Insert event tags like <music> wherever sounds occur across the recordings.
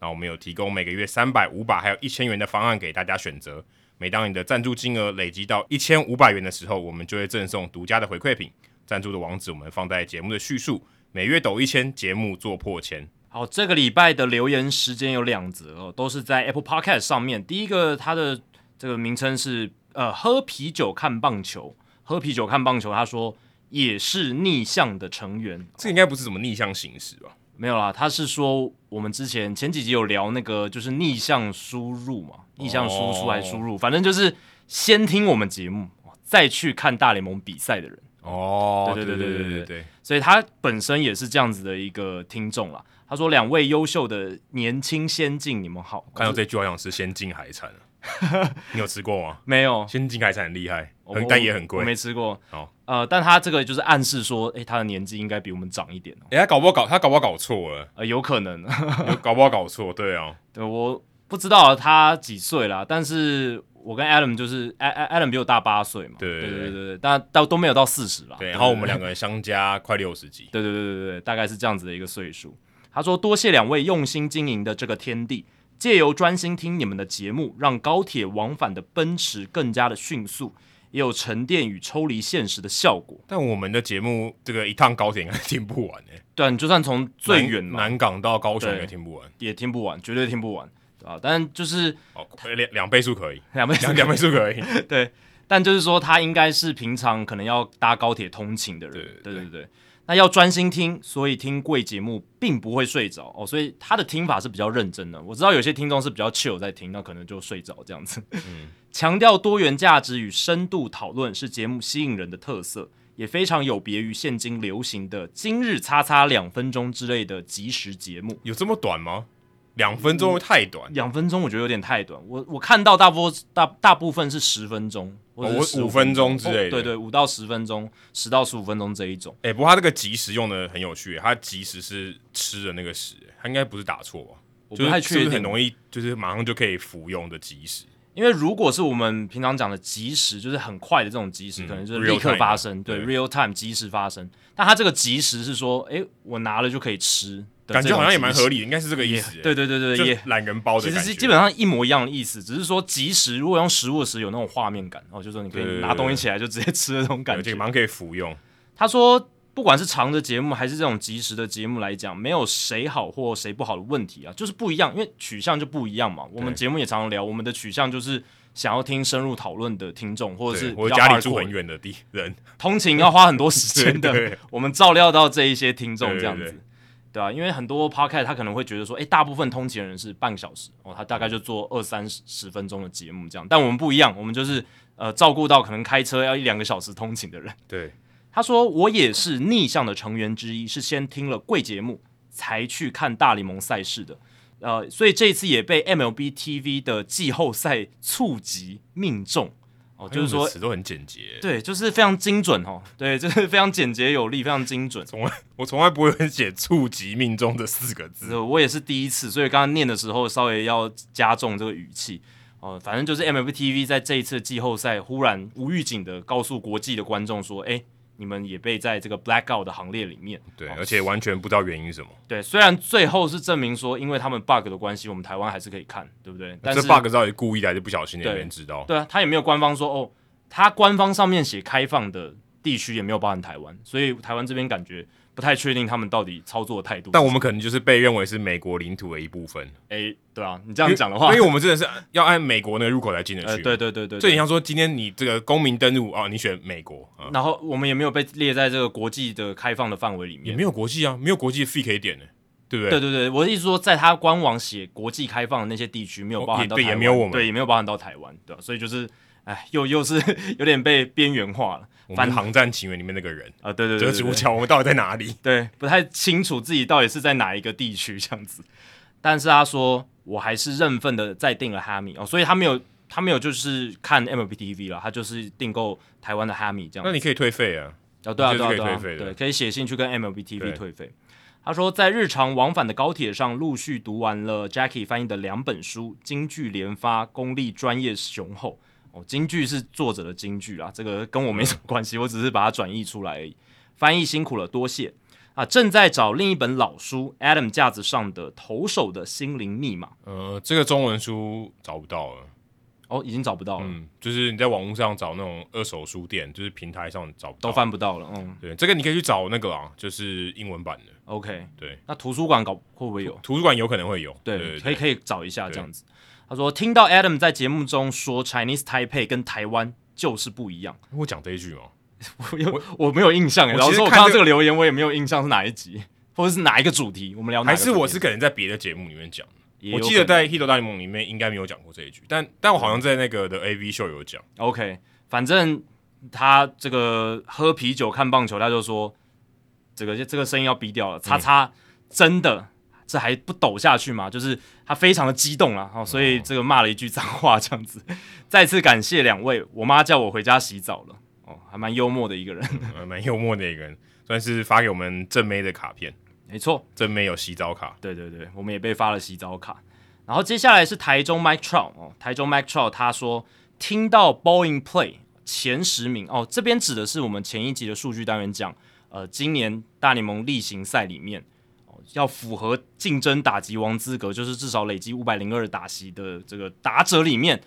那我们有提供每个月三百、五百还有一千元的方案给大家选择。每当你的赞助金额累积到一千五百元的时候，我们就会赠送独家的回馈品。赞助的网址我们放在节目的叙述。每月抖一千，节目做破千。好，这个礼拜的留言时间有两则哦，都是在 Apple Podcast 上面。第一个，它的这个名称是呃，喝啤酒看棒球，喝啤酒看棒球。他说也是逆向的成员，这应该不是什么逆向行驶吧？没有啦，他是说我们之前前几集有聊那个，就是逆向输入嘛，逆向输出还是输入，反正就是先听我们节目，再去看大联盟比赛的人。哦，对对对对对对对，所以他本身也是这样子的一个听众啦。他说：“两位优秀的年轻先进，你们好。”看到这句话，想吃先进海产 <laughs> 你有吃过吗？没有，先进海产很厉害，很但也很贵，我没吃过。好，呃，但他这个就是暗示说，诶，他的年纪应该比我们长一点哦。诶，他搞不好搞他搞不好搞错了，呃，有可能，<laughs> 搞不好搞错，对啊，<laughs> 对，我不知道他几岁啦，但是我跟 Adam 就是 Adam 比我大八岁嘛，对对对对，但到都没有到四十吧。对，然后我们两个人相加快六十几，对对对对对，大概是这样子的一个岁数。他说：“多谢两位用心经营的这个天地。”借由专心听你们的节目，让高铁往返的奔驰更加的迅速，也有沉淀与抽离现实的效果。但我们的节目这个一趟高铁应该听不完诶。对，你就算从最远南，南港到高雄也听不完，也听不完，绝对听不完啊！但就是哦，两两倍数可以，两倍两两倍数可以。<laughs> 对，但就是说他应该是平常可能要搭高铁通勤的人。对对对那要专心听，所以听贵节目并不会睡着哦，所以他的听法是比较认真的。我知道有些听众是比较 chill 在听，那可能就睡着这样子。嗯，强调多元价值与深度讨论是节目吸引人的特色，也非常有别于现今流行的今日擦擦两分钟之类的即时节目。有这么短吗？两分钟会太短，两分钟我觉得有点太短。我我看到大部大大部分是十分钟。我五分钟之类的，对对，五到十分钟，十到十五分钟这一种。哎，不过他这个即时用的很有趣，他即时是吃的那个时，他应该不是打错吧？我不太确定，很容易就是马上就可以服用的即时。因为如果是我们平常讲的即时，就是很快的这种即时，可能就是立刻发生，对，real time 即时发生。但他这个即时是说，哎，我拿了就可以吃。感觉好像也蛮合理的，应该是这个意思。对对对对，也懒人包的其实是基本上一模一样的意思，只是说即时，如果用食物的时有那种画面感，哦，就是说你可以拿东西起来就直接吃的那种感觉，蛮可以服用。他说，不管是长的节目还是这种即时的节目来讲，没有谁好或谁不好的问题啊，就是不一样，因为取向就不一样嘛。我们节目也常常聊，我们的取向就是想要听深入讨论的听众，或者是我家里住很远的地人，通勤要花很多时间的，<laughs> 我们照料到这一些听众这样子。对啊，因为很多 podcast 他可能会觉得说，诶，大部分通勤的人是半个小时哦，他大概就做二三十分钟的节目这样。但我们不一样，我们就是呃照顾到可能开车要一两个小时通勤的人。对，他说我也是逆向的成员之一，是先听了贵节目才去看大联盟赛事的，呃，所以这一次也被 MLB TV 的季后赛触及命中。哦，就是说词都很简洁，对，就是非常精准哦，对，<laughs> 就是非常简洁有力，非常精准。从来我从来不会写“触及命中”这四个字，我也是第一次，所以刚刚念的时候稍微要加重这个语气哦。反正就是 MLB TV 在这一次季后赛忽然无预警的告诉国际的观众说：“哎。”你们也被在这个 blackout 的行列里面，对，而且完全不知道原因是什么。对，虽然最后是证明说，因为他们 bug 的关系，我们台湾还是可以看，对不对？但是 bug 到底故意的还是不小心的？没人知道。对啊，他也没有官方说哦，他官方上面写开放的地区也没有包含台湾，所以台湾这边感觉。不太确定他们到底操作的态度，但我们可能就是被认为是美国领土的一部分。哎、欸，对啊，你这样讲的话，<laughs> 因为我们真的是要按美国那个入口来进得去。呃、对，对对对以你像说今天你这个公民登录啊，你选美国，嗯、然后我们也没有被列在这个国际的开放的范围里面，也没有国际啊，没有国际的 fee 可以点的，对不对？对对对，我的意思说，在他官网写国际开放的那些地区没有包含到台湾，也没有我们，对，也没有包含到台湾，对，所以就是。哎，又 <laughs> 又是有点被边缘化了。反正《航站情缘》里面那个人啊，对对对，折竹桥，我们到底在哪里？对，不太清楚自己到底是在哪一个地区这样子。但是他说我还是认份的再订了哈米哦，所以他没有他没有就是看 MLB TV 了，他就是订购台湾的哈米这样。那你可以退费啊？哦，对啊，对啊，对啊，对，可以写信去跟 MLB TV 退费。他说，在日常往返的高铁上，陆续读完了 Jackie 翻译的两本书，金句连发，功力专业雄厚。哦，京剧是作者的京剧啊，这个跟我没什么关系，嗯、我只是把它转译出来而已。翻译辛苦了，多谢啊！正在找另一本老书，Adam 架子上的投手的心灵密码。呃，这个中文书找不到了。哦，已经找不到了。嗯，就是你在网络上找那种二手书店，就是平台上找不到，都翻不到了。嗯，对，这个你可以去找那个啊，就是英文版的。OK，对，那图书馆搞会不会有？图书馆有可能会有。对可以可以找一下这样子。他说听到 Adam 在节目中说 Chinese Taipei 跟台湾就是不一样。<laughs> 我讲这一句吗？我有我没有印象。老实说，我看到这个留言，我也没有印象是哪一集，<laughs> 或者是哪一个主题。我们聊哪，还是我是可能在别的节目里面讲。我记得在《Hito 大联盟》里面应该没有讲过这一句，但但我好像在那个的 AV 秀有讲。OK，反正他这个喝啤酒看棒球，他就说这个这个声音要逼掉了，叉叉真的这还不抖下去嘛？就是他非常的激动啊，哦，所以这个骂了一句脏话，这样子。<laughs> 再次感谢两位，我妈叫我回家洗澡了，哦，还蛮幽默的一个人，蛮幽默的一个人，算是发给我们正妹的卡片。没错，正妹有洗澡卡。对对对，我们也被发了洗澡卡。然后接下来是台中 Mike Trout 哦，台中 Mike Trout 他说听到 in Play 前十名哦，这边指的是我们前一集的数据单元讲，呃，今年大联盟例行赛里面哦，要符合竞争打击王资格，就是至少累积五百零二打席的这个打者里面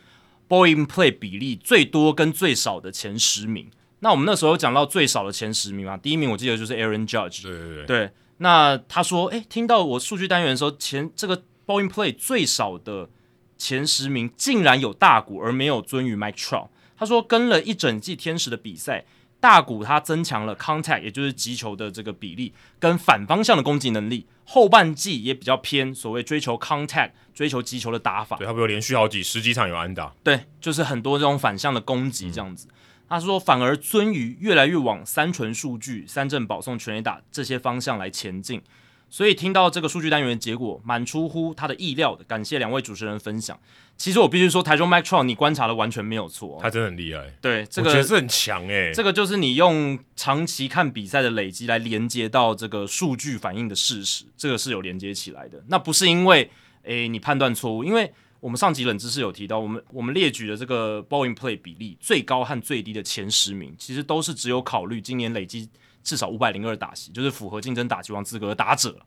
，Ball in Play 比例最多跟最少的前十名。那我们那时候有讲到最少的前十名嘛，第一名我记得就是 Aaron Judge，对对对。对那他说：“诶，听到我数据单元的时候，前这个 Ball in Play 最少的前十名竟然有大谷，而没有尊于 Mike Trout。他说跟了一整季天使的比赛，大谷他增强了 contact，也就是击球的这个比例跟反方向的攻击能力。后半季也比较偏所谓追求 contact，追求击球的打法。对，他不有连续好几十几场有安打。对，就是很多这种反向的攻击这样子。嗯”他说：“反而尊于越来越往三纯数据、三振保送、全垒打这些方向来前进，所以听到这个数据单元的结果，蛮出乎他的意料的。感谢两位主持人分享。其实我必须说，台中 Trout 你观察的完全没有错，他真的很厉害。对，这个我觉得是很强哎。这个就是你用长期看比赛的累积来连接到这个数据反映的事实，这个是有连接起来的。那不是因为诶你判断错误，因为。”我们上集冷知识有提到，我们我们列举的这个 Bowling Play 比例最高和最低的前十名，其实都是只有考虑今年累积至少五百零二打席，就是符合竞争打击王资格的打者。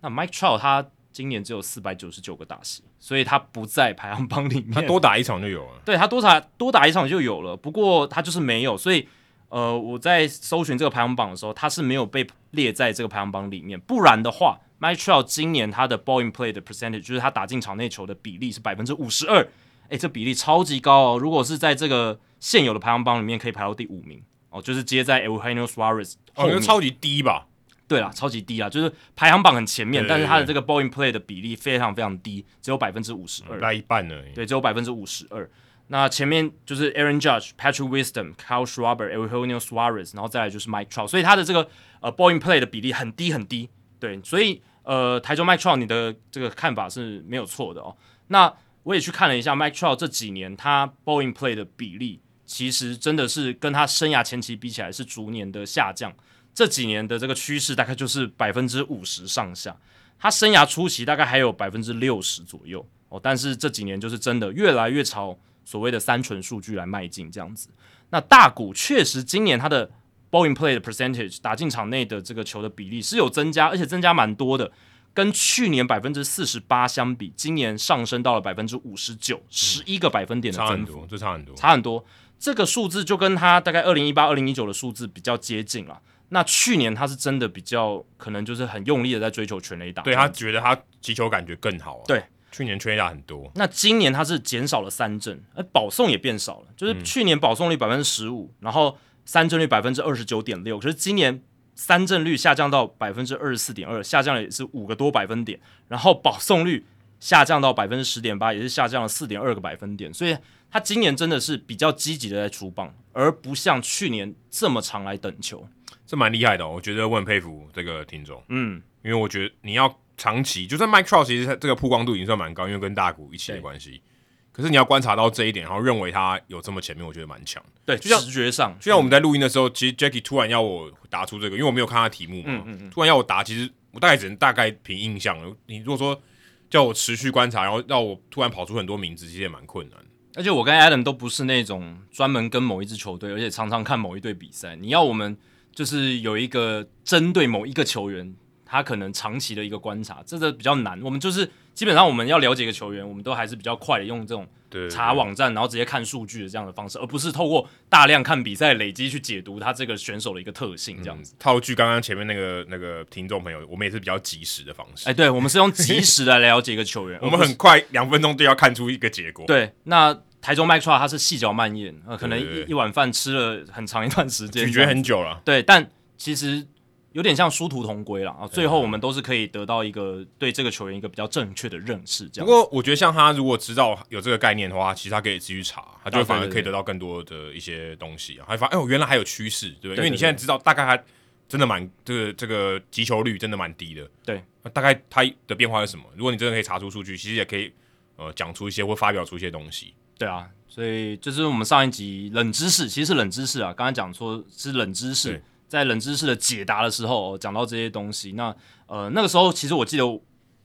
那 Mike Trout 他今年只有四百九十九个打席，所以他不在排行榜里面。他多打一场就有了，对他多打多打一场就有了，不过他就是没有，所以呃，我在搜寻这个排行榜的时候，他是没有被列在这个排行榜里面，不然的话。Mike Trout 今年他的 ball in play 的 percentage 就是他打进场内球的比例是百分之五十二，诶，这比例超级高哦！如果是在这个现有的排行榜里面，可以排到第五名哦，就是接在 Eugenio Suarez 后面，哦，超级低吧？对啦，超级低啊，就是排行榜很前面，但是他的这个 ball in play 的比例非常非常低，只有百分之五十二，大概一半而已。对，只有百分之五十二。那前面就是 Aaron Judge、Patrick Wisdom、Kyle Schwarber、Eugenio Suarez，然后再来就是 Mike Trout，所以他的这个呃 ball in play 的比例很低很低。对，所以。呃，台中 Mike Trout 你的这个看法是没有错的哦。那我也去看了一下 Mike Trout 这几年他 ball in play 的比例，其实真的是跟他生涯前期比起来是逐年的下降。这几年的这个趋势大概就是百分之五十上下。他生涯初期大概还有百分之六十左右哦，但是这几年就是真的越来越朝所谓的三纯数据来迈进这样子。那大股确实今年他的。Ball in play 的 percentage 打进场内的这个球的比例是有增加，而且增加蛮多的。跟去年百分之四十八相比，今年上升到了百分之五十九，十一个百分点的增幅，这差很多，差很多。这个数字就跟他大概二零一八、二零一九的数字比较接近了。那去年他是真的比较可能就是很用力的在追求全垒打，对他觉得他击球感觉更好啊。对，去年全垒打很多，那今年他是减少了三振，而保送也变少了，就是去年保送率百分之十五，然后。三振率百分之二十九点六，可是今年三振率下降到百分之二十四点二，下降了也是五个多百分点。然后保送率下降到百分之十点八，也是下降了四点二个百分点。所以他今年真的是比较积极的在出棒，而不像去年这么常来等球，这蛮厉害的哦。我觉得我很佩服这个听众，嗯，因为我觉得你要长期，就算 Mike Trout 其实他这个曝光度已经算蛮高，因为跟大股一起的关系。可是你要观察到这一点，然后认为他有这么前面，我觉得蛮强。对，就像直觉上，就像我们在录音的时候，其实 Jackie 突然要我答出这个，因为我没有看他题目嘛，嗯嗯嗯突然要我答，其实我大概只能大概凭印象。你如果说叫我持续观察，然后让我突然跑出很多名字，其实也蛮困难。而且我跟 Adam 都不是那种专门跟某一支球队，而且常常看某一队比赛。你要我们就是有一个针对某一个球员。他可能长期的一个观察，这个比较难。我们就是基本上我们要了解一个球员，我们都还是比较快的用这种查网站，然后直接看数据的这样的方式，而不是透过大量看比赛累积去解读他这个选手的一个特性这样子。嗯、套句刚刚前面那个那个听众朋友，我们也是比较及时的方式。哎、欸，对，我们是用及时来了解一个球员，<laughs> 我们很快两分钟就要看出一个结果。对，那台中 Mike Trout 他是细嚼慢咽，呃，可能一一碗饭吃了很长一段时间，咀嚼很久了。对，但其实。有点像殊途同归了啊！最后我们都是可以得到一个对这个球员一个比较正确的认识。这样。不过我觉得像他如果知道有这个概念的话，其实他可以继续查，他就反而可以得到更多的一些东西啊。还发现哎，我原来还有趋势，对不对？因为你现在知道大概他真的蛮这个这个击球率真的蛮低的。对，大概他的变化是什么？如果你真的可以查出数据，其实也可以呃讲出一些或发表出一些东西。对啊，所以就是我们上一集冷知识，其实是冷知识啊。刚才讲说是冷知识。在冷知识的解答的时候，讲到这些东西，那呃那个时候其实我记得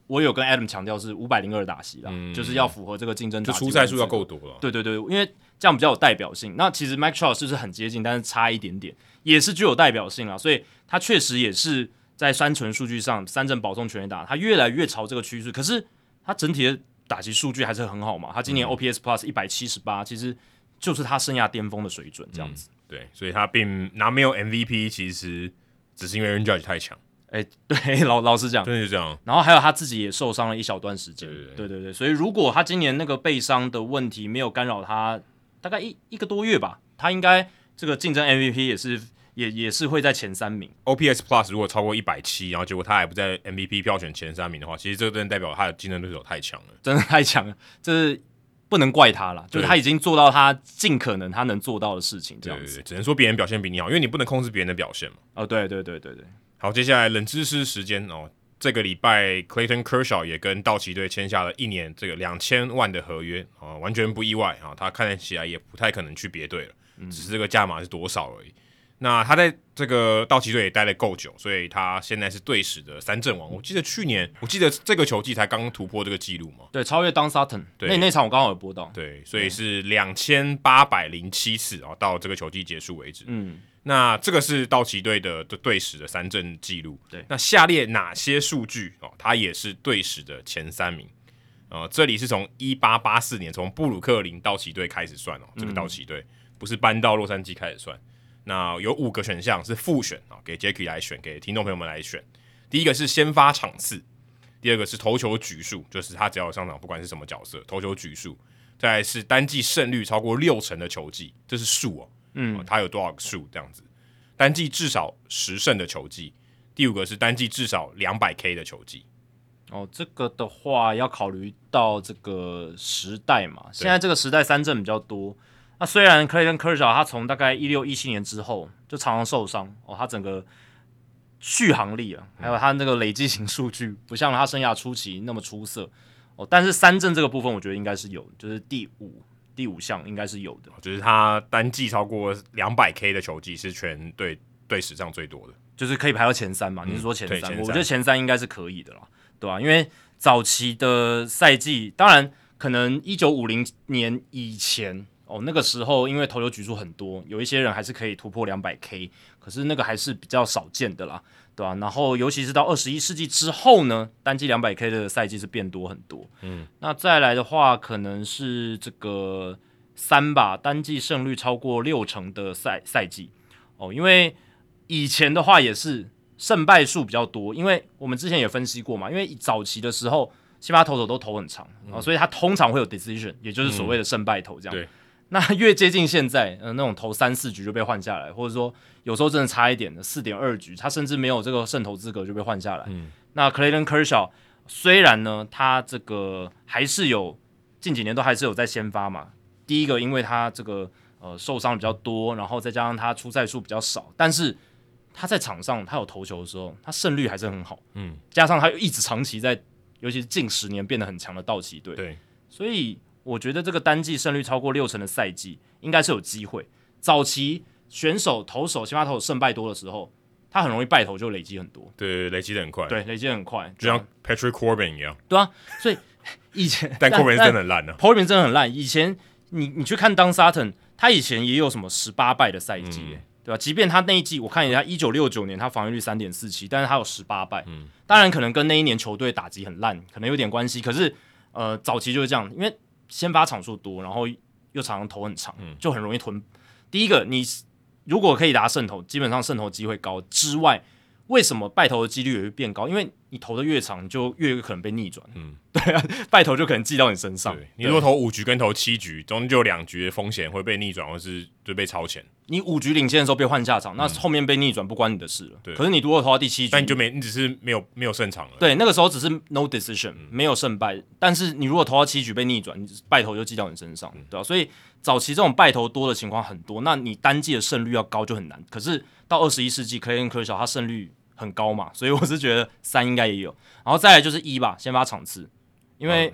我有跟 Adam 强调是五百零二打席啦，嗯、就是要符合这个竞争，就出赛数要够多了。对对对，因为这样比较有代表性。那其实 Mike Trout 就是很接近，但是差一点点，也是具有代表性啦。所以他确实也是在三纯数据上，三振保送全垒打，他越来越朝这个趋势。可是他整体的打击数据还是很好嘛，他今年 OPS Plus 一百七十八，其实就是他生涯巅峰的水准，这样子。嗯对，所以他并拿没有 MVP，其实只是因为 Aaron Judge 太强。哎，对，<laughs> 老老实讲，真的是这样。然后还有他自己也受伤了一小段时间。对对对，对对对，所以如果他今年那个背伤的问题没有干扰他，大概一一个多月吧，他应该这个竞争 MVP 也是也也是会在前三名。OPS Plus 如果超过一百七，然后结果他还不在 MVP 票选前三名的话，其实这个真的代表他的竞争对手太强了，真的太强了，这是。不能怪他了，就是他已经做到他尽可能他能做到的事情，这样子。只能说别人表现比你好，因为你不能控制别人的表现嘛。哦，对对对对对。好，接下来冷知识时间哦，这个礼拜 Clayton Kershaw 也跟道奇队签下了一年这个两千万的合约啊，完全不意外啊，他看起来也不太可能去别队了，只是这个价码是多少而已。那他在这个道奇队也待了够久，所以他现在是队史的三阵王。我记得去年，我记得这个球季才刚突破这个记录嘛。对，超越 Don Sutton。对，那那场我刚好有播到。对，所以是两千八百零七次啊，到这个球季结束为止。嗯，那这个是道奇队的的队史的三阵记录。对，那下列哪些数据哦，他也是队史的前三名？呃，这里是从一八八四年从布鲁克林道奇队开始算哦，这个道奇队不是搬到洛杉矶开始算。那有五个选项是复选啊，给 Jacky 来选，给听众朋友们来选。第一个是先发场次，第二个是投球局数，就是他只要上场，不管是什么角色，投球局数。再来是单季胜率超过六成的球技，这是数哦，嗯，他有多少个数这样子？单季至少十胜的球技。第五个是单季至少两百 K 的球技。哦，这个的话要考虑到这个时代嘛，现在这个时代三振比较多。那虽然 Clayton Kershaw 他从大概一六一七年之后就常常受伤哦，他整个续航力啊，还有他那个累积型数据不像他生涯初期那么出色哦，但是三振这个部分我觉得应该是有，就是第五第五项应该是有的，就是他单季超过两百 K 的球技是全队队史上最多的，就是可以排到前三嘛？嗯、你是说前三？前三我觉得前三应该是可以的啦，对吧、啊？因为早期的赛季，当然可能一九五零年以前。哦，那个时候因为投球局数很多，有一些人还是可以突破两百 K，可是那个还是比较少见的啦，对吧、啊？然后尤其是到二十一世纪之后呢，单季两百 K 的赛季是变多很多。嗯，那再来的话，可能是这个三吧，单季胜率超过六成的赛赛季。哦，因为以前的话也是胜败数比较多，因为我们之前也分析过嘛，因为早期的时候先发投手都投很长啊、嗯哦，所以他通常会有 decision，也就是所谓的胜败投这样。嗯、对。<laughs> 那越接近现在，呃，那种投三四局就被换下来，或者说有时候真的差一点的四点二局，他甚至没有这个胜投资格就被换下来。嗯，那 Clayton Kershaw 虽然呢，他这个还是有近几年都还是有在先发嘛。第一个，因为他这个呃受伤比较多，然后再加上他出赛数比较少，但是他在场上他有投球的时候，他胜率还是很好。嗯，加上他又一直长期在，尤其是近十年变得很强的道奇队。对，所以我觉得这个单季胜率超过六成的赛季应该是有机会。早期选手投手先发投手胜败多的时候，他很容易败投就累积很多。对，累积的很快。对，累积很快，就像 Patrick Corbin 一样。对啊，所以以前但 Corbin 真的很烂呢、啊。Corbin 真的很烂。以前你你去看 Don Sutton，他以前也有什么十八败的赛季、嗯，对吧？即便他那一季，我看一下，一九六九年他防御率三点四七，但是他有十八败。嗯，当然可能跟那一年球队打击很烂，可能有点关系。可是呃，早期就是这样，因为先发场数多，然后又常常投很长，就很容易吞。第一个，你如果可以打胜投，基本上胜投机会高之外。为什么败投的几率也会变高？因为你投的越长，就越有可能被逆转。嗯，对啊，败投就可能记到你身上。你如果投五局跟投七局，中间就两局的风险会被逆转，或是就被超前。你五局领先的时候被换下场，那后面被逆转不关你的事了。对、嗯。可是你如果投到第七局，但你就没，你只是没有没有胜场了。对，那个时候只是 no decision，、嗯、没有胜败。但是你如果投到七局被逆转，你败投就记到你身上，对吧、啊？所以早期这种败投多的情况很多，那你单季的胜率要高就很难。可是到二十一世纪，Clayton Kershaw 他胜率。很高嘛，<laughs> 所以我是觉得三应该也有，然后再来就是一吧，先发场次，因为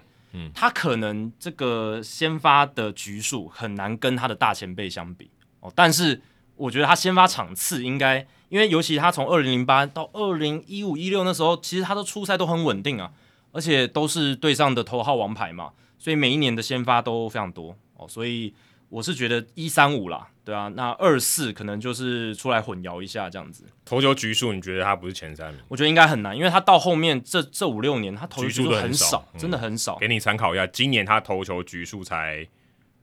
他可能这个先发的局数很难跟他的大前辈相比哦，但是我觉得他先发场次应该，因为尤其他从二零零八到二零一五一六那时候，其实他的出赛都很稳定啊，而且都是队上的头号王牌嘛，所以每一年的先发都非常多哦，所以我是觉得一三五啦。对啊，那二四可能就是出来混淆一下这样子。投球局数，你觉得他不是前三名？我觉得应该很难，因为他到后面这这五六年，他投球局数很少，真的很少。给你参考一下，今年他投球局数才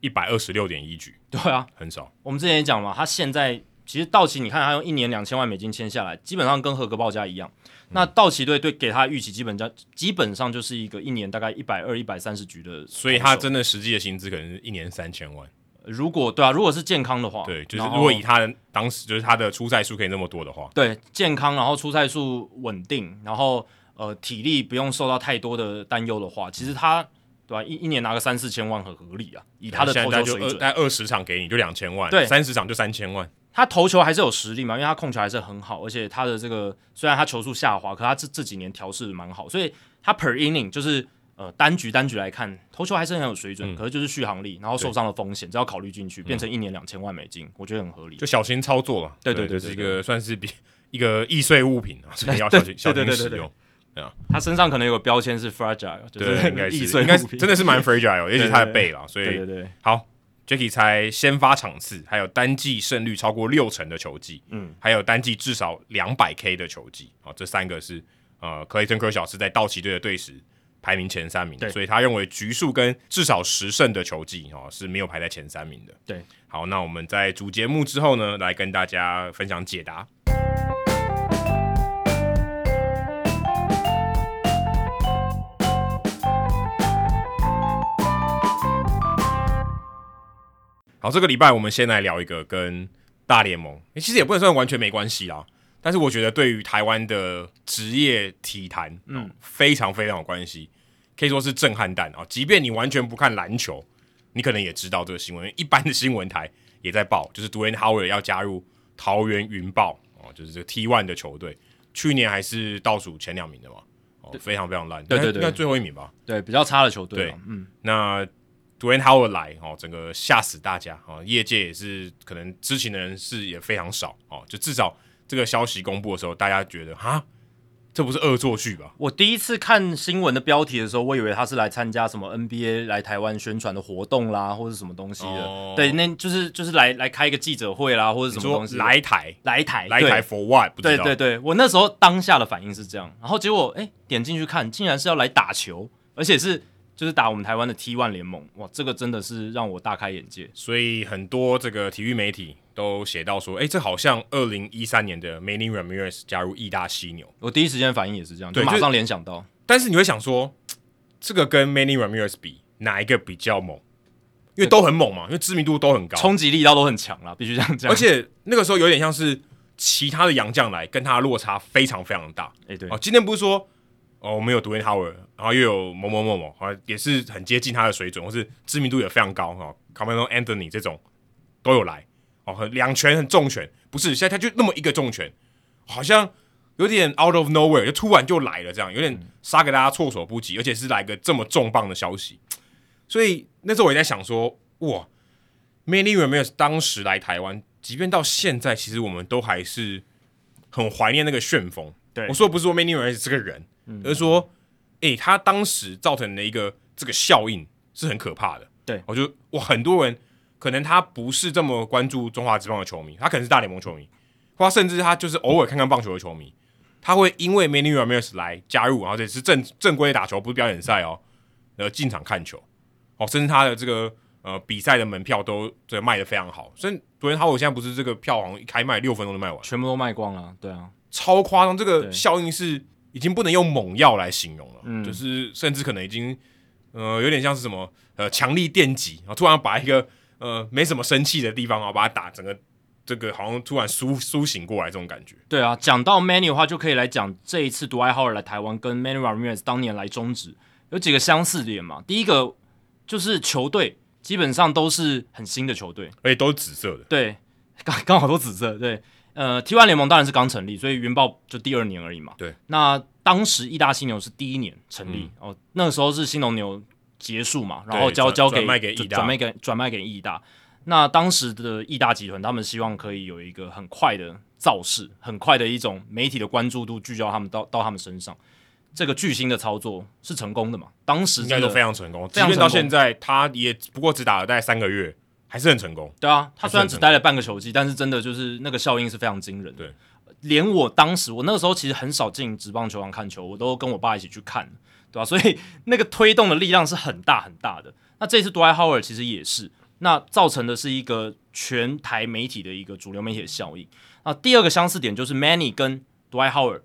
一百二十六点一局。对啊，很少。我们之前也讲嘛，他现在其实道奇，你看他用一年两千万美金签下来，基本上跟合格报价一样。那道奇队对给他预期，基本上基本上就是一个一年大概一百二、一百三十局的。所以他真的实际的薪资可能是一年三千万。如果对啊，如果是健康的话，对，就是如果以他的当时就是他的出赛数可以那么多的话，对，健康，然后出赛数稳定，然后呃体力不用受到太多的担忧的话，其实他对吧、啊？一一年拿个三四千万很合理啊，以他的投球水准，大概二十场给你就两千万，对，三十场就三千万。他投球还是有实力嘛，因为他控球还是很好，而且他的这个虽然他球速下滑，可他这这几年调试蛮好，所以他 per inning 就是。呃，单局单局来看，投球还是很有水准，嗯、可是就是续航力，然后受伤的风险，只要考虑进去，变成一年两千万美金，我觉得很合理。就小心操作了，对对对，是一个算是比一个易碎物品啊，所以要小心 <laughs> 小心使用。对啊，他身上可能有个标签是 fragile，就是应该是应该真的是蛮 <laughs> fragile，也许他的背了，所以对对对。好，Jacky 猜先发场次，还有单季胜率超过六成的球技，嗯，还有单季至少两百 K 的球季，啊，这三个是呃，克雷顿·柯小是在道奇队的队史。排名前三名，所以他认为局数跟至少十胜的球技哦是没有排在前三名的。对，好，那我们在主节目之后呢，来跟大家分享解答。好，这个礼拜我们先来聊一个跟大联盟，其实也不能算完全没关系啦。但是我觉得，对于台湾的职业体坛，嗯，非常非常有关系，可以说是震撼弹啊！即便你完全不看篮球，你可能也知道这个新闻。一般的新闻台也在报，就是 Dwayne Howard 要加入桃园云豹哦，就是这个 T One 的球队，去年还是倒数前两名的嘛，哦，非常非常烂，对对对，应该最后一名吧？对，比较差的球队。对，嗯，那 Dwayne Howard 来哦，整个吓死大家哦，业界也是可能知情的人是也非常少哦，就至少。这个消息公布的时候，大家觉得哈，这不是恶作剧吧？我第一次看新闻的标题的时候，我以为他是来参加什么 NBA 来台湾宣传的活动啦，或者什么东西的。哦、对，那就是就是来来开一个记者会啦，或者什么东西来台来台来台 for what？对对对，我那时候当下的反应是这样，然后结果哎点进去看，竟然是要来打球，而且是。就是打我们台湾的 T1 联盟，哇，这个真的是让我大开眼界。所以很多这个体育媒体都写到说，哎，这好像二零一三年的 Manny Ramirez 加入意大犀牛。我第一时间反应也是这样，对，就马上联想到。但是你会想说，这个跟 Manny Ramirez 比，哪一个比较猛？因为都很猛嘛，因为知名度都很高，冲击力道都很强啦，必须这样讲。而且那个时候有点像是其他的洋将来，跟他的落差非常非常大。哎，对，哦，今天不是说。哦，我们有 Dwayne Howard，然后又有某某某某，好像也是很接近他的水准，或是知名度也非常高哈。Carmelo Anthony 这种都有来哦，很两拳很重拳，不是现在他就那么一个重拳，好像有点 out of nowhere，就突然就来了，这样有点杀给大家措手不及，而且是来个这么重磅的消息。所以那时候我也在想说，哇，Manny Ramirez 当时来台湾，即便到现在，其实我们都还是很怀念那个旋风。对，我说不是说 Manny Ramirez 这个人，嗯、而是说，哎、欸，他当时造成的一个这个效应是很可怕的。对，我就哇，很多人可能他不是这么关注中华职棒的球迷，他可能是大联盟球迷，或甚至他就是偶尔看看棒球的球迷，他会因为 Manny Ramirez 来加入，然后这是正正规打球，不是表演赛哦，然后进场看球，哦，甚至他的这个呃比赛的门票都这卖的非常好，所以昨天他我现在不是这个票好像一开卖六分钟就卖完，全部都卖光了，对啊，超夸张，这个效应是已经不能用猛药来形容了，嗯，就是甚至可能已经。呃，有点像是什么呃，强力电击，然后突然把一个呃没什么生气的地方啊，把它打整个这个好像突然苏苏醒过来这种感觉。对啊，讲到 Manny 的话，就可以来讲这一次 Dwight Howard 来台湾跟 Manny Ramirez 当年来中止有几个相似点嘛。第一个就是球队基本上都是很新的球队，而且都是紫色的。对，刚刚好都紫色。对，呃，T1 联盟当然是刚成立，所以云豹就第二年而已嘛。对，那。当时义大犀牛是第一年成立、嗯、哦，那个时候是新农牛结束嘛，然后交交给转卖给转卖给转卖给义大。那当时的义大集团，他们希望可以有一个很快的造势，很快的一种媒体的关注度聚焦他们到到他们身上。这个巨星的操作是成功的嘛？当时应该都非常成功，即便到现在，他也不过只打了大概三个月，还是很成功。对啊，他虽然只待了半个球季，但是真的就是那个效应是非常惊人的。对。连我当时，我那个时候其实很少进职棒球场看球，我都跟我爸一起去看，对吧？所以那个推动的力量是很大很大的。那这次 Howard 其实也是，那造成的是一个全台媒体的一个主流媒体的效应。那第二个相似点就是 Manny 跟 Howard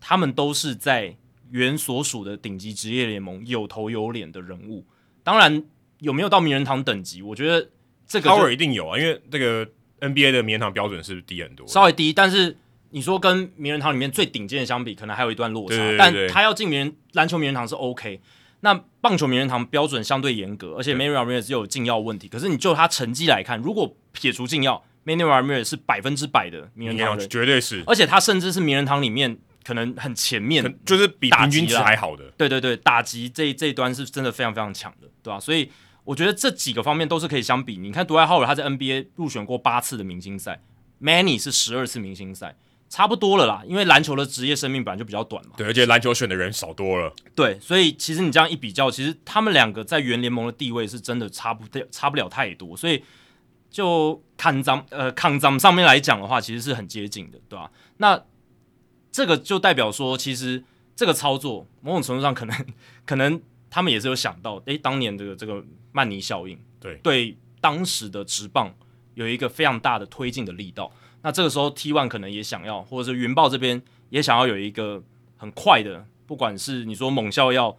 他们都是在原所属的顶级职业联盟有头有脸的人物。当然有没有到名人堂等级，我觉得这个 Howard 一定有啊，因为这个 NBA 的名人堂标准是不是低很多？稍微低，但是。你说跟名人堂里面最顶尖的相比，可能还有一段落差，对对对，但他要进名人篮球名人堂是 OK。那棒球名人堂标准相对严格，而且 Manny Ramirez 又有禁药问题。可是你就他成绩来看，如果撇除禁药，Manny Ramirez 是百分之百的名人堂人，绝对是。而且他甚至是名人堂里面可能很前面，就是比平均值还好的。对对对，打击这这一端是真的非常非常强的，对吧、啊？所以我觉得这几个方面都是可以相比。你看，Dwight Howard 他在 NBA 入选过八次的明星赛，Manny 是十二次明星赛。差不多了啦，因为篮球的职业生命本来就比较短嘛。对，而且篮球选的人少多了。对，所以其实你这样一比较，其实他们两个在原联盟的地位是真的差不掉，差不了太多。所以就看脏呃抗脏上面来讲的话，其实是很接近的，对吧？那这个就代表说，其实这个操作某种程度上可能 <laughs> 可能他们也是有想到，诶，当年这个这个曼尼效应，对对，当时的直棒有一个非常大的推进的力道。那这个时候 T One 可能也想要，或者是云豹这边也想要有一个很快的，不管是你说猛效药，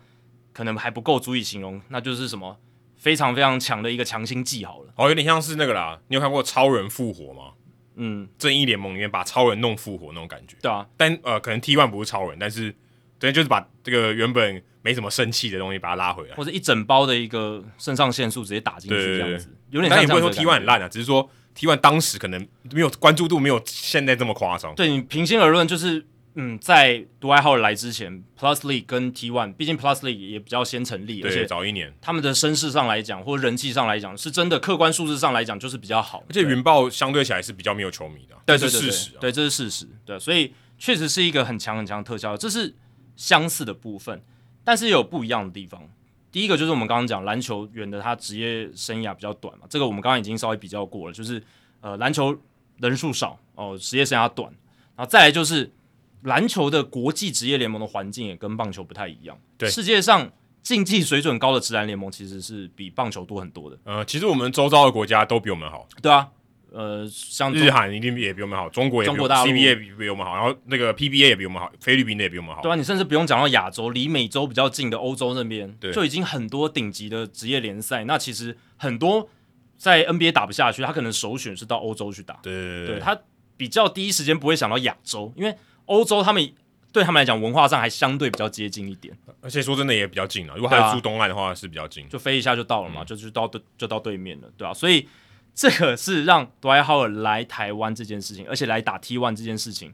可能还不够足以形容，那就是什么非常非常强的一个强心剂好了。哦，有点像是那个啦，你有看过超人复活吗？嗯，正义联盟里面把超人弄复活那种感觉。对啊，但呃，可能 T One 不是超人，但是对，就是把这个原本没什么生气的东西把它拉回来，或者一整包的一个肾上腺素直接打进去这样子，有点像。但也不会说 T one 很烂啊，只是说。T one 当时可能没有关注度，没有现在这么夸张。对，你平心而论，就是嗯，在 Dwight Howard 来之前，Plus League 跟 T one，毕竟 Plus League 也比较先成立，对，而且早一年，他们的声势上来讲，或者人气上来讲，是真的客观数字上来讲就是比较好。而且云豹相对起来是比较没有球迷的，对，这是事实，啊，对，这是事实，对，所以确实是一个很强很强的特效，这是相似的部分，但是也有不一样的地方。第一个就是我们刚刚讲篮球员的他职业生涯比较短嘛，这个我们刚刚已经稍微比较过了，就是。呃，篮球人数少哦，职业生涯短，然后再来就是篮球的国际职业联盟的环境也跟棒球不太一样。对，世界上竞技水准高的职篮联盟其实是比棒球多很多的。呃，其实我们周遭的国家都比我们好。对啊，呃，像日韩一定也比我们好，中国也比我们好，中国大陆 CBA 比我们好，然后那个 PBA 也比我们好，菲律宾的也比我们好。对啊，你甚至不用讲到亚洲，离美洲比较近的欧洲那边，就已经很多顶级的职业联赛。那其实很多。在 NBA 打不下去，他可能首选是到欧洲去打。对对对，对，他比较第一时间不会想到亚洲，因为欧洲他们对他们来讲文化上还相对比较接近一点，而且说真的也比较近了。如果他是住东岸的话，是比较近，就飞一下就到了嘛，嗯、就就到对就到对面了，对吧、啊？所以这个是让 Dwight Howard 来台湾这件事情，而且来打 T1 这件事情，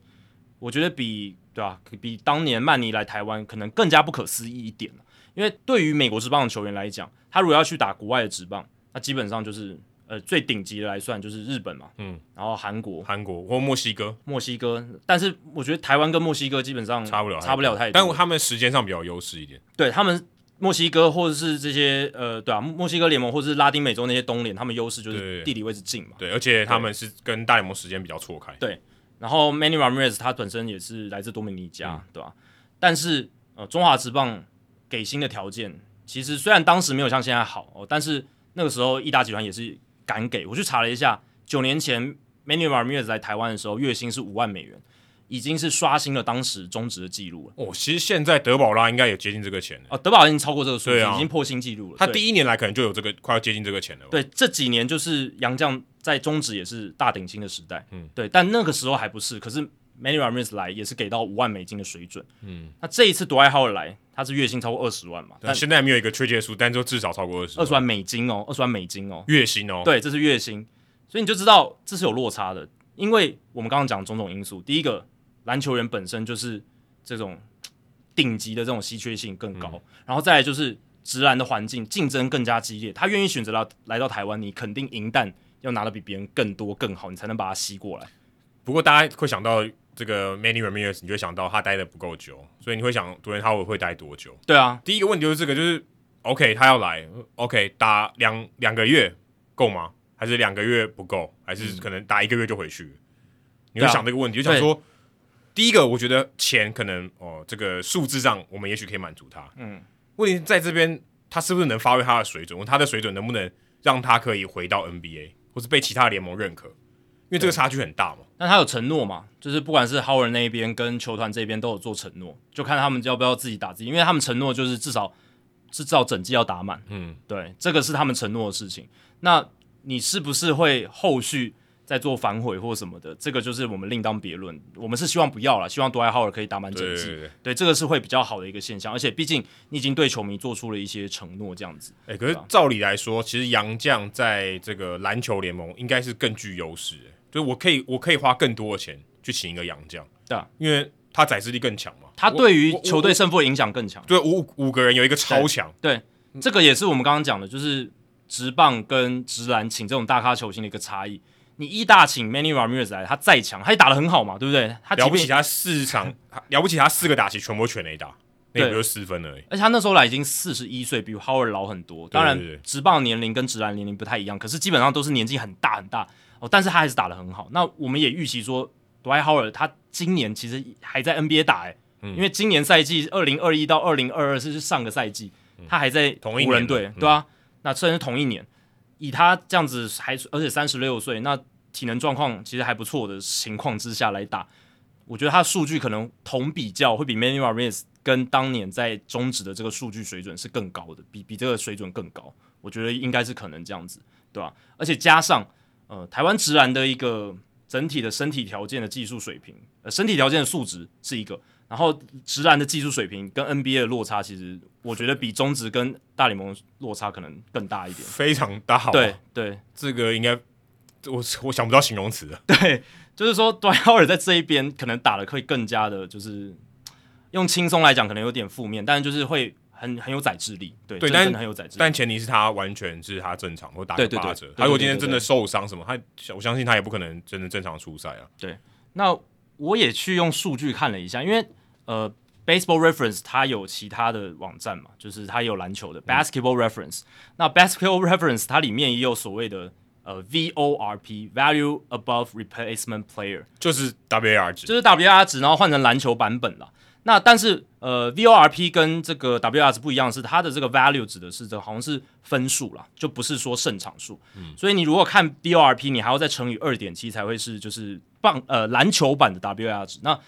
我觉得比对吧、啊？比当年曼尼来台湾可能更加不可思议一点。因为对于美国职棒的球员来讲，他如果要去打国外的职棒，那基本上就是呃最顶级的来算就是日本嘛，嗯，然后韩国、韩国或墨西哥、墨西哥。但是我觉得台湾跟墨西哥基本上差不了，差不了太多，但他们时间上比较优势一点。对他们。墨西哥或者是这些呃，对啊，墨西哥联盟或者是拉丁美洲那些东联，他们优势就是地理位置近嘛。对，而且他们是跟大联盟时间比较错开。对，然后 Manny Ramirez 他本身也是来自多米尼加，嗯、对吧、啊？但是呃，中华职棒给薪的条件，其实虽然当时没有像现在好哦，但是那个时候义大集团也是敢给。我去查了一下，九年前 Manny Ramirez 来台湾的时候，月薪是五万美元。已经是刷新了当时中职的记录了。哦，其实现在德保拉应该也接近这个钱了。哦，德保拉已经超过这个数字，啊、已经破新纪录了。他第一年来可能就有这个快要接近这个钱了。对，这几年就是杨将在中职也是大顶薪的时代。嗯，对，但那个时候还不是。可是 Manny Ramirez 来也是给到五万美金的水准。嗯，那这一次 Dwight Howard 来，他是月薪超过二十万嘛？但现在还没有一个确切数，但就至少超过二十。二十万美金哦，二十万美金哦，月薪哦。对，这是月薪，所以你就知道这是有落差的，因为我们刚刚讲种种因素，第一个。篮球员本身就是这种顶级的这种稀缺性更高，嗯、然后再来就是直男的环境竞争更加激烈，他愿意选择到来到台湾，你肯定银弹要拿的比别人更多更好，你才能把他吸过来。不过大家会想到这个 Manny Ramirez，你就会想到他待的不够久，所以你会想杜兰特会待多久？对啊，第一个问题就是这个，就是 OK 他要来，OK 打两两个月够吗？还是两个月不够？还是可能打一个月就回去？嗯、你会想这个问题，啊、就想说。第一个，我觉得钱可能哦，这个数字上我们也许可以满足他。嗯，问题在这边，他是不是能发挥他的水准？他的水准能不能让他可以回到 NBA，或是被其他联盟认可？因为这个差距很大嘛。那他有承诺嘛？就是不管是 Howard 那一边跟球团这边都有做承诺，就看他们要不要自己打自己。因为他们承诺就是至少是至少整季要打满。嗯，对，这个是他们承诺的事情。那你是不是会后续？在做反悔或什么的，这个就是我们另当别论。我们是希望不要了，希望多埃浩尔可以打满整季。对，对，对，对，这个是会比较好的一个现象。而且毕竟你已经对球迷做出了一些承诺，这样子。哎、欸，可是照理来说，其实杨将在这个篮球联盟应该是更具优势。就是我可以，我可以花更多的钱去请一个杨将，对啊，因为他宰制力更强嘛。他对于球队胜负的影响更强。对，五五个人有一个超强。对，这个也是我们刚刚讲的，就是直棒跟直篮请这种大咖球星的一个差异。你一大请 Manny Ramirez 来，他再强，他也打得很好嘛，对不对？他了不起，他四场 <laughs> 了不起，他四个打席全部全垒打，那也就四分而已。而且他那时候来已经四十一岁，比 Howard 老很多。当然，职棒年龄跟职篮年龄不太一样，可是基本上都是年纪很大很大哦。但是他还是打得很好。那我们也预期说，Dwight Howard 他今年其实还在 NBA 打，哎、嗯，因为今年赛季二零二一到二零二二是上个赛季，他还在湖人队，对啊，那虽然是同一年。以他这样子还而且三十六岁，那体能状况其实还不错的情况之下来打，我觉得他数据可能同比较会比 Manny Ramirez 跟当年在中职的这个数据水准是更高的，比比这个水准更高，我觉得应该是可能这样子，对吧？而且加上呃台湾职篮的一个整体的身体条件的技术水平，呃身体条件的素质是一个。然后，直男的技术水平跟 NBA 的落差，其实我觉得比中职跟大联盟落差可能更大一点，非常大。对对，这个应该我我想不到形容词了。对，就是说，<laughs> Dwight Howard 在这一边可能打的可以更加的，就是用轻松来讲，可能有点负面，但是就是会很很有宰制力。对对，但很有宰制力。但前提是他完全是他正常，或打个八折。他如果今天真的受伤什么，他我相信他也不可能真的正常出赛啊。对，那。我也去用数据看了一下，因为呃，Baseball Reference 它有其他的网站嘛，就是它有篮球的 Basketball Reference，嗯。那 Basketball Reference 它里面也有所谓的呃 VORP Value Above Replacement Player，就是 WAR 值，就是 WAR 值，然后换成篮球版本了。那但是呃，VORP 跟这个 WAR 值不一样，是它的这个 value 指的是这好像是分数啦，就不是说胜场数。嗯，所以你如果看 VORP，你还要再乘以二点七才会是就是棒呃篮球版的 WAR 值。那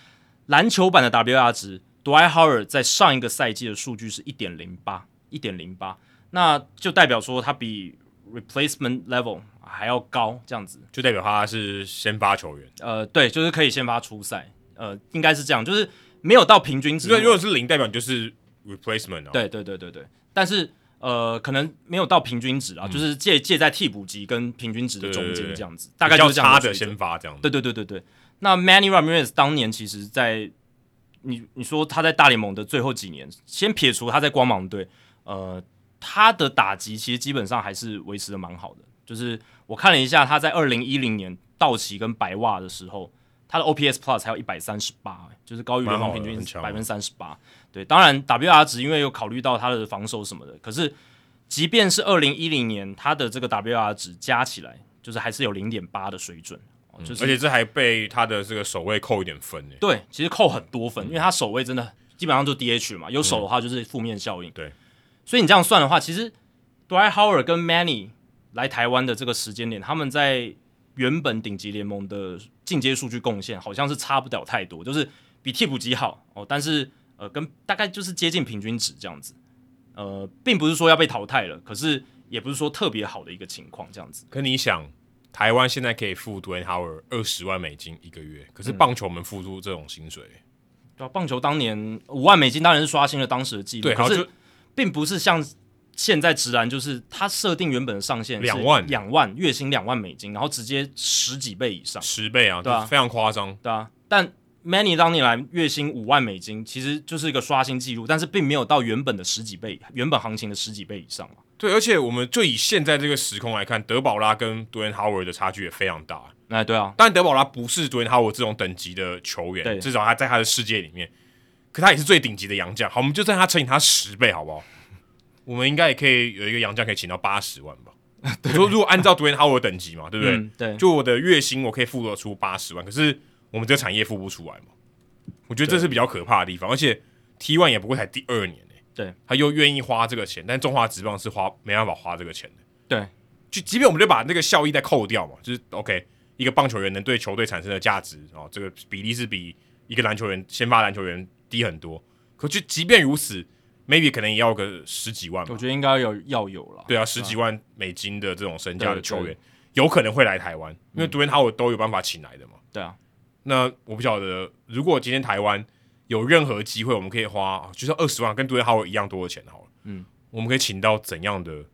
篮球版的 WAR 值，Dwight Howard 在上一个赛季的数据是一点零八，一点零八，那就代表说他比 replacement level 还要高，这样子就代表他是先发球员。呃，对，就是可以先发出赛，呃，应该是这样，就是。没有到平均值，对如果是零，代表你就是 replacement 啊。对对对对对，但是呃，可能没有到平均值啊，嗯、就是介介在替补级跟平均值的中间这样子，大概就是这样。差的先发这样。对对对对对。那 Manny Ramirez 当年其实在你你说他在大联盟的最后几年，先撇除他在光芒队，呃，他的打击其实基本上还是维持的蛮好的。就是我看了一下，他在二零一零年道奇跟白袜的时候，他的 OPS Plus 还有一百三十八，就是高于联盟平均百分之三十八。对，当然 WR 值因为有考虑到他的防守什么的，可是即便是二零一零年他的这个 WR 值加起来，就是还是有零点八的水准。就是、嗯，而且这还被他的这个守卫扣一点分诶。对，其实扣很多分，因为他守卫真的基本上就 DH 嘛，有守的话就是负面效应。嗯、对，所以你这样算的话，其实 Dwight Howard 跟 Manny 来台湾的这个时间点，他们在原本顶级联盟的进阶数据贡献好像是差不了太多，就是比替补级好哦，但是呃，跟大概就是接近平均值这样子。呃，并不是说要被淘汰了，可是也不是说特别好的一个情况这样子。可你想？台湾现在可以付 Howard 二十万美金一个月，可是棒球们付出这种薪水，嗯、对啊，棒球当年五万美金当然是刷新了当时的记录，对，可是并不是像现在直男，就是他设定原本的上限两万，两万月薪两万美金，然后直接十几倍以上，十倍啊，对啊，非常夸张，对啊。但 Manny 当年来月薪五万美金，其实就是一个刷新记录，但是并没有到原本的十几倍，原本行情的十几倍以上嘛。对，而且我们就以现在这个时空来看，德保拉跟 Dwayne Howard 的差距也非常大。哎，对啊，当然德保拉不是 Dwayne Howard 这种等级的球员，至少他在他的世界里面，可他也是最顶级的洋将。好，我们就算他乘以他十倍，好不好？<laughs> 我们应该也可以有一个洋将可以请到八十万吧？<laughs> 对说如果按照 Dwayne Howard 等级嘛，对不对？嗯、对，就我的月薪我可以付得出八十万，可是我们这个产业付不出来嘛？我觉得这是比较可怕的地方，而且 T One 也不会才第二年呢。对，他又愿意花这个钱，但中华职棒是花没办法花这个钱的。对，就即便我们就把那个效益再扣掉嘛，就是 OK，一个棒球员能对球队产生的价值哦，这个比例是比一个篮球员先发篮球员低很多。可就即便如此，maybe 可能也要个十几万吧。我觉得应该有要有了。对啊，十几万美金的这种身价的球员，有可能会来台湾，因为 Dwayne Howard 都有办法请来的嘛。对啊，那我不晓得，如果今天台湾。有任何机会，我们可以花，就是二十万，跟 Dwayne Howard 一样多的钱好了。嗯，我们可以请到怎样的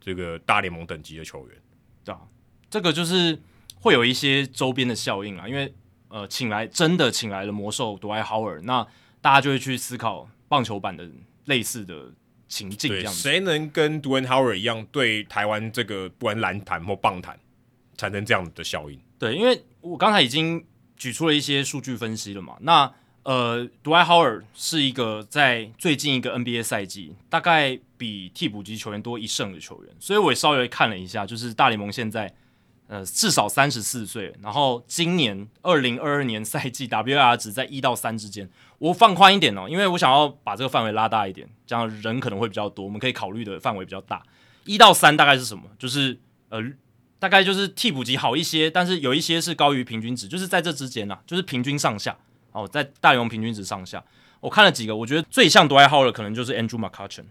这个大联盟等级的球员？对啊，这个就是会有一些周边的效应啊，因为呃，请来真的请来了魔兽 Dwayne Howard，那大家就会去思考棒球版的类似的情境，这样子，谁能跟 Dwayne Howard 一样，对台湾这个不管篮坛或棒坛产生这样的效应？对，因为我刚才已经举出了一些数据分析了嘛，那。呃，Dwight Howard 是一个在最近一个 NBA 赛季大概比替补级球员多一胜的球员，所以我也稍微看了一下，就是大联盟现在呃至少三十四岁，然后今年二零二二年赛季 WR 值在一到三之间，我放宽一点哦，因为我想要把这个范围拉大一点，这样人可能会比较多，我们可以考虑的范围比较大。一到三大概是什么？就是呃大概就是替补级好一些，但是有一些是高于平均值，就是在这之间呐、啊，就是平均上下。哦，在大联盟平均值上下，我看了几个，我觉得最像 Dwight Howard 的可能就是 Andrew McCutchen，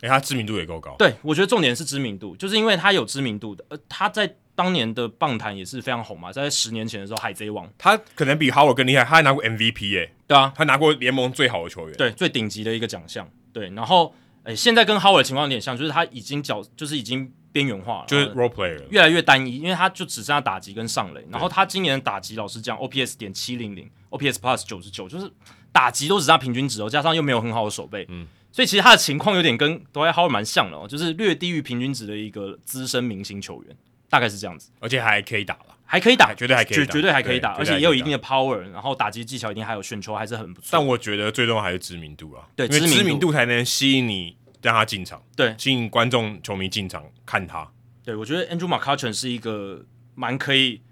哎、欸，他知名度也够高。对，我觉得重点是知名度，就是因为他有知名度的，呃，他在当年的棒坛也是非常红嘛，在十年前的时候，海贼王，他可能比 Howard 更厉害，他还拿过 MVP 耶、欸，对啊，他拿过联盟最好的球员，对，最顶级的一个奖项，对，然后，哎、欸，现在跟 Howard 的情况有点像，就是他已经角，就是已经。边缘化了，就是 role player 越来越单一，因为他就只剩下打击跟上垒，然后他今年的打击老实讲，OPS 点七零零，OPS plus 九十九，就是打击都只差平均值哦，加上又没有很好的守备，嗯，所以其实他的情况有点跟 Dwight Howard 蛮像的哦，就是略低于平均值的一个资深明星球员，大概是这样子，而且还可以打了，还可以打，绝对还可以，绝绝对还可以打，而且也有一定的 power，然后打击技巧一定还有选球还是很不错，但我觉得最终还是知名度啊，对，因为知名度才能吸引你让他进场，对，吸引观众球迷进场看他。对，我觉得 Andrew McCutchen 是一个蛮可以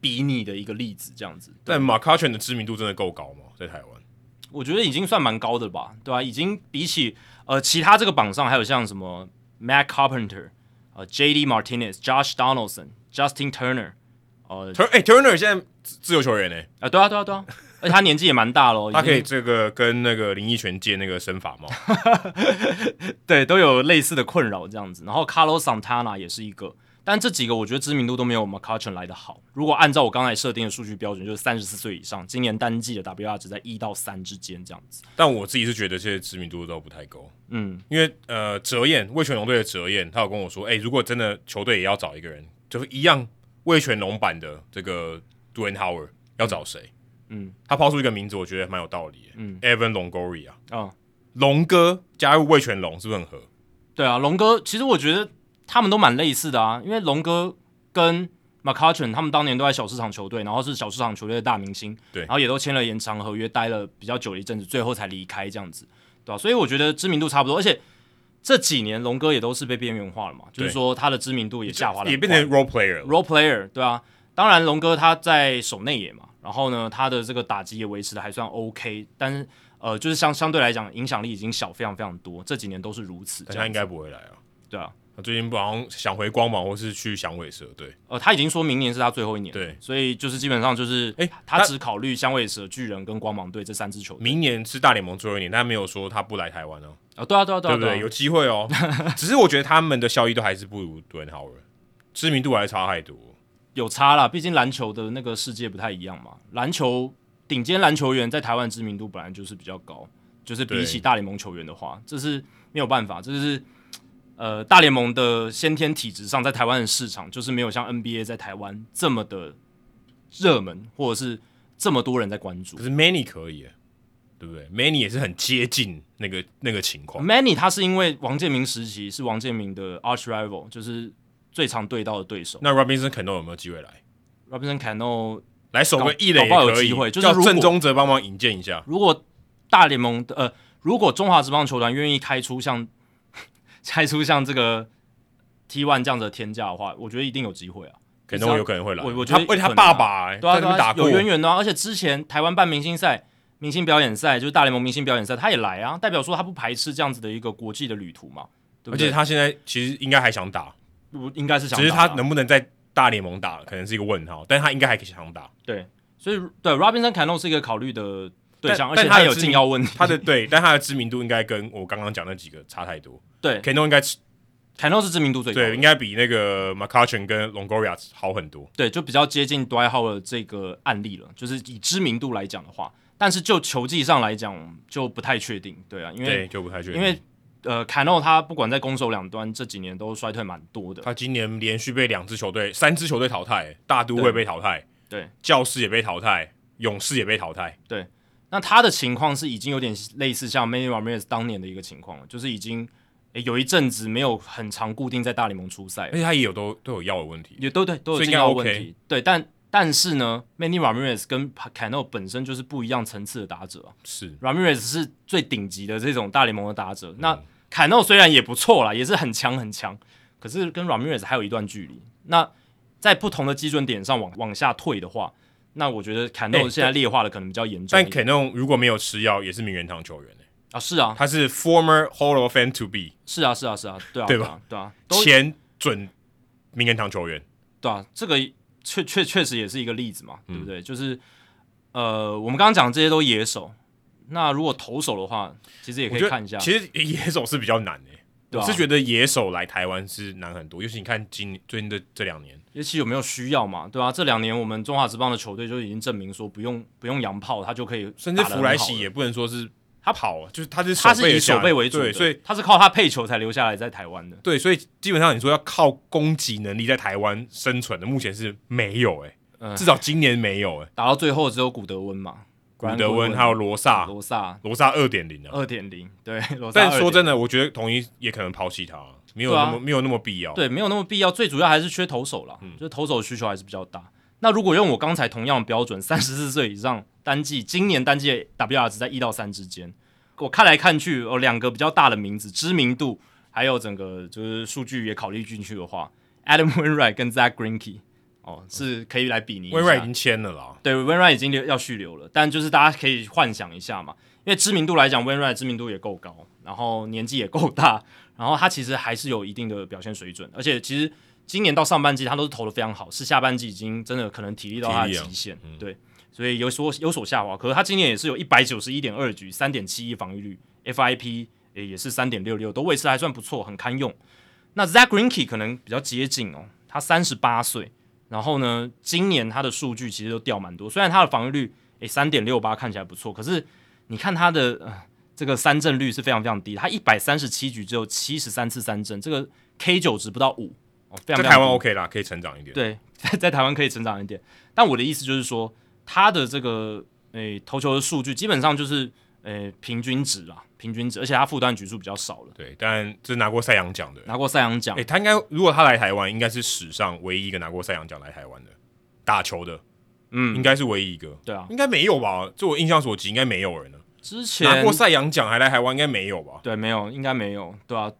比拟的一个例子，这样子。但 McCutchen 的知名度真的够高吗？在台湾，我觉得已经算蛮高的吧，对吧、啊？已经比起呃其他这个榜上还有像什么 Matt Carpenter、呃 JD Martinez、Josh Donaldson、Justin Turner，呃，哎 Turner 现在自由球员呢？啊、呃，对啊，对啊，对啊。而且他年纪也蛮大喽，他可以这个跟那个林益全借那个生法帽，<laughs> 对，都有类似的困扰这样子。然后 Carlos Santana 也是一个，但这几个我觉得知名度都没有 McCutchen 来的好。如果按照我刚才设定的数据标准，就是三十四岁以上，今年单季的 WR 值在一到三之间这样子。但我自己是觉得这些知名度都不太够，嗯，因为呃，哲彦魏全龙队的哲彦，他有跟我说，哎、欸，如果真的球队也要找一个人，就是一样魏全龙版的这个 Dwayne Howard。要找谁？嗯，他抛出一个名字，我觉得蛮有道理。嗯，Evan Longoria 啊，龙哥加入味全龙是不是很合？对啊，龙哥其实我觉得他们都蛮类似的啊，因为龙哥跟 McCutchen 他们当年都在小市场球队，然后是小市场球队的大明星，对，然后也都签了延长合约，待了比较久一阵子，最后才离开这样子，对吧、啊？所以我觉得知名度差不多，而且这几年龙哥也都是被边缘化了嘛，就是说他的知名度也下滑了，也变成 role player，role player，对啊。当然龙哥他在守内野嘛，然后呢，他的这个打击也维持的还算 OK，但是呃，就是相相对来讲影响力已经小非常非常多，这几年都是如此，但他应该不会来啊，对啊。他最近好像想回光芒，或是去响尾蛇，对，呃，他已经说明年是他最后一年，对，所以就是基本上就是，哎、欸，他只考虑响尾蛇、巨人跟光芒队这三支球队。明年是大联盟最后一年，但没有说他不来台湾哦。啊，对啊，对啊，对啊，对不对？有机会哦，<laughs> 只是我觉得他们的效益都还是不如杜兰特，知名度还是差太多，有差啦，毕竟篮球的那个世界不太一样嘛。篮球顶尖篮球员在台湾知名度本来就是比较高，就是比起大联盟球员的话，这是没有办法，这是。呃，大联盟的先天体质上，在台湾的市场就是没有像 NBA 在台湾这么的热门，或者是这么多人在关注。可是 Manny 可以，对不对？Manny 也是很接近那个那个情况。Manny 他是因为王建民时期是王建民的 Arch Rival，就是最常对到的对手。那 Robinson Cano 有没有机会来？Robinson Cano 来守个一垒也可以，有就是叫郑宗哲帮忙引荐一下。如果大联盟的呃，如果中华职棒球团愿意开出像。<laughs> 开出像这个 T One 这样子的天价的话，我觉得一定有机会啊，可能有可能会来。我我觉得，而且他爸爸、欸、对啊，对啊，打有渊源的啊。而且之前台湾办明星赛、明星表演赛，就是大联盟明星表演赛，他也来啊，代表说他不排斥这样子的一个国际的旅途嘛，对对？而且他现在其实应该还想打，应该是想打，只是他能不能在大联盟打，可能是一个问号。但是他应该还可以想打。对，所以对 Robinson Cano 是一个考虑的对象，而且他有禁药问题。他的对，但他的知名度应该跟我刚刚讲那几个差太多。对，Cano 应该 Cano 是知名度最高，对，应该比那个 McCutchen 跟 Longoria 好很多。对，就比较接近 Dwight Howard 的这个案例了，就是以知名度来讲的话，但是就球技上来讲就不太确定。对啊，因为就不太确定，因为呃，Cano 他不管在攻守两端这几年都衰退蛮多的。他今年连续被两支球队、三支球队淘汰，大都会被淘汰，对，教士也被淘汰，勇士也被淘汰，对。那他的情况是已经有点类似像 Manny Ramirez 当年的一个情况了，就是已经诶有一阵子没有很长固定在大联盟出赛，而且他也有都都有腰的问题，也都对都有进腰问题。OK、对，但但是呢，Manny Ramirez 跟 Cano 本身就是不一样层次的打者，是。Ramirez 是最顶级的这种大联盟的打者，嗯、那 Cano 虽然也不错啦，也是很强很强，可是跟 Ramirez 还有一段距离。那在不同的基准点上往往下退的话。那我觉得 Cano 现在劣化的可能比较严重，但 Cano 如果没有吃药，也是名人堂球员。啊，是啊，他是 former Hall of Fame to be，是啊，是啊，是啊，对啊，对吧？对啊，前准名人堂球员，对啊，这个确确确实也是一个例子嘛，对不对？嗯、就是呃，我们刚刚讲这些都野手，那如果投手的话，其实也可以看一下，其实野手是比较难的。我是觉得野手来台湾是难很多，尤其你看今最近的这两年，尤其有没有需要嘛？对啊，这两年我们中华职棒的球队就已经证明说，不用不用洋炮，他就可以，甚至弗莱西也不能说是他跑，就是他是他是以守备为主，对，所以他是靠他配球才留下来在台湾的。对，所以基本上你说要靠攻击能力在台湾生存的，目前是没有哎、至少今年没有哎、欸，打到最后只有古德温嘛。古德温还有罗萨，罗萨，罗萨二点零啊，二点零，对。<laughs> 但说真的，我觉得统一也可能抛弃他，没有那么、啊、没有那么必要。对，没有那么必要。最主要还是缺投手了，嗯、就是投手需求还是比较大。那如果用我刚才同样的标准，三十四岁以上单季，今年单季 WR 值在一到三之间，我看来看去，哦两个比较大的名字，知名度还有整个就是数据也考虑进去的话，Adam <laughs> Wainwright 跟 Zach Greinke。哦，是可以来比拟。Wainwright 已经签了啦，对，Wainwright 已经要续留了，但就是大家可以幻想一下嘛，因为知名度来讲，Wainwright 知名度也够高，然后年纪也够大，然后他其实还是有一定的表现水准，而且其实今年到上半季他都是投的非常好，是下半季已经真的可能体力到他的极限，啊嗯、对，所以有所有所下滑，可是他今年也是有一百九十一点二局，三点七一防御率，FIP 也也是三点六六，都维持还算不错，很堪用。那 Zach Greinke 可能比较接近哦，他三十八岁。然后呢，今年他的数据其实都掉蛮多，虽然他的防御率诶三点六八看起来不错，可是你看他的、呃、这个三振率是非常非常低，他一百三十七局只有七十三次三振，这个 K 九值不到五哦，非常非常在台湾 OK 啦，可以成长一点。对，在 <laughs> 在台湾可以成长一点，但我的意思就是说，他的这个诶、欸、投球的数据基本上就是诶、欸、平均值啦，平均值，而且他负担局数比较少了。对，但这拿过赛扬奖的，拿过赛扬奖。诶，他应该如果他来台湾，应该是史上唯一一个拿过赛扬奖来台湾的打球的，嗯，应该是唯一一个。对啊，应该没有吧？就我印象所及，应该没有人了。之前拿过赛扬奖还来台湾，应该没有吧？对，没有，应该没有，对啊。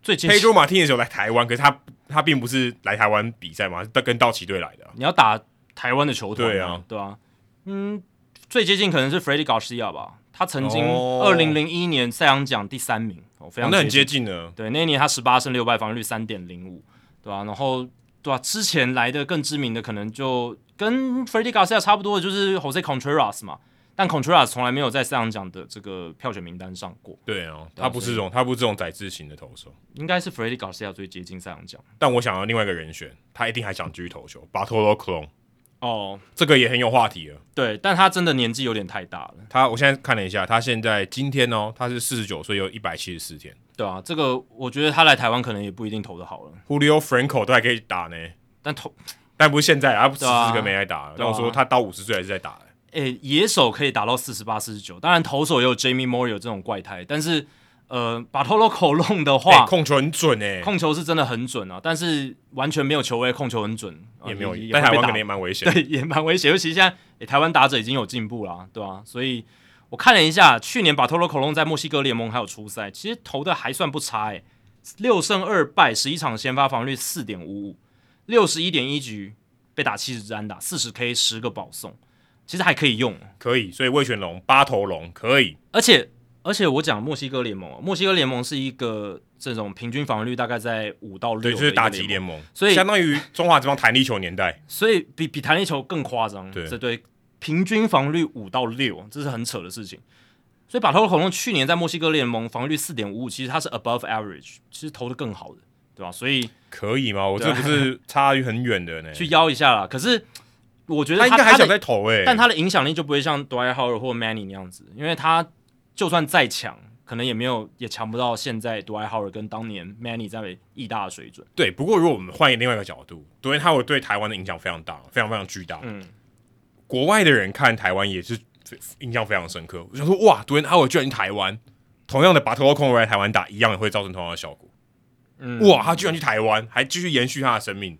最近 Pedro Martinez 有来台湾，可是他他并不是来台湾比赛嘛，他跟道奇队来的、啊。你要打台湾的球队，对啊，对啊，嗯，最接近可能是 Freddie Garcia 吧，他曾经二零零一年赛扬奖第三名，哦，非常、哦、那很接近的。对，那一年他十八胜六败，防御率三点零五，对吧、啊？然后对吧、啊？之前来的更知名的可能就跟 Freddie Garcia 差不多的，就是 Jose Contreras 嘛。但 Contreras 从来没有在赛扬奖的这个票选名单上过。对啊，他不是这种，他不是这种宰制型的投手。应该是 Freddie Garcia 最接近赛扬奖。但我想要另外一个人选，他一定还想继续投球。Bartolo Colon 哦，这个也很有话题了。对，但他真的年纪有点太大了。他我现在看了一下，他现在今天哦，他是四十九岁，有一百七十四天。对啊，这个我觉得他来台湾可能也不一定投的好了。Julio Franco 都还可以打呢，但投 <laughs> 但不是现在，他四十个没来打。那、啊、我说他到五十岁还是在打。诶、欸，野手可以打到四十八、四十九，当然投手也有 Jamie Moyer 这种怪胎，但是呃，把 Bartolo Colon 的话、欸，控球很准诶、欸，控球是真的很准啊，但是完全没有球威，控球很准也没有，也但台湾可能也蛮危险，对，也蛮危险，尤其现在、欸、台湾打者已经有进步了，对吧、啊？所以我看了一下，去年 Bartolo Colon 在墨西哥联盟还有初赛，其实投的还算不差诶、欸，六胜二败，十一场先发防率四点五五，六十一点一局被打七十支安打，四十 K 十个保送。其实还可以用，可以，所以魏全龙八头龙可以，而且而且我讲墨西哥联盟，墨西哥联盟是一个这种平均防御率大概在五到六，对，就是打击联盟，所以相当于中华职棒弹力球年代，所以比比弹力球更夸张，对，这对平均防御五到六，这是很扯的事情。所以把头的恐龙去年在墨西哥联盟防御率四点五五，其实它是 above average，其实投的更好的，对吧？所以可以吗？我这不是 <laughs> 差距很远的呢，去邀一下啦。可是。我觉得他，他应该还想再投诶、欸，但他的影响力就不会像 Dwight Howard 或 Manny 那样子，因为他就算再强，可能也没有也强不到现在 Dwight Howard 跟当年 Manny 在意大的水准。对，不过如果我们换另外一个角度，Dwight Howard 对台湾的影响非常大，非常非常巨大。嗯，国外的人看台湾也是印象非常深刻。我想说，哇，Dwight Howard 居然去台湾，同样的把头号空来台湾打，一样也会造成同样的效果。嗯，哇，他居然去台湾，还继续延续他的生命，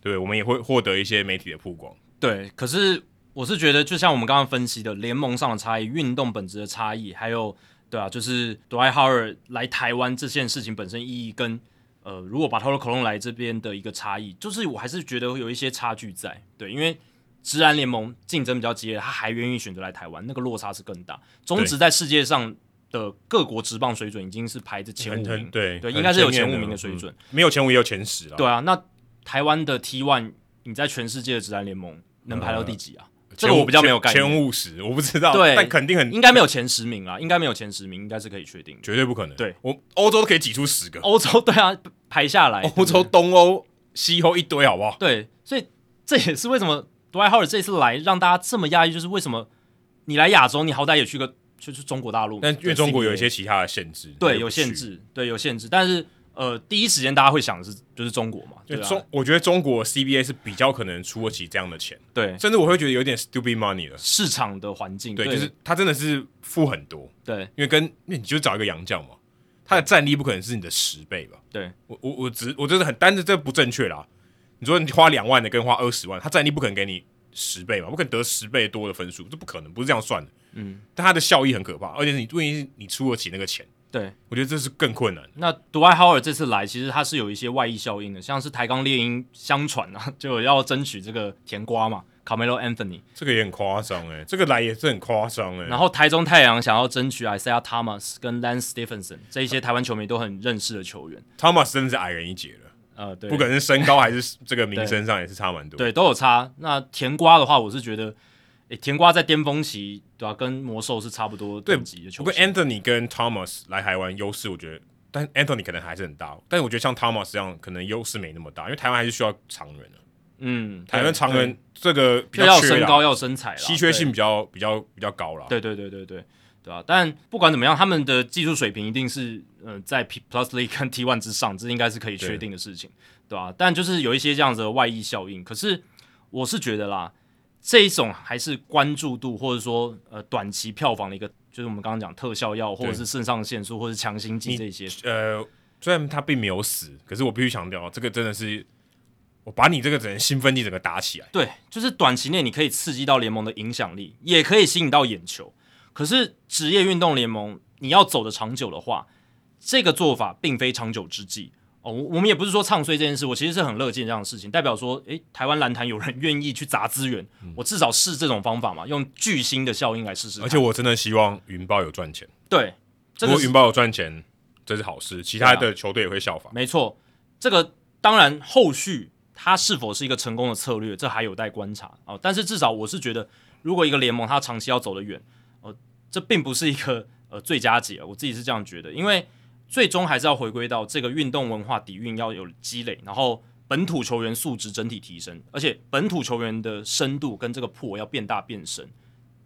对，我们也会获得一些媒体的曝光。对，可是我是觉得，就像我们刚刚分析的，联盟上的差异、运动本质的差异，还有对啊，就是 Dwight Howard 来台湾这件事情本身意义跟呃，如果把 Bartolo Colon 来这边的一个差异，就是我还是觉得有一些差距在。对，因为职篮联盟竞争比较激烈，他还愿意选择来台湾，那个落差是更大。中职在世界上的各国职棒水准已经是排着前五名，对对，应该是有前五名的水准，嗯、没有前五也有前十了。对啊，那台湾的 T One 你在全世界的职篮联盟。能排到第几啊？呃、这个我比较没有概念。前五十我不知道，对，但肯定很应该没有前十名啊，应该没有前十名，应该是可以确定，绝对不可能。对，我欧洲都可以挤出十个，欧洲对啊，排下来，欧洲东欧西欧一堆，好不好？对，所以这也是为什么 Dwight Howard 这次来让大家这么压抑，就是为什么你来亚洲，你好歹也去个就是中国大陆，但因为中国有一些其他的限制，对，有限制，对，有限制，但是。呃，第一时间大家会想的是就是中国嘛，对中，我觉得中国 CBA 是比较可能出得起这样的钱，对，甚至我会觉得有点 stupid money 了。市场的环境，对，就是他真的是付很多，对，因为跟那你就找一个洋将嘛，他的战力不可能是你的十倍吧？对，我我我只我真的很，但是这不正确啦。你说你花两万的跟花二十万，他战力不可能给你十倍嘛？不可能得十倍多的分数，这不可能，不是这样算的。嗯，但他的效益很可怕，而且你问题是你出得起那个钱。对，我觉得这是更困难。那 Dwight Howard 这次来，其实他是有一些外溢效应的，像是台钢猎鹰相传啊，<laughs> 就要争取这个甜瓜嘛，Carmelo Anthony，这个也很夸张哎，这个来也是很夸张哎。然后台中太阳想要争取 Isaiah Thomas 跟 Lance Stephenson 这一些台湾球迷都很认识的球员。Thomas 真的是矮人一截了，呃，对，不管是身高还是这个名声上也是差蛮多，对，都有差。那甜瓜的话，我是觉得。诶，甜瓜在巅峰期，对吧、啊？跟魔兽是差不多等级的球员。不过 Anthony 跟 Thomas 来台湾优势，我觉得，但 Anthony 可能还是很大。但是我觉得像 Thomas 这样，可能优势没那么大，因为台湾还是需要长人的。嗯，台湾长人这个比较要身高要身材，稀缺性比较比较比较高了。对对对对对对吧、啊？但不管怎么样，他们的技术水平一定是呃在 <laughs> Plus League 跟 T One 之上，这应该是可以确定的事情，对吧、啊？但就是有一些这样子的外溢效应。可是我是觉得啦。这一种还是关注度或者说呃短期票房的一个，就是我们刚刚讲特效药或者是肾上腺素或者是强心剂这些。呃，虽然他并没有死，可是我必须强调，这个真的是我把你这个整个兴奋剂整个打起来。对，就是短期内你可以刺激到联盟的影响力，也可以吸引到眼球。可是职业运动联盟你要走的长久的话，这个做法并非长久之计。哦，我们也不是说唱衰这件事，我其实是很乐见这样的事情，代表说，诶，台湾篮坛有人愿意去砸资源，嗯、我至少试这种方法嘛，用巨星的效应来试试。而且我真的希望云豹有赚钱。对，如果云豹有赚钱，这是好事，其他的球队也会效仿。没错，这个当然后续它是否是一个成功的策略，这还有待观察啊、哦。但是至少我是觉得，如果一个联盟它长期要走得远，呃，这并不是一个呃最佳解，我自己是这样觉得，因为。最终还是要回归到这个运动文化底蕴要有积累，然后本土球员素质整体提升，而且本土球员的深度跟这个破要变大变深，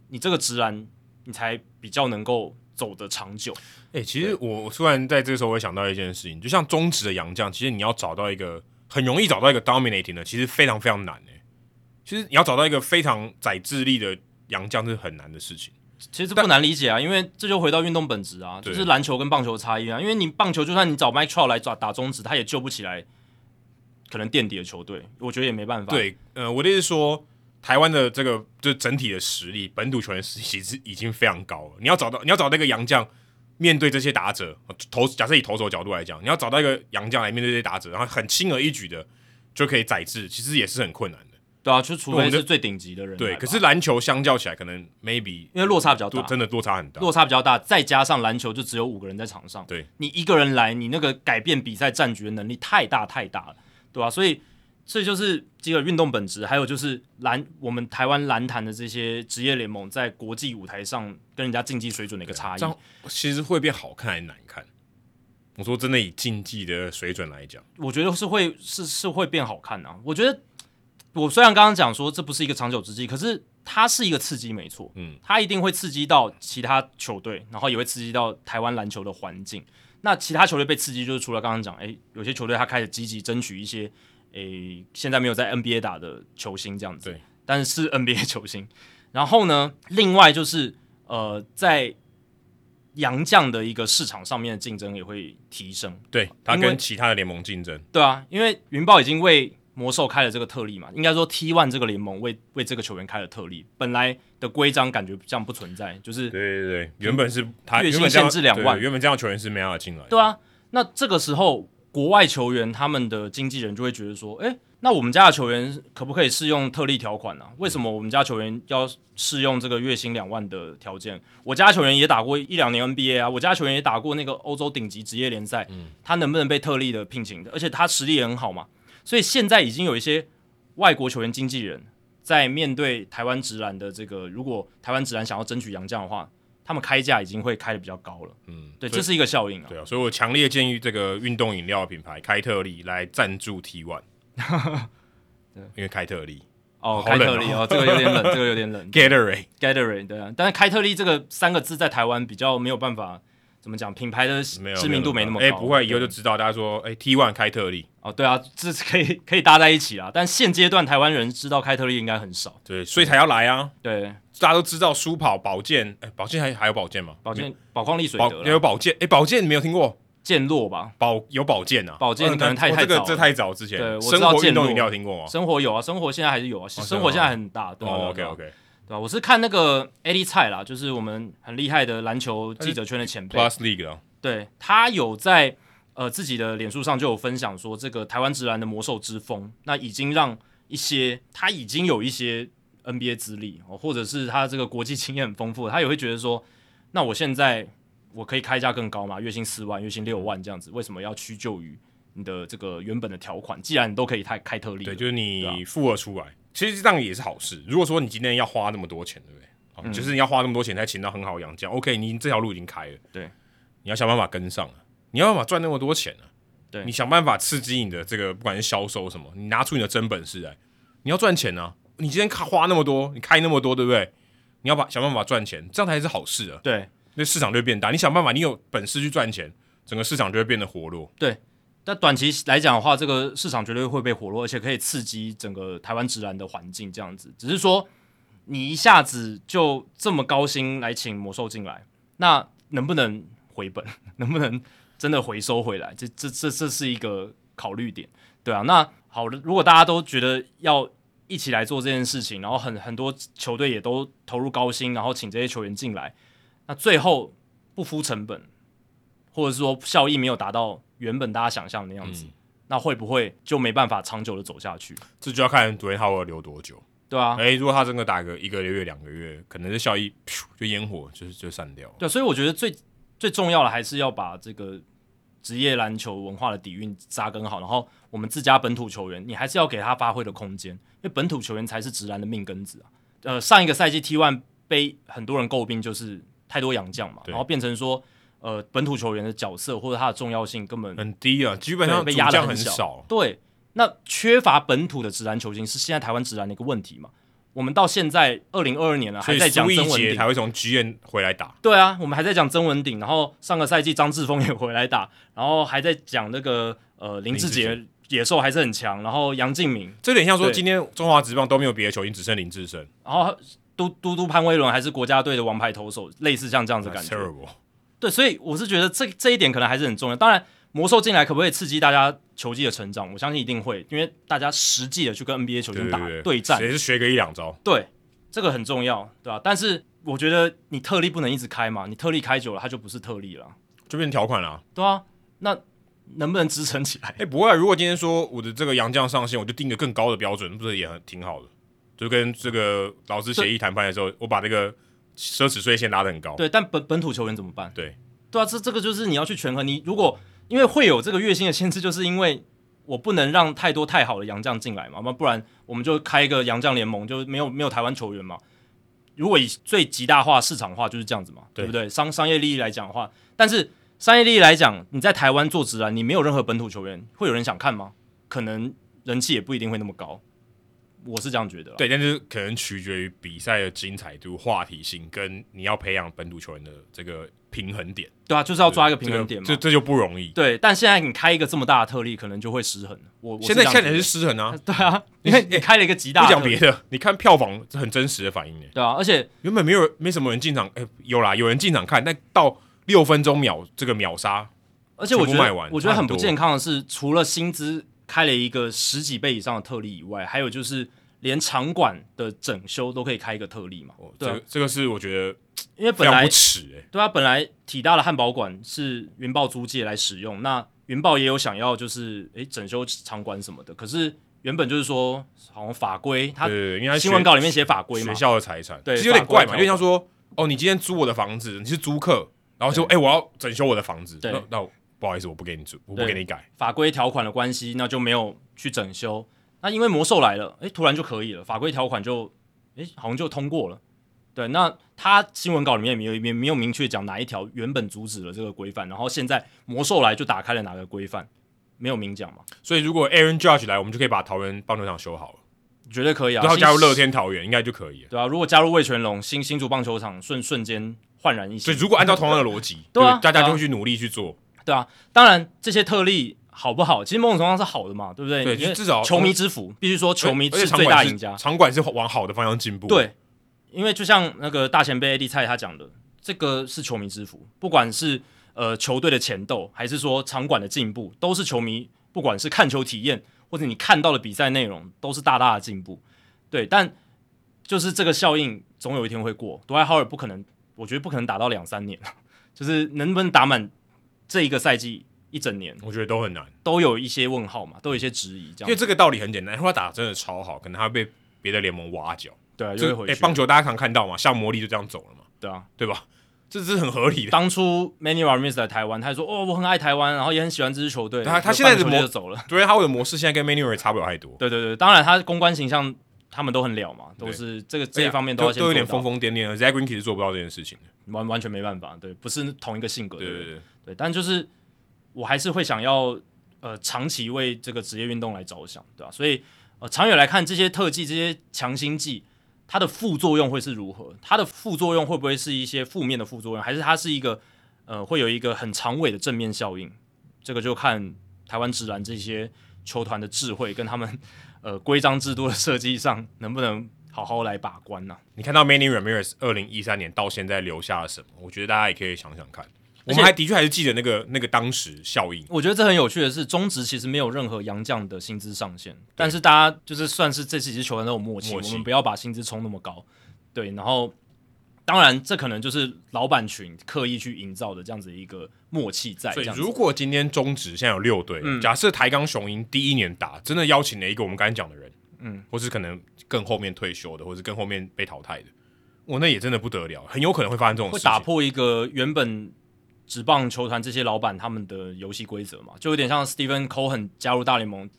你这个直男你才比较能够走得长久。哎、欸，其实我突然在这个时候我会想到一件事情，就像中职的洋将，其实你要找到一个很容易找到一个 dominating 的，其实非常非常难诶。其实你要找到一个非常宰智力的洋将是很难的事情。其实这不难理解啊，因为这就回到运动本质啊，就是篮球跟棒球的差异啊。因为你棒球就算你找 Mike Trout 来打打中指，他也救不起来可能垫底的球队，我觉得也没办法。对，呃，我的意思是说，台湾的这个就整体的实力，本土球员实力其实已经非常高了。你要找到你要找到一个洋将，面对这些打者投，假设以投手角度来讲，你要找到一个洋将来面对这些打者，然后很轻而易举的就可以宰制，其实也是很困难的。对啊，就除非是最顶级的人。对，可是篮球相较起来，可能 maybe 因为落差比较大，真的落差很大，落差比较大，再加上篮球就只有五个人在场上，对，你一个人来，你那个改变比赛战局的能力太大太大了，对吧、啊？所以这就是这个运动本质，还有就是篮我们台湾篮坛的这些职业联盟在国际舞台上跟人家竞技水准的一个差异，其实会变好看还是难看？我说真的，以竞技的水准来讲，我觉得是会是是会变好看啊，我觉得。我虽然刚刚讲说这不是一个长久之计，可是它是一个刺激，没错，嗯，它一定会刺激到其他球队，然后也会刺激到台湾篮球的环境。那其他球队被刺激，就是除了刚刚讲，诶，有些球队他开始积极争取一些，诶，现在没有在 NBA 打的球星这样子，对，但是是 NBA <laughs> 球星。然后呢，另外就是呃，在洋将的一个市场上面的竞争也会提升，对，他跟其他的联盟竞争，对啊，因为云豹已经为魔兽开了这个特例嘛？应该说 T One 这个联盟为为这个球员开了特例。本来的规章感觉这样不存在，就是对对对，原本是他月薪限制两万，原本这样的球员是没办法进来。对啊，那这个时候国外球员他们的经纪人就会觉得说，哎，那我们家的球员可不可以适用特例条款呢、啊？为什么我们家球员要适用这个月薪两万的条件？我家球员也打过一两年 NBA 啊，我家球员也打过那个欧洲顶级职业联赛，嗯、他能不能被特例的聘请的？而且他实力也很好嘛。所以现在已经有一些外国球员经纪人，在面对台湾直男的这个，如果台湾直男想要争取洋将的话，他们开价已经会开的比较高了。嗯，对，这是一个效应啊。对啊，所以我强烈建议这个运动饮料品牌开特利来赞助 T1。<laughs> 对，因为开特利哦，开特利哦，这个有点冷，这个有点冷。<laughs> Gatorade，Gatorade，对啊，但是开特利这个三个字在台湾比较没有办法。怎么讲？品牌的知名度没那么高。哎、欸，不会，以后就知道。大家说，哎、欸、，T1 开特利。哦，对啊，这是可以可以搭在一起啊。但现阶段台湾人知道开特利应该很少。对，所以才要来啊。对，大家都知道舒跑、保健，哎、欸，保健还还有保健吗？保健、宝矿力水得也有保健。哎、欸，保健你没有听过？健洛吧？保有保健啊？保健可能太太早、哦，这个这太早之前。对，我知道健洛运动饮料听过吗？生活有啊，生活现在还是有啊，哦、生活现在很大。对哦，OK OK。对吧？我是看那个 Eddie 蔡啦，就是我们很厉害的篮球记者圈的前辈。Plus League 啊。对，他有在呃自己的脸书上就有分享说，这个台湾职篮的魔兽之风，那已经让一些他已经有一些 NBA 资历哦，或者是他这个国际经验很丰富，他也会觉得说，那我现在我可以开价更高嘛，月薪四万、月薪六万这样子，为什么要屈就于你的这个原本的条款？既然你都可以开开特例，对，就是你付了出来。其实这样也是好事。如果说你今天要花那么多钱，对不对？就是你要花那么多钱才请到很好的洋将，OK，你这条路已经开了。对，你要想办法跟上，你要办法赚那么多钱呢、啊。对，你想办法刺激你的这个，不管是销售什么，你拿出你的真本事来。你要赚钱呢、啊，你今天花那么多，你开那么多，对不对？你要把想办法赚钱，这样才是好事啊。对，那市场就会变大。你想办法，你有本事去赚钱，整个市场就会变得活络。对。那短期来讲的话，这个市场绝对会被活络，而且可以刺激整个台湾职篮的环境这样子。只是说，你一下子就这么高薪来请魔兽进来，那能不能回本？<laughs> 能不能真的回收回来？这这这这是一个考虑点，对啊。那好的，如果大家都觉得要一起来做这件事情，然后很很多球队也都投入高薪，然后请这些球员进来，那最后不敷成本，或者是说效益没有达到原本大家想象的那样子，嗯、那会不会就没办法长久的走下去？这就要看杜兰特要留多久。对啊，诶，如果他真的打个一个月、两个月，可能这效益就烟火，就是就散掉。对，所以我觉得最最重要的还是要把这个职业篮球文化的底蕴扎根好，然后我们自家本土球员，你还是要给他发挥的空间，因为本土球员才是直男的命根子啊。呃，上一个赛季 T One 被很多人诟病，就是太多洋将嘛，然后变成说，呃，本土球员的角色或者他的重要性根本很低啊，基本上被压得很少。对。那缺乏本土的职篮球星是现在台湾职篮的一个问题嘛？我们到现在二零二二年了，还在讲曾文鼎，还会从剧院回来打。对啊，我们还在讲曾文鼎，然后上个赛季张志峰也回来打，然后还在讲那个呃林志杰野兽还是很强，然后杨敬敏，这有点像说今天中华职棒都没有别的球星，只剩林志胜，然后嘟嘟嘟潘威伦还是国家队的王牌投手，类似像这样子的感觉。对，所以我是觉得这这一点可能还是很重要。当然。魔兽进来可不可以刺激大家球技的成长？我相信一定会，因为大家实际的去跟 NBA 球星打对，战，也是学个一两招。对，这个很重要，对吧、啊？但是我觉得你特例不能一直开嘛，你特例开久了，它就不是特例了，就变条款了。对啊，那能不能支撑起来？哎、欸，不会、啊。如果今天说我的这个杨将上线，我就定个更高的标准，不是也很挺好的？就跟这个劳资协议谈判的时候，我把这个奢侈税先拉得很高。对，但本本土球员怎么办？对，对啊，这这个就是你要去权衡。你如果因为会有这个月薪的限制，就是因为我不能让太多太好的洋将进来嘛，那不然我们就开一个洋将联盟，就没有没有台湾球员嘛。如果以最极大化市场化就是这样子嘛，对，对不对？商商业利益来讲的话，但是商业利益来讲，你在台湾做职篮，你没有任何本土球员，会有人想看吗？可能人气也不一定会那么高。我是这样觉得，对，但是可能取决于比赛的精彩度、话题性，跟你要培养本土球员的这个平衡点。对啊，就是要抓一个平衡点嘛，这个、这这就不容易。对，但现在你开一个这么大的特例，可能就会失衡。我，我现在看起来是失衡啊。<laughs> 对啊，你看 <laughs> 你开了一个极大的。不讲别的，你看票房是很真实的反应呢。对啊，而且原本没有没什么人进场，哎，有啦，有人进场看，但到六分钟秒这个秒杀，而且我觉得我觉得很不健康的是，除了薪资开了一个十几倍以上的特例以外，还有就是。连场馆的整修都可以开一个特例嘛？哦，这个、对，这个是我觉得，因为本来不耻哎，对啊，本来体大的汉堡馆是云豹租借来使用，那云豹也有想要就是诶整修场馆什么的，可是原本就是说好像法规，他对，因为新闻稿里面写法规嘛，学校的财产，对，其实有点怪嘛，因为像说哦，你今天租我的房子，你是租客，然后说哎，我要整修我的房子，那那不好意思，我不给你做，我不给你改，法规条款的关系，那就没有去整修。那因为魔兽来了，诶，突然就可以了，法规条款就，诶，好像就通过了。对，那他新闻稿里面也没有没没有明确讲哪一条原本阻止了这个规范，然后现在魔兽来就打开了哪个规范，没有明讲嘛。所以如果 Aaron Judge 来，我们就可以把桃园棒球场修好了，绝对可以啊。然后加入乐天桃园应该就可以了，对啊，如果加入味全龙新新竹棒球场，瞬瞬间焕然一新。所以如果按照同样的逻辑，对啊，大家就会去努力去做，对啊。当然这些特例。好不好？其实某种程度上是好的嘛，对不对？对，至少球迷之福，必须说球迷是最大赢家。场馆是往好的方向进步。对，因为就像那个大前辈 AD 蔡他讲的，这个是球迷之福。不管是呃球队的前斗，还是说场馆的进步，都是球迷。不管是看球体验，或者你看到的比赛内容，都是大大的进步。对，但就是这个效应总有一天会过。杜兰特不可能，我觉得不可能打到两三年，<laughs> 就是能不能打满这一个赛季？一整年，我觉得都很难，都有一些问号嘛，都有一些质疑。这样，因为这个道理很简单，他打得真的超好，可能他会被别的联盟挖角。对啊，就会回去。哎，棒球大家常看到嘛，像魔力就这样走了嘛。对啊，对吧？这是很合理的。当初 Manny Ramirez 来台湾，他说：“哦，我很爱台湾，然后也很喜欢这支球队。”他他现在的模就走了，对，他的模式现在跟 Ramirez 差不了太多。对对对，当然他公关形象他们都很了嘛，都是这个这一方面都都有点疯疯癫癫的。Zach Greinke 是做不到这件事情的，完完全没办法。对，不是同一个性格。对对对但就是。我还是会想要，呃，长期为这个职业运动来着想，对吧？所以，呃，长远来看，这些特技、这些强心剂，它的副作用会是如何？它的副作用会不会是一些负面的副作用，还是它是一个，呃，会有一个很长尾的正面效应？这个就看台湾职篮这些球团的智慧跟他们，呃，规章制度的设计上能不能。好好来把关呐、啊。你看到 Manny Ramirez 二零一三年到现在留下了什么？我觉得大家也可以想想看。我们还的确还是记得那个那个当时效应。我觉得这很有趣的是，中职其实没有任何洋将的薪资上限，但是大家就是算是这几支球员都有默契，默契，我们不要把薪资冲那么高。对，然后当然这可能就是老板群刻意去营造的这样子一个默契在。所以如果今天中职现在有六队，嗯、假设台钢雄鹰第一年打真的邀请了一个我们刚才讲的人，嗯，或是可能更后面退休的，或是更后面被淘汰的，我那也真的不得了，很有可能会发生这种事情，会打破一个原本。职棒球团这些老板他们的游戏规则嘛，就有点像 Stephen Cohen 加入大联盟，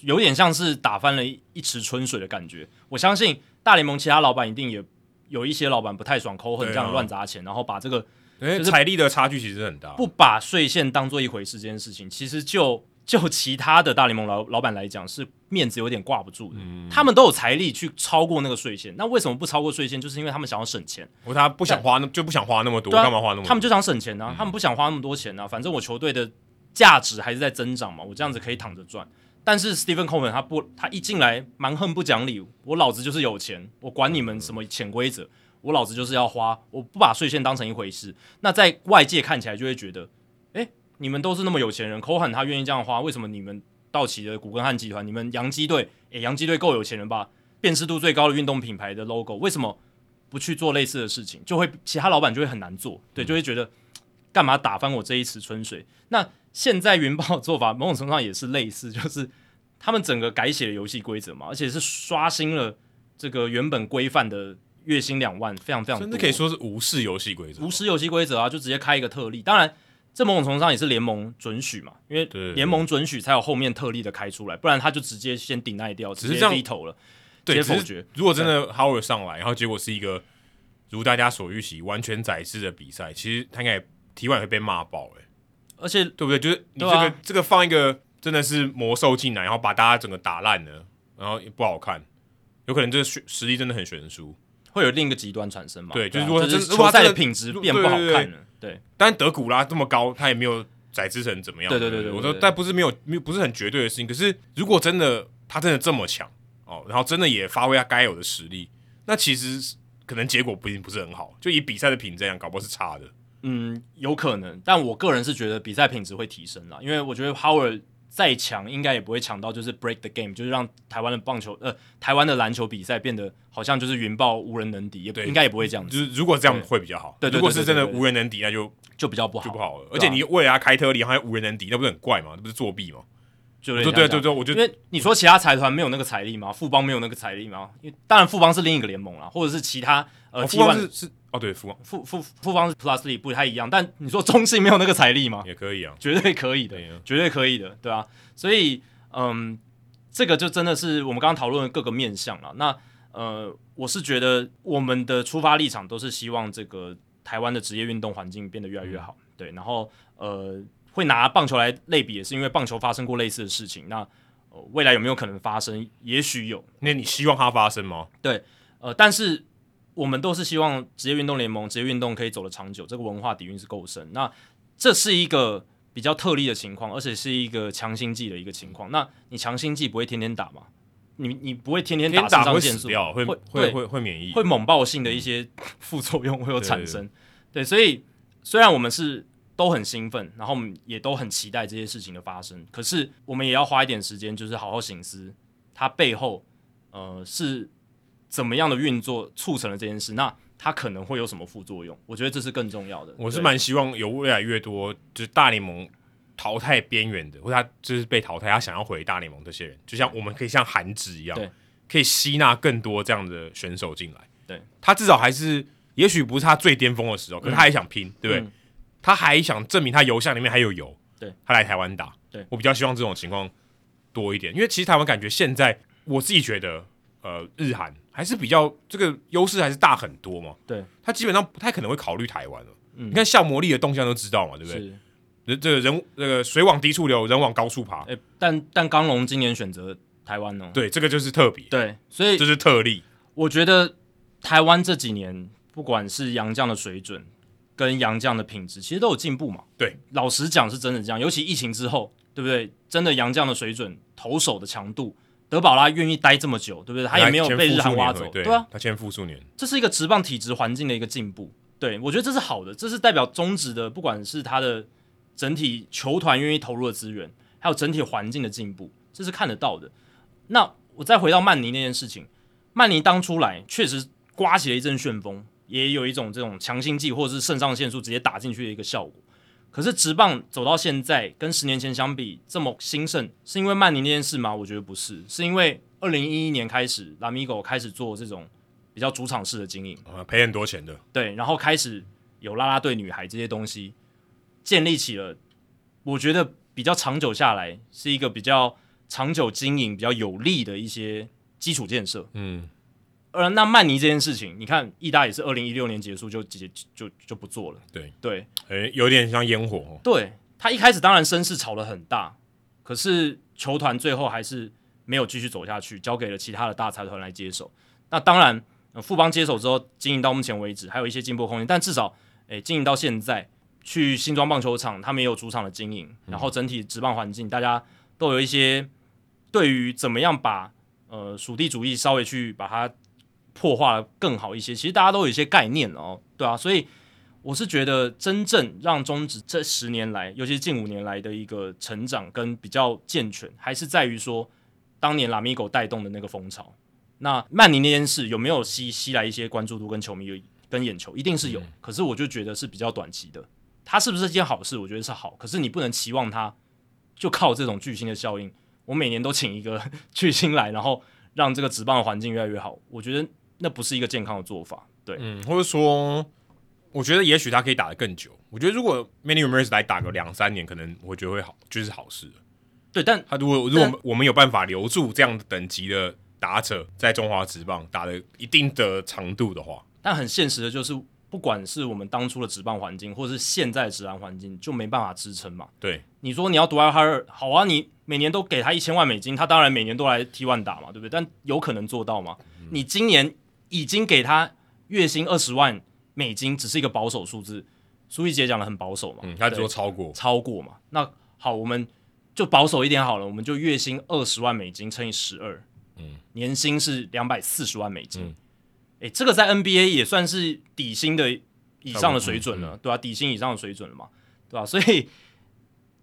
有点像是打翻了一一池春水的感觉。我相信大联盟其他老板一定也有一些老板不太爽 Cohen 这样乱砸钱，然后把这个就是财力的差距其实很大，不把税线当做一回事这件事情，其实就。就其他的大联盟老老板来讲，是面子有点挂不住的。嗯、他们都有财力去超过那个税线，那为什么不超过税线？就是因为他们想要省钱，我他不想花，那就不想花那么多，干、啊、嘛花那么多？他们就想省钱啊，嗯、他们不想花那么多钱啊。反正我球队的价值还是在增长嘛，我这样子可以躺着赚。但是 Stephen Coleman 他不，他一进来蛮横不讲理，我老子就是有钱，我管你们什么潜规则，我老子就是要花，我不把税线当成一回事。那在外界看起来就会觉得，哎，你们都是那么有钱人，Cohen 他愿意这样花，为什么你们？道奇的古根汉集团，你们洋基队，诶，洋基队够有钱人吧？辨识度最高的运动品牌的 logo，为什么不去做类似的事情？就会其他老板就会很难做，对，就会觉得干嘛打翻我这一池春水？那现在云豹的做法，某种程度上也是类似，就是他们整个改写了游戏规则嘛，而且是刷新了这个原本规范的月薪两万，非常非常，甚至可以说是无视游戏规则，无视游戏规则啊，就直接开一个特例，当然。这某种程度上也是联盟准许嘛，因为联盟准许才有后面特例的开出来，不然他就直接先 deny 掉，直接 veto 了，直接否决。如果真的 Howard 上来，然后结果是一个如大家所预期完全宰制的比赛，其实他应该体外会被骂爆哎，而且对不对？就是你这个、啊、这个放一个真的是魔兽进来，然后把大家整个打烂了，然后也不好看，有可能这个实力真的很悬殊，会有另一个极端产生嘛？对，就是说就是球赛的品质变不好看了。对，但德古拉这么高，他也没有宰制成怎么样。对对对对，我说，但不是没有，没有不是很绝对的事情。可是，如果真的他真的这么强哦，然后真的也发挥他该有的实力，那其实可能结果不一定不是很好。就以比赛的品质来讲，搞不好是差的。嗯，有可能。但我个人是觉得比赛品质会提升啦，因为我觉得 Howard 再强，应该也不会强到就是 break the game，就是让台湾的棒球呃台湾的篮球比赛变得好像就是云豹无人能敌，也应该也不会这样子。就是如果这样会比较好。对，如果是真的无人能敌，那就就比较不好，就不好了。而且你为了他开特例，还无人能敌，那不是很怪吗？那不是作弊吗？就对对对对，我觉得，因为你说其他财团没有那个财力吗？富邦没有那个财力吗？因为当然富邦是另一个联盟啦，或者是其他呃，富邦是是哦，对，富邦富富富邦是 Plus League 不太一样，但你说中信没有那个财力吗？也可以啊，绝对可以的，绝对可以的，对啊？所以，嗯，这个就真的是我们刚刚讨论的各个面向了。那，呃，我是觉得我们的出发立场都是希望这个台湾的职业运动环境变得越来越好，嗯、对。然后，呃，会拿棒球来类比，也是因为棒球发生过类似的事情。那，呃、未来有没有可能发生？也许有。那你希望它发生吗？对，呃，但是我们都是希望职业运动联盟、职业运动可以走得长久，这个文化底蕴是够深。那这是一个。比较特例的情况，而且是一个强心剂的一个情况。那你强心剂不会天天打吗？你你不会天天打，肾上腺素会会会会会免疫，会猛爆性的一些副作用会有产生。对，对，对，对，所以虽然我们是都很兴奋，然后我们也都很期待这些事情的发生，可是我们也要花一点时间，就是好好醒思它背后呃是怎么样的运作促成了这件事。那它可能会有什么副作用？我觉得这是更重要的。我是蛮希望有越来越多就是大联盟淘汰边缘的，或者他就是被淘汰，他想要回大联盟这些人，就像我们可以像韩职一样，可以吸纳更多这样的选手进来。对，他至少还是，也许不是他最巅峰的时候，可是他还想拼，嗯、对不对？嗯、他还想证明他油箱里面还有油。对，他来台湾打。对，我比较希望这种情况多一点，因为其实台湾感觉现在，我自己觉得，呃，日韩。还是比较这个优势还是大很多嘛？对，他基本上不太可能会考虑台湾了。嗯，你看像魔力的动向都知道嘛，对不对？是，人这个人这个水往低处流，人往高处爬。欸、但但刚龙今年选择台湾哦？对，这个就是特别。对，所以这是特例。我觉得台湾这几年不管是洋将的水准跟洋将的品质，其实都有进步嘛。对，老实讲是真的这样。尤其疫情之后，对不对？真的洋将的水准、投手的强度。德保拉愿意待这么久，对不对？他也没有被日韩挖走，对，对啊，他签复数年，这是一个职棒体质环境的一个进步。对，我觉得这是好的，这是代表中职的，不管是他的整体球团愿意投入的资源，还有整体环境的进步，这是看得到的。那我再回到曼尼那件事情，曼尼当初来确实刮起了一阵旋风，也有一种这种强心剂或者是肾上腺素直接打进去的一个效果。可是直棒走到现在，跟十年前相比这么兴盛，是因为曼宁那件事吗？我觉得不是，是因为二零一一年开始，拉米狗开始做这种比较主场式的经营，呃，赔很多钱的，对，然后开始有啦啦队女孩这些东西，建立起了，我觉得比较长久下来是一个比较长久经营、比较有利的一些基础建设，嗯。呃，那曼尼这件事情，你看，意大也是二零一六年结束就结就就，就不做了。对对，诶，有点像烟火哦。对，他一开始当然声势炒得很大，可是球团最后还是没有继续走下去，交给了其他的大财团来接手。那当然，呃，富邦接手之后，经营到目前为止还有一些进步空间，但至少，诶，经营到现在，去新庄棒球场，他们也有主场的经营，然后整体职棒环境，大家都有一些对于怎么样把呃属地主义稍微去把它。破坏了更好一些，其实大家都有一些概念哦，对啊，所以我是觉得真正让中职这十年来，尤其是近五年来的一个成长跟比较健全，还是在于说当年拉米狗带动的那个风潮。那曼尼那件事有没有吸吸来一些关注度跟球迷跟眼球？一定是有，嗯、可是我就觉得是比较短期的。它是不是一件好事？我觉得是好，可是你不能期望它就靠这种巨星的效应，我每年都请一个 <laughs> 巨星来，然后让这个职棒的环境越来越好。我觉得。那不是一个健康的做法，对，嗯，或者说，我觉得也许他可以打得更久。我觉得如果 Manny Ramirez 来打个两三年，可能我觉得会好，就是好事。对，但他如果如果我们有办法留住这样的等级的打者在中华职棒打了一定的长度的话，但很现实的就是，不管是我们当初的职棒环境，或者是现在的职篮环境，就没办法支撑嘛。对，你说你要独爱哈尔，好啊，你每年都给他一千万美金，他当然每年都来 T1 打嘛，对不对？但有可能做到吗？嗯、你今年。已经给他月薪二十万美金，只是一个保守数字。苏一杰讲的很保守嘛，嗯，他只说超过，超过嘛。那好，我们就保守一点好了，我们就月薪二十万美金乘以十二，嗯，年薪是两百四十万美金。哎、嗯，这个在 NBA 也算是底薪的以上的水准了，嗯、对吧、啊？底薪以上的水准了嘛，对吧、啊？所以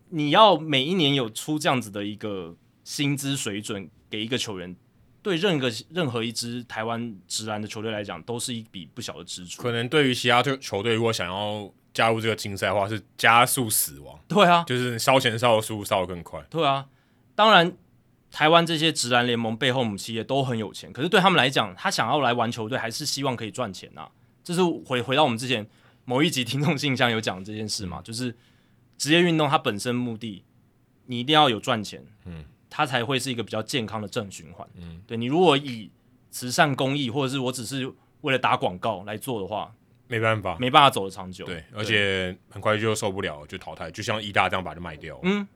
你要每一年有出这样子的一个薪资水准给一个球员。对任何任何一支台湾直男的球队来讲，都是一笔不小的支出。可能对于其他队球队，如果想要加入这个竞赛的话，是加速死亡。对啊，就是烧钱烧的速度烧的更快。对啊，当然台湾这些直男联盟背后母企业都很有钱，可是对他们来讲，他想要来玩球队，还是希望可以赚钱呐、啊。这是回回到我们之前某一集听众信箱有讲这件事嘛，就是职业运动它本身目的，你一定要有赚钱。嗯。它才会是一个比较健康的正循环。嗯，对，你如果以慈善公益，或者是我只是为了打广告来做的话，没办法，没办法走得长久。对，对而且很快就受不了，就淘汰。就像义大这样把它卖掉，嗯，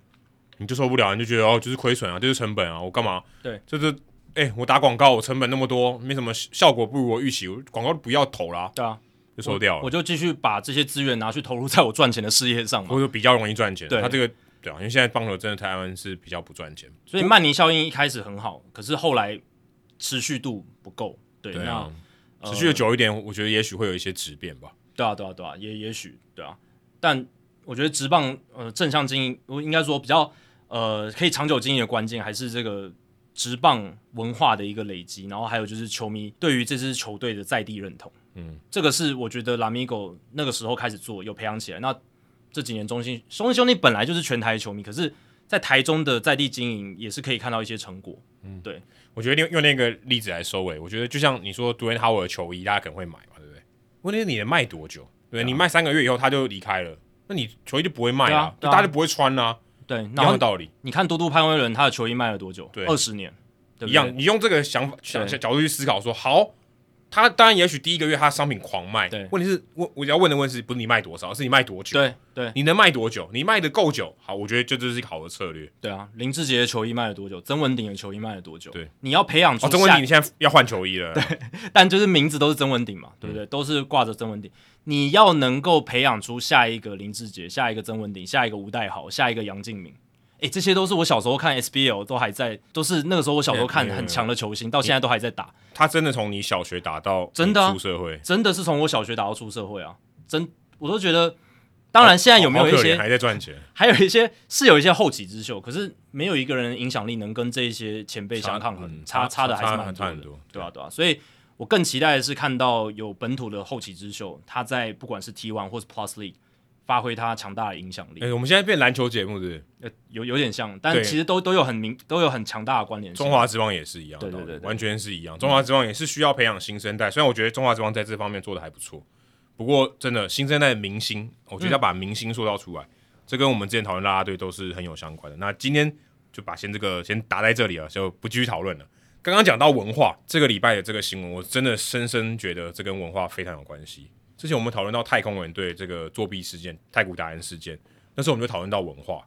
你就受不了，你就觉得哦，就是亏损啊，就是成本啊，我干嘛？对，就是哎、欸，我打广告，我成本那么多，没什么效果，不如我预期，我广告不要投啦。对啊，就收掉了，我，我就继续把这些资源拿去投入在我赚钱的事业上嘛，或者比较容易赚钱。对，他这个。对啊，因为现在棒球真的台湾是比较不赚钱，所以曼尼效应一开始很好，可是后来持续度不够。对，对啊，那持续的久一点，呃、我觉得也许会有一些质变吧。对啊，对啊，对啊，也也许对啊。但我觉得直棒呃正向经营，我应该说比较呃可以长久经营的关键，还是这个直棒文化的一个累积，然后还有就是球迷对于这支球队的在地认同。嗯，这个是我觉得拉米狗那个时候开始做，有培养起来。那这几年中心中信兄弟本来就是全台球迷，可是，在台中的在地经营也是可以看到一些成果。嗯，对，我觉得用用那个例子来收尾，我觉得就像你说 Howard 的球衣，大家可能会买嘛，对不对？问题是你能卖多久？对，啊、你卖三个月以后他就离开了，那你球衣就不会卖了，啊啊、大家就不会穿啦、啊。对，一样的道理。你看多多潘威伦他的球衣卖了多久？对，二十年，对对一样。你用这个想法想角度去思考说，说好。他当然，也许第一个月他商品狂卖，对。问题是，我我要问的问题是不是你卖多少，是你卖多久？对对。你能卖多久？你卖的够久，好，我觉得这就是一个好的策略。对啊，林志杰的球衣卖了多久？曾文鼎的球衣卖了多久？对，你要培养出。哦，曾文鼎，你现在要换球衣了。对，<laughs> 但就是名字都是曾文鼎嘛，对不对？嗯、都是挂着曾文鼎。你要能够培养出下一个林志杰，下一个曾文鼎，下一个吴代豪，下一个杨敬敏。哎，这些都是我小时候看 SBL 都还在，都是那个时候我小时候看很强的球星，到现在都还在打。他真的从你小学打到真的出社会，真的是从我小学打到出社会啊！真，我都觉得，当然现在有没有一些还在赚钱，还有一些是有一些后起之秀，可是没有一个人影响力能跟这一些前辈相抗衡，差差的还是蛮多的，对吧？对吧？所以我更期待的是看到有本土的后起之秀，他在不管是 T1 或是 Plus League。发挥它强大的影响力。哎、欸，我们现在变篮球节目，是不是？呃，有有点像，但其实都都有很明，都有很强大的关联性。中华职棒也是一样，对对对，对，完全是一样。中华职棒也是需要培养新生代，虽然我觉得中华职棒在这方面做的还不错，不过真的新生代的明星，我觉得要把明星塑造出来，嗯、这跟我们之前讨论拉拉队都是很有相关的。那今天就把先这个先打在这里了，就不继续讨论了。刚刚讲到文化，这个礼拜的这个新闻，我真的深深觉得这跟文化非常有关系。之前我们讨论到太空人队这个作弊事件、太古达人事件，那时候我们就讨论到文化。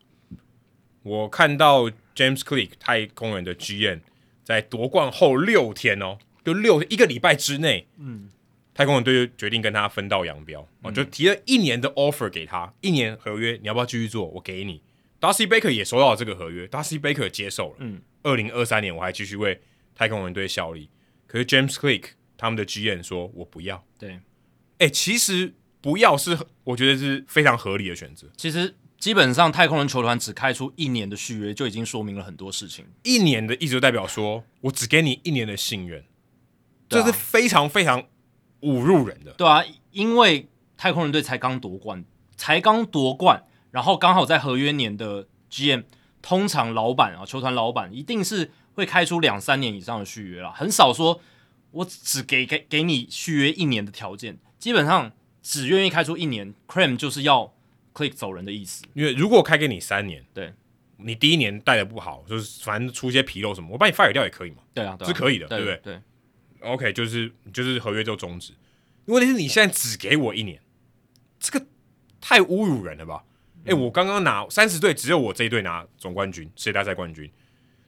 我看到 James Click 太空人的 GM 在夺冠后六天哦，就六一个礼拜之内，嗯，太空人队就决定跟他分道扬镳，哦，就提了一年的 offer 给他，一年合约，你要不要继续做？我给你。Dusty Baker 也收到了这个合约，Dusty Baker 接受了。嗯，二零二三年我还继续为太空人队效力，可是 James Click 他们的 GM 说我不要。对。哎、欸，其实不要是我觉得是非常合理的选择。其实基本上太空人球团只开出一年的续约，就已经说明了很多事情。一年的意思就代表说我只给你一年的信任，这是非常非常侮辱人的。对啊，因为太空人队才刚夺冠，才刚夺冠，然后刚好在合约年的 GM，通常老板啊，球团老板一定是会开出两三年以上的续约啦，很少说我只给给给你续约一年的条件。基本上只愿意开出一年，Cream 就是要 Click 走人的意思。因为如果开给你三年，对，你第一年带的不好，就是反正出一些纰漏什么，我把你 fire 掉也可以嘛。对啊，对啊是可以的，对，不对？对，OK，就是就是合约就终止。问题是你现在只给我一年，这个太侮辱人了吧？哎、嗯，我刚刚拿三十队，只有我这一队拿总冠军，世界大赛冠军，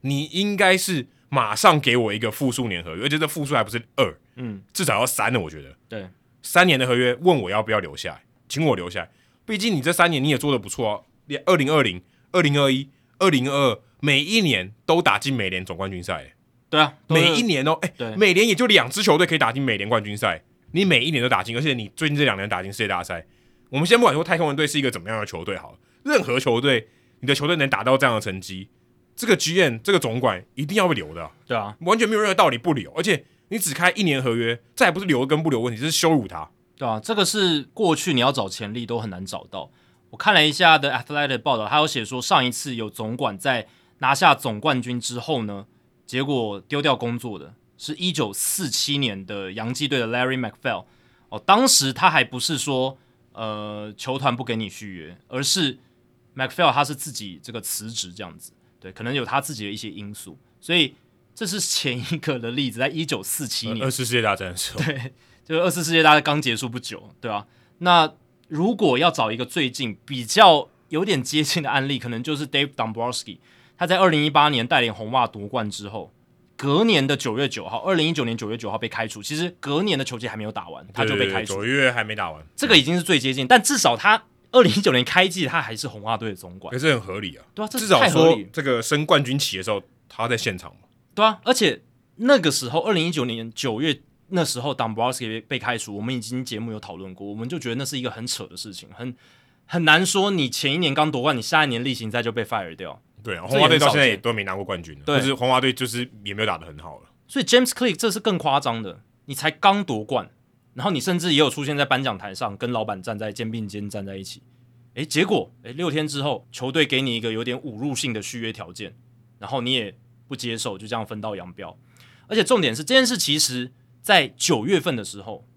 你应该是马上给我一个复数年合约，而且这复数还不是二，嗯，至少要三的，我觉得。对。三年的合约，问我要不要留下来，请我留下来。毕竟你这三年你也做的不错哦，连二零二零、二零二一、二零二二每一年都打进美联总冠军赛。对啊，每一年哦，哎、欸，美联也就两支球队可以打进美联冠军赛，你每一年都打进，而且你最近这两年打进世界大赛。我们先不管说太空人队是一个怎么样的球队，好了，任何球队，你的球队能达到这样的成绩，这个 GM 这个总管一定要被留的。对啊，完全没有任何道理不留，而且。你只开一年合约，这还不是留跟不留问题，这是羞辱他，对啊，这个是过去你要找潜力都很难找到。我看了一下的 Athletic 报道，他有写说上一次有总管在拿下总冠军之后呢，结果丢掉工作的是一九四七年的洋基队的 Larry McPhail。哦，当时他还不是说呃球团不给你续约，而是 McPhail 他是自己这个辞职这样子，对，可能有他自己的一些因素，所以。这是前一个的例子，在一九四七年，二次世界大战的时候，对，就是二次世界大战刚结束不久，对吧？那如果要找一个最近比较有点接近的案例，可能就是 Dave Dombrowski，他在二零一八年带领红袜夺冠之后，隔年的九月九号，二零一九年九月九号被开除。其实隔年的球季还没有打完，他就被开除。九月还没打完，这个已经是最接近，但至少他二零一九年开季，他还是红袜队的总管，可是很合理啊。对啊，这至少说这个升冠军旗的时候，他在现场。对啊，而且那个时候，二零一九年九月那时候，Dombrowski 被开除，我们已经节目有讨论过，我们就觉得那是一个很扯的事情，很很难说。你前一年刚夺冠，你下一年例行赛就被 fire 掉。对啊，红袜队到现在也都没拿过冠军，对，就是红袜队就是也没有打得很好了。所以 James Click 这是更夸张的，你才刚夺冠，然后你甚至也有出现在颁奖台上，跟老板站在肩并肩站在一起。诶，结果诶，六天之后，球队给你一个有点侮辱性的续约条件，然后你也。不接受，就这样分道扬镳。而且重点是这件事，其实在九月份的时候，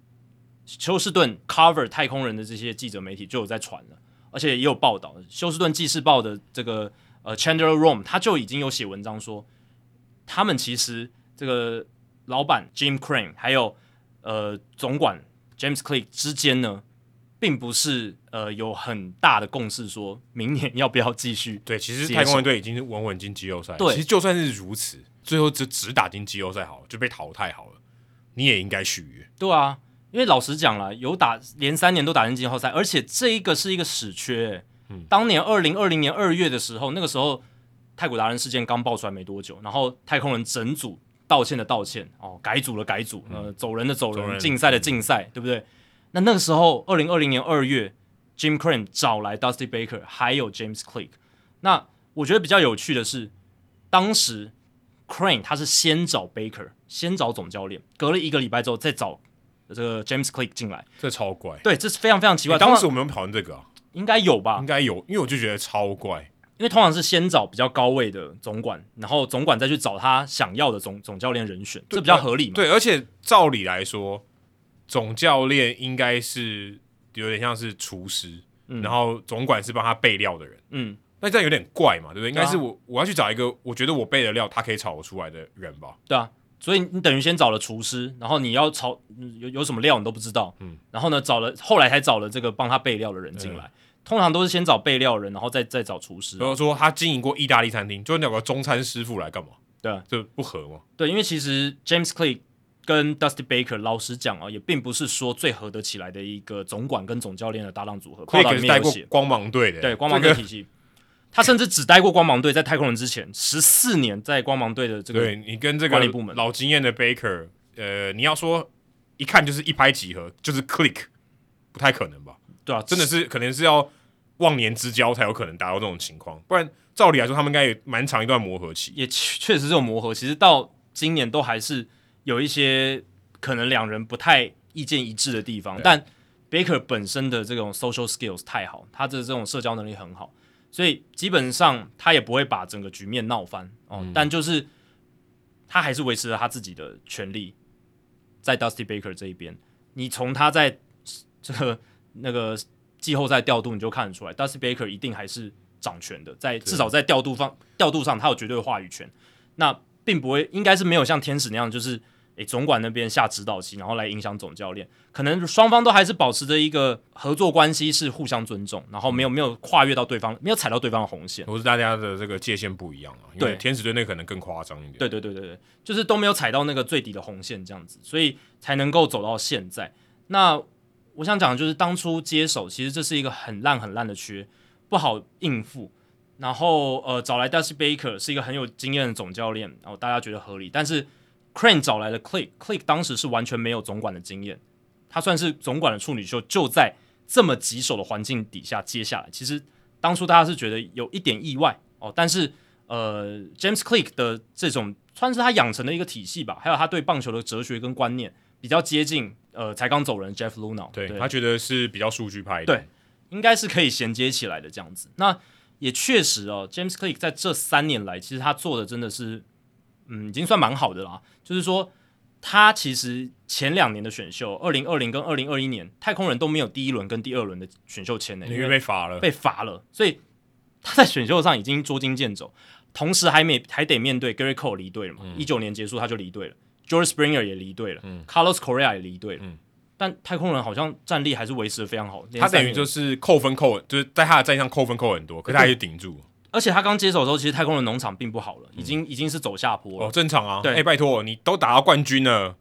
休斯顿 cover 太空人的这些记者媒体就有在传了，而且也有报道。休斯顿纪事报的这个呃 Chandler Rome 他就已经有写文章说，他们其实这个老板 Jim Crane 还有呃总管 James Click 之间呢。并不是呃有很大的共识，说明年要不要继续。<laughs> 对，其实太空人队已经是稳稳进季后赛。对，其实就算是如此，最后只只打进季后赛好了，就被淘汰好了，你也应该续约。对啊，因为老实讲了，有打连三年都打进季后赛，而且这一个是一个死缺。嗯，当年二零二零年二月的时候，那个时候太古达人事件刚爆出来没多久，然后太空人整组道歉的道歉，哦，改组了改组，呃，走人的走人，竞赛的竞赛，对不对？那那个时候，二零二零年二月，Jim Crane 找来 Dusty Baker，还有 James Click。那我觉得比较有趣的是，当时 Crane 他是先找 Baker，先找总教练，隔了一个礼拜之后再找这个 James Click 进来，这超怪。对，这是非常非常奇怪。当时我们讨论这个、啊。应该有吧，应该有，因为我就觉得超怪，因为通常是先找比较高位的总管，然后总管再去找他想要的总总教练人选，这比较合理嘛。对，而且照理来说，总教练应该是有点像是厨师，嗯、然后总管是帮他备料的人，嗯，那这样有点怪嘛，对不对？应该是我我要去找一个我觉得我备的料他可以炒出来的人吧？对啊，所以你等于先找了厨师，然后你要炒有有什么料你都不知道，嗯，然后呢找了后来才找了这个帮他备料的人进来。嗯通常都是先找备料人，然后再再找厨师。比如说他经营过意大利餐厅，就找个中餐师傅来干嘛？对啊，这不合吗？对，因为其实 James Click 跟 Dusty Baker 老实讲啊，也并不是说最合得起来的一个总管跟总教练的搭档组合。可以带过光芒队的，对光芒队体系，他甚至只待过光芒队，在太空人之前十四年在光芒队的这个对你跟这个管理部门老经验的 Baker，呃，你要说一看就是一拍即合，就是 Click，不太可能吧？对啊，真的是可能是要。忘年之交才有可能达到这种情况，不然照理来说，他们应该也蛮长一段磨合期。也确实这种磨合，其实到今年都还是有一些可能两人不太意见一致的地方。但 Baker 本身的这种 social skills 太好，他的这种社交能力很好，所以基本上他也不会把整个局面闹翻哦。嗯、但就是他还是维持了他自己的权利，在 Dusty Baker 这一边，你从他在这个那个。季后赛调度你就看得出来，Dusty Baker 一定还是掌权的，在至少在调度方调度上，他有绝对的话语权。那并不会，应该是没有像天使那样，就是诶、欸、总管那边下指导棋，然后来影响总教练。可能双方都还是保持着一个合作关系，是互相尊重，然后没有没有跨越到对方，没有踩到对方的红线。不是大家的这个界限不一样啊。对，天使队那可能更夸张一点。对对对对对，就是都没有踩到那个最底的红线，这样子，所以才能够走到现在。那。我想讲的就是当初接手，其实这是一个很烂很烂的缺，不好应付。然后呃，找来 Dusty Baker 是一个很有经验的总教练，然后大家觉得合理。但是 Crane 找来的 Click，Click 当时是完全没有总管的经验，他算是总管的处女秀，就在这么棘手的环境底下接下来。其实当初大家是觉得有一点意外哦，但是呃，James Click 的这种算是他养成的一个体系吧，还有他对棒球的哲学跟观念比较接近。呃，才刚走人，Jeff Luhnow，对，对他觉得是比较数据派的，对，应该是可以衔接起来的这样子。那也确实哦，James Click 在这三年来，其实他做的真的是，嗯，已经算蛮好的啦。就是说，他其实前两年的选秀，二零二零跟二零二一年，太空人都没有第一轮跟第二轮的选秀签呢，因为被罚了，被罚了，所以他在选秀上已经捉襟见肘，同时还没还得面对 Gerrit Cole 离队了嘛，一九、嗯、年结束他就离队了。George Springer 也离队了、嗯、Carlos Correa 也离队了，嗯、但太空人好像战力还是维持的非常好。他等于就是扣分扣，就是在他的战上扣分扣很多，可是他也顶住。而且他刚接手的时候，其实太空人农场并不好了，已经、嗯、已经是走下坡了。哦，正常啊。对，哎、欸，拜托，你都打到冠军了，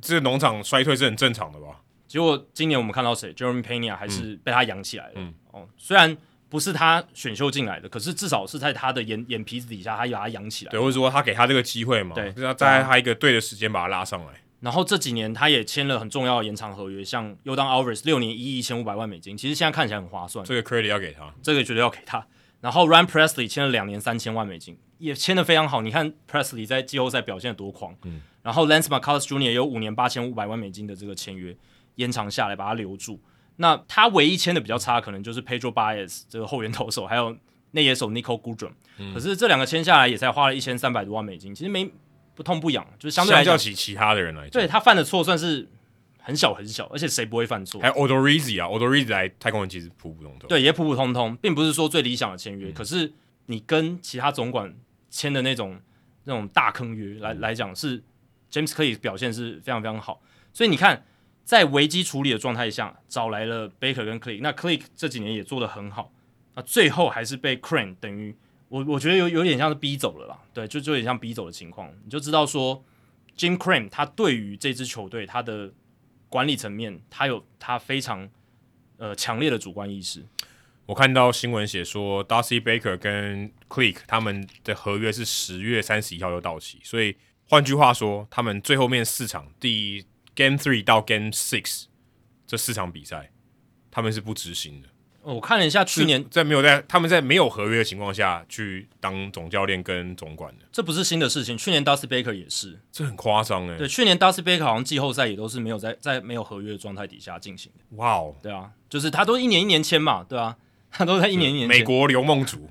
这个农场衰退是很正常的吧？结果今年我们看到谁，Jeremy Pena 还是被他养起来了。嗯，哦，虽然。不是他选秀进来的，可是至少是在他的眼眼皮子底下，他把他养起来。对，或者说他给他这个机会嘛，对，要在他一个对的时间把他拉上来。然后这几年他也签了很重要的延长合约，像 Yordan Alvarez 六年一亿一千五百万美金，其实现在看起来很划算。这个 credit 要给他，这个绝对要给他。然后 Ryan Presley 签了两年三千万美金，也签的非常好。你看 Presley 在季后赛表现多狂，嗯。然后 Lance McCullers Jr. 也有五年八千五百万美金的这个签约延长下来，把他留住。那他唯一签的比较差，可能就是 Pedro Baez 这个后援投手，还有内野手 Nico Goodrum。嗯、可是这两个签下来也才花了一千三百多万美金，其实没不痛不痒，就是相对来讲，相较起其他的人来讲，对他犯的错算是很小很小，而且谁不会犯错？还有 Odorizzi 啊，Odorizzi 来太空人其实普普通通，对，也普普通通，并不是说最理想的签约。嗯、可是你跟其他总管签的那种那种大坑约来、嗯、来讲，是 James Click 表现是非常非常好，所以你看。在危机处理的状态下，找来了 Baker 跟 Click，那 Click 这几年也做得很好，那最后还是被 Crane 等于我我觉得有有点像是逼走了啦，对，就就有点像逼走的情况，你就知道说 Jim Crane 他对于这支球队他的管理层面，他有他非常呃强烈的主观意识。我看到新闻写说，Darcy Baker 跟 Click 他们的合约是十月三十一号就到期，所以换句话说，他们最后面四场，第一 Game Three 到 Game Six 这四场比赛，他们是不执行的。我看了一下，去年在没有在他们在没有合约的情况下去当总教练跟总管的，这不是新的事情。去年 Dusty Baker 也是，这很夸张哎。对，去年 Dusty Baker 好像季后赛也都是没有在在没有合约的状态底下进行的。哇哦，对啊，就是他都一年一年签嘛，对啊，他都在一年一年。美国刘梦竹。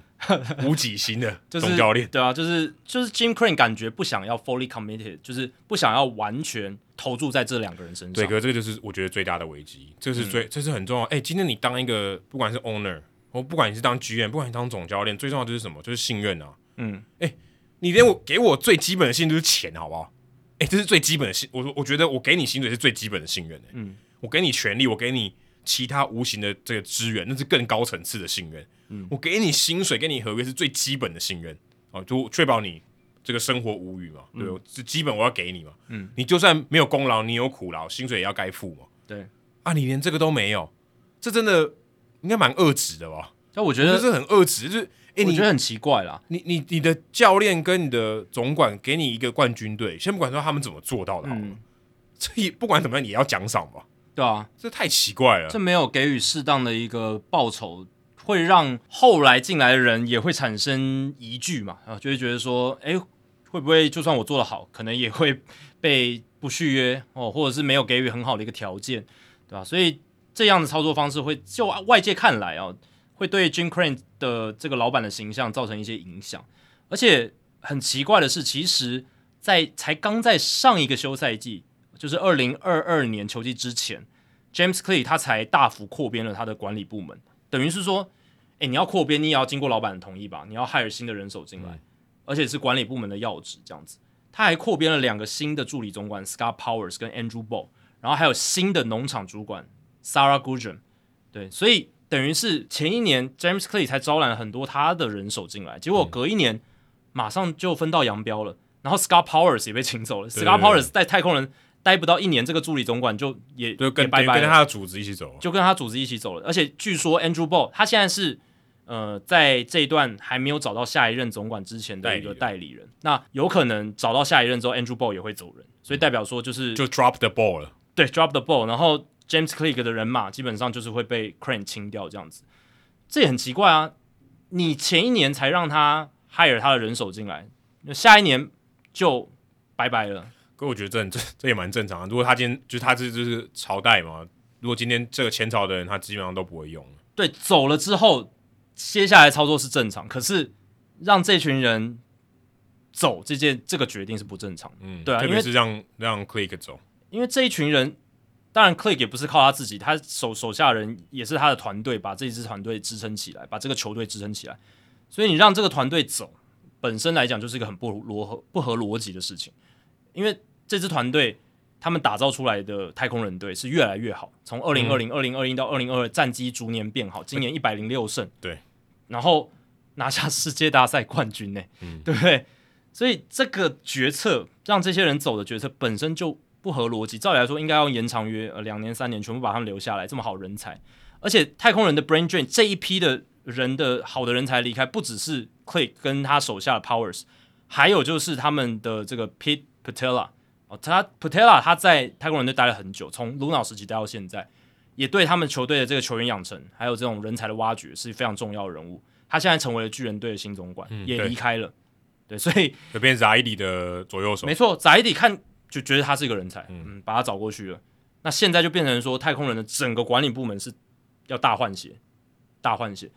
无几星的 <laughs> 总教练、就是，对啊，就是就是 Jim Crane 感觉不想要 fully committed，就是不想要完全投注在这两个人身上。对，可这个就是我觉得最大的危机，这是最、嗯、这是很重要。哎、欸，今天你当一个不管是 owner，我不管你是当 GM，不管你当总教练，最重要的就是什么？就是信任啊。嗯，哎、欸，你连我给我最基本的信任就是钱，好不好？哎、欸，这是最基本的信，我我觉得我给你薪水是最基本的信任、欸。嗯，我给你权利，我给你其他无形的这个资源，那是更高层次的信任。嗯、我给你薪水，给你合约是最基本的信任啊，就确保你这个生活无语嘛，对？这、嗯、基本我要给你嘛。嗯，你就算没有功劳，你有苦劳，薪水也要该付嘛。对啊，你连这个都没有，这真的应该蛮恶质的吧？但我觉得这是很恶质，就是哎，你觉得很奇怪啦。你你你的教练跟你的总管给你一个冠军队，先不管说他们怎么做到的，嗯，这也不管怎么样也要奖赏吧？对啊，这太奇怪了，这没有给予适当的一个报酬。会让后来进来的人也会产生疑惧嘛？啊，就会觉得说，哎，会不会就算我做得好，可能也会被不续约哦，或者是没有给予很好的一个条件，对吧？所以这样的操作方式会就外界看来啊，会对 Jim Crane 的这个老板的形象造成一些影响。而且很奇怪的是，其实，在才刚在上一个休赛季，就是二零二二年球季之前，James Click 他才大幅扩编了他的管理部门。等于是说，哎，你要扩编，你也要经过老板的同意吧？你要 hire 新的人手进来，嗯、而且是管理部门的要职这样子。他还扩编了两个新的助理总管 Scott Powers 跟 Andrew Ball，然后还有新的农场主管 Sarah Goodrum。对，所以等于是前一年 James Click 才招揽了很多他的人手进来，结果隔一年、嗯、马上就分道扬镳了，然后 Scott Powers 也被请走了。Scott Powers 在太空人。待不到一年，这个助理总管就也就跟也拜拜跟他的组织一起走，就跟他组织一起走了。而且据说 Andrew Ball 他现在是呃在这一段还没有找到下一任总管之前的一个代理人。理人那有可能找到下一任之后，Andrew Ball 也会走人，所以代表说就是就 drop the ball 了。对，drop the ball。然后 James Click 的人马基本上就是会被 Crane 清掉这样子，这也很奇怪啊！你前一年才让他 hire 他的人手进来，那下一年就拜拜了。所以我觉得这这这也蛮正常的。如果他今天就是他这就是朝代嘛，如果今天这个前朝的人他基本上都不会用。对，走了之后，接下来操作是正常。可是让这群人走这件这个决定是不正常的。嗯，对啊，特别是让让 Click 走，因为这一群人，当然 Click 也不是靠他自己，他手手下人也是他的团队，把这一支团队支撑起来，把这个球队支撑起来。所以你让这个团队走，本身来讲就是一个很不逻合不合逻辑的事情，因为。这支团队，他们打造出来的太空人队是越来越好。从二零二零、二零二一到二零二二，战绩逐年变好。今年一百零六胜，对，然后拿下世界大赛冠军呢，嗯，<laughs> 对不对？所以这个决策让这些人走的决策本身就不合逻辑。照理来说，应该要延长约呃两年、三年，全部把他们留下来。这么好人才，而且太空人的 brain drain 这一批的人的好的人才离开，不只是 Click 跟他手下的 Powers，还有就是他们的这个 Pete Putela。哦，他 putella 他在太空人队待了很久，从鲁脑时期待到现在，也对他们球队的这个球员养成，还有这种人才的挖掘是非常重要的人物。他现在成为了巨人队的新总管，嗯、也离开了。对，对，所以就变成 Zaidi 的左右手。没错，Zaidi 看就觉得他是一个人才，嗯，嗯，把他找过去了。那现在就变成说，太空人的整个管理部门是要大换血，大换血。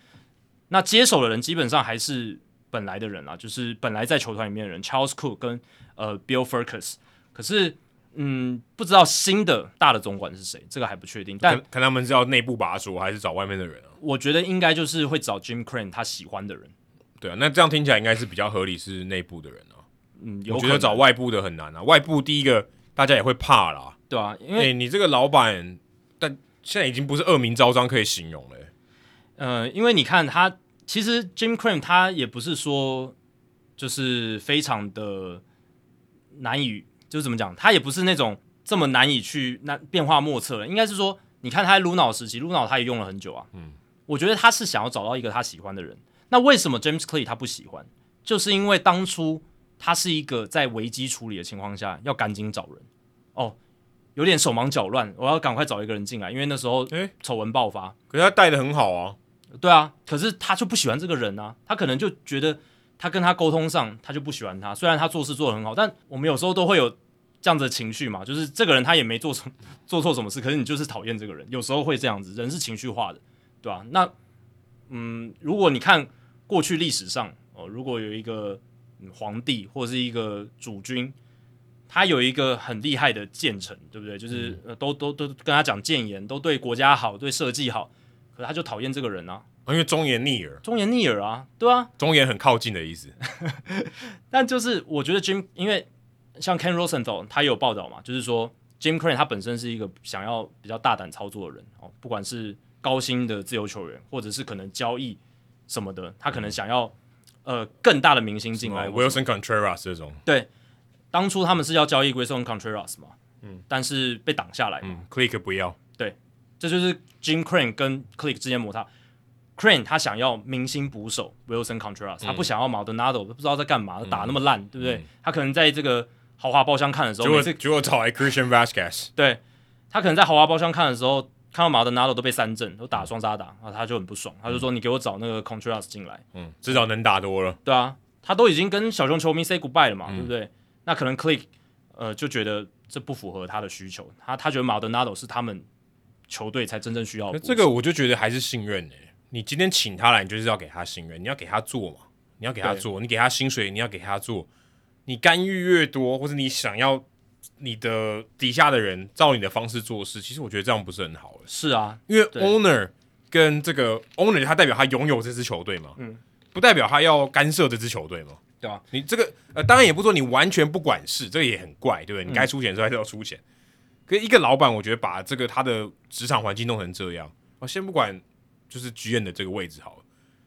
那接手的人基本上还是本来的人啊，就是本来在球团里面的人，Charles Cook 跟呃 Bill Furcus。可是，嗯，不知道新的大的总管是谁，这个还不确定。但看他们是要内部拔擢，还是找外面的人啊？我觉得应该就是会找 Jim Crane 他喜欢的人。对啊，那这样听起来应该是比较合理，是内部的人啊。嗯，我觉得找外部的很难啊。外部第一个大家也会怕啦，对啊，因为、欸、你这个老板，但现在已经不是恶名昭彰可以形容了、欸。呃，因为你看他，其实 Jim Crane 他也不是说就是非常的难以。就是怎么讲，他也不是那种这么难以去那变化莫测的。应该是说，你看他在鲁脑时期，鲁脑他也用了很久啊。嗯，我觉得他是想要找到一个他喜欢的人。那为什么 James Clay 他不喜欢？就是因为当初他是一个在危机处理的情况下要赶紧找人哦，有点手忙脚乱，我要赶快找一个人进来，因为那时候诶丑闻爆发。可是他带的很好啊，对啊，可是他就不喜欢这个人啊，他可能就觉得他跟他沟通上他就不喜欢他，虽然他做事做得很好，但我们有时候都会有这样子的情绪嘛，就是这个人他也没做错 <laughs> 做错什么事，可是你就是讨厌这个人，有时候会这样子，人是情绪化的，对吧、啊？那嗯，如果你看过去历史上。哦，如果有一个、嗯、皇帝或者是一个主君，他有一个很厉害的谏臣，对不对？就是、嗯呃、都都都跟他讲谏言，都对国家好，对社稷好，可是他就讨厌这个人啊，因为忠言逆耳，忠言逆耳啊，对啊，忠言很靠近的意思。<laughs> 但就是我觉得 Jim，因为像 Ken Rosenthal 他也有报道嘛，就是说 Jim Crane 他本身是一个想要比较大胆操作的人哦，不管是高薪的自由球员，或者是可能交易什么的，他可能想要。呃，更大的明星进来，Wilson Contreras 这种。对，当初他们是要交易 Wilson Contreras 嘛，嗯，但是被挡下来嘛。嗯，Click 不要。对，这就是 Jim Crane 跟 Click 之间摩擦。Crane 他想要明星捕手 Wilson Contreras，、嗯、他不想要 Maldonado，不知道在干嘛，打那么烂，嗯、对不对？嗯、他可能在这个豪华包厢看的时候，结果结果找来 Christian Vasquez。对，他可能在豪华包厢看的时候。看到马德纳多都被三振，都打双杀打，然后他就很不爽，他就说：“你给我找那个 Contreras 进来，嗯，至少能打多了。”对啊，他都已经跟小熊球迷 say goodbye 了嘛，嗯、对不对？那可能 Click 呃就觉得这不符合他的需求，他他觉得马德纳多是他们球队才真正需要的。这个我就觉得还是信任诶、欸，你今天请他来，你就是要给他信任，你要给他做嘛，你要给他做，你给他薪水，你要给他做，你干预越多，或者你想要。你的底下的人照你的方式做事，其实我觉得这样不是很好。是啊，因为 owner 跟这个 owner，他代表他拥有这支球队嘛，嗯，不代表他要干涉这支球队嘛，对啊，你这个呃，当然也不说你完全不管事，这个也很怪，对不对？你该出钱的时候还是要出钱。嗯、可是一个老板，我觉得把这个他的职场环境弄成这样，我先不管，就是剧院的这个位置好了，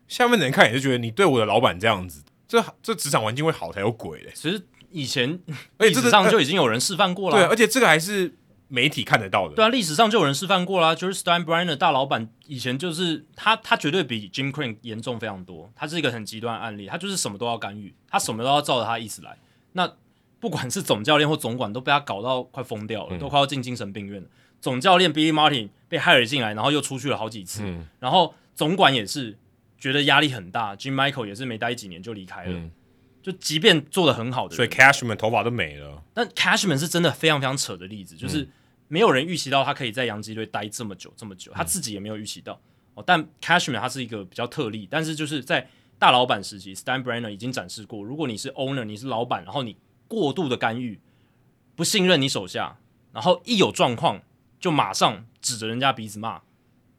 下面的人看也是觉得你对我的老板这样子，这这职场环境会好才有鬼嘞。其实。以前历史上就已经有人示范过了，对，而且这个还是媒体看得到的。对啊，历史上就有人示范过啦，就是 Steinbrenner 大老板以前就是他，他绝对比 Jim Crane 严重非常多。他是一个很极端的案例，他就是什么都要干预，他什么都要照着他意思来。那不管是总教练或总管，都被他搞到快疯掉了，嗯、都快要进精神病院了。总教练 Billy Martin 被 hire 进来，然后又出去了好几次，嗯、然后总管也是觉得压力很大，Jim Michael 也是没待几年就离开了。嗯就即便做的很好的，所以 Cashman 头发都没了。但 Cashman 是真的非常非常扯的例子，就是没有人预期到他可以在洋基队待这么久这么久，他自己也没有预期到。哦，但 Cashman 他是一个比较特例，但是就是在大老板时期，Steinbrenner 已经展示过，如果你是 owner，你是老板，然后你过度的干预，不信任你手下，然后一有状况就马上指着人家鼻子骂。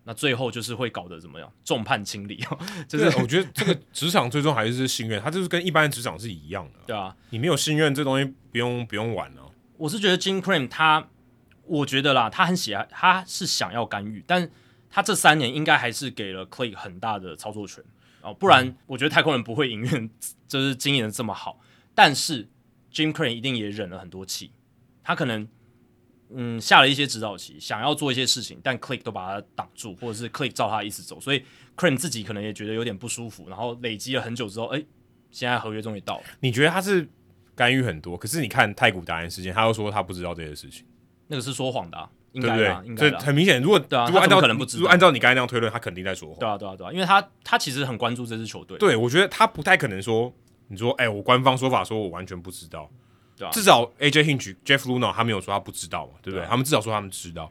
那最后就是会搞得怎么样？众叛亲离，<laughs> 就是我觉得这个职场最终还是信任，他就是跟一般的职场是一样的。对啊，你没有信任，这东西不用不用玩了。我是觉得 Jim Crane 他，我觉得啦，他很喜爱，他是想要干预，但他这三年应该还是给了 Click 很大的操作权哦，不然我觉得太空人不会营运，就是经营的这么好。但是 Jim Crane 一定也忍了很多气，他可能。嗯，下了一些指导棋，想要做一些事情，但 Click 都把它挡住，或者是 Click 照他的意思走，所以 Crane 自己可能也觉得有点不舒服，然后累积了很久之后，哎，现在合约终于到了。你觉得他是干预很多？可是你看太古达人事件，他又说他不知道这些事情，那个是说谎的、啊，应该对不对？应该很明显，如果对啊，如果按照可能不知道，如果按照你刚才那样推论，他肯定在说谎。对啊，对啊，对啊，因为他他其实很关注这支球队。对，我觉得他不太可能说，你说，哎，我官方说法说我完全不知道。啊、至少 AJ Hinch、Jeff Luhnow 他没有说他不知道嘛，对不对？对啊、他们至少说他们知道。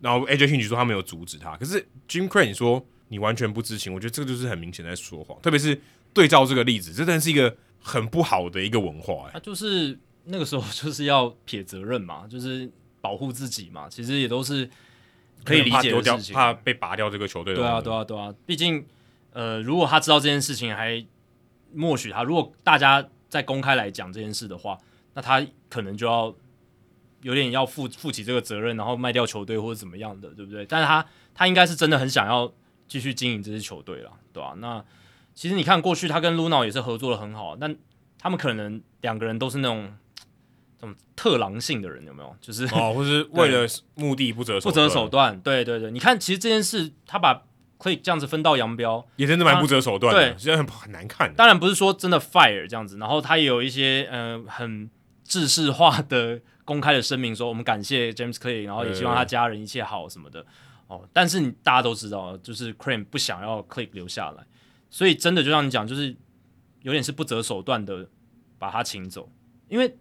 然后 AJ Hinch 说他没有阻止他，可是 Jim Crane 说你完全不知情，我觉得这个就是很明显在说谎。特别是对照这个例子，这真的是一个很不好的一个文化、欸。他就是那个时候就是要撇责任嘛，<laughs> 就是保护自己嘛。其实也都是可以理解的事情，怕被拔掉这个球队。对啊，对啊，对啊。毕竟呃，如果他知道这件事情还默许他，如果大家在公开来讲这件事的话。那他可能就要有点要负负起这个责任，然后卖掉球队或者怎么样的，对不对？但是他他应该是真的很想要继续经营这支球队了，对吧、啊？那其实你看过去他跟 Luhnow 也是合作的很好，但他们可能两个人都是那种这种特狼性的人，有没有？就是 <laughs> 哦，或是为了目的不择不择手段，对对对。你看，其实这件事他把 Click 这样子分道扬镳，也真的蛮不择手段的，对，现在很很难看。当然不是说真的 fire 这样子，然后他也有一些呃很制式化的公开的声明，说我们感谢 James Clay，然后也希望他家人一切好什么的。哦，但是你大家都知道，就是 Cream 不想要 Click 留下来，所以真的就像你讲，就是有点是不择手段的把他请走，因为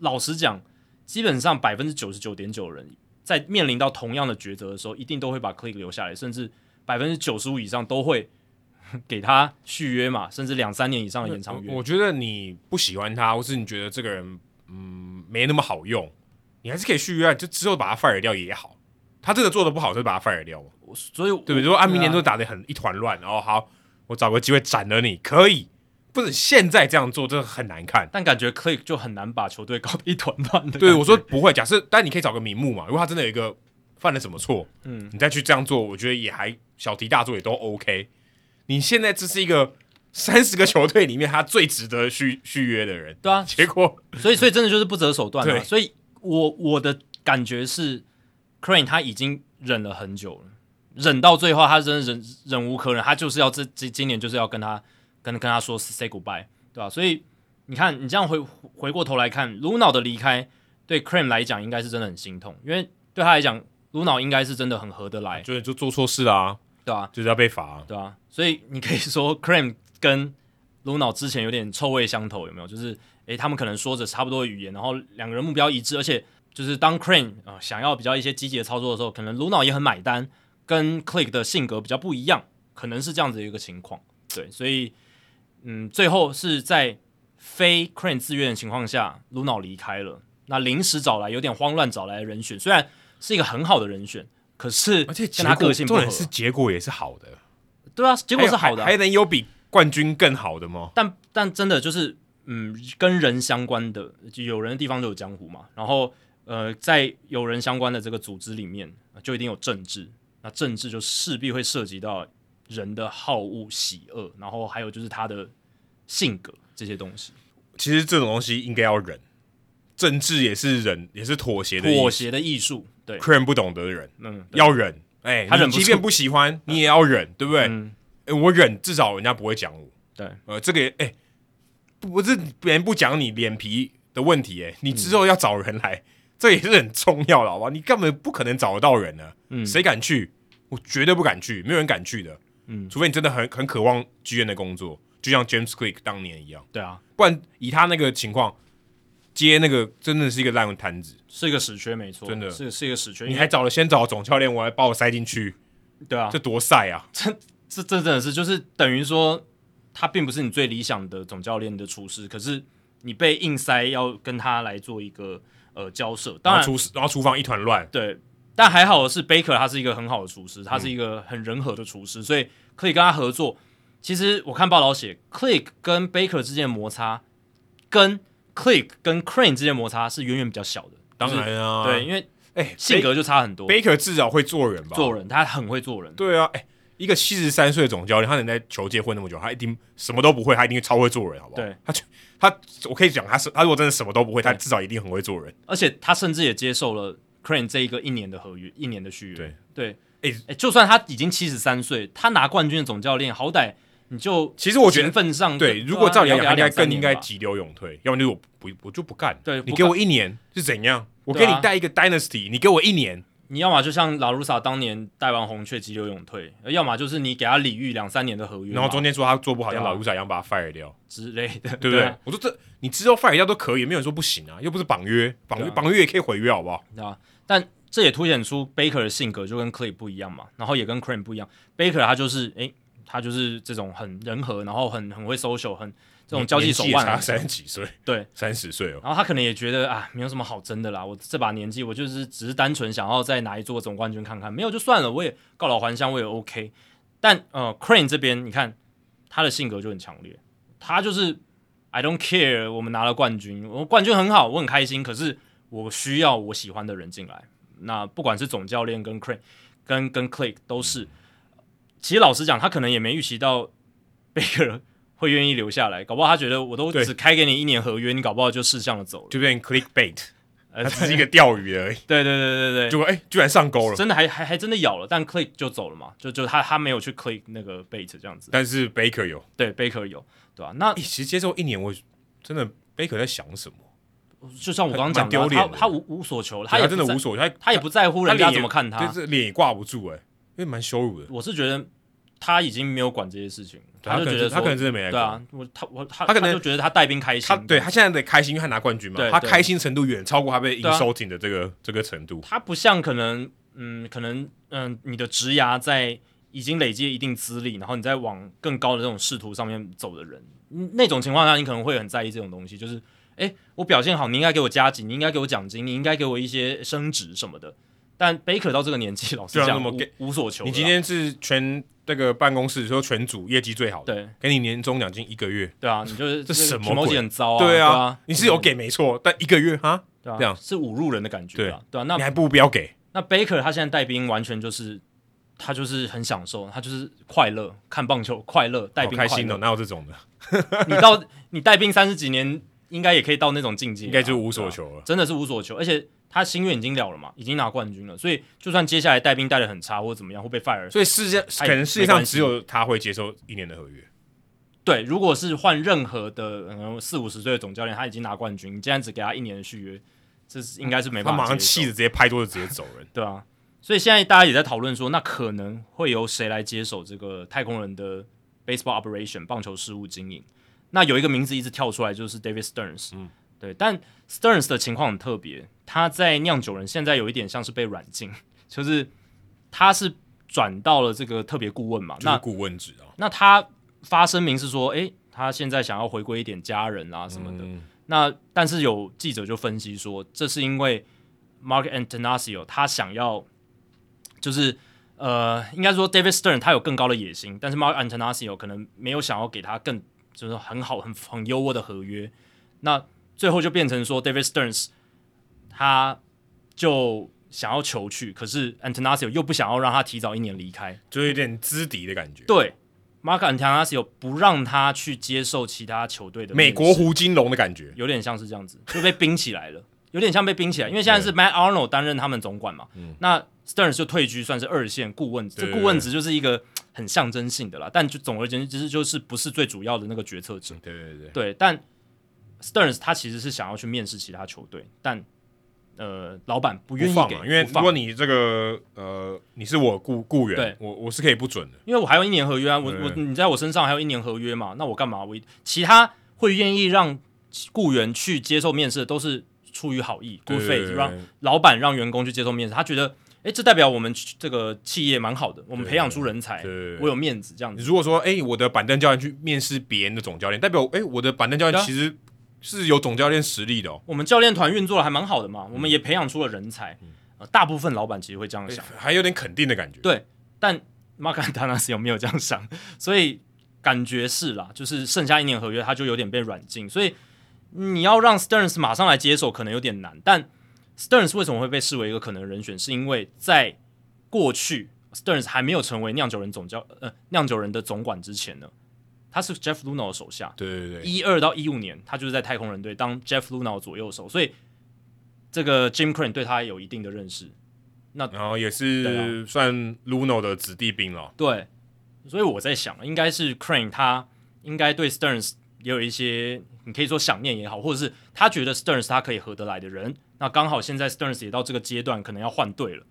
老实讲，基本上百分之九十九点九人。在面临到同样的抉择的时候，一定都会把 Click 留下来，甚至百分之九十五以上都会给他续约嘛，甚至两三年以上的延长约。我觉得你不喜欢他，或是你觉得这个人嗯没那么好用，你还是可以续约，就之后把他 fire 掉也好。他这个做的不好，就把他 fire 掉。所以对不对？如果按明年都打得很一团乱，然后好，我找个机会斩了你，可以。不是现在这样做，真的很难看。但感觉 Click 就很难把球队搞得一团乱的。对，我说不会。假设，但你可以找个名目嘛。如果他真的有一个犯了什么错，嗯，你再去这样做，我觉得也还小题大做也都 OK。你现在这是一个三十个球队里面他最值得续续约的人，对啊。结果，所以所以真的就是不择手段了。对所以我我的感觉是，Crane 他已经忍了很久了，忍到最后他真的忍忍无可忍，他就是要这这今年就是要跟他跟跟他说 say goodbye。对吧、啊？所以你看，你这样回回过头来看，卢脑的离开对 Crane 来讲应该是真的很心痛，因为对他来讲，卢脑应该是真的很合得来，就就做错事啦、啊，对吧、啊？就是要被罚、啊，对吧、啊？所以你可以说 Cream 跟卢脑之前有点臭味相投，有没有？就是诶，他们可能说着差不多的语言，然后两个人目标一致，而且就是当 Crane 啊、呃、想要比较一些积极的操作的时候，可能卢脑也很买单，跟 Click 的性格比较不一样，可能是这样子的一个情况，对，所以。嗯，最后是在非 Crane 自愿的情况下，卢脑离开了。那临时找来有点慌乱找来的人选，虽然是一个很好的人选，可是而且跟他个性不合，重点是结果也是好的。对啊，结果是好的、啊，还能有比冠军更好的吗？但但真的就是，嗯，跟人相关的，就有人的地方就有江湖嘛。然后呃，在有人相关的这个组织里面，就一定有政治。那政治就势必会涉及到。人的好恶喜恶，然后还有就是他的性格这些东西，其实这种东西应该要忍，政治也是忍，也是妥协的妥协的艺术。对，客人不懂得忍，嗯，要忍。哎、欸，他忍，即便不喜欢，你也要忍，对不对？欸，我忍，至少人家不会讲我。对，呃，这个哎、欸，不是别人不讲你脸皮的问题、欸，哎，你之后要找人来，嗯、这也是很重要的，好吧？你根本不可能找得到人呢。嗯，谁敢去？我绝对不敢去，没有人敢去的。嗯，除非你真的很很渴望剧院的工作，就像 James Click 当年一样。对啊，不然以他那个情况接那个真的是一个烂摊子，是一个死缺，没错，真的是是一个死缺。你还找了先找总教练，我还把我塞进去，对啊，这多晒啊！这这这真的是就是等于说他并不是你最理想的总教练的厨师，可是你被硬塞要跟他来做一个呃交涉，当然厨师然后厨房一团乱，对。但还好的是，Baker 他是一个很好的厨师，他是一个很人和的厨师，嗯、所以可以跟他合作。其实我看报道写，Click 跟 Baker 之间的摩擦，跟 Click 跟 Crane 之间的摩擦是远远比较小的。当然啊，对，因为哎，性格就差很多。Baker 至少会做人吧？做人，他很会做人。对啊，哎，一个七十三岁的总教练，他能在球界混那么久，他一定什么都不会，他一定超会做人，好不好？对，他他，我可以讲，他是他如果真的什么都不会，他至少一定很会做人。而且他甚至也接受了。Crane 这一个一年的合约，一年的续约，对对，哎哎、欸，就算他已经七十三岁，他拿冠军的总教练，好歹你就其实我觉得份上对，如果照理讲，他应该更应该急流勇退，要不然就我不我就不干。对，你给我一年是怎样？我给你带一个 Dynasty，、啊、你给我一年，你要么就像拉鲁萨当年带完红雀急流勇退，要么就是你给他礼遇两三年的合约，然后中间说他做不好，像拉鲁萨一样把他 fire 掉之类的，对不对？我说这你之后 fire 掉都可以，没有人说不行啊，又不是绑约，绑约绑约也可以毁约，好不好？啊，但。这也凸显出 Baker 的性格就跟 Click 不一样嘛，然后也跟 Crane 不一样。Baker 他就是，诶，他就是这种很人和，然后很很会 social，很这种交际手腕。差三十几岁，对，三十岁哦。然后他可能也觉得啊，没有什么好争的啦，我这把年纪，我就是只是单纯想要再拿一座总冠军看看，没有就算了，我也告老还乡，我也 OK。但呃，Crane 这边你看他的性格就很强烈，他就是 I don't care，我们拿了冠军，我冠军很好，我很开心，可是我需要我喜欢的人进来。那不管是总教练跟 Crane 跟跟 Click 都是，其实老实讲，他可能也没预期到 Baker 会愿意留下来，搞不好他觉得我都只开给你一年合约，你搞不好就识相的走了，就变 Click Bait，它 <laughs> 只是一个钓鱼而已。对对对对对，结果哎，居然上钩了，真的还还还真的咬了，但 Click 就走了嘛，就就他他没有去 Click 那个 bait 这样子。但是 Baker 有，对 Baker 有，对吧？那其实接受一年，我真的 Baker 在想什么？就像我刚刚讲的，他他无无所求，他也真的无所求，他他也不在乎人家怎么看他，就是脸也挂不住哎，因为蛮羞辱的。我是觉得他已经没有管这些事情，他就觉得他可能真的没来过。对啊，我他我他他可能就觉得他带兵开心，他对他现在的开心，因为他拿冠军嘛，他开心程度远超过他被 insulting 的这个这个程度。他不像可能嗯可能嗯你的职涯在已经累积一定资历，然后你再往更高的这种仕途上面走的人，那种情况下你可能会很在意这种东西，就是。哎，我表现好，你应该给我加给，你应该给我奖金，你应该给我一些升职什么的。但 Baker 到这个年纪，老实讲，无所求。你今天是全这个办公室说全组业绩最好的，对，给你年终奖金一个月。对啊，你就是这什么鬼？很糟啊！对啊，你是有给没错，但一个月哈，对啊，这样是侮辱人的感觉。对啊，对啊，那你还不如不要给？那 Baker 他现在带兵完全就是他就是很享受，他就是快乐看棒球，快乐带兵开心的，哪有这种的？你到你带兵三十几年。应该也可以到那种境界，应该就无所求了，真的是无所求。而且他心愿已经了了嘛，已经拿冠军了，所以就算接下来带兵带的很差或者怎么样会被 fire，所以世界可能世界上只有他会接受一年的合约。对，如果是换任何的嗯四五十岁的总教练，他已经拿冠军，你竟然只给他一年的续约，这是应该是没办法。他马上气的直接拍桌子直接走人，对啊。所以现在大家也在讨论说，那可能会由谁来接手这个太空人的 baseball operation 棒球事务经营？那有一个名字一直跳出来，就是 David Stearns。嗯。对，但 Stearns 的情况很特别，他在酿酒人现在有一点像是被软禁，<laughs> 就是他是转到了这个特别顾问嘛，那顾问职啊。那他发声明是说，诶，他现在想要回归一点家人啊什么的。嗯、那但是有记者就分析说，这是因为 Mark Antanasio 他想要，就是呃，应该说 David Stearns 他有更高的野心，但是 Mark Antanasio 可能没有想要给他更就是很好很很优渥的合约，那。最后就变成说，David Stearns，他就想要求去，可是 Antonasio 又不想要让他提早一年离开，就有点资敌的感觉。对，Mark Antonasio 不让他去接受其他球队的美国胡金龙的感觉，有点像是这样子，就被冰起来了，<laughs> 有点像被冰起来，因为现在是 Matt Arnold 担任他们总管嘛，嗯、那 Stearns 就退居算是二线顾问，这顾问职就是一个很象征性的啦，但就总而言之，其实就是不是最主要的那个决策者。对对对，对，但。Stearns 他其实是想要去面试其他球队，但呃，老板不愿意给，因为如果你这个呃，你是我雇雇员，对我我是可以不准的，因为我还有一年合约啊，我我你在我身上还有一年合约嘛，那我干嘛？我其他会愿意让雇员去接受面试的，都是出于好意，good faith，让老板让员工去接受面试，他觉得。哎，这代表我们这个企业蛮好的，我们培养出人才，我有面子这样子。如果说，哎，我的板凳教练去面试别人的总教练，代表，哎，我的板凳教练其实是有总教练实力的哦。我们教练团运作的还蛮好的嘛，我们也培养出了人才。呃，大部分老板其实会这样想，还有点肯定的感觉。对，但马坎达纳斯有没有这样想？所以感觉是啦，就是剩下一年合约，他就有点被软禁。所以你要让 Stearns 马上来接手，可能有点难，但。Stearns 为什么会被视为一个可能的人选？是因为在过去，Stearns 还没有成为酿酒人总教呃酿酒人的总管之前呢，他是 Jeff Luhnow 的手下。对对对，一二到一五年，他就是在太空人队当 Jeff Luhnow 左右手，所以这个 Jim Crane 对他有一定的认识。那然后也是算 Luhnow 的子弟兵了。对，所以我在想，应该是 Crane 他应该对 Stearns 也有一些，你可以说想念也好，或者是他觉得 Stearns 他可以合得来的人。那刚好现在 Stearns 也到这个阶段，可能要换队了。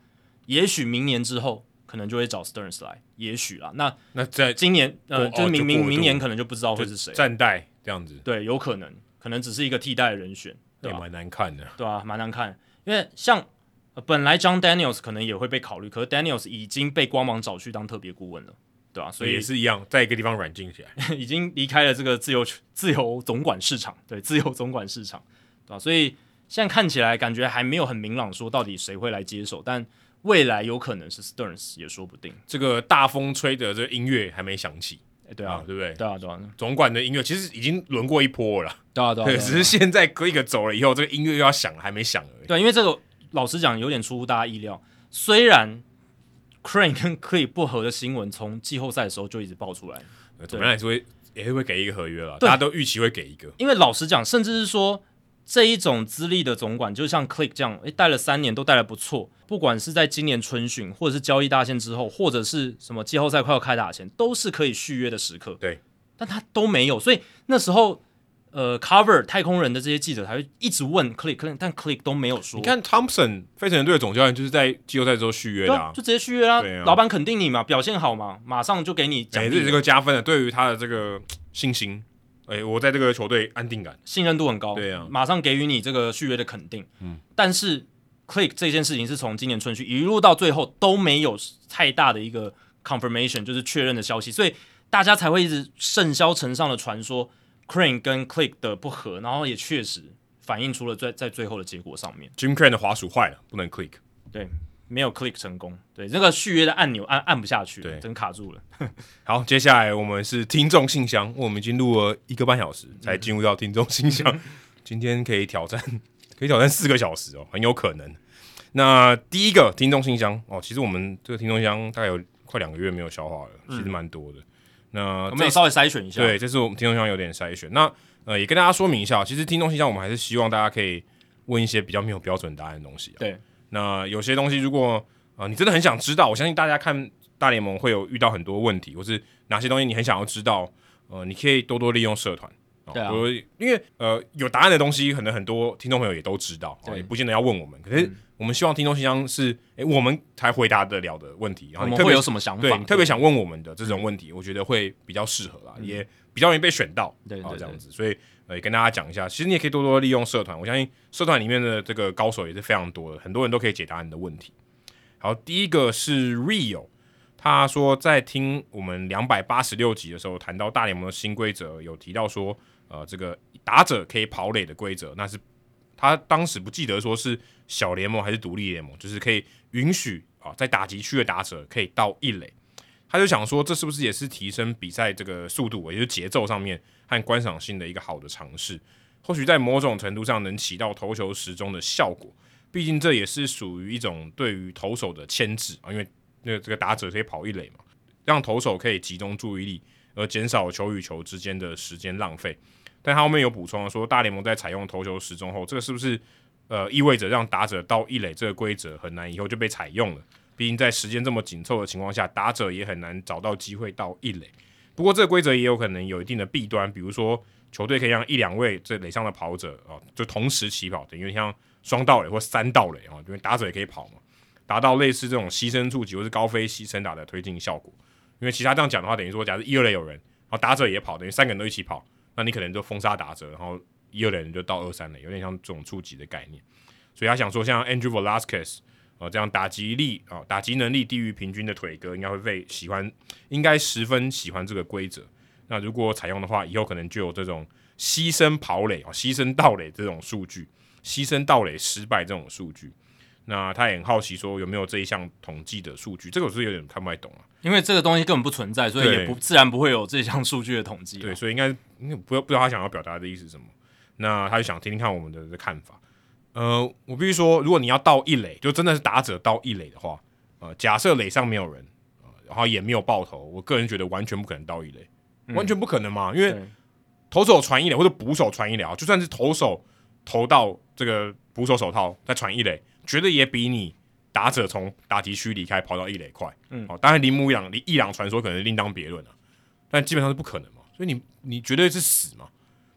也许明年之后，可能就会找 Stearns 来。也许啦，那那在今年呃，就是明明明年可能就不知道会是谁。暂代这样子，对，有可能，可能只是一个替代的人选，也蛮难看的，对啊，蛮难看。因为像、呃、本来 John Daniels 可能也会被考虑，可是 Daniels 已经被光芒找去当特别顾问了，对吧、啊？所以也是一样，在一个地方软禁起来，<laughs> 已经离开了这个自由自由总管市场，对，自由总管市场，对吧、啊？所以。现在看起来感觉还没有很明朗，说到底谁会来接手，但未来有可能是 Stearns 也说不定。这个大风吹的这个音乐还没响起，哎，对啊，啊，对不对？对啊，对啊。总管的音乐其实已经轮过一波了，对啊，对啊。对，只是现在 Click 走了以后，这个音乐又要响，还没响而已。对，因为这个老实讲有点出乎大家意料。虽然 Crane 跟 Click 不合的新闻从季后赛的时候就一直爆出来，怎么样也是会也是会给一个合约了，大家都预期会给一个。因为老实讲，甚至是说。这一种资历的总管，就像 Click 这样，诶，带了三年都带得不错。不管是在今年春训，或者是交易大限之后，或者是什么季后赛快要开打前，都是可以续约的时刻。对，但他都没有，所以那时候，呃，Cover 太空人的这些记者才会一直问 Click，但 Click 都没有说。你看 Thompson 费城人队的总教练就是在季后赛之后续约的、啊啊，就直接续约啊。啊老板肯定你嘛，表现好嘛，马上就给你奖励。哎，这是个加分的，对于他的这个信心。哎，我在这个球队安定感、信任度很高，对啊，马上给予你这个续约的肯定。嗯，但是 Click 这件事情是从今年春训一路到最后都没有太大的一个 confirmation，就是确认的消息，所以大家才会一直甚嚣尘上的传说 Crane 跟 Click 的不合，然后也确实反映出了在在最后的结果上面，Jim Crane 的滑鼠坏了，不能 Click，对。没有 click 成功，对，这个续约的按钮按按不下去，对，真卡住了。<laughs> 好，接下来我们是听众信箱，我们已经录了一个半小时才进入到听众信箱，嗯、<laughs> 今天可以挑战，<laughs> 可以挑战四个小时哦，很有可能。那第一个听众信箱哦，其实我们这个听众箱大概有快两个月没有消化了，其实蛮多的。嗯、那我们也稍微筛选一下，对，这是我们听众信箱有点筛选。那呃，也跟大家说明一下，其实听众信箱我们还是希望大家可以问一些比较没有标准答案的东西、啊。对，那有些东西如果啊、呃，你真的很想知道？我相信大家看大联盟会有遇到很多问题，或是哪些东西你很想要知道？呃，你可以多多利用社团，对啊，因为呃有答案的东西，可能很多听众朋友也都知道，也不见得要问我们。可是我们希望听众信箱是，哎、欸，我们才回答得了的问题。然后你特别有什么想法？对，特别想问我们的这种问题，我觉得会比较适合啦，也比较容易被选到。对，对，对，这样子，所以呃，也跟大家讲一下，其实你也可以多多利用社团。我相信社团里面的这个高手也是非常多的，很多人都可以解答你的问题。好，第一个是 Rio，他说在听我们两百八十六集的时候，谈到大联盟的新规则，有提到说，呃，这个打者可以跑垒的规则，那是他当时不记得说是小联盟还是独立联盟，就是可以允许啊，在打击区的打者可以到一垒，他就想说，这是不是也是提升比赛这个速度，也就是节奏上面和观赏性的一个好的尝试，或许在某种程度上能起到投球时钟的效果。毕竟这也是属于一种对于投手的牵制啊，因为那这个打者可以跑一垒嘛，让投手可以集中注意力，而减少球与球之间的时间浪费。但他后面有补充说，大联盟在采用投球时钟后，这个是不是呃意味着让打者到一垒这个规则很难以后就被采用了？毕竟在时间这么紧凑的情况下，打者也很难找到机会到一垒。不过这个规则也有可能有一定的弊端，比如说球队可以让一两位这垒上的跑者啊，就同时起跑，等于像。双盗垒或三盗垒啊，因为打者也可以跑嘛，达到类似这种牺牲触击或是高飞牺牲打的推进效果。因为其他这样讲的话，等于说，假如一二垒有人，然后打者也跑，等于三个人都一起跑，那你可能就封杀打折，然后一二垒人就到二三垒，有点像这种初级的概念。所以他想说，像 Andrew Velasquez 啊这样打击力啊打击能力低于平均的腿哥，应该会被喜欢，应该十分喜欢这个规则。那如果采用的话，以后可能就有这种牺牲跑垒啊、牺牲盗垒这种数据。牺牲盗垒失败这种数据，那他也很好奇说有没有这一项统计的数据？这个我是有点看不太懂啊，因为这个东西根本不存在，所以也不自然不会有这项数据的统计。对，所以应该应该不不知道他想要表达的意思是什么。那他就想听听看我们的的看法。呃，我必须说，如果你要到一垒，就真的是打者到一垒的话，呃，假设垒上没有人，呃，然后也没有爆头，我个人觉得完全不可能到一垒，嗯、完全不可能嘛，因为投手传一垒或者捕手传一垒啊，就算是投手。投到这个捕手手套再传一垒，绝对也比你打者从打击区离开跑到一垒快。嗯，哦，当然铃木一朗、一朗传说可能另当别论了，但基本上是不可能嘛。所以你你绝对是死嘛。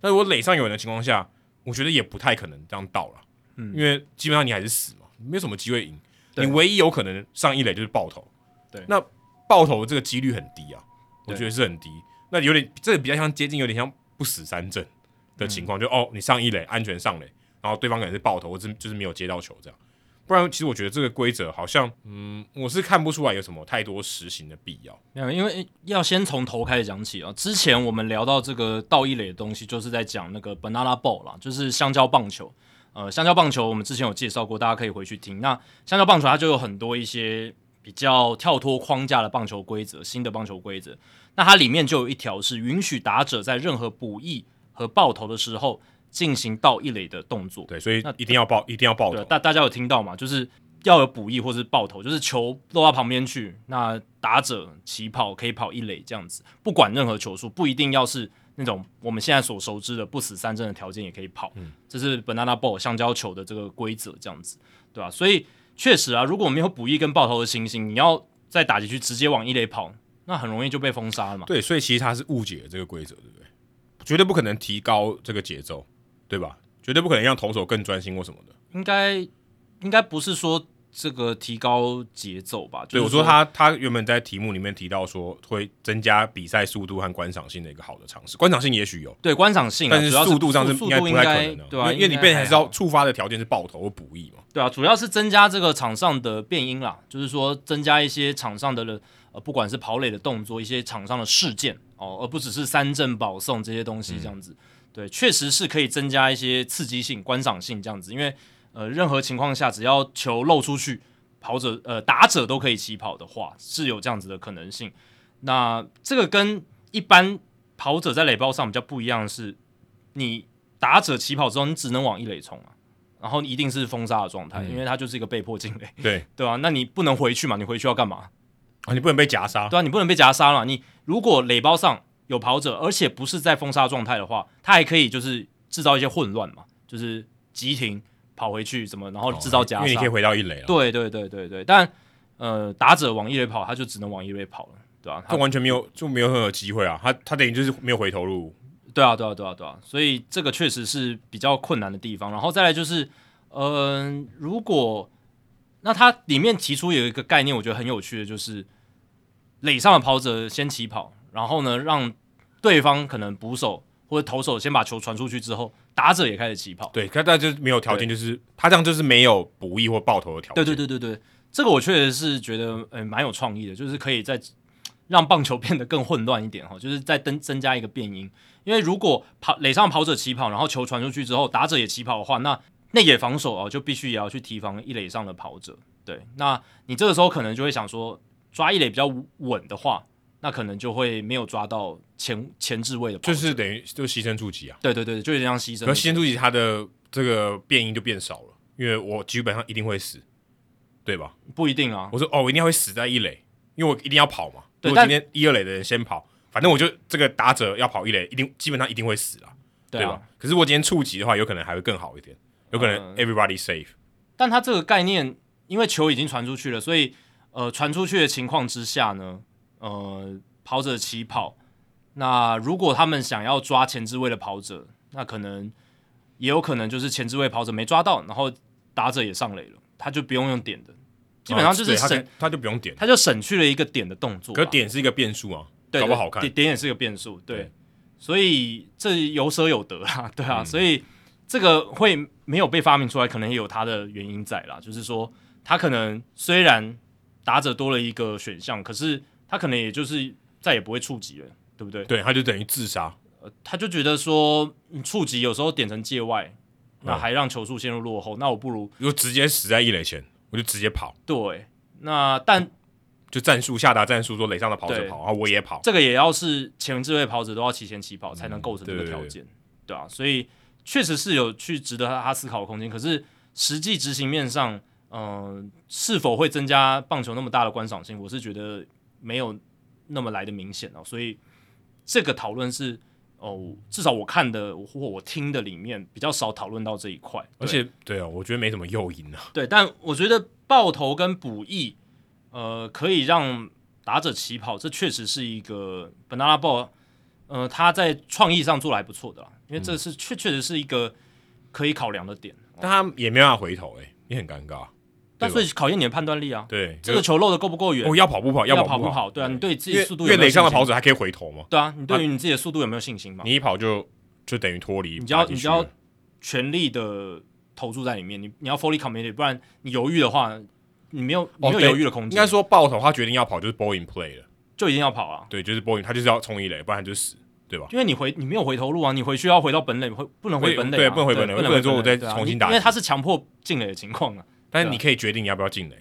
但如果垒上有人的情况下，我觉得也不太可能这样到了。嗯，因为基本上你还是死嘛，没有什么机会赢。你唯一有可能上一垒就是爆头。对，那爆头这个几率很低啊，我觉得是很低。那有点这个比较像接近，有点像不死三阵。的情况就哦，你上一垒安全上垒，然后对方可能是爆头，或者就是没有接到球这样。不然，其实我觉得这个规则好像，嗯，我是看不出来有什么太多实行的必要。没有，因为要先从头开始讲起啊。之前我们聊到这个道义类的东西，就是在讲那个 banana ball 啦，就是香蕉棒球。呃，香蕉棒球我们之前有介绍过，大家可以回去听。那香蕉棒球它就有很多一些比较跳脱框架的棒球规则，新的棒球规则。那它里面就有一条是允许打者在任何补益。和爆头的时候进行到一垒的动作，对，所以那一定要爆，一定要爆头。大大家有听到吗？就是要有补役或是爆头，就是球落到旁边去，那打者起跑可以跑一垒这样子，不管任何球数，不一定要是那种我们现在所熟知的不死三振的条件也可以跑，嗯，这是 banana ball 球的这个规则，这样子，对吧、啊？所以确实啊，如果没有补益跟爆头的情形，你要再打进去直接往一垒跑，那很容易就被封杀了嘛。对，所以其实他是误解了这个规则，对不对？绝对不可能提高这个节奏，对吧？绝对不可能让投手更专心或什么的。应该应该不是说。这个提高节奏吧，对，我说他他原本在题目里面提到说会增加比赛速度和观赏性的一个好的尝试，观赏性也许有，对观赏性，但是速度上是应该不太可能的，对啊，因为你变成还是要触发的条件是爆头或补益嘛，对啊，主要是增加这个场上的变音啦，就是说增加一些场上的呃，不管是跑垒的动作，一些场上的事件哦，而不只是三振保送这些东西这样子，嗯、对，确实是可以增加一些刺激性、观赏性这样子，因为呃，任何情况下只要球漏出去。跑者呃，打者都可以起跑的话，是有这样子的可能性。那这个跟一般跑者在垒包上比较不一样的是，你打者起跑之后，你只能往一垒冲啊，然后一定是封杀的状态，嗯、因为它就是一个被迫进垒。对 <laughs> 对啊，那你不能回去嘛？你回去要干嘛？啊，你不能被夹杀。对啊，你不能被夹杀了。你如果垒包上有跑者，而且不是在封杀状态的话，他还可以就是制造一些混乱嘛，就是急停。跑回去怎么，然后制造加、哦，因为你可以回到一垒了。对对对对对，但呃，打者往一垒跑，他就只能往一垒跑了，对吧、啊？他完全没有就没有任何机会啊，他他等于就是没有回头路。对啊对啊对啊对啊，所以这个确实是比较困难的地方。然后再来就是，嗯、呃，如果那他里面提出有一个概念，我觉得很有趣的，就是垒上的跑者先起跑，然后呢，让对方可能捕手或者投手先把球传出去之后。打者也开始起跑，对，他他就是没有条件，就是他这样就是没有补益或爆头的条件。对对对对对，这个我确实是觉得呃蛮有创意的，就是可以在让棒球变得更混乱一点哈，<laughs> 就是再增增加一个变音。因为如果跑垒上跑者起跑，然后球传出去之后，打者也起跑的话，那内野防守啊就必须也要去提防一垒上的跑者。对，那你这个时候可能就会想说，抓一垒比较稳的话。那可能就会没有抓到前前置位的，就是等于就牺牲触及啊。对对对，就有点像牺牲。可牺牲触及，它的这个变音就变少了，因为我基本上一定会死，对吧？不一定啊。我说哦，我一定会死在一垒，因为我一定要跑嘛。对，如果今天一二垒的人先跑，反正我就这个打者要跑一垒，一定基本上一定会死啊、对吧？可是我今天触及的话，有可能还会更好一点，有可能 everybody safe。嗯、但他这个概念，因为球已经传出去了，所以呃，传出去的情况之下呢，呃。跑者起跑，那如果他们想要抓前置位的跑者，那可能也有可能就是前置位跑者没抓到，然后打者也上垒了，他就不用用点的，基本上就是他，他就不用点，他就省去了一个点的动作。可点是一个变数啊，对，好不好看，点点也是一个变数，对，对。所以这有舍有得啊，对啊，嗯、所以这个会没有被发明出来，可能也有它的原因在啦，就是说他可能虽然打者多了一个选项，可是他可能也就是。再也不会触及了，对不对？对，他就等于自杀。呃，他就觉得说，触及有时候点成界外，那还让球速陷入落后，嗯、那我不如就直接死在一垒前，我就直接跑。对，那但就战术下达战术说，垒上的跑者跑，然后我也跑。这个也要是前置位跑者都要提前起跑，才能构成这个条件，嗯、对啊，所以确实是有去值得他思考的空间。可是实际执行面上，嗯、呃，是否会增加棒球那么大的观赏性？我是觉得没有。那么来的明显哦，所以这个讨论是哦，至少我看的或我听的里面比较少讨论到这一块，而且对啊，我觉得没什么诱因啊。<laughs> 对，但我觉得爆头跟补益，呃，可以让打者起跑，这确实是一个 banana ball，呃，他在创意上做的还不错的啦，因为这是确确实是一个可以考量的点，但他也没办法回头，哎，也很尴尬。但所以考验你的判断力啊，对，这个球漏的够不够远？哦，要跑不跑？要跑不跑？对啊，你对自己的速度有没有？因为垒上的跑者还可以回头嘛？对啊，你对于你自己的速度有没有信心嘛？你一跑就就等于脱离，你就要你就要全力的投注在里面，你你要 fully committed，不然你犹豫的话，你没有没有犹豫的空间。应该说爆头，他决定要跑就是 ball in play 了，就一定要跑啊。对，就是 ball in，他就是要冲一垒，不然就死，对吧？因为你回你没有回头路啊，你回去要回到本垒，回不能回本垒，对，不能回本垒，不能说我再重新打，因为他是强迫进垒的情况啊。但是你可以决定你要不要进垒。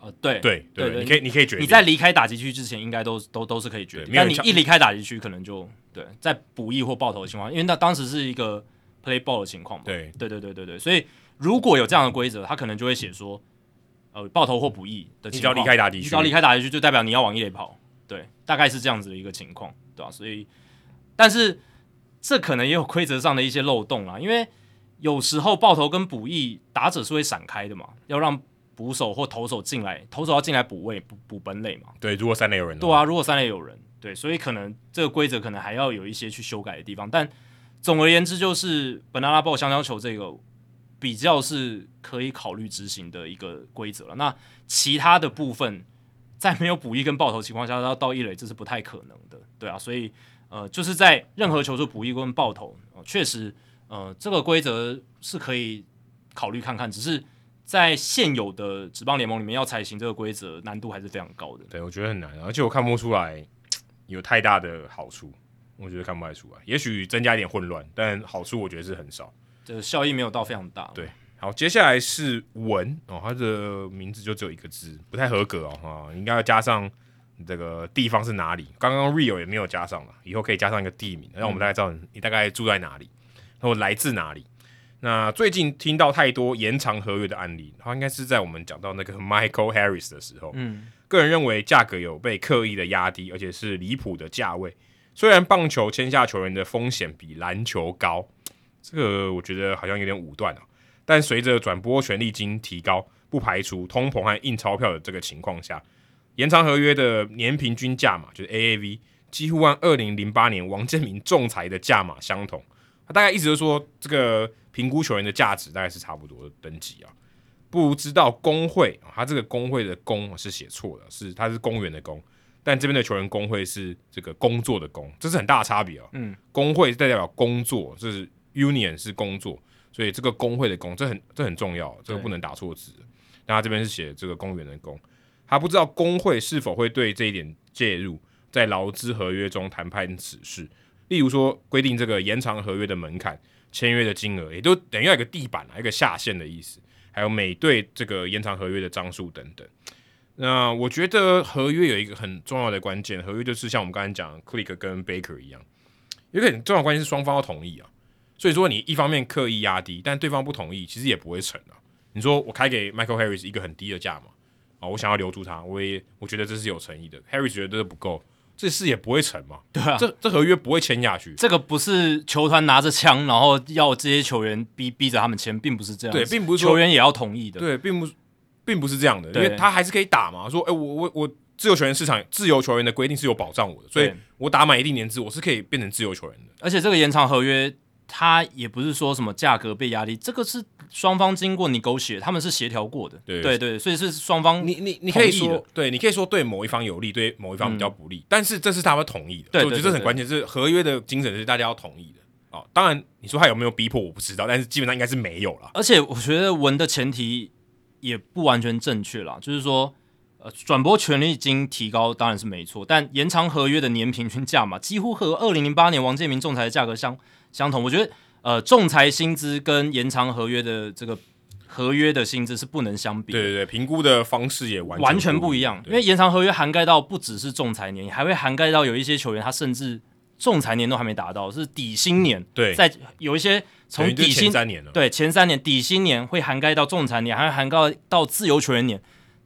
呃，对对对，你可以你可以决定，你在离开打击区之前，应该都都都是可以决定。但你一离开打击区，可能就对，在补益或爆头的情况，因为那当时是一个 play ball 的情况嘛。对对对对对对，所以如果有这样的规则，他可能就会写说，呃，爆头或补益的情况，你只要离开打击区，只要离开打击区，就代表你要往一垒跑。对，大概是这样子的一个情况，对吧？所以，但是这可能也有规则上的一些漏洞啊，因为有时候爆头跟补役打者是会闪开的嘛，要让捕手或投手进来，投手要进来补位补补本垒嘛。对，如果三垒有人，对啊，如果三垒有人，对，所以可能这个规则可能还要有一些去修改的地方。但总而言之，就是 banana ball 香蕉球这个比较是可以考虑执行的一个规则了。那其他的部分，在没有补一跟爆头情况下，要到一垒这是不太可能的，对啊，所以。呃，就是在任何球出补一跟爆头，呃，确实，呃，这个规则是可以考虑看看，只是在现有的职棒联盟里面要采行这个规则，难度还是非常高的。对，我觉得很难，而且我看不出来有太大的好处，我觉得看不太出来。也许增加一点混乱，但好处我觉得是很少，这个效益没有到非常大。对，好，接下来是文哦，他的名字就只有一个字，不太合格哦，哈，应该要加上。这个地方是哪里？刚刚 Rio 也没有加上了，以后可以加上一个地名，让我们大概知道你大概住在哪里，然后来自哪里。那最近听到太多延长合约的案例，他应该是在我们讲到那个 Michael Harris 的时候。嗯，个人认为价格有被刻意的压低，而且是离谱的价位。虽然棒球签下球员的风险比篮球高，这个我觉得好像有点武断啊。但随着转播权利金提高，不排除通膨和印钞票的这个情况下。延长合约的年平均价码就是 AAV，几乎按二零零八年王建民仲裁的价码相同。他大概意思就是说，这个评估球员的价值大概是差不多的等级啊。不如知道工会，他这个工会的工是写错了，是他是公园的工，但这边的球员工会是这个工作的工，这是很大的差别啊。嗯，工会代表工作，就是 union 是工作，所以这个工会的工，这很这很重要，这个不能打错字。那他这边是写这个公园的工。他不知道工会是否会对这一点介入，在劳资合约中谈判此事。例如说，规定这个延长合约的门槛、签约的金额，也都等于要一个地板啊，一个下限的意思。还有每队这个延长合约的张数等等。那我觉得合约有一个很重要的关键，合约就是像我们刚才讲，Click 跟 Baker 一样，有一个重要关键是双方要同意啊。所以说你一方面刻意压低，但对方不同意，其实也不会成啊。你说我开给 Michael Harris 一个很低的价嘛？哦，我想要留住他，我也我觉得这是有诚意的。Harris 觉得这不够，这事也不会成嘛。对啊，这这合约不会签下去。这个不是球团拿着枪，然后要这些球员逼逼着他们签，并不是这样。对，并不是球员也要同意的。对，并不并不是这样的，因为他还是可以打嘛。说，哎，我我我自由球员市场，自由球员的规定是有保障我的，所以我打满一定年资，我是可以变成自由球员的。而且这个延长合约。他也不是说什么价格被压低，这个是双方经过 negotiate，他们是协调过的。对对对，所以是双方你你你可以说，对，你可以说对某一方有利，对某一方比较不利，嗯、但是这是他们同意的。对，我觉得这很关键，是合约的精神是大家要同意的。哦，当然你说他有没有逼迫，我不知道，但是基本上应该是没有了。而且我觉得文的前提也不完全正确啦，就是说。呃，转播权利金提高当然是没错，但延长合约的年平均价嘛，几乎和二零零八年王建民仲裁的价格相相同。我觉得，呃，仲裁薪资跟延长合约的这个合约的薪资是不能相比的。对对对，评估的方式也完全完全不一样。因为延长合约涵盖到不只是仲裁年，还会涵盖到有一些球员他甚至仲裁年都还没达到，是底薪年。对，在有一些从底薪三年对前三年底薪年会涵盖到仲裁年，还会涵盖到自由球员年。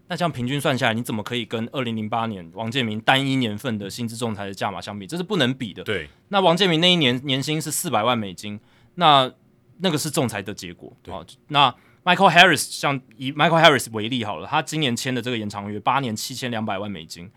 那这样平均算下来，你怎么可以跟二零零八年王建民单一年份的薪资仲裁的价码相比？这是不能比的。对，那王建民那一年年薪是四百万美金，那那个是仲裁的结果。啊，那 Michael Harris 像以 Michael Harris 为例好了，他今年签的这个延长约八年七千两百万美金，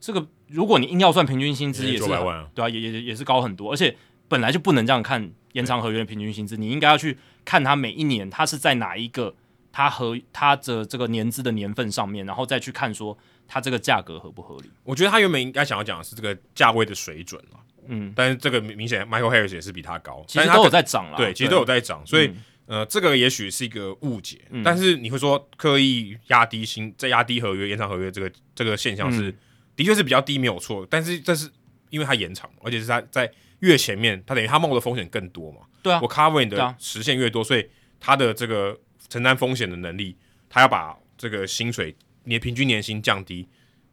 这个如果你硬要算平均薪资，也是对啊，也也也是高很多。而且本来就不能这样看延长合约的平均薪资，你应该要去看他每一年他是在哪一个。他和他的这个年资的年份上面，然后再去看说他这个价格合不合理。我觉得他原本应该想要讲的是这个价位的水准嘛，嗯，但是这个明显 Michael Harris 也是比他高，其实都有在涨了，对，其实都有在涨，所以、嗯、呃，这个也许是一个误解，嗯、但是你会说刻意压低薪，再压低合约延长合约这个这个现象是、嗯、的确是比较低没有错，但是这是因为他延长，而且是他在越前面，他等于他冒的风险更多嘛，对啊，我 cover 你的实现越多，所以他的这个。承担风险的能力，他要把这个薪水年平均年薪降低，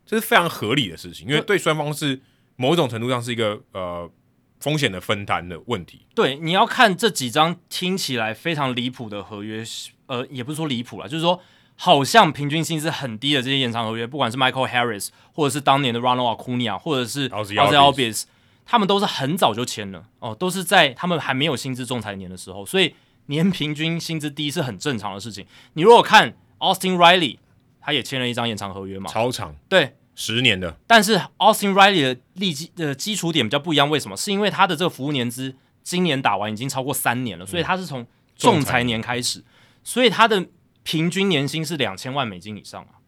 这是非常合理的事情，因为对双方是某一种程度上是一个呃风险的分担的问题。对，你要看这几张听起来非常离谱的合约，呃，也不是说离谱啦，就是说好像平均薪资很低的这些延长合约，不管是 Michael Harris，或者是当年的 Ronald Acuna，或者是 Ozzie Albies，他们都是很早就签了哦，都是在他们还没有薪资仲裁年的时候，所以年平均薪资低是很正常的事情。你如果看 Austin Riley，他也签了一张延长合约嘛，超长，对，十年的。但是 Austin Riley 的利基的基础点比较不一样，为什么？是因为他的这个服务年资今年打完已经超过三年了，所以他是从仲裁年开始，所以他的平均年薪是两千万美金以上啊。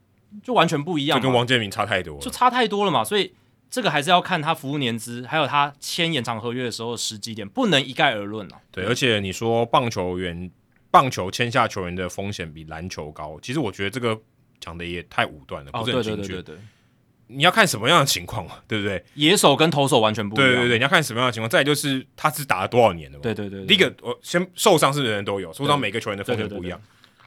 就完全不一样，就跟王建民差太多了，就差太多了嘛。所以这个还是要看他服务年资，还有他签延长合约的时候的时机点，不能一概而论啊。对，而且你说棒球员棒球签下球员的风险比篮球高，其实我觉得这个讲的也太武断了，不是很精确。对对对对，你要看什么样的情况嘛，<laughs> 对不对？野手跟投手完全不一样。对对对，你要看什么样的情况。再就是他是打了多少年的嘛。对对对，第一个我先受伤是人人都有，受伤每个球员的风险不一样。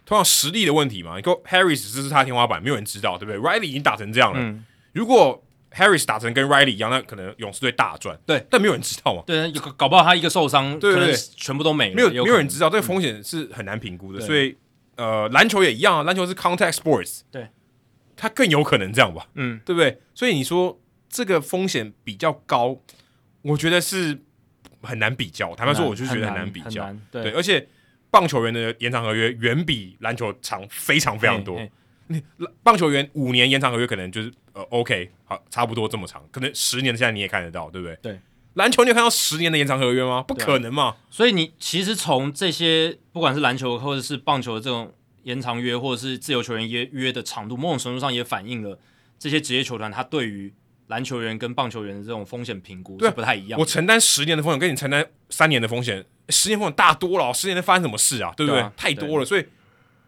同样实力的问题嘛，你说 Harris 这是他天花板，没有人知道，对不对？Riley 已经打成这样了，嗯、如果 Harris 打成跟 Riley 一样，那可能勇士队大赚。对，但没有人知道嘛。对，搞不好他一个受伤，对对对，全部都没了。没有，有没有人知道，这个风险是很难评估的。嗯、所以，呃，篮球也一样啊，篮球是 contact sports，对，它更有可能这样吧？嗯，对不对？所以你说这个风险比较高，我觉得是很难比较。坦白说，我就觉得很难比较。对，对，而且。棒球员的延长合约远比篮球长非常非常多。你棒球员五年延长合约可能就是呃 OK 好差不多这么长，可能十年现在你也看得到，对不对？对。篮球你有看到十年的延长合约吗？不可能嘛。所以你其实从这些不管是篮球或者是棒球的这种延长约，或者是自由球员约约的长度，某种程度上也反映了这些职业球团他对于篮球员跟棒球员的这种风险评估是不太一样。我承担十年的风险，跟你承担三年的风险。十年风险大多了，十年能发生什么事啊？对不对？对啊、太多了，所以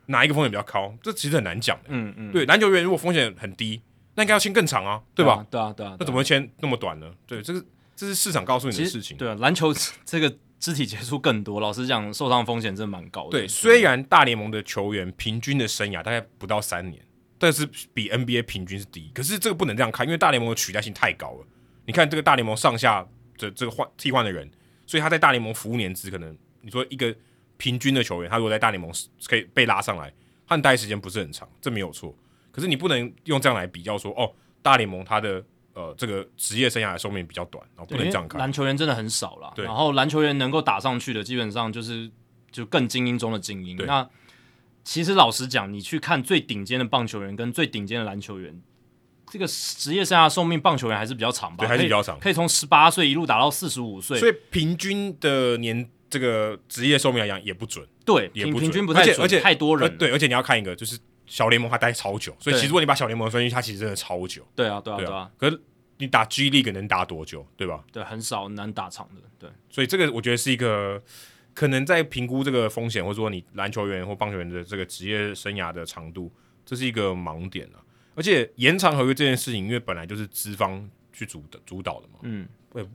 哪一个风险比较高？这其实很难讲的。嗯嗯，对，篮球员如果风险很低，那应该要签更长啊，对吧？对啊，对啊，那怎么会签那么短呢？对，这是这是市场告诉你的事情。对啊，篮球这个肢体接触更多，老实讲，受伤风险真的蛮高的。对，虽然大联盟的球员平均的生涯大概不到三年，但是比 NBA 平均是低。可是这个不能这样看，因为大联盟的取代性太高了。你看这个大联盟上下这这个换替换的人，所以他在大联盟服务年资可能。你说一个平均的球员，他如果在大联盟可以被拉上来，他待时间不是很长，这没有错。可是你不能用这样来比较说，哦，大联盟他的呃这个职业生涯的寿命比较短，然后不能这样看。篮球员真的很少了，然后篮球员能够打上去的，基本上就是就更精英中的精英。那其实老实讲，你去看最顶尖的棒球员跟最顶尖的篮球员，这个职业生涯寿命，棒球员还是比较长吧？对，还是比较长，可以从十八岁一路打到四十五岁，所以平均的年。这个职业寿命来讲也不准，对，也不，平均不太准，而且，而且太多人，对，而且你要看一个，就是小联盟他待超久，所以其实如果你把小联盟分析，他其实真的超久，对啊，对啊，对啊。可是你打 G League 能打多久，对吧？对，很少难打长的，对。所以这个我觉得是一个可能在评估这个风险，或者说你篮球员或棒球员的这个职业生涯的长度，这是一个盲点啊。而且延长合约这件事情，因为本来就是资方去主的主导的嘛，嗯，对。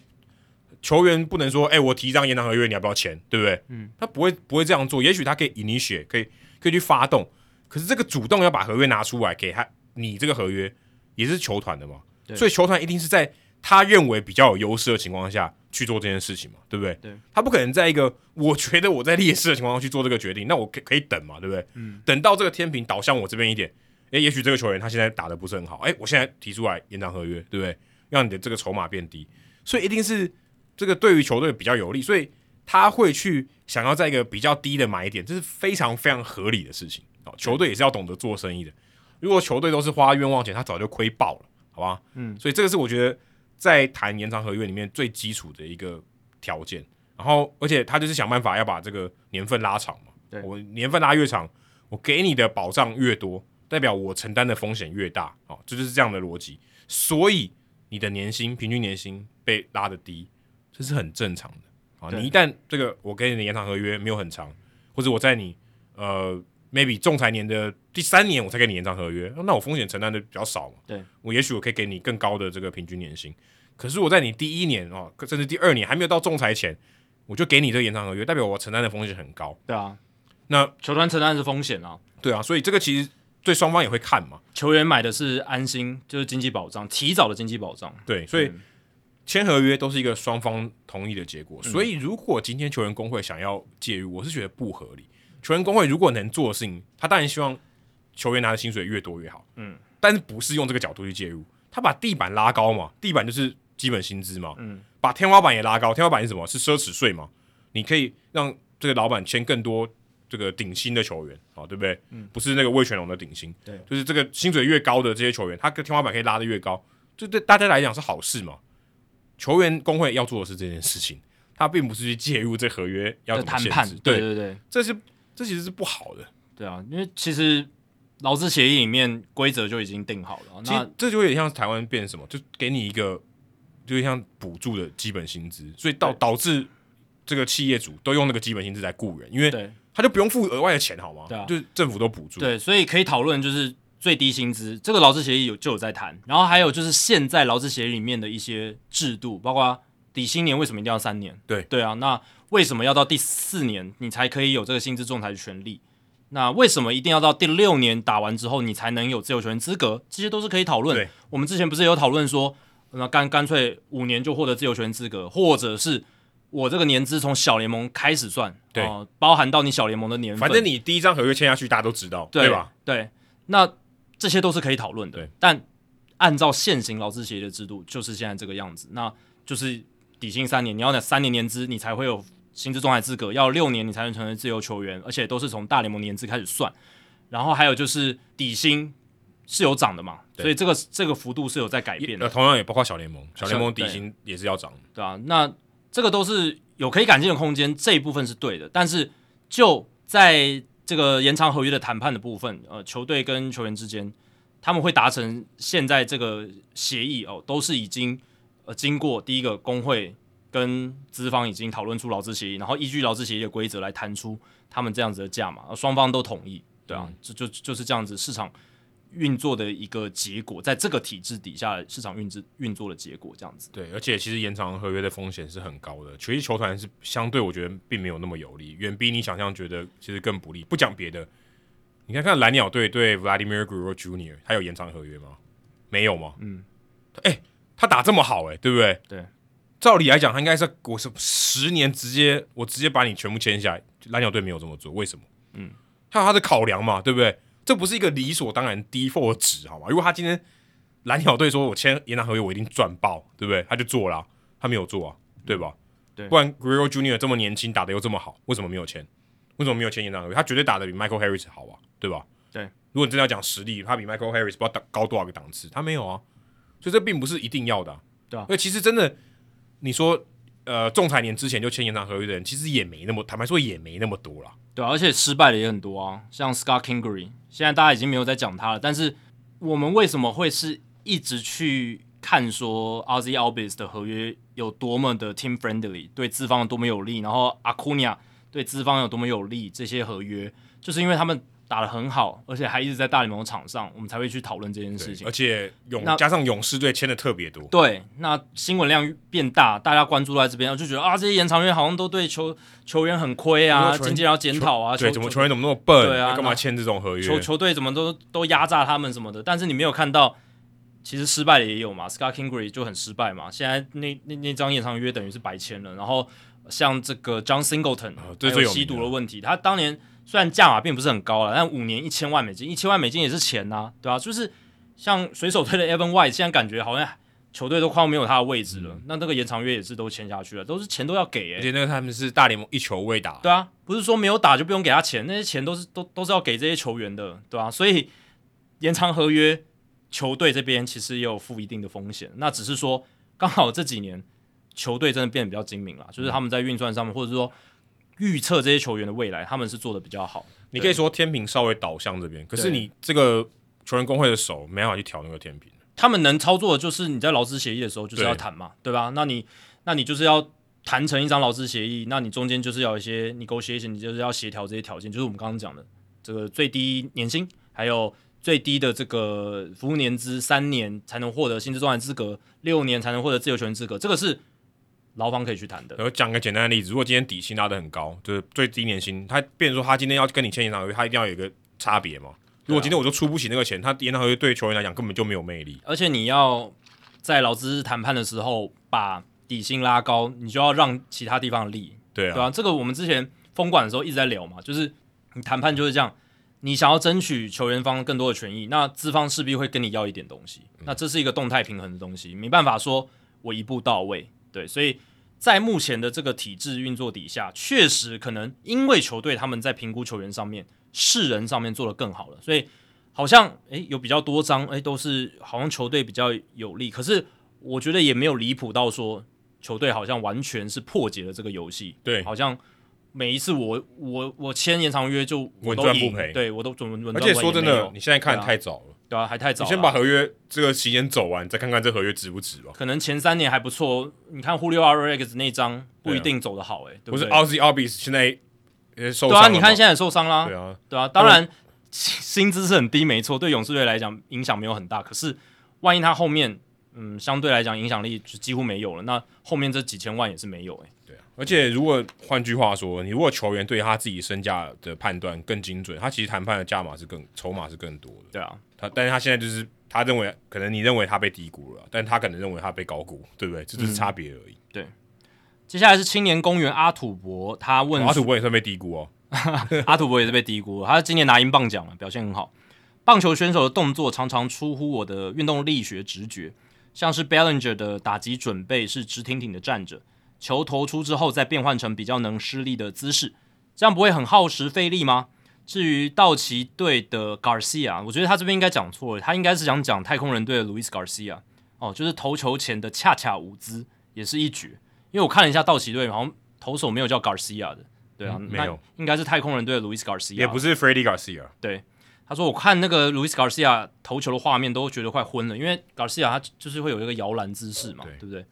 球员不能说，哎、欸，我提一张延长合约，你要不要签？对不对？嗯，他不会不会这样做。也许他可以 initiate，可以可以去发动。可是这个主动要把合约拿出来给他，你这个合约也是球团的嘛？对所以球团一定是在他认为比较有优势的情况下去做这件事情嘛？对不对？对，他不可能在一个我觉得我在劣势的情况下去做这个决定。那我可可以等嘛？对不对？嗯，等到这个天平倒向我这边一点，诶、欸，也许这个球员他现在打的不是很好，诶、欸，我现在提出来延长合约，对不对？让你的这个筹码变低，所以一定是。这个对于球队比较有利，所以他会去想要在一个比较低的买点，这是非常非常合理的事情。哦，球队也是要懂得做生意的。如果球队都是花冤枉钱，他早就亏爆了，好吧？嗯，所以这个是我觉得在谈延长合约里面最基础的一个条件。然后，而且他就是想办法要把这个年份拉长嘛。对，我年份拉越长，我给你的保障越多，代表我承担的风险越大。哦，这就是这样的逻辑。所以你的年薪平均年薪被拉得低。这是很正常的啊！你一旦这个我给你的延长合约没有很长，或者我在你呃 maybe 仲裁年的第三年我才给你延长合约，那我风险承担的比较少嘛？对，我也许我可以给你更高的这个平均年薪。可是我在你第一年啊，甚至第二年还没有到仲裁前，我就给你这个延长合约，代表我承担的风险很高。对啊，那球团承担的是风险啊。对啊，所以这个其实对双方也会看嘛。球员买的是安心，就是经济保障，提早的经济保障。对，所以。嗯签合约都是一个双方同意的结果，所以如果今天球员工会想要介入，我是觉得不合理。球员工会如果能做的事情，他当然希望球员拿的薪水越多越好，嗯，但是不是用这个角度去介入，他把地板拉高嘛，地板就是基本薪资嘛，嗯，把天花板也拉高。天花板是什么？是奢侈税嘛？你可以让这个老板签更多这个顶薪的球员，啊，对不对？嗯，不是那个魏全龙的顶薪，对，就是这个薪水越高的这些球员，他的天花板可以拉得越高，这对大家来讲是好事嘛。球员工会要做的是这件事情，他并不是去介入这合约要怎么谈判，对对对，这是这其实是不好的，对啊，因为其实劳资协议里面规则就已经定好了，其实这就有点像台湾变什么，就给你一个，就像补助的基本薪资，所以导导致这个企业主都用那个基本薪资来雇人，因为他就不用付额外的钱，好吗？对啊，就是政府都补助，对，所以可以讨论就是。最低薪资这个劳资协议有就有在谈，然后还有就是现在劳资协议里面的一些制度，包括底薪年为什么一定要三年？对对啊，那为什么要到第四年你才可以有这个薪资仲裁的权利？那为什么一定要到第六年打完之后你才能有自由球员资格？这些都是可以讨论。我们之前不是有讨论说，那干干脆五年就获得自由球员资格，或者是我这个年资从小联盟开始算，对、呃，包含到你小联盟的年份，反正你第一张合约签下去，大家都知道，对，对吧？对，那。这些都是可以讨论的，但按照现行劳资协议的制度，就是现在这个样子。那就是底薪三年，你要那三年年资，你才会有薪资仲裁资格；要六年，你才能成为自由球员，而且都是从大联盟年资开始算。然后还有就是底薪是有涨的嘛，所以这个这个幅度是有在改变的。同样也包括小联盟，小联盟底薪也是要涨，对啊，那这个都是有可以改进的空间，这一部分是对的。但是就在这个延长合约的谈判的部分，呃，球队跟球员之间，他们会达成现在这个协议哦，都是已经呃经过第一个工会跟资方已经讨论出劳资协议，然后依据劳资协议的规则来谈出他们这样子的价码，双方都同意，对啊，就就就是这样子市场运作的一个结果，在这个体制底下，市场运制运作的结果这样子。对，而且其实延长合约的风险是很高的，其实球团是相对我觉得并没有那么有利，远比你想象觉得其实更不利。不讲别的，你看看蓝鸟队对 Vladimir Guerrero Jr. 他有延长合约吗？没有吗？嗯，哎、欸，他打这么好、欸，哎，对不对？对，照理来讲，他应该是我是十年直接我直接把你全部签下来，蓝鸟队没有这么做，为什么？嗯，他有他的考量嘛，对不对？这不是一个理所当然 default 值，好吗？如果他今天蓝鸟队说我签延长合约，我一定赚爆，对不对？他就做了、啊，他没有做啊，对吧？对，不然 Guerrero Jr. 这么年轻，打的又这么好，为什么没有签？为什么没有签延长合约？他绝对打的比 Michael Harris 好啊，对吧？对，如果你真的要讲实力，他比 Michael Harris 不知道高多少个档次，他没有啊，所以这并不是一定要的、啊，对啊。因为其实真的，你说呃，仲裁年之前就签延长合约的人，其实也没那么，坦白说也没那么多了。对、啊，而且失败的也很多啊，像 Scott Kingery，现在大家已经没有在讲他了。但是我们为什么会是一直去看说 Ozzie Albies 的合约有多么的 team friendly，对资方有多么有利，然后 Acuna 对资方有多么有利，这些合约就是因为他们。打得很好，而且还一直在大联盟场上，我们才会去讨论这件事情。而且勇加上勇士队签的特别多，对，那新闻量变大，大家关注都在这边，就觉得啊，这些延长约好像都对球球员很亏啊，经纪人要检讨啊，对，怎么球员怎么那么笨？对啊，干嘛签这种合约？球球队怎么都都压榨他们什么的？但是你没有看到，其实失败的也有嘛，Scott Kingery 就很失败嘛。现在那那那张延长约等于是白签了，然后像这个 John Singleton，还有吸毒的问题，他当年。虽然价码并不是很高了，但五年一千万美金，一千万美金也是钱呐、啊，对吧、啊？就是像水手队的 Evan White，现在感觉好像球队都快要没有他的位置了。嗯、那这个延长约也是都签下去了，都是钱都要给诶、欸。而且那个他们是大联盟一球未打，对啊，不是说没有打就不用给他钱，那些钱都是都都是要给这些球员的，对吧、啊？所以延长合约，球队这边其实也有负一定的风险。那只是说刚好这几年球队真的变得比较精明了，就是他们在运算上面，或者说。预测这些球员的未来，他们是做的比较好。你可以说天平稍微倒向这边，可是你这个球员工会的手没办法去调那个天平。他们能操作的就是你在劳资协议的时候就是要谈嘛，对，对吧？那你那你就是要谈成一张劳资协议，那你中间就是要有一些 negotiation，你就是要协调这些条件，就是我们刚刚讲的这个最低年薪，还有最低的这个服务年资，三年才能获得薪资仲裁资格，六年才能获得自由球员资格，这个是。劳方可以去谈的。我讲个简单的例子，如果今天底薪拉得很高，就是最低年薪，他变成说他今天要跟你签延长合约，他一定要有一个差别嘛。如果今天我就出不起那个钱，他延长合约对球员来讲根本就没有魅力。而且你要在劳资谈判的时候把底薪拉高，你就要让其他地方利。对啊，对啊，这个我们之前封管的时候一直在聊嘛，就是你谈判就是这样，你想要争取球员方更多的权益，那资方势必会跟你要一点东西，那这是一个动态平衡的东西，没办法说我一步到位。对，所以在目前的这个体制运作底下，确实可能因为球队他们在评估球员上面、世人上面做得更好了，所以好像诶有比较多张诶都是好像球队比较有利，可是我觉得也没有离谱到说球队好像完全是破解了这个游戏，对，好像。每一次我我我签延长约就稳赚不赔，对我都稳稳。而且说真的，你现在看太早了，对啊，还太早。你先把合约这个期间走完，再看看这合约值不值吧。可能前三年还不错，你看 Julio Rodriguez 那张不一定走得好，哎，不是 Ozzy Albies 现在也受伤，对啊，你看现在也受伤啦，对啊，对啊。当然薪资是很低，没错，对勇士队来讲影响没有很大。可是万一他后面嗯相对来讲影响力就几乎没有了，那后面这几千万也是没有，哎。而且，如果换句话说，你如果球员对他自己身价的判断更精准，他其实谈判的价码是更筹码是更多的。对啊，他但是他现在就是他认为，可能你认为他被低估了，但他可能认为他被高估，对不对？这就是差别而已。对。接下来是青年公园阿土伯，他问阿土伯也算被低估哦。<laughs> 阿土伯也是被低估，他今年拿英镑奖了，表现很好。棒球选手的动作常常出乎我的运动力学直觉，像是 Bellinger 的打击准备是直挺挺的站着。球投出之后，再变换成比较能施力的姿势，这样不会很耗时费力吗？至于道奇队的 Garcia，我觉得他这边应该讲错了，他应该是想讲太空人队的 Luis Garcia 哦，就是投球前的恰恰舞姿也是一绝。因为我看了一下道奇队，好像投手没有叫 Garcia 的，对啊，嗯、没有，应该是太空人队的 Luis Garcia，也不是 Freddie Garcia。对，他说我看那个 Luis Garcia 投球的画面都觉得快昏了，因为 Garcia 他就是会有一个摇篮姿势嘛，对，对不对？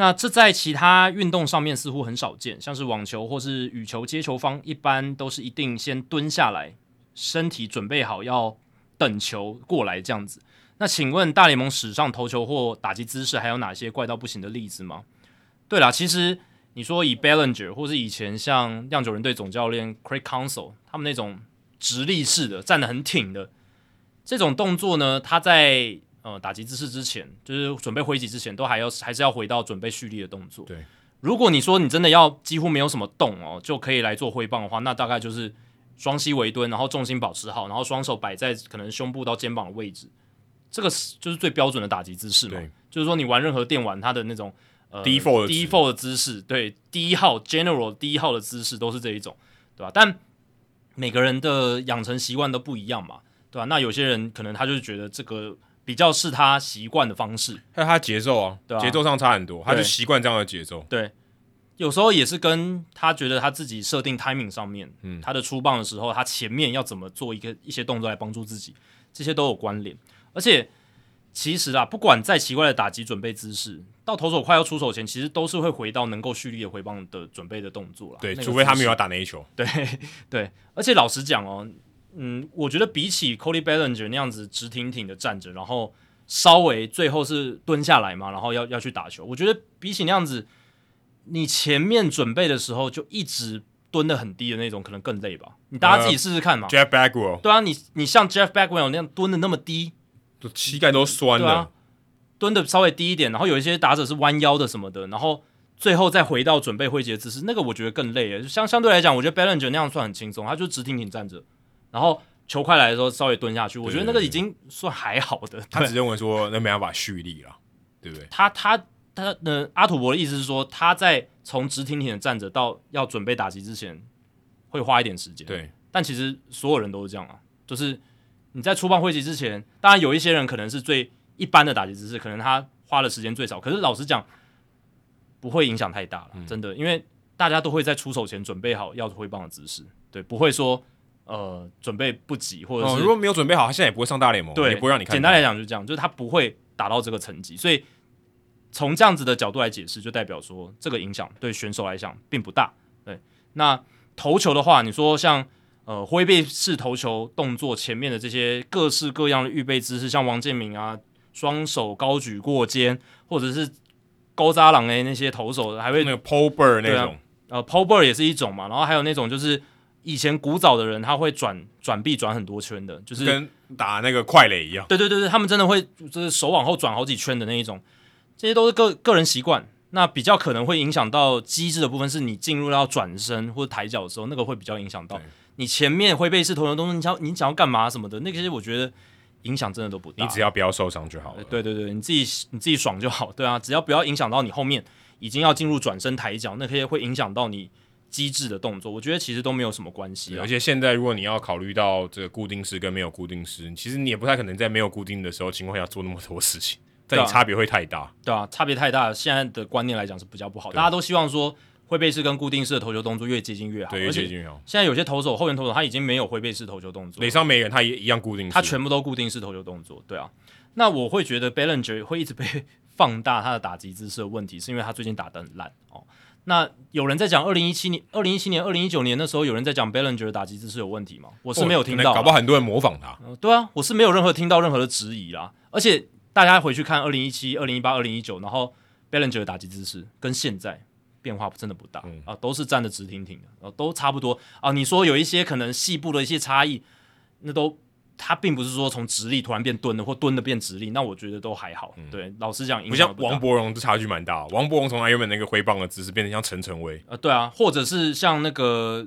那这在其他运动上面似乎很少见，像是网球或是羽球接球方，一般都是一定先蹲下来，身体准备好要等球过来这样子。那请问大联盟史上投球或打击姿势还有哪些怪到不行的例子吗？对啦，其实你说以 Bellinger 或是以前像酿酒人队总教练 Craig Counsell 他们那种直立式的站得很挺的这种动作呢，他在呃，打击姿势之前，就是准备挥击之前，都还要还是要回到准备蓄力的动作。对，如果你说你真的要几乎没有什么动哦，就可以来做挥棒的话，那大概就是双膝微蹲，然后重心保持好，然后双手摆在可能胸部到肩膀的位置，这个是就是最标准的打击姿势嘛。就是说你玩任何电玩，它的那种呃 default default 的姿势，对，第一号 general 第一号的姿势都是这一种，对吧？但每个人的养成习惯都不一样嘛，对吧？那有些人可能他就是觉得这个。比较是他习惯的方式，还有他节奏啊，节、啊、奏上差很多，他就习惯这样的节奏。对，有时候也是跟他觉得他自己设定 timing 上面，嗯，他的出棒的时候，他前面要怎么做一个一些动作来帮助自己，这些都有关联。而且其实啊，不管再奇怪的打击准备姿势，到投手快要出手前，其实都是会回到能够蓄力的回棒的准备的动作了。对，除非他没有要打那一球。对对，而且老实讲哦。嗯，我觉得比起 Cody Bellinger 那样子直挺挺的站着，然后稍微最后是蹲下来嘛，然后要要去打球，我觉得比起那样子，你前面准备的时候就一直蹲的很低的那种，可能更累吧。你大家自己试试看嘛。Uh, Jeff Bagwell，对啊，你你像 Jeff Bagwell 那样蹲的那么低，膝盖都酸了。对啊，蹲的稍微低一点，然后有一些打者是弯腰的什么的，然后最后再回到准备挥击的姿势，那个我觉得更累。相相对来讲，我觉得 Ballinger 那样算很轻松，他就直挺挺站着。然后球快来的时候稍微蹲下去，我觉得那个已经算还好的。他只认为说那没办法蓄力了，对不对？他他他的、呃、阿土伯的意思是说，他在从直挺挺的站着到要准备打击之前，会花一点时间。对，但其实所有人都是这样啊，就是你在出棒挥击之前，当然有一些人可能是最一般的打击姿势，可能他花的时间最少。可是老实讲，不会影响太大了，嗯、真的，因为大家都会在出手前准备好要挥棒的姿势，对，不会说。呃，准备不及，或者是、哦、如果没有准备好，他现在也不会上大联盟，对，也不会让你看。简单来讲就是这样，就是他不会达到这个层级，所以从这样子的角度来解释，就代表说这个影响对选手来讲并不大。对，那投球的话，你说像呃挥背式投球动作前面的这些各式各样的预备姿势，像王建民啊，双手高举过肩，或者是高扎朗诶那些投手，还会那个 pull bird 那种，啊、呃 pull bird 也是一种嘛，然后还有那种就是。以前古早的人他会转转臂转很多圈的，就是跟打那个快垒一样。对对对对，他们真的会就是手往后转好几圈的那一种，这些都是个个人习惯。那比较可能会影响到机制的部分，是你进入到转身或者抬脚的时候，那个会比较影响到你前面挥背式投球动作。你想你想要干嘛什么的，那些我觉得影响真的都不大。你只要不要受伤就好了。对对对，你自己你自己爽就好。对啊，只要不要影响到你后面已经要进入转身抬脚，那些会影响到你机制的动作。我觉得其实都没有什么关系。而且现在如果你要考虑到这个固定式跟没有固定式，其实你也不太可能在没有固定的时候情况下做那么多事情，但你差别会太大。对啊，差别太大。现在的观念来讲是比较不好，大家都希望说。挥背式跟固定式的投球动作越接近越好，对，越接近越好。现在有些投手后援投手他已经没有挥背式投球动作，垒上没人他也一样固定式，他全部都固定式投球动作。对啊，那我会觉得 Bellinger 会一直被 <laughs> 放大他的打击姿势的问题，是因为他最近打得很烂哦。那有人在讲二零一七年、二零一七年、二零一九年的时候，有人在讲 Bellinger 的打击姿势有问题吗？我是没有听到，搞不好很多人模仿他。对啊，我是没有任何听到任何的质疑啦。而且大家回去看二零一七、二零一八、二零一九，然后 Bellinger 的打击姿势跟现在。变化真的不大、嗯、啊，都是站得直挺挺的，啊，都差不多啊。你说有一些可能细部的一些差异，那都他并不是说从直立突然变蹲的，或蹲的变直立，那我觉得都还好。嗯、对，老实讲，不，像王柏融这差距蛮大。王伯荣从他原本那个挥棒的姿势变成像陈晨威，呃，对啊，或者是像那个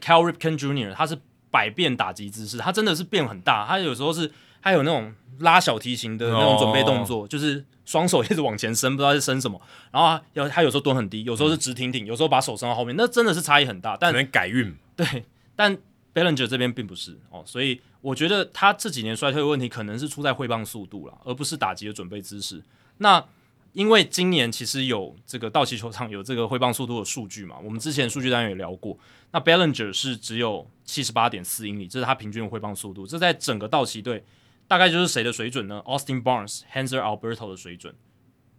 Cal Ripken Jr.，他是百变打击姿势，他真的是变很大。他有时候是，他有那种拉小提琴的那种准备动作，哦、就是。双手一直往前伸，不知道在伸什么。然后他，他有时候蹲很低，有时候是直挺挺，有时候把手伸到后面，那真的是差异很大。但可能改运。对，但 Bellinger 这边并不是哦，所以我觉得他这几年衰退的问题可能是出在挥棒速度了，而不是打击的准备姿势。那因为今年其实有这个道奇球场有这个挥棒速度的数据嘛，我们之前数据单元也聊过。那 Bellinger 是只有七十八点四英里，这是他平均的挥棒速度，这在整个道奇队。大概就是谁的水准呢？Austin Barnes、Hanser Alberto 的水准，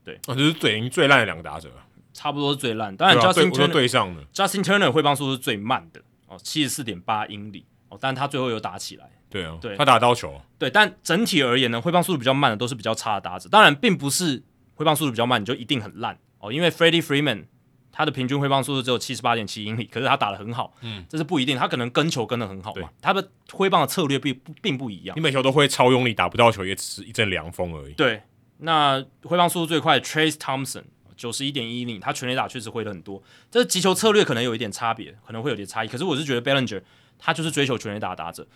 对，啊，就是最最烂的两个打者，差不多是最烂。当然，Justin Turner 对上的 Justin Turner 挥棒速度是最慢的哦，七十四点八英里哦，但他最后有打起来。对啊，对，他打刀球。对，但整体而言呢，挥棒速度比较慢的都是比较差的打者。当然，并不是挥棒速度比较慢你就一定很烂哦，因为 Freddie Freeman。他的平均挥棒速度只有七十八点七英里，可是他打得很好，嗯，这是不一定，他可能跟球跟得很好嘛，他的挥棒的策略并不并不一样。你每球都会超用力，打不到球也只是一阵凉风而已。对，那挥棒速度最快 Trayce Thompson 九十一点一英里，他全垒打确实挥了很多，这击球策略可能有一点差别，可能会有点差异。可是我是觉得 Bellinger 他就是追求全垒打打者，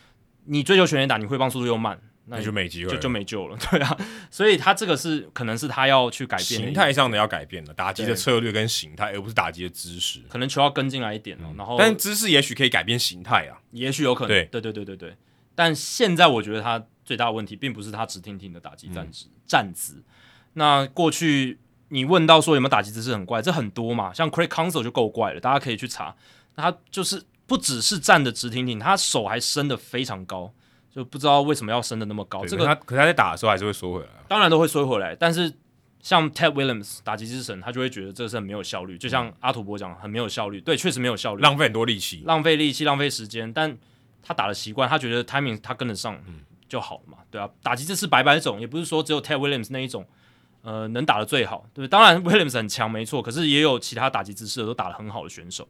你追求全垒打，你挥棒速度又慢。那就没机会，就就没救了，<laughs> 对啊，所以他这个是可能是他要去改变形态上的要改变了，打击的策略跟形态，而不是打击的姿势，可能球要跟进来一点哦。嗯、然后，但姿势也许可以改变形态啊，也许有可能，对对对对对对。但现在我觉得他最大的问题，并不是他直挺挺的打击站姿、嗯、站姿。那过去你问到说有没有打击姿势很怪，这很多嘛，像 Craig Council 就够怪了，大家可以去查。他就是不只是站的直挺挺，他手还伸得非常高。就不知道为什么要伸得那么高，这个他可是他在打的时候还是会缩回来，当然都会缩回来。但是像 Ted Williams 打击之神，他就会觉得这是很没有效率。就像阿土伯讲，很没有效率，对，确实没有效率，浪费很多力气，浪费力气，浪费时间。但他打的习惯，他觉得 timing 他跟得上就好了嘛，对啊。打击姿势百百种，也不是说只有 Ted Williams 那一种，呃，能打的最好，对不对？当然 Williams 很强，没错，可是也有其他打击姿势都打得很好的选手。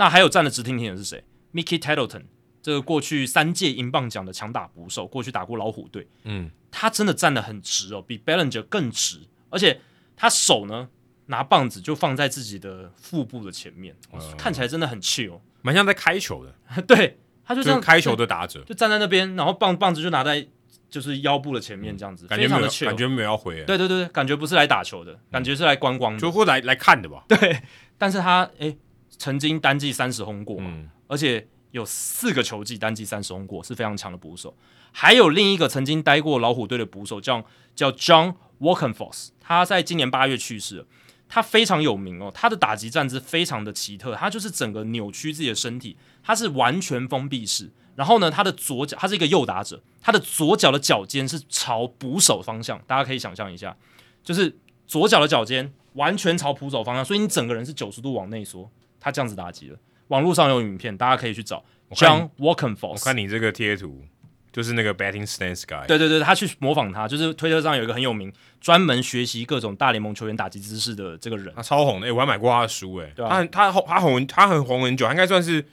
那还有站得直挺挺的是谁？Mickey Tettleton。这个过去三届银棒奖的强打捕手，过去打过老虎队，嗯，他真的站得很直哦，比 Bellinger 更直，而且他手呢拿棒子就放在自己的腹部的前面，呃、看起来真的很 chill，蛮像在开球的，<laughs> 对，他就这样开球的打者，就站在那边，然后棒棒子就拿在就是腰部的前面，这样子，感觉没有，感觉没有要回，对对对，感觉不是来打球的，感觉是来观光的，就会来来看的吧，<laughs> 对，但是他诶曾经单季三十轰过，嗯，而且。有四个球季单季三十轰过，是非常强的捕手。还有另一个曾经待过老虎队的捕手叫叫 John Walkenfoss，他在今年八月去世了。他非常有名哦，他的打击站姿非常的奇特，他就是整个扭曲自己的身体，他是完全封闭式。然后呢，他的左脚，他是一个右打者，他的左脚的脚尖是朝捕手方向，大家可以想象一下，就是左脚的脚尖完全朝捕手方向，所以你整个人是九十度往内缩，他这样子打击了。网络上有影片，大家可以去找 John Walkenfoss。我看你这个贴图，就是那个 Batting Stance Guy。对对对，他去模仿他，就是推特上有一个很有名，专门学习各种大联盟球员打击姿势的这个人。他超红的，欸、我还买过他的书，哎、啊，他他他红，他很红很久，他应该算是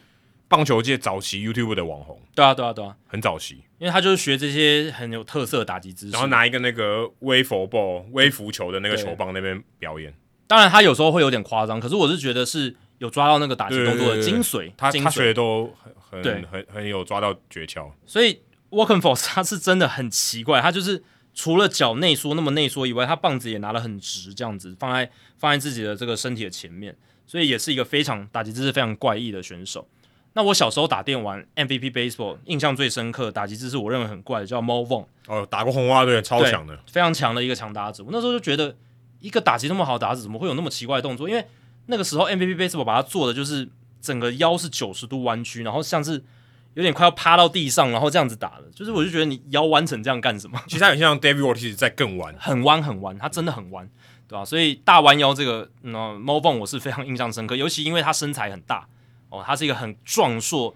棒球界早期 YouTube 的网红。对啊对啊对啊，很早期，因为他就是学这些很有特色的打击姿势，然后拿一个那个微佛 ball 微浮球的那个球棒那边表演。当然他有时候会有点夸张，可是我是觉得是。有抓到那个打击动作的精髓，他精髓他学的都很很很很有抓到诀窍。所以 Walken Force 他是真的很奇怪，他就是除了脚内缩那么内缩以外，他棒子也拿得很直，这样子放在放在自己的这个身体的前面，所以也是一个非常打击姿势非常怪异的选手。那我小时候打电玩 MVP Baseball，印象最深刻打击姿势我认为很怪的叫 Mo Vaughn 哦，打过红袜队，超强的，非常强的一个强打者。我那时候就觉得，一个打击那么好打者，怎么会有那么奇怪的动作？因为那个时候 MVP Baseball 把它做的就是整个腰是九十度弯曲，然后像是有点快要趴到地上，然后这样子打的，就是我就觉得你腰弯成这样干什么？<laughs> 其实它很像 David Ortiz 在更弯，很弯很弯，它真的很弯，对吧？所以大弯腰这个，那、嗯、Mo Vaughn 我是非常印象深刻，尤其因为他身材很大哦，他是一个很壮硕。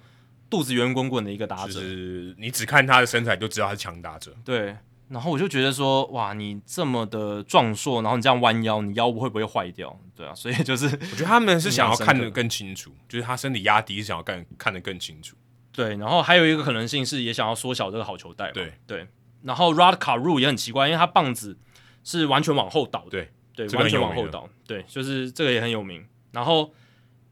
肚子圆滚滚的一个打者，就是你只看他的身材就知道他是强打者。对，然后我就觉得说，哇，你这么的壮硕，然后你这样弯腰，你腰部会不会坏掉？对啊，所以就是我觉得他们是想要看得更清楚，就是他身体压低是想要看看得更清楚。对，然后还有一个可能性是也想要缩小这个好球带。对对，然后 Rod Carew 也很奇怪，因为他棒子是完全往后倒的。对对，完全往后倒。对，就是这个也很有名。然后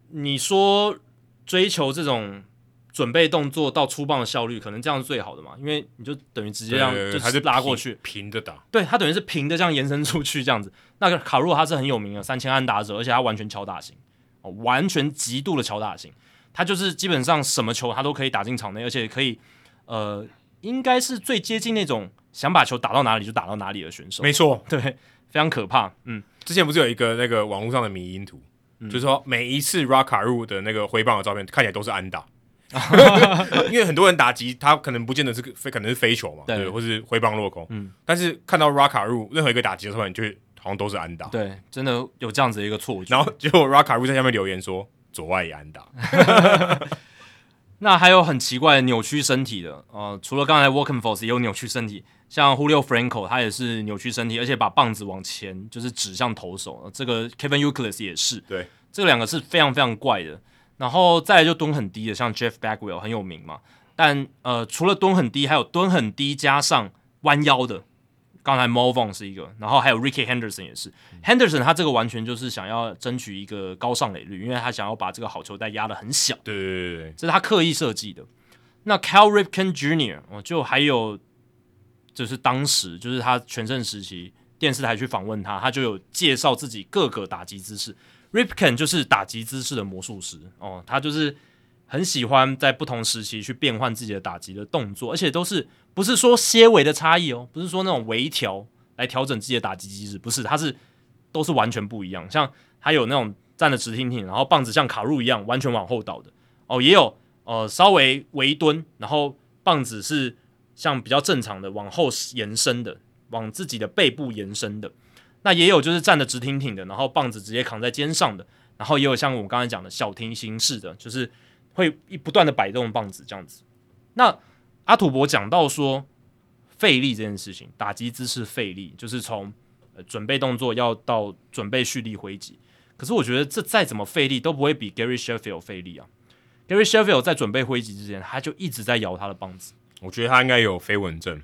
你说追求这种。准备动作到出棒的效率，可能这样是最好的嘛？因为你就等于直接这样就是拉过去，平着打。对，他等于是平的这样延伸出去这样子。那个卡洛他是很有名的三千安打者，而且他完全敲打型，哦，完全极度的敲打型。他就是基本上什么球他都可以打进场内，而且可以呃，应该是最接近那种想把球打到哪里就打到哪里的选手。没错，<laughs> 对，非常可怕。嗯，之前不是有一个那个网络上的迷因图，嗯、就是说每一次 Rod Carew 的那个挥棒的照片看起来都是安打。<laughs> 因为很多人打击他可能不见得是飞，可能是飞球嘛，对，对，或是挥棒落空。嗯，但是看到 Rod Carew 任何一个打击的时候，你就好像都是安打。对，真的有这样子的一个错觉。然后结果 Carew 在下面留言说左外也安打。<laughs> 那还有很奇怪的扭曲身体的，呃，除了刚才 Walkenforce 也有扭曲身体，像 Julio Franco 他也是扭曲身体，而且把棒子往前就是指向投手。这个 Kevin Youkilis 也是，对，这两个是非常非常怪的。然后再来就蹲很低的，像 Jeff Bagwell 很有名嘛。但呃，除了蹲很低，还有蹲很低加上弯腰的。刚才 Mo Vaughn 是一个，然后还有 Ricky Henderson 也是。嗯、Henderson 他这个完全就是想要争取一个高上垒率，因为他想要把这个好球带压得很小。对对对对，这是他刻意设计的。那 Cal Ripken Jr. 哦，就还有就是当时就是他全盛时期，电视台去访问他，他就有介绍自己各个打击姿势。Ripken 就是打击姿势的魔术师哦，他就是很喜欢在不同时期去变换自己的打击的动作，而且都是不是说些微的差异哦，不是说那种微调来调整自己的打击机制，不是，他是都是完全不一样。像他有那种站得直挺挺，然后棒子像卡入一样完全往后倒的哦，也有呃稍微微蹲，然后棒子是像比较正常的往后延伸的，往自己的背部延伸的。那也有就是站得直挺挺的，然后棒子直接扛在肩上的，然后也有像我们刚才讲的小提琴式的，就是会一不断的摆动棒子这样子。那阿土伯讲到说费力这件事情，打击姿势费力，就是从准备动作要到准备蓄力挥击。可是我觉得这再怎么费力都不会比 Gary Sheffield 费力啊。Gary Sheffield 在准备挥击之前，他就一直在摇他的棒子。我觉得他应该有飞蚊症，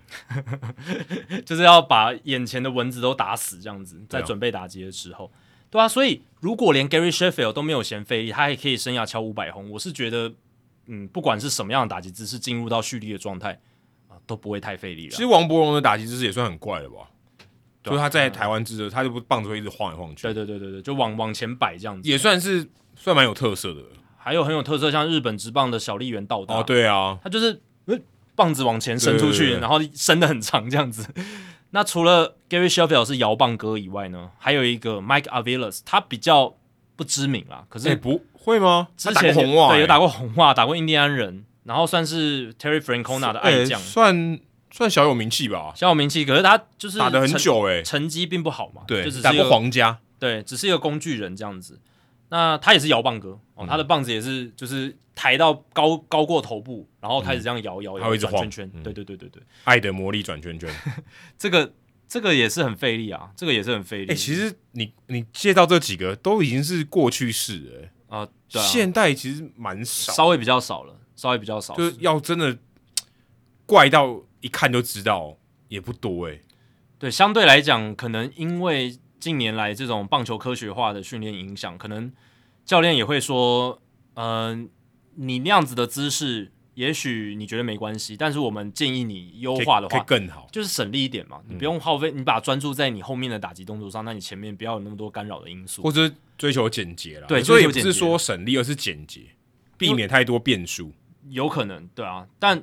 <laughs> 就是要把眼前的蚊子都打死，这样子在准备打击的时候，对啊，所以如果连 Gary Sheffield 都没有嫌费力，他还可以生涯敲五百轰，我是觉得，嗯，不管是什么样的打击姿势，进入到蓄力的状态啊，都不会太费力了。其实王伯荣的打击姿势也算很怪了吧？就是他在台湾之后，他就不棒子会一直晃来晃去，对对对对对，就往往前摆这样子，也算是算蛮有特色的。还有很有特色，像日本直棒的小笠原道大，哦，对啊，他就是。棒子往前伸出去，然后伸的很长这样子。<laughs> 那除了 Gary Sheffield 是摇棒哥以外呢，还有一个 Mike Aviles，他比较不知名啦。可是、欸、不会吗？之前打红袜、欸，对，有打过红袜，打过印第安人，然后算是 Terry Francona 的爱将、欸，算算小有名气吧。小有名气，可是他就是打的很久诶、欸，成绩并不好嘛。对，就只是打过皇家，对，只是一个工具人这样子。那他也是摇棒哥哦，他的棒子也是就是抬到高高过头部，然后开始这样摇摇摇，转圈圈。对对对对对，爱的魔力转圈圈，<laughs> 这个这个也是很费力啊，这个也是很费力。哎，其实你你介绍这几个都已经是过去式了啊，现代其实蛮少，稍微比较少了，稍微比较少，就是要真的怪到一看就知道也不多哎。对，相对来讲，可能因为。近年来，这种棒球科学化的训练影响，可能教练也会说，嗯、呃，你那样子的姿势也许你觉得没关系，但是我们建议你优化的话，可以更好，就是省力一点嘛。你不用耗费，你把专注在你后面的打击动作上，那你前面不要有那么多干扰的因素，或者追求简洁了。对，所以不是说省力，而是简洁，避免太多变数。有可能，对啊。但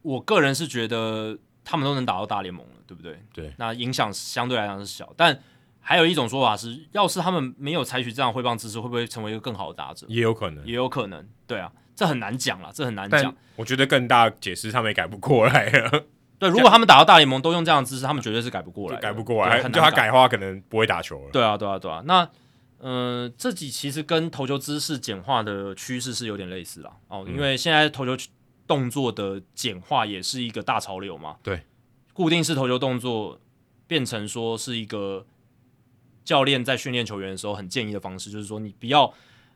我个人是觉得他们都能打到大联盟了，对不对？对，那影响相对来讲是小，但。还有一种说法是，要是他们没有采取这样挥棒姿势，会不会成为一个更好的打者？也有可能，也有可能。对啊，这很难讲了，这很难讲。我觉得更大解释，他们也改不过来了。<laughs> 对，如果他们打到大联盟都用这样的姿势，他们绝对是改不过来，改不过来。就他改的话，可能不会打球了。对啊，对啊，对啊。那，嗯、呃，这几其实跟投球姿势简化的趋势是有点类似啦。哦，因为现在投球动作的简化也是一个大潮流嘛。对，固定式投球动作变成说是一个。教练在训练球员的时候，很建议的方式就是说，你不要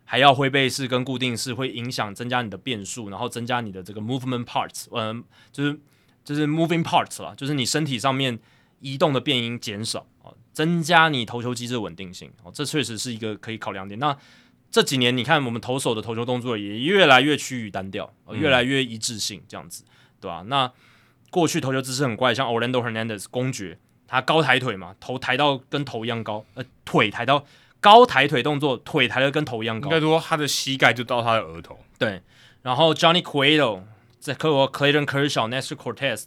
还要挥背式跟固定式，会影响增加你的变数，然后增加你的这个 movement parts，嗯，就是就是 moving parts 啦，就是你身体上面移动的变音减少啊，增加你投球机制稳定性哦，这确实是一个可以考量点。那这几年你看，我们投手的投球动作也越来越趋于单调，越来越一致性，这样子，对吧？那过去投球姿势很怪，像 Orlando Hernandez 公爵。他高抬腿嘛，头抬到跟头一样高，呃，腿抬到高抬腿动作，腿抬得跟头一样高。应该说他的膝盖就到他的额头。对，然后 Johnny Cueto 在克罗 Clayton Kershaw、Nestor Cortez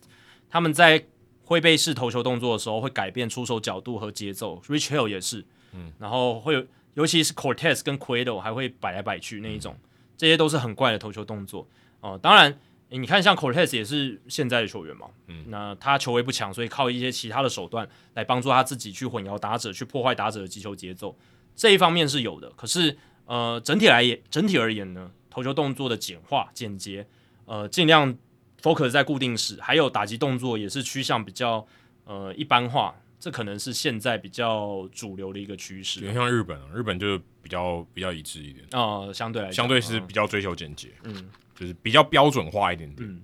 他们在挥背式投球动作的时候会改变出手角度和节奏。Rich Hill 也是，嗯，然后会有，尤其是 Cortez 跟 Cueto 还会摆来摆去那一种，嗯、这些都是很怪的投球动作哦、呃。当然。你看，像 Cortez 也是现在的球员嘛，嗯，那他球威不强，所以靠一些其他的手段来帮助他自己去混淆打者，去破坏打者的击球节奏，这一方面是有的。可是，呃，整体来也整体而言呢，投球动作的简化、简洁，呃，尽量 focus 在固定式，还有打击动作也是趋向比较呃一般化，这可能是现在比较主流的一个趋势。比如像日本，日本就比较比较一致一点啊、呃，相对来相对是比较追求简洁，嗯。就是比较标准化一点点，嗯，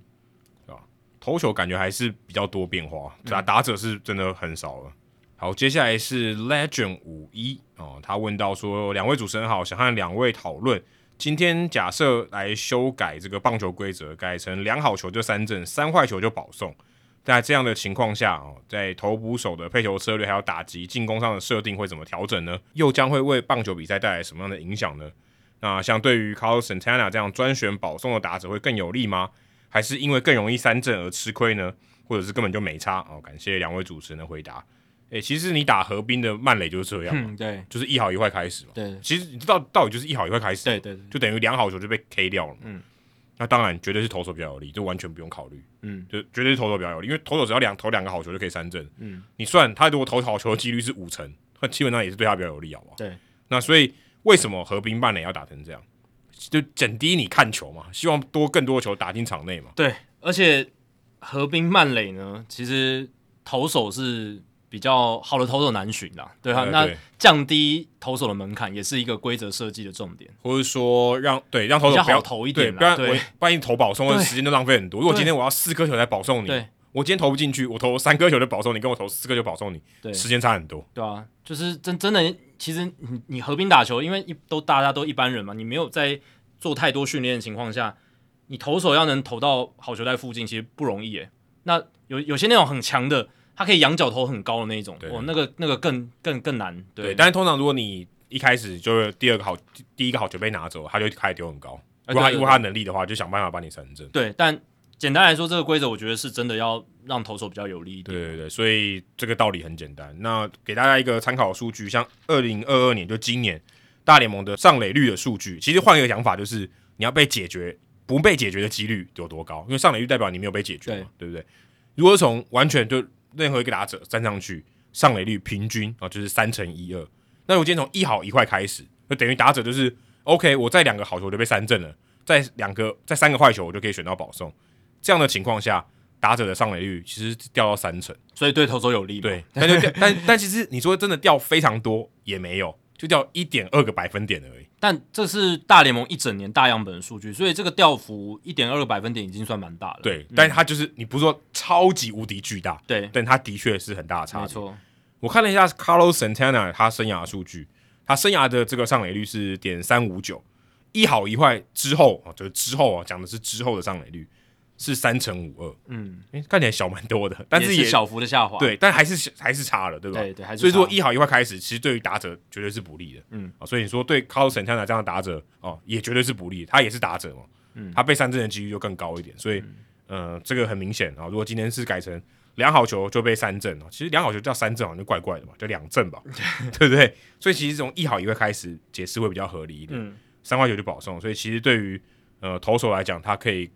对吧？投球感觉还是比较多变化，打、嗯、打者是真的很少了。好，接下来是 Legend 五一哦，他问到说：两位主持人好，想和两位讨论，今天假设来修改这个棒球规则，改成两好球就三振，三坏球就保送。在这样的情况下哦，在投捕手的配球策略还有打击进攻上的设定会怎么调整呢？又将会为棒球比赛带来什么样的影响呢？那像对于 Carlos Santana 这样专选保送的打者会更有利吗？还是因为更容易三振而吃亏呢？或者是根本就没差？哦，感谢两位主持人的回答。诶、欸，其实你打河滨的慢垒就是这样嘛、嗯，对，就是一好一坏开始嘛。对，其实你知道到底就是一好一坏开始，对对，對，就等于两好球就被 K 掉了。嗯，那当然绝对是投手比较有利，就完全不用考虑。嗯，就绝对是投手比较有利，因为投手只要两投两个好球就可以三振。嗯，你算他如果投好球的几率是五成，那基本上也是对他比较有利，好不好？对，那所以为什么河滨慢垒要打成这样？就减低你看球嘛，希望多更多的球打进场内嘛。对，而且河滨慢垒呢，其实投手是比较好的投手难寻啦，对哈、啊。那降低投手的门槛也是一个规则设计的重点，或者说让对让投手比较好投一点，不然我万一投保送的，时间都浪费很多。如果今天我要四颗球来保送你，我今天投不进去，我投三颗球就保送你，跟我投四颗球保送你，对，时间差很多。对啊，就是真真的。其实你你河滨打球，因为一都大家都一般人嘛，你没有在做太多训练的情况下，你投手要能投到好球带附近，其实不容易诶。那有有些那种很强的，他可以仰角投很高的那一种，哦，那个那个更更更难。对，对，但是通常如果你一开始就是第二个好第一个好球被拿走，他就开始丢很高。如果他如果他能力的话，就想办法把你成正。对，但简单来说，这个规则我觉得是真的要让投手比较有利一点。对对对，所以这个道理很简单。那给大家一个参考数据，像二零二二年就今年大联盟的上垒率的数据，其实换一个想法就是你要被解决不被解决的几率有多高？因为上垒率代表你没有被解决嘛，对，对不对？如果从完全就任何一个打者站上去，上垒率平均啊就是三乘一二。那如果今天从一好一坏开始，就等于打者就是 OK，我在两个好球就被三振了，在两个在三个坏球我就可以选到保送。这样的情况下，打者的上垒率其实掉到三成，所以对投手有利。对，但就 <laughs> 但但其实你说真的掉非常多也没有，就掉一点二个百分点而已。但这是大联盟一整年大样本的数据，所以这个掉幅一点二个百分点已经算蛮大了。对，嗯、但是它就是你不是说超级无敌巨大，对，但它的确是很大的差。没错，我看了一下 Carlos Santana 他生涯的数据，他生涯的这个上垒率是点三五九，一好一坏之后啊，就是之后啊，讲的是之后的上垒率。是三乘五二，嗯，哎，看起来小蛮多的，但是也是小幅的下滑，对，但还是还是差了，对吧？对？对，还是所以说一好一坏开始，其实对于打者绝对是不利的，嗯，啊，所以你说对 Carlos Santana 这样的打者哦，也绝对是不利，他也是打者嘛，嗯，他被三振的几率就更高一点，所以，嗯、呃，这个很明显啊，如果今天是改成两好球就被三振哦，其实两好球叫三振好像就怪怪的嘛，就两振吧，对。<laughs> 不对？所以其实从一好一坏开始解释会比较合理一点，嗯，三坏球就保送，所以其实对于呃投手来讲，他可以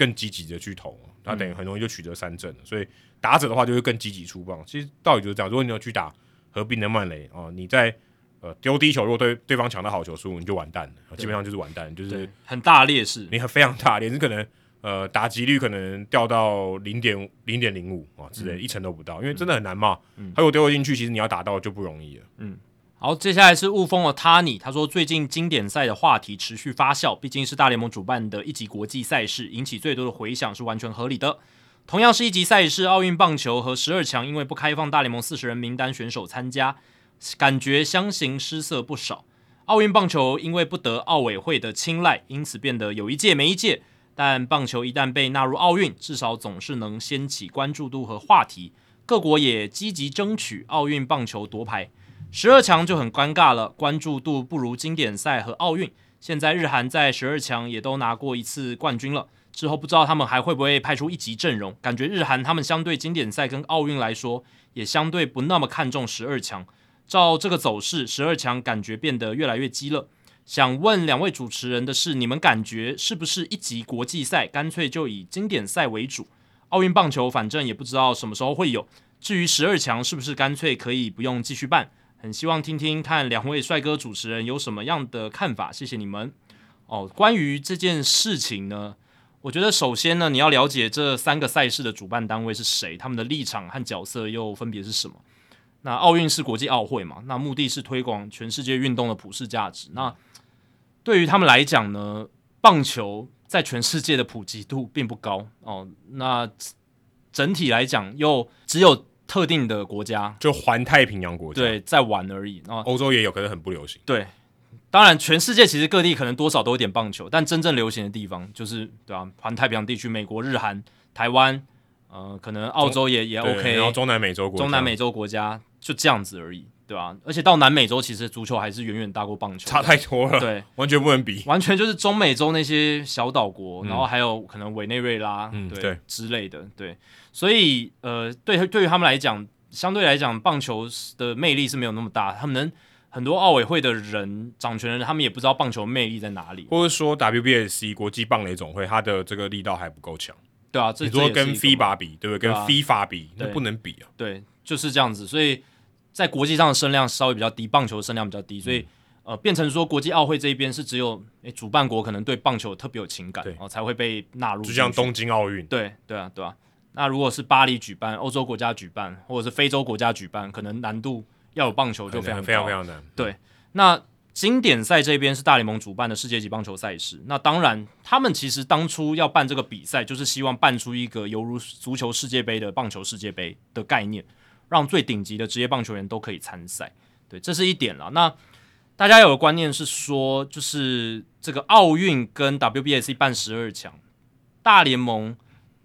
更积极的去投。他等于很容易就取得三振了，所以打者的话就会更积极出棒。其实道理就是这样，如果你要去打合并的曼雷哦，你在呃丢低球，如果对对方抢到好球数，你就完蛋了，基本上就是完蛋，就是很大劣势，你很非常大劣势，可能呃打击率可能掉到零点零点零五啊之类，嗯、一成都不到，因为真的很难嘛。嗯，他如果丢了进去，其实你要打到就不容易了。嗯，好，接下来是雾峰的 Tani，他说最近经典赛的话题持续发酵，毕竟是大联盟主办的一级国际赛事，引起最多的回响是完全合理的。同样是一级赛事，奥运棒球和十二强因为不开放大联盟四十人名单选手参加，感觉相形失色不少。奥运棒球因为不得奥委会的青睐，因此变得有一届没一届。但棒球一旦被纳入奥运，至少总是能掀起关注度和话题，各国也积极争取奥运棒球夺牌。十二强就很尴尬了，关注度不如经典赛和奥运。现在日韩在十二强也都拿过一次冠军了。之后不知道他们还会不会派出一级阵容，感觉日韩他们相对经典赛跟奥运来说，也相对不那么看重十二强。照这个走势，十二强感觉变得越来越鸡了。想问两位主持人的是，你们感觉是不是一级国际赛干脆就以经典赛为主？奥运棒球反正也不知道什么时候会有。至于十二强是不是干脆可以不用继续办？很希望听听看两位帅哥主持人有什么样的看法。谢谢你们。哦，关于这件事情呢？我觉得首先呢，你要了解这三个赛事的主办单位是谁，他们的立场和角色又分别是什么。那奥运是国际奥会嘛，那目的是推广全世界运动的普世价值。那对于他们来讲呢，棒球在全世界的普及度并不高哦。那整体来讲，又只有特定的国家，就环太平洋国家对在玩而已。欧洲也有，可是很不流行。对。当然，全世界其实各地可能多少都有点棒球，但真正流行的地方就是对啊，环太平洋地区，美国、日韩、台湾，呃，可能澳洲也也 OK，然后中南美洲国家，中南美洲国家就这样子而已，对吧、啊？而且到南美洲，其实足球还是远远大过棒球，差太多了，对，完全不能比，完全就是中美洲那些小岛国，嗯、然后还有可能委内瑞拉，嗯，对，对之类的，对，所以呃，对，对于他们来讲，相对来讲，棒球的魅力是没有那么大，他们能。很多奥委会的人、掌权人，他们也不知道棒球魅力在哪里，或者说 WBSC 国际棒垒总会，它的这个力道还不够强。对啊，这你说跟 FIBA 比，对不对？跟 FIFA 比，那不能比啊。对，就是这样子。所以在国际上的声量稍微比较低，棒球的声量比较低，所以、嗯、呃，变成说国际奥会这一边是只有诶主办国可能对棒球特别有情感，然后、哦、才会被纳入。就像东京奥运，对对啊对啊。那如果是巴黎举办、欧洲国家举办，或者是非洲国家举办，可能难度。要有棒球就非常非常非常难。对，那经典赛这边是大联盟主办的世界级棒球赛事。那当然，他们其实当初要办这个比赛，就是希望办出一个犹如足球世界杯的棒球世界杯的概念，让最顶级的职业棒球员都可以参赛。对，这是一点了。那大家有个观念是说，就是这个奥运跟 WBSC 办十二强，大联盟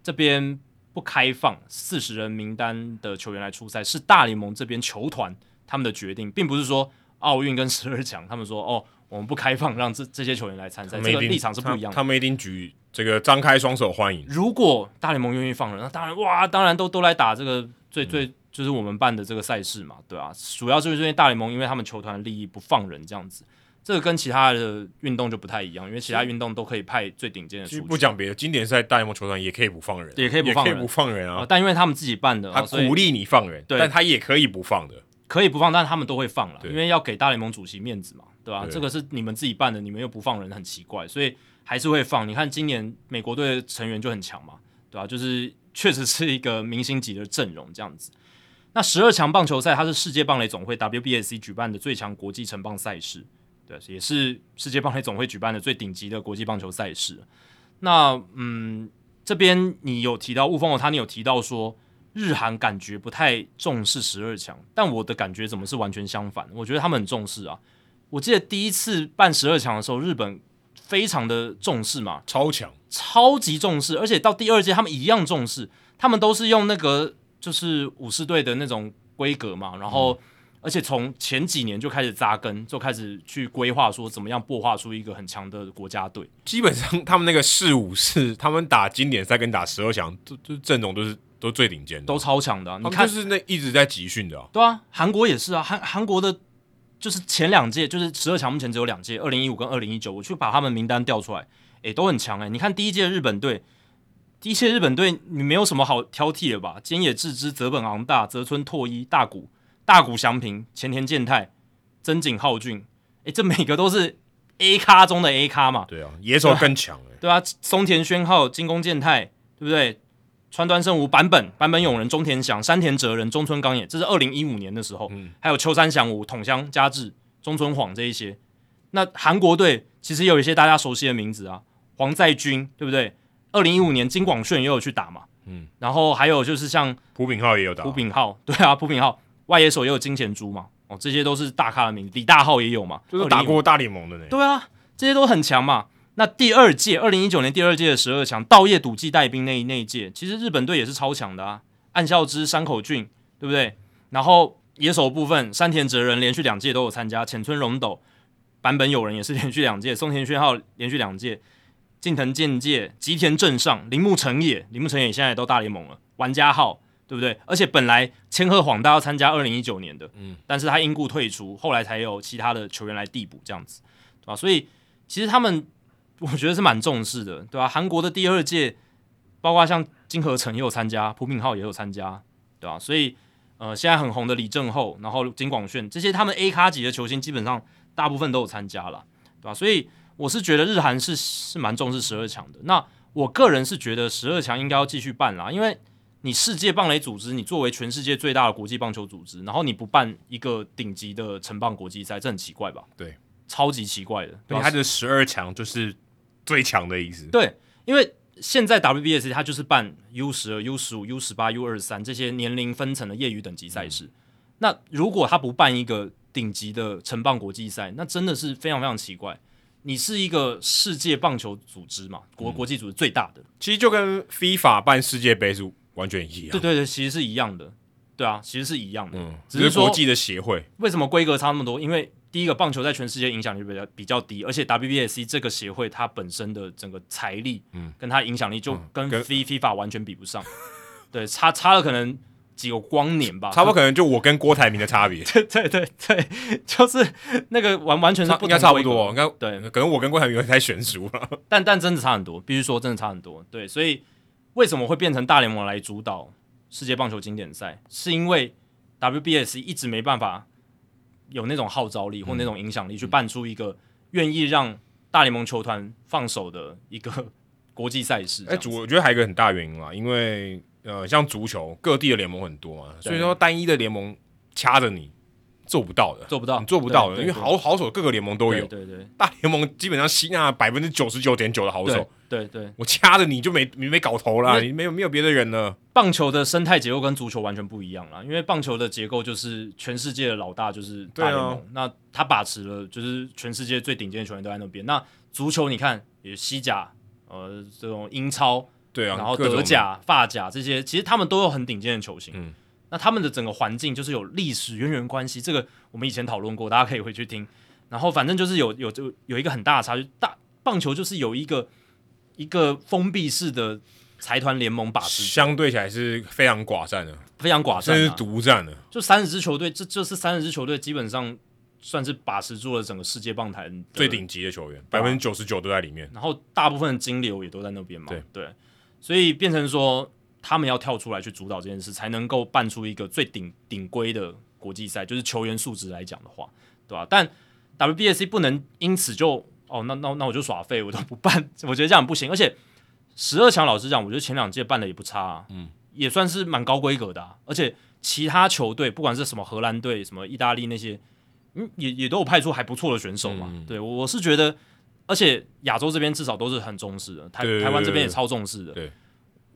这边不开放四十人名单的球员来出赛，是大联盟这边球团。他们的决定并不是说奥运跟十二强，他们说哦，我们不开放让这这些球员来参赛，这个立场是不一样的。他们一定举这个张开双手欢迎。如果大联盟愿意放人，那当然哇，当然都都来打这个最最就是我们办的这个赛事嘛，对啊，主要就是因为大联盟因为他们球团利益不放人这样子，这个跟其他的运动就不太一样，因为其他运动都可以派最顶尖的。其实不讲别的，经典赛大联盟球团也可以不放人，也可以不放人，不放人啊。但因为他们自己办的，他鼓励你放人，但他也可以不放的。可以不放，但他们都会放了，因为要给大联盟主席面子嘛，对吧？对，这个是你们自己办的，你们又不放人，很奇怪，所以还是会放。你看今年美国队的成员就很强嘛，对吧？就是确实是一个明星级的阵容这样子。那十二强棒球赛它是世界棒垒总会 WBSC 举办的最强国际城棒赛事，对，也是世界棒垒总会举办的最顶级的国际棒球赛事。那嗯，这边你有提到雾峰哦，他你有提到说。日韩感觉不太重视十二强，但我的感觉怎么是完全相反？我觉得他们很重视啊！我记得第一次办十二强的时候，日本非常的重视嘛，超强，超级重视，而且到第二届他们一样重视，他们都是用那个就是武士队的那种规格嘛，然后、嗯、而且从前几年就开始扎根，就开始去规划说怎么样擘画出一个很强的国家队。基本上他们那个四武士，他们打经典赛跟打十二强，都就阵容都是都最顶尖的，都超强的、啊。你看，就是那一直在集训的、啊。对啊，韩国也是啊，韩韩国的。就是前两届，就是十二强，目前只有两届，二零一五跟二零一九。我去把他们名单调出来，诶、欸，都很强诶、欸。你看第一届日本队，第一些日本队，你没有什么好挑剔的吧？菅野智之、泽本昂大、泽村拓一、大谷、大谷祥平、前田健太、曾井浩俊，诶、欸，这每个都是 A 咖中的 A 咖嘛。对啊，野手更强诶、欸。对啊，松田宣浩、金宫健太，对不对？川端胜吾、坂本、坂本勇人、中田翔、山田哲人、中村刚也，这是二零一五年的时候，嗯、还有秋山翔吾、筒乡佳志、中村晃这一些。那韩国队其实也有一些大家熟悉的名字啊，黄在军，对不对？二零一五年金广炫也有去打嘛，嗯，然后还有就是像朴炳浩也有打，朴炳浩，<laughs> 对啊，朴炳浩。外野手也有金钱猪嘛，哦，这些都是大咖的名字，李大浩也有嘛，就是打过大联盟的呢，对啊，这些都很强嘛。那第二届，二零一九年第二届的十二强，稻叶赌技带兵那一那一届，其实日本队也是超强的啊，岸孝之、山口俊，对不对？然后野手部分，山田哲人连续两届都有参加，浅村荣斗、坂本友人也是连续两届，松田宣浩连续两届，近藤健介、吉田正尚、铃木成也，铃木成也现在也都大联盟了，玩家号，对不对？而且本来千鹤晃大要参加二零一九年的，嗯，但是他因故退出，后来才有其他的球员来递补这样子，对吧，所以其实他们。我觉得是蛮重视的，对吧、啊？韩国的第二届，包括像金河成也有参加，朴敏浩也有参加，对吧、啊？所以，呃，现在很红的李正厚，然后金广炫这些他们 A 咖级的球星，基本上大部分都有参加了，对吧、啊？所以我是觉得日韩是是蛮重视十二强的。那我个人是觉得十二强应该要继续办啦，因为你世界棒垒组织，你作为全世界最大的国际棒球组织，然后你不办一个顶级的城棒国际赛，这很奇怪吧？对，超级奇怪的。对，他的十二强就是。最强的意思，对，因为现在 WBS 它就是办 U 十二、U 十五、U 十八、U 二十三这些年龄分层的业余等级赛事。嗯、那如果他不办一个顶级的城棒国际赛，那真的是非常非常奇怪。你是一个世界棒球组织嘛，国国际组织最大的，其实就跟 FIFA 办世界杯是完全一样。对对对，其实是一样的。对啊，其实是一样的，嗯、只是国际的协会为什么规格差那么多？因为第一个，棒球在全世界影响力比较比较低，而且 WBSC 这个协会它本身的整个财力，嗯，跟它影响力就跟 FIFA 完全比不上，嗯、对，差差了可能几个光年吧，差不多可能就我跟郭台铭的差别，对对对对，<laughs> 就是那个完完全是不应该差不多，应该对，可能我跟郭台铭太悬殊了，<laughs> 但但真的差很多，必须说真的差很多，对，所以为什么会变成大联盟来主导世界棒球经典赛，是因为 WBSC 一直没办法。有那种号召力或那种影响力，去办出一个愿意让大联盟球团放手的一个国际赛事。哎，主我觉得还有一个很大原因啊，因为呃，像足球各地的联盟很多嘛，所以说单一的联盟掐着你做不到的，做不到，你做不到的，因为好好手各个联盟都有。对对，大联盟基本上吸纳百分之九十九点九的好手。对对，我掐着你就没你没搞头了，你没有没有别的人了。棒球的生态结构跟足球完全不一样了，因为棒球的结构就是全世界的老大就是大联盟，那他把持了就是全世界最顶尖的球员都在那边。那足球你看，有西甲，呃，这种英超，对啊，然后德甲、法甲这些，其实他们都有很顶尖的球星。嗯，那他们的整个环境就是有历史渊源关系，这个我们以前讨论过，大家可以回去听。然后反正就是有有就有一个很大的差距，大棒球就是有一个。一个封闭式的财团联盟把持，相对起来是非常寡占的，非常寡占，这是独占的。就三十支球队，这这是三十支球队，基本上算是把持住了整个世界棒坛最顶级的球员，百分之九十九都在里面。然后大部分的金流也都在那边嘛，对对，所以变成说他们要跳出来去主导这件事，才能够办出一个最顶顶规的国际赛，就是球员素质来讲的话，对吧、啊？但 WBSC 不能因此就。哦，那那那我就耍废，我都不办，<laughs> 我觉得这样不行。而且十二强，老实讲，我觉得前两届办的也不差啊，嗯，也算是蛮高规格的啊。而且其他球队，不管是什么荷兰队、什么意大利那些，嗯，也也都有派出还不错的选手嘛。嗯、对，我是觉得，而且亚洲这边至少都是很重视的，台台湾这边也超重视的。对，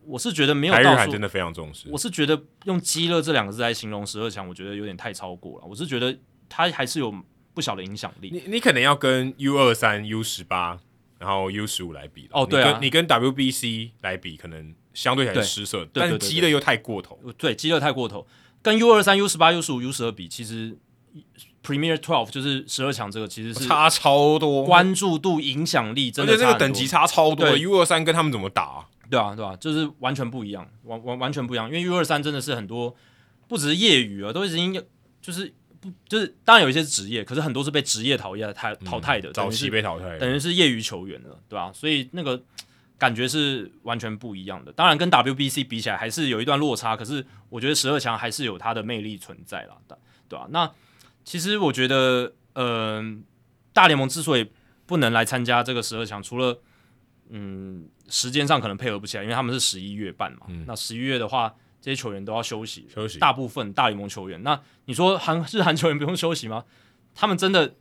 我是觉得没有到说真的非常重视。我是觉得用“鸡肋”这两个字来形容十二强，我觉得有点太超过了。我是觉得它还是有。不小的影响力，你你可能要跟 U 二三、U 十八然后 U 十五来比哦，对啊，你跟，跟 WBC 来比，可能相对还是失色，但是鸡肋又太过头，对，鸡肋太过头。跟 U 二三、U 十八、U 十五、U 十二比，其实 Premier Twelve 就是十二强这个，其实是差超多，关注度、影响力真的，而且这个等级差超多。U 二三跟他们怎么打啊？对啊，对啊，就是完全不一样，完完完全不一样。因为 U 二三真的是很多，不只是业余啊，都已经就是不就是，当然有一些是职业，可是很多是被职业淘汰淘淘汰的，早期被淘汰，等于是业余球员了，对吧、啊？所以那个。感觉是完全不一样的，当然跟 WBC 比起来还是有一段落差，可是我觉得十二强还是有它的魅力存在啦，对吧、啊？那其实我觉得，嗯、呃，大联盟之所以不能来参加这个十二强，除了嗯时间上可能配合不起来，因为他们是十一月办嘛，嗯、那十一月的话，这些球员都要休息，休息，大部分大联盟球员，那你说韩日韩球员不用休息吗？他们真的，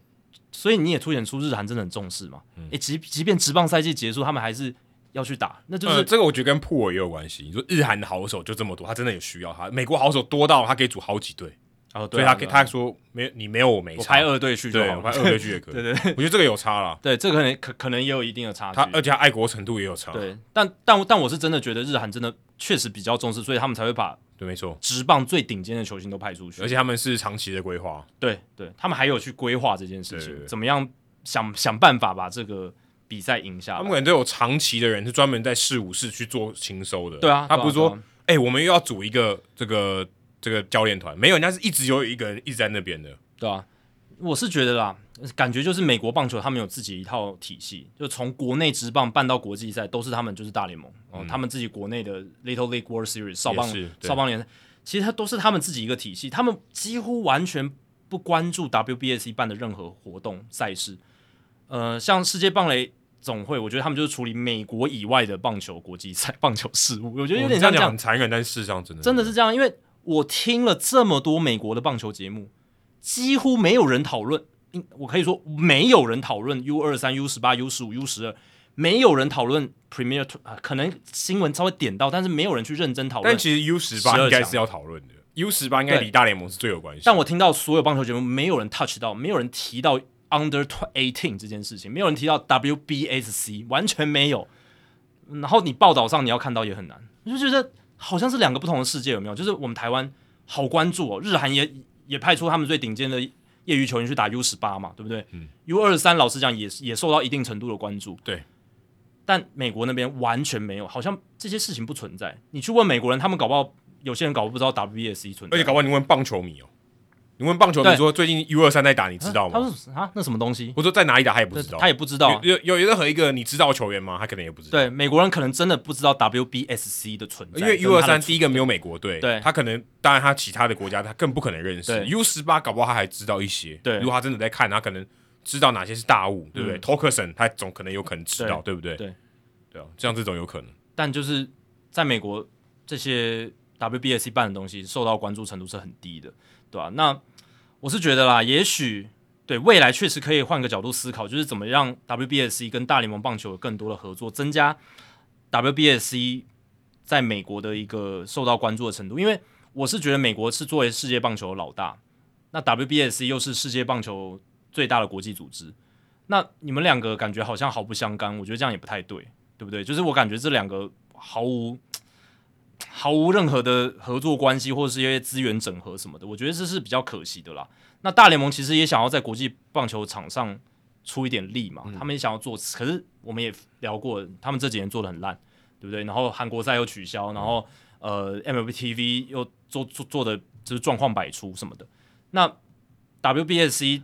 所以你也凸显出日韩真的很重视嘛？诶、嗯，即即便职棒赛季结束，他们还是。要去打，那就是、呃、这个，我觉得跟普尔也有关系。你说日韩的好手就这么多，他真的也需要他。美国好手多到他可以组好几队，哦，对啊、所以他他说没你没有我没差，我派二队去就好，对，我派二队去也可以。<laughs> 对，对对，我觉得这个有差了。对，这个可能可可能也有一定的差距。他而且他爱国程度也有差。对，但但但我是真的觉得日韩真的确实比较重视，所以他们才会把对没错职棒最顶尖的球星都派出去，而且他们是长期的规划。对对，他们还有去规划这件事情，对对对，怎么样想想办法把这个。比赛赢下，他们可能都有长期的人是专门在事务室去做清收的。对啊，他不是说，哎、我们又要组一个这个这个教练团，没有，人家是一直有一个人一直在那边的。对啊，我是觉得啦，感觉就是美国棒球他们有自己一套体系，就从国内职棒办到国际赛，都是他们就是大联盟哦、嗯，他们自己国内的 Little League World Series 少棒少棒联赛，其实它都是他们自己一个体系，他们几乎完全不关注 WBSC 办的任何活动赛事。呃，像世界棒垒。总会，我觉得他们就是处理美国以外的棒球国际赛、<laughs> 棒球事务。我觉得有点像这样，很残忍，但事实上真的真的是这样。因为我听了这么多美国的棒球节目，几乎没有人讨论，我可以说没有人讨论 U 二三、U 十八、U 十五、U 十二，没有人讨论 Premier 啊，可能新闻稍微点到，但是没有人去认真讨论。但其实 U 十八应该是要讨论的，U 十八应该离大联盟是最有关系。但我听到所有棒球节目，没有人 touch 到，没有人提到。Under eighteen 这件事情，没有人提到 WBSC，完全没有。然后你报道上你要看到也很难，我就觉得好像是两个不同的世界，有没有？就是我们台湾好关注哦，日韩也也派出他们最顶尖的业余球员去打 U 十八嘛，对不对？嗯。U 二三老实讲也也受到一定程度的关注，对。但美国那边完全没有，好像这些事情不存在。你去问美国人，他们搞不好有些人搞不知道 WBSC 存在，而且搞不好你问棒球迷哦。你问棒球，你说最近 U 二三在打，你知道吗？他说啊，那什么东西？我说在哪里打，他也不知道，他也不知道。有有有任何一个你知道球员吗？他可能也不知道。对，美国人可能真的不知道 WBSC 的存在，因为 U 二三第一个没有美国队，对，他可能当然他其他的国家他更不可能认识。U 十八搞不好他还知道一些，对，如果他真的在看，他可能知道哪些是大物，对不对？Torkelson 他总可能有可能知道，对不对？对，对啊，像这种有可能。但就是在美国，这些 WBSC 办的东西受到关注程度是很低的，对吧？那我是觉得啦，也许对未来确实可以换个角度思考，就是怎么让 WBSC 跟大联盟棒球有更多的合作，增加 WBSC 在美国的一个受到关注的程度。因为我是觉得美国是作为世界棒球的老大，那 WBSC 又是世界棒球最大的国际组织，那你们两个感觉好像毫不相干，我觉得这样也不太对，对不对？就是我感觉这两个毫无。毫无任何的合作关系，或者是一些资源整合什么的，我觉得这是比较可惜的啦。那大联盟其实也想要在国际棒球场上出一点力嘛，嗯、他们也想要做，可是我们也聊过，他们这几年做的很烂，对不对？然后韩国赛又取消，然后呃 MLB TV 又做做做的就是状况百出什么的。那 WBSC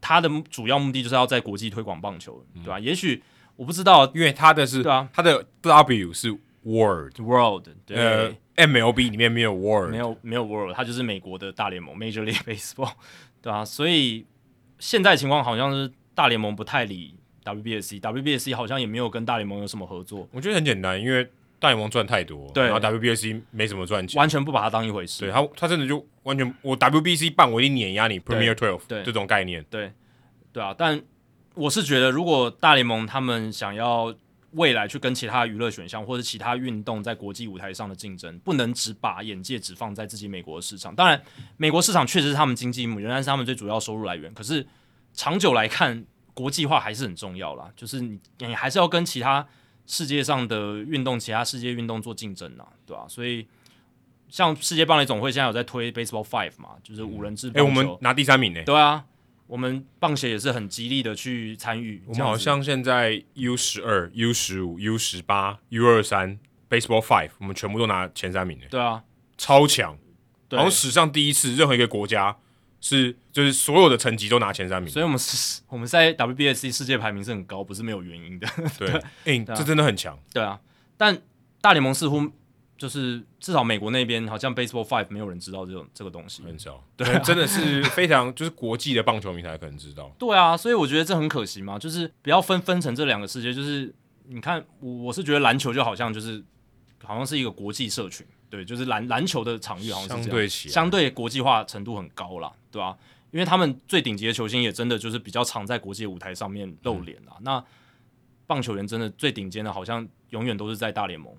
它的主要目的就是要在国际推广棒球，对吧？嗯、也许我不知道，因为它的是，对啊，它的 W 是。World World 对、呃、MLB 里面没有 World，没有没有 World，它就是美国的大联盟 Major League <laughs> Baseball，<laughs> 对啊，所以现在情况好像是大联盟不太理 WBSC，WBSC 好像也没有跟大联盟有什么合作。我觉得很简单，因为大联盟赚太多，对，然后 WBSC 没什么赚钱，完全不把它当一回事。对他，他真的就完全我 WBC 办，我一定碾压你 Premier Twelve，对这种概念，对对啊。但我是觉得，如果大联盟他们想要。未来去跟其他娱乐选项或者其他运动在国际舞台上的竞争，不能只把眼界只放在自己美国的市场。当然，美国市场确实是他们经济仍然是他们最主要收入来源。可是长久来看，国际化还是很重要啦，<laughs> 就是你你还是要跟其他世界上的运动、其他世界运动做竞争呐，对吧、啊？所以像世界棒垒总会现在有在推 Baseball Five 嘛，就是五人制。哎、欸，我们拿第三名呢。对啊，我们棒协也是很极力的去参与。我们好像现在 U 十二、U 十五、U 十八、U 二三 Baseball Five，我们全部都拿前三名呢。对啊，超强，然后史上第一次任何一个国家。是，就是所有的成绩都拿前三名，所以我们是我们在 WBSC 世界排名是很高，不是没有原因的。对，<laughs> 哎、欸，这真的很强。对啊，但大联盟似乎就是至少美国那边好像 Baseball Five 没有人知道这种这个东西，很少。对、啊，真的是非常就是国际的棒球迷才可能知道。<laughs> 对啊，所以我觉得这很可惜嘛，就是不要分分成这两个世界。就是你看，我我是觉得篮球就好像就是好像是一个国际社群。对，就是篮篮球的场域好像是这样，相对相对国际化程度很高啦，对吧、啊？因为他们最顶级的球星也真的就是比较常在国际舞台上面露脸啦。嗯、那棒球员真的最顶尖的，好像永远都是在大联盟。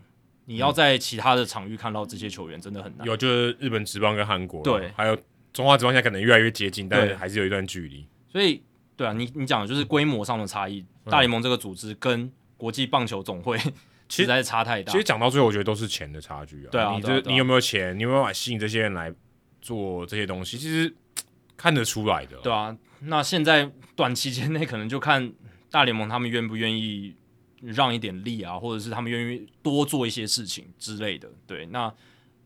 你要在其他的场域看到这些球员，真的很难。有就是日本职棒跟韩国，对，还有中华职棒，现在可能越来越接近，但是还是有一段距离。所以，对啊，你你讲的就是规模上的差异，嗯、大联盟这个组织跟国际棒球总会。<laughs> 实在是差太大。其实讲到最后，我觉得都是钱的差距啊。对啊，你这你有没有钱？你有没有办法吸引这些人来做这些东西？其实 <tsk> 看得出来的。对啊，那现在短期间内可能就看大联盟他们愿不愿意让一点力啊，或者是他们愿意多做一些事情之类的。对，那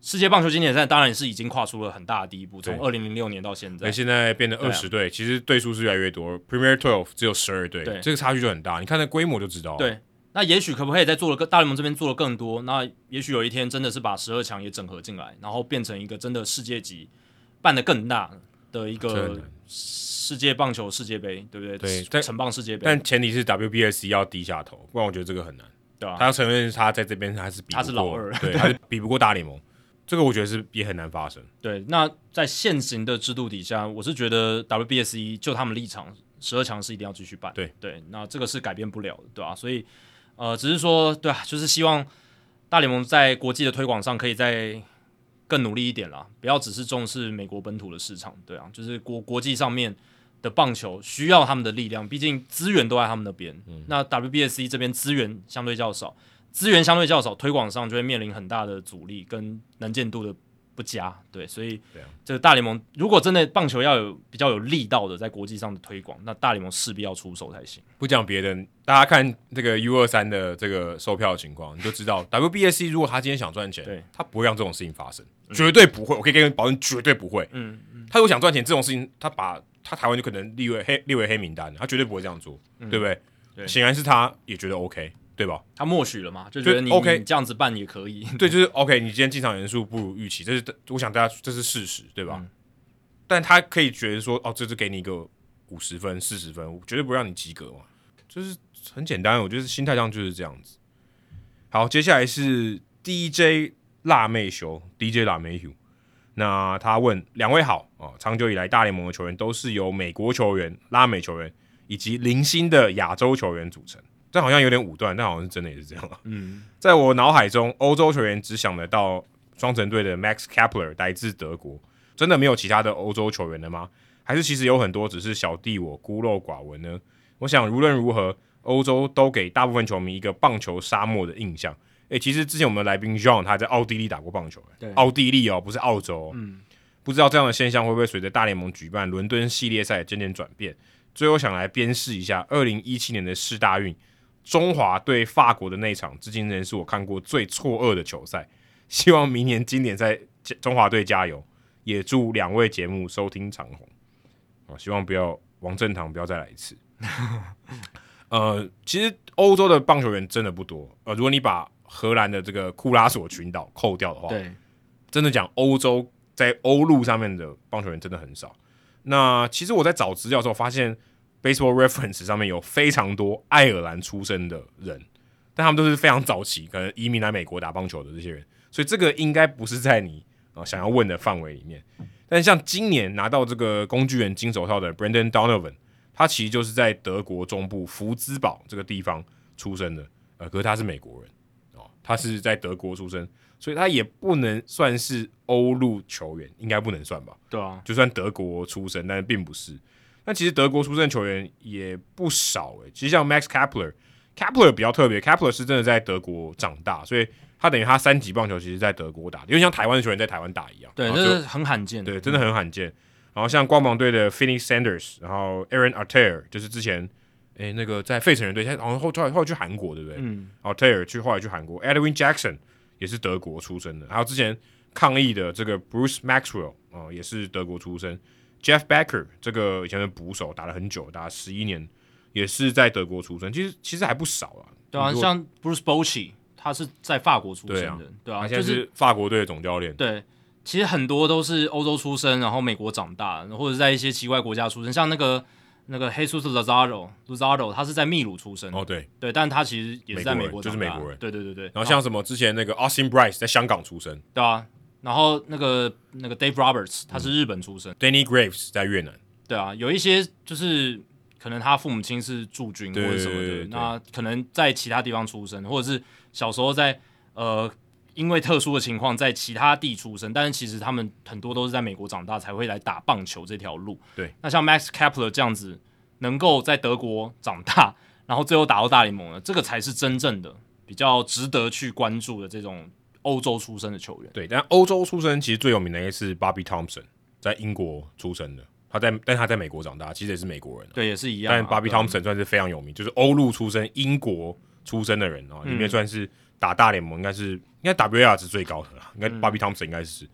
世界棒球经典赛当然是已经跨出了很大的第一步，从二零零六年到现在，现在变得二十队，其实队数是越来越多。Premier Twelve 只有十二队，这个差距就很大。你看那规模就知道了。对。那也许可不可以再做了个大联盟这边做的更多？那也许有一天真的是把十二强也整合进来，然后变成一个真的世界级办得更大的一个世界棒球世界杯，对不对？对，成棒世界杯。但前提是 WBSC 要低下头，不然我觉得这个很难。对啊，他要承认他在这边还是比不过，他是老二，对，还是 <laughs> 比不过大联盟。这个我觉得是也很难发生。对，那在现行的制度底下，我是觉得 WBSC 就他们立场，十二强是一定要继续办。对对，那这个是改变不了的，对吧？所以。呃，只是说，对啊，就是希望大联盟在国际的推广上可以再更努力一点啦，不要只是重视美国本土的市场，对啊，就是国国际上面的棒球需要他们的力量，毕竟资源都在他们那边。嗯，那 WBSC 这边资源相对较少，资源相对较少，推广上就会面临很大的阻力跟能见度的。不佳，对，所以这个大联盟如果真的棒球要有比较有力道的在国际上的推广，那大联盟势必要出手才行。不讲别的，大家看这个 U 二三的这个售票的情况，你就知道 WBSC 如果他今天想赚钱，对，他不会让这种事情发生，嗯、绝对不会。我可以跟你保证，绝对不会。嗯嗯，他如果想赚钱，这种事情他把他台湾就可能列为黑列为黑名单，他绝对不会这样做，嗯、对不对？对，显然是他也觉得 OK。对吧？他默许了嘛？就觉得你 OK 你这样子办也可以。对，就是 OK。你今天进场人数不如预期，这是我想大家这是事实，对吧？嗯、但他可以觉得说，哦，这是给你一个五十分、四十分，绝对不让你及格嘛。就是很简单，我觉得心态上就是这样子。好，接下来是 DJ 辣妹熊，DJ 辣妹熊。那他问两位好啊，长久以来大联盟的球员都是由美国球员、拉美球员以及零星的亚洲球员组成。这好像有点武断，但好像是真的，也是这样。嗯，在我脑海中，欧洲球员只想得到双城队的 Max Kepler 来自德国，真的没有其他的欧洲球员了吗？还是其实有很多，只是小弟我孤陋寡闻呢？我想无论如何，欧洲都给大部分球迷一个棒球沙漠的印象。诶，其实之前我们的来宾 John 他在奥地利打过棒球，对，奥地利哦，不是澳洲。嗯，不知道这样的现象会不会随着大联盟举办伦敦系列赛渐渐转变？最后想来鞭示一下二零一七年的世大运。中华对法国的那场，至今仍是我看过最错愕的球赛。希望明年经典赛中华队加油，也祝两位节目收听长虹。啊，希望不要王正堂不要再来一次。<laughs> 呃，其实欧洲的棒球员真的不多。呃，如果你把荷兰的这个库拉索群岛扣掉的话，对，真的讲欧洲在欧陆上面的棒球员真的很少。那其实我在找资料的时候发现。Baseball Reference 上面有非常多爱尔兰出生的人，但他们都是非常早期，可能移民来美国打棒球的这些人，所以这个应该不是在你啊想要问的范围里面。但像今年拿到这个工具人金手套的 Brendan Donovan，他其实就是在德国中部福兹堡这个地方出生的，呃，可是他是美国人哦，他是在德国出生，所以他也不能算是欧陆球员，应该不能算吧？对啊，就算德国出身，但是并不是。那其实德国出身球员也不少诶、欸，其实像 Max Kepler，Kepler 比较特别，Kepler 是真的在德国长大，所以他等于他三级棒球其实在德国打，因为像台湾的球员在台湾打一样，对，这是很罕见，对，真的很罕见。然后像光芒队的 Phoenix Sanders，然后 Aaron Altair 就是之前诶那个在费城人队，他然后后后来后来去韩国，对不对？嗯，Altherr 去后来去韩国，Edwin Jackson 也是德国出生的，还有之前抗议的这个 Bruce Maxwell 也是德国出生。Jeff Becker 这个以前的捕手打了很久，打了十一年，也是在德国出生。其实其实还不少啊。对啊，像 Bruce Bochy，他是在法国出生的，对啊，他现在是法国队的总教练。对，其实很多都是欧洲出生，然后美国长大，或者在一些奇怪国家出生。像那个那个 Jesus Luzardo，Luzardo 他是在秘鲁出生。哦，对对，但他其实也是在美国，就是美国人。对对对对。然后像什么之前那个 Austin Bryce 在香港出生，对啊。然后那个那个 Dave Roberts 他是日本出生，嗯，Danny Graves 在越南。对啊，有一些就是可能他父母亲是驻军或者什么的，那可能在其他地方出生，或者是小时候在呃因为特殊的情况在其他地出生，但是其实他们很多都是在美国长大才会来打棒球这条路。对，那像 Max Kepler 这样子能够在德国长大，然后最后打到大联盟的，这个才是真正的比较值得去关注的这种欧洲出生的球员。对，但欧洲出生其实最有名的应该是 Bobby Thompson，在英国出生的。他在，但他在美国长大，其实也是美国人，对，也是一样。但 Bobby Thompson 算是非常有名，就是欧陆出生、英国出生的人啊，里面算是打大联盟应该是应该 WAR 值最高的啦，应该 Bobby Thompson 应该是。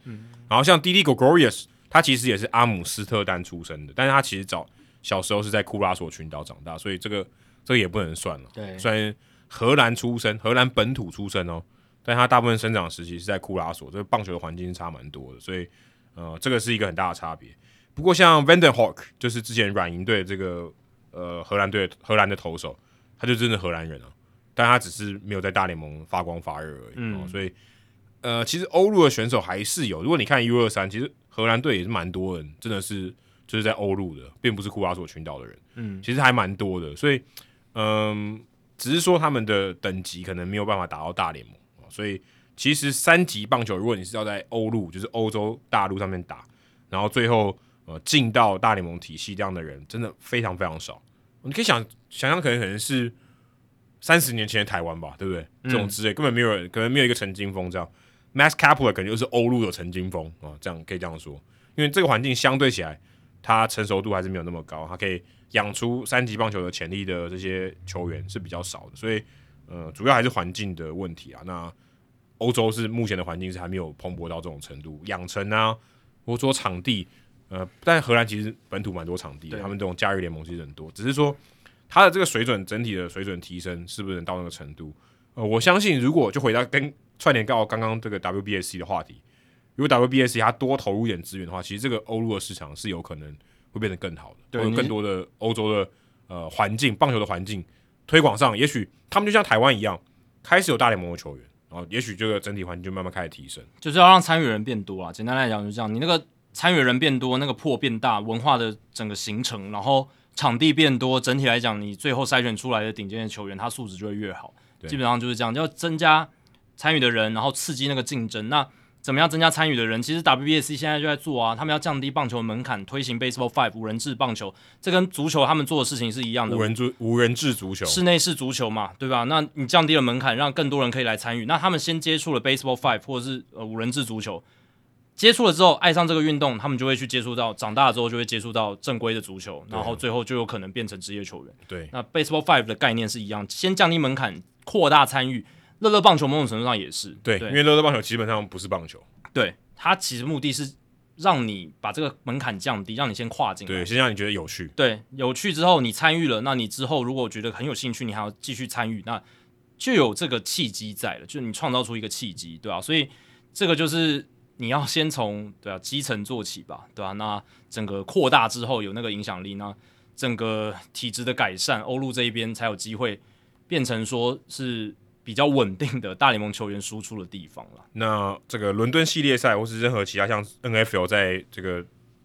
然后像 Didi Gregorius，他其实也是阿姆斯特丹出生的，但是他其实早小时候是在库拉索群岛长大，所以这个这个也不能算了。对，虽然荷兰出生，荷兰本土出生哦，但他大部分生长时期是在库拉索，这个棒球的环境是差蛮多的，所以呃，这个是一个很大的差别。不过，像 Vanden Hauke 就是之前软银队这个呃荷兰队荷兰的投手，他就真的荷兰人啊，但他只是没有在大联盟发光发热而已。嗯，哦、所以呃，其实欧陆的选手还是有。如果你看 U 二三，其实荷兰队也是蛮多人，真的是就是在欧陆的，并不是库拉索群岛的人。嗯，其实还蛮多的。所以嗯、呃，只是说他们的等级可能没有办法打到大联盟。所以其实三级棒球，如果你是要在欧陆，就是欧洲大陆上面打，然后最后。呃，进到大联盟体系这样的人真的非常非常少。你可以想想象，可能可能是三十年前的台湾吧，对不对？嗯、这种之类根本没有人，可能没有一个陈金峰这样。Max Kepler 可能就是欧陆的陈金峰啊，这样可以这样说。因为这个环境相对起来，它成熟度还是没有那么高，它可以养出三级棒球的潜力的这些球员是比较少的。所以，呃，主要还是环境的问题啊。那欧洲是目前的环境是还没有蓬勃到这种程度，养成啊，或者说场地。呃，但荷兰其实本土蛮多场地的，他们这种假日联盟其实很多，只是说他的这个水准整体的水准提升是不是能到那个程度？呃，我相信如果就回到跟串联到刚刚这个 WBSC 的话题，如果 WBSC 他多投入一点资源的话，其实这个欧陆的市场是有可能会变得更好的，对，有更多的欧洲的呃环境棒球的环境推广上，也许他们就像台湾一样，开始有大联盟的球员，然后也许这个整体环境就慢慢开始提升，就是要让参与人变多啊。简单来讲就是这样，你那个。参与人变多，那个破变大，文化的整个形成，然后场地变多，整体来讲，你最后筛选出来的顶尖的球员，他素质就会越好。对基本上就是这样，要增加参与的人，然后刺激那个竞争。那怎么样增加参与的人？其实 WBSC 现在就在做啊，他们要降低棒球门槛，推行 Baseball Five 五人制棒球，这跟足球他们做的事情是一样的。五人制五人制足球，室内式足球嘛，对吧？那你降低了门槛，让更多人可以来参与。那他们先接触了 Baseball Five 或者是呃五人制足球。接触了之后，爱上这个运动，他们就会去接触到，长大了之后就会接触到正规的足球，然后最后就有可能变成职业球员。对，那 Baseball Five 的概念是一样，先降低门槛，扩大参与。乐乐棒球某种程度上也是，对，对因为乐乐棒球基本上不是棒球，对，它其实目的是让你把这个门槛降低，让你先跨进来，对，先让你觉得有趣，对，有趣之后你参与了，那你之后如果觉得很有兴趣，你还要继续参与，那就有这个契机在了，就是你创造出一个契机，对吧、啊？所以这个就是。你要先从对啊基层做起吧，对吧、啊？那整个扩大之后有那个影响力，那整个体质的改善，欧陆这一边才有机会变成说是比较稳定的大联盟球员输出的地方了。那这个伦敦系列赛或是任何其他像 NFL 在这个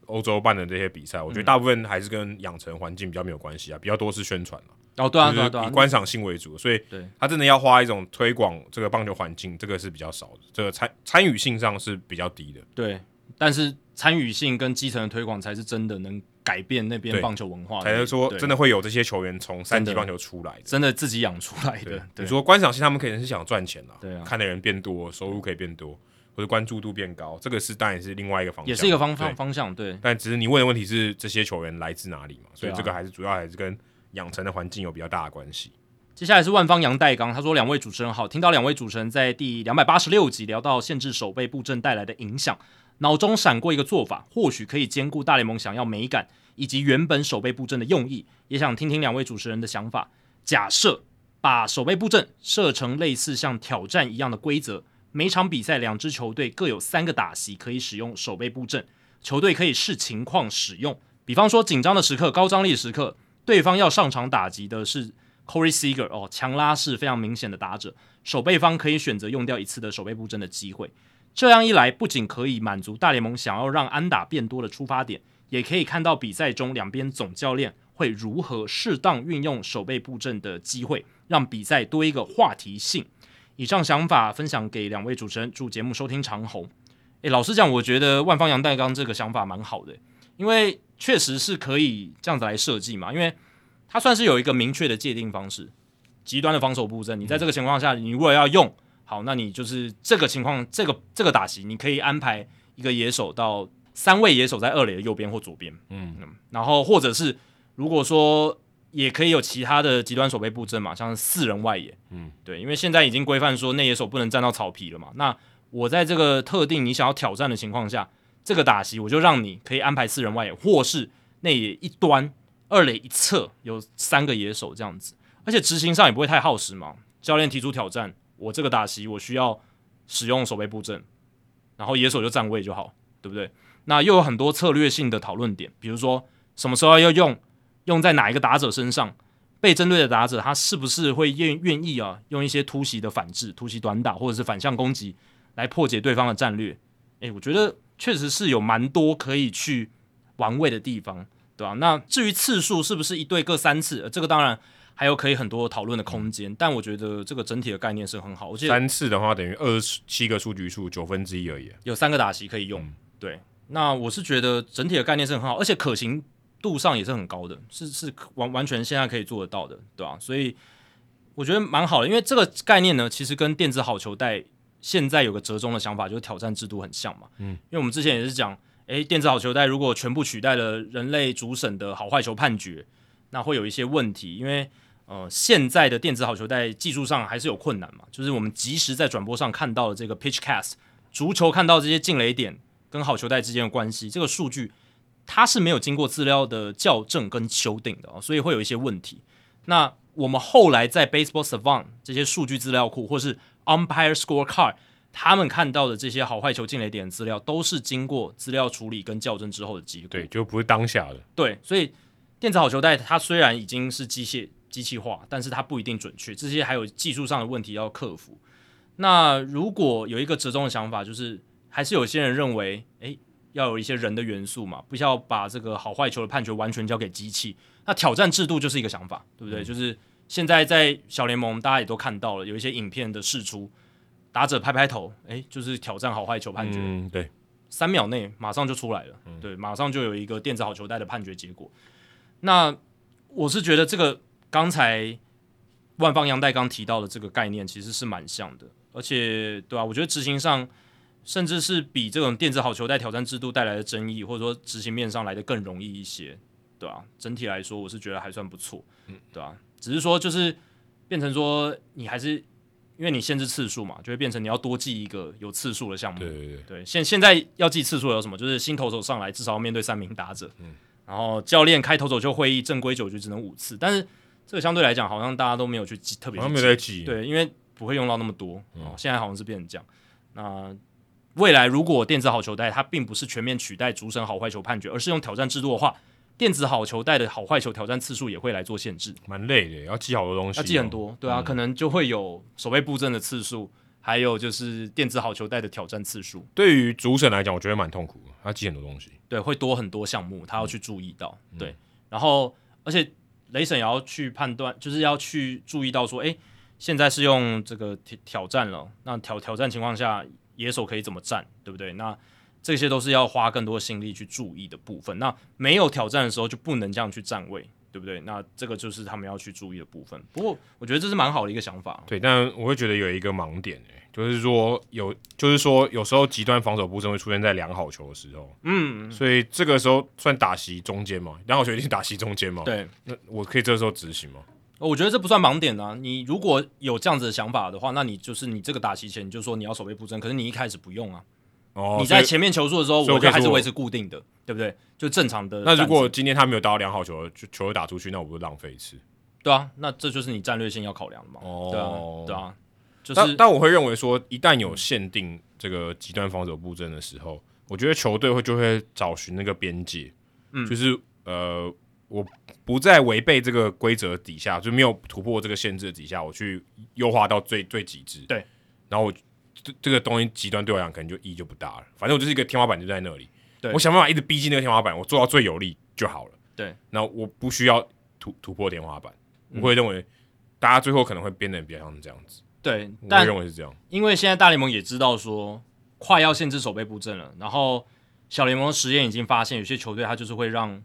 欧洲办的这些比赛，我觉得大部分还是跟养成环境比较没有关系啊，比较多是宣传了。哦，对啊，对啊，对啊，以观赏性为主，所以他真的要花一种推广这个棒球环境，这个是比较少的，这个参参与性上是比较低的。对，但是参与性跟基层的推广才是真的能改变那边棒球文化，才能说真的会有这些球员从三级棒球出来的，真的自己养出来的。你说观赏性，他们可能是想赚钱了，对啊，看的人变多，收入可以变多，或者关注度变高，这个是当然是另外一个方向，也是一个方方方向，对。但只是你问的问题是这些球员来自哪里嘛，所以这个还是主要还是跟养成的环境有比较大的关系。接下来是万方杨代刚，他说：“两位主持人好，听到两位主持人在第两百八十六集聊到限制守备布阵带来的影响，脑中闪过一个做法，或许可以兼顾大联盟想要美感以及原本守备布阵的用意，也想听听两位主持人的想法。假设把守备布阵设成类似像挑战一样的规则，每场比赛两支球队各有三个打席可以使用守备布阵，球队可以视情况使用，比方说紧张的时刻、高张力时刻，对方要上场打击的是。” Corey Seager 哦，强拉式非常明显的打者，守备方可以选择用掉一次的守备布阵的机会。这样一来，不仅可以满足大联盟想要让安打变多的出发点，也可以看到比赛中两边总教练会如何适当运用守备布阵的机会，让比赛多一个话题性。以上想法分享给两位主持人，祝节目收听长虹。诶，老实讲，我觉得万方杨代刚这个想法蛮好的，因为确实是可以这样子来设计嘛，因为。它算是有一个明确的界定方式，极端的防守布阵。你在这个情况下，你如果要用好，那你就是这个情况，这个这个打席，你可以安排一个野手到三位野手在二垒的右边或左边，嗯嗯，然后或者是如果说也可以有其他的极端守备布阵嘛，像是四人外野，嗯，对，因为现在已经规范说内野手不能站到草皮了嘛。那我在这个特定你想要挑战的情况下，这个打席我就让你可以安排四人外野，或是内野一端。二垒一侧有三个野手这样子，而且执行上也不会太耗时嘛。教练提出挑战，我这个打席我需要使用守备布阵，然后野手就站位就好，对不对？那又有很多策略性的讨论点，比如说什么时候要用，用在哪一个打者身上，被针对的打者他是不是会愿愿意啊，用一些突袭的反制、突袭短打或者是反向攻击来破解对方的战略？诶，我觉得确实是有蛮多可以去玩味的地方。对吧、啊？那至于次数是不是一队各三次？呃、这个当然还有可以很多讨论的空间。但我觉得这个整体的概念是很好。我记得三次的话等于二十七个出局数，九分之一而已。有三个打席可以用。嗯、对，那我是觉得整体的概念是很好，而且可行度上也是很高的，是是完完全现在可以做得到的，对吧、啊？所以我觉得蛮好的，因为这个概念呢，其实跟电子好球带现在有个折中的想法，就是挑战制度很像嘛。嗯，因为我们之前也是讲。诶，电子好球带如果全部取代了人类主审的好坏球判决，那会有一些问题，因为呃，现在的电子好球带技术上还是有困难嘛，就是我们即时在转播上看到的这个 Pitchcast，足球看到这些进雷点跟好球带之间的关系，这个数据它是没有经过资料的校正跟修订的哦，所以会有一些问题。那我们后来在 Baseball Savant 这些数据资料库，或是 Umpire Scorecard。他们看到的这些好坏球进垒点资料，都是经过资料处理跟校正之后的结果。对，就不是当下的。对，所以电子好球带它虽然已经是机械机器化，但是它不一定准确，这些还有技术上的问题要克服。那如果有一个折中的想法，就是还是有些人认为，诶，要有一些人的元素嘛，不需要把这个好坏球的判决完全交给机器。那挑战制度就是一个想法，对不对？嗯、就是现在在小联盟，大家也都看到了，有一些影片的释出。打者拍拍头，哎，就是挑战好坏球判决。嗯，对，三秒内马上就出来了，嗯、对，马上就有一个电子好球带的判决结果。那我是觉得这个刚才万方杨代刚提到的这个概念其实是蛮像的，而且对吧、啊？我觉得执行上甚至是比这种电子好球带挑战制度带来的争议，或者说执行面上来的更容易一些，对吧、啊？整体来说，我是觉得还算不错，嗯，对吧、啊？只是说就是变成说你还是。因为你限制次数嘛，就会变成你要多记一个有次数的项目。对对对，对。现现在要记次数有什么？就是新投手上来至少要面对三名打者，嗯，然后教练开投手球会议，正规九局只能五次。但是这个相对来讲，好像大家都没有去记，特别记。好像没在记。对，因为不会用到那么多。嗯。现在好像是变成这样。那未来如果电子好球带它并不是全面取代主审好坏球判决，而是用挑战制度的话。电子好球带的好坏球挑战次数也会来做限制，蛮累的，要记好多东西，要记很多，对啊，嗯、可能就会有守备布阵的次数，还有就是电子好球带的挑战次数。对于主审来讲，我觉得蛮痛苦的，他记很多东西，对，会多很多项目，他要去注意到，嗯、对，然后而且雷审也要去判断，就是要去注意到说，哎，现在是用这个挑挑战了，那挑挑战情况下野手可以怎么站，对不对？那这些都是要花更多心力去注意的部分。那没有挑战的时候就不能这样去站位，对不对？那这个就是他们要去注意的部分。不过我觉得这是蛮好的一个想法。对，但我会觉得有一个盲点、欸，就是说有，就是说有时候极端防守布阵会出现在两好球的时候。嗯，所以这个时候算打席中间嘛？两好球一定打席中间嘛？对，那我可以这时候执行吗？我觉得这不算盲点啊。你如果有这样子的想法的话，那你就是你这个打席前你就说你要守备布阵，可是你一开始不用啊。哦，你在前面球数的时候，我觉得还是维持固定的，对不对？就正常的。那如果今天他没有打到良好球，就球打出去，那我不是浪费一次？对啊，那这就是你战略性要考量的嘛。哦，对啊，对啊。就是，但但我会认为说，一旦有限定这个极端防守布阵的时候，我觉得球队会就会找寻那个边界，嗯，就是呃，我不在违背这个规则底下，就没有突破这个限制的底下，我去优化到最最极致。对，然后我。这这个东西极端对我来讲可能就意义就不大了，反正我就是一个天花板就在那里，对我想办法一直逼近那个天花板，我做到最有利就好了。对，那我不需要突突破天花板，我会认为大家最后可能会变得比较像这样子。对，我会认为是这样，因为现在大联盟也知道说快要限制守备布阵了，然后小联盟的实验已经发现有些球队他就是会让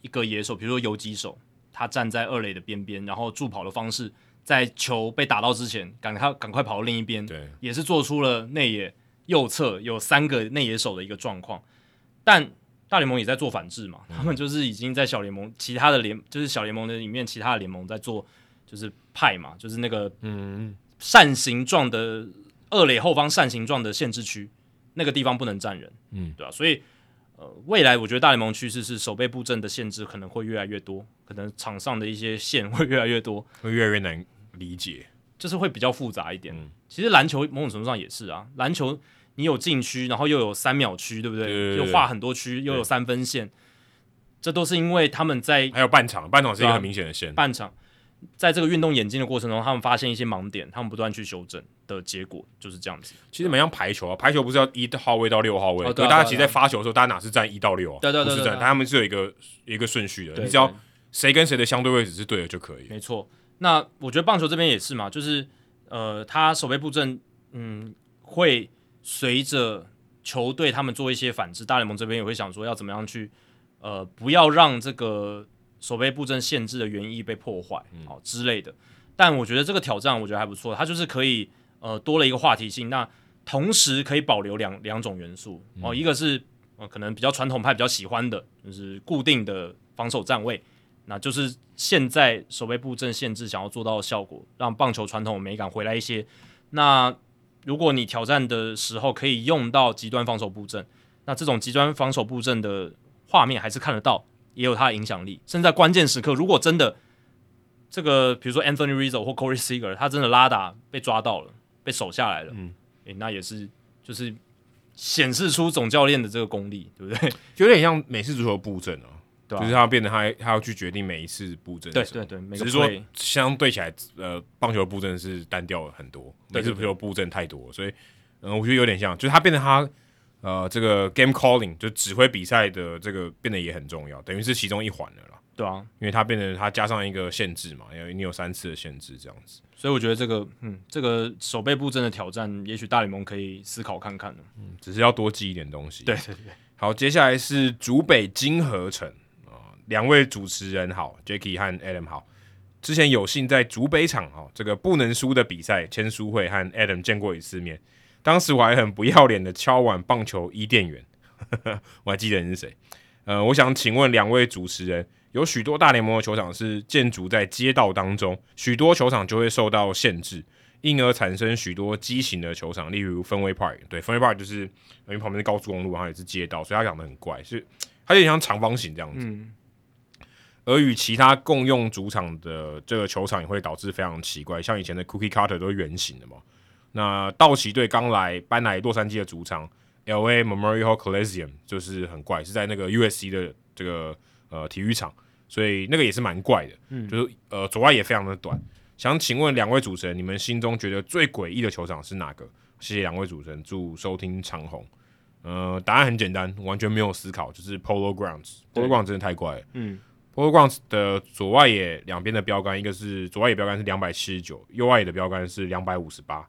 一个野手，比如说游击手，他站在二垒的边边，然后助跑的方式。在球被打到之前，赶快赶快跑到另一边，对，也是做出了内野右侧有三个内野手的一个状况。但大联盟也在做反制嘛，嗯、他们就是已经在小联盟其他的联，就是小联盟的里面其他的联盟在做，就是派嘛，就是那个嗯扇形状的二垒后方扇形状的限制区，那个地方不能站人，嗯，对吧、啊？所以呃，未来我觉得大联盟趋势是守备布阵的限制可能会越来越多，可能场上的一些线会越来越多，<laughs> 会越来越难。理解，就是会比较复杂一点。嗯、其实篮球某种程度上也是啊，篮球你有禁区，然后又有三秒区，对不对？对对对对，又画很多区，又有三分线，这都是因为他们在还有半场，半场是一个很明显的线。半场在这个运动演进的过程中，他们发现一些盲点，他们不断去修正的结果就是这样子。其实蛮像排球啊，排球不是要一号位到六号位，大家其实在发球的时候，大家哪是站一到六啊？对对对，对，对，不是站，他们是有一个一个顺序的，你只要谁跟谁的相对位置是对的就可以。没错。那我觉得棒球这边也是嘛，就是呃，他守备布阵，嗯，会随着球队他们做一些反制，大联盟这边也会想说要怎么样去呃，不要让这个守备布阵限制的原意被破坏，好、哦、之类的。但我觉得这个挑战我觉得还不错，它就是可以呃多了一个话题性，那同时可以保留两两种元素哦，一个是呃可能比较传统派比较喜欢的，就是固定的防守站位。那就是现在守备布阵限制想要做到的效果，让棒球传统美感回来一些。那如果你挑战的时候可以用到极端防守布阵，那这种极端防守布阵的画面还是看得到，也有它的影响力。甚至在关键时刻，如果真的这个，比如说 Anthony Rizzo 或 Corey Seager，他真的拉打被抓到了，被守下来了，嗯，诶，那也是就是显示出总教练的这个功力，对不对？<laughs> 就有点像美式足球布阵哦。啊、就是他变得他他要去决定每一次布阵，对对对，只是说相对起来，呃，棒球布阵是单调了很多，对对对，每次球布阵太多，所以嗯、呃，我觉得有点像，就是他变得他呃这个 game calling 就指挥比赛的这个变得也很重要，等于是其中一环了啦。对啊，因为它变成它加上一个限制嘛，因为你有三次的限制这样子，所以我觉得这个嗯这个守备布阵的挑战，也许大联盟可以思考看看呢。嗯，只是要多记一点东西。对对对，好，接下来是主北金河城。两位主持人好，Jacky 和 Adam 好。之前有幸在主北场哈这个不能输的比赛签书会和 Adam 见过一次面，当时我还很不要脸的敲碗棒球伊甸园，<laughs> 我还记得你是谁。呃，我想请问两位主持人，有许多大联盟的球场是建筑在街道当中，许多球场就会受到限制，因而产生许多畸形的球场，例如 Fenway Park。对，Fenway Park 就是因为旁边是高速公路，然后也是街道，所以它长得很怪，是它有点像长方形这样子。嗯而与其他共用主场的这个球场也会导致非常奇怪，像以前的 Cookie Cutter 都是圆形的嘛。那道奇队刚来搬来洛杉矶的主场 LA Memorial Coliseum 就是很怪，是在那个 USC 的这个呃体育场，所以那个也是蛮怪的。嗯，就是呃左外野非常的短。想请问两位主持人，你们心中觉得最诡异的球场是哪个？谢谢两位主持人，祝收听长虹。呃，答案很简单，完全没有思考，就是 Polo Grounds。Polo Grounds 真的太怪了。嗯。Polo Grounds 的左外野两边的标杆，一个是左外野标杆是两百七十九，右外野的标杆是两百五十八，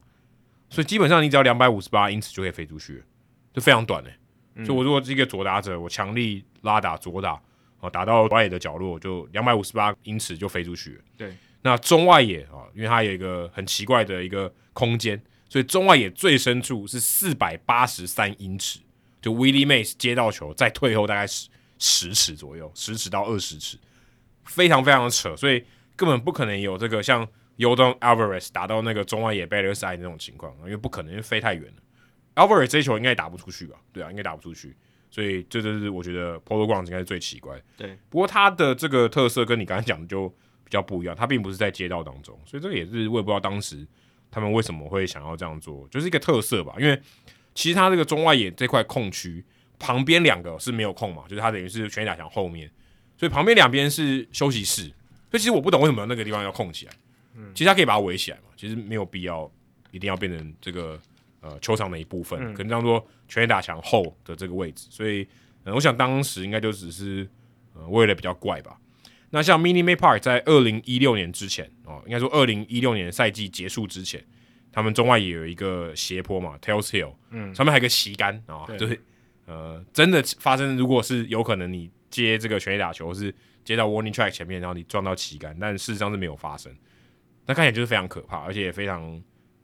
所以基本上你只要两百五十八英尺就可以飞出去，就非常短诶。所以我如果是一个左打者，我强力拉打左打，哦，打到外野的角落，就两百五十八英尺就飞出去了。对，那中外野啊，因为它有一个很奇怪的一个空间，所以中外野最深处是四百八十三英尺。就 Willie Mays 接到球，再退后大概十十尺左右，十尺到二十尺，非常非常的扯，所以根本不可能有这个像 Yordan Alvarez 打到那个中外野 Batter side 那种情况，因为不可能，因为飞太远了。Alvarez 这球应该也打不出去吧？对啊，应该打不出去，所以这就是我觉得 Polo Grounds 应该是最奇怪。对，不过它的这个特色跟你刚才讲的就比较不一样，它并不是在街道当中，所以这个也是我也不知道当时他们为什么会想要这样做，就是一个特色吧，因为。其实它这个中外野这块空区旁边两个是没有空嘛，就是它等于是全垒打墙后面，所以旁边两边是休息室。所以其实我不懂为什么那个地方要空起来。嗯，其实它可以把它围起来嘛，其实没有必要一定要变成这个呃球场的一部分，嗯、可能当做全垒打墙后的这个位置。所以、呃、我想当时应该就只是呃为了比较怪吧。那像 Minute Maid Park 在二零一六年之前哦、呃，应该说二零一六年赛季结束之前。他们中外也有一个斜坡嘛，Tails Hill，嗯，上面还有个旗杆啊，对就是呃，真的发生，如果是有可能你接这个全垒打球是接到 Warning Track 前面，然后你撞到旗杆，但事实上是没有发生，那看起来就是非常可怕，而且也非常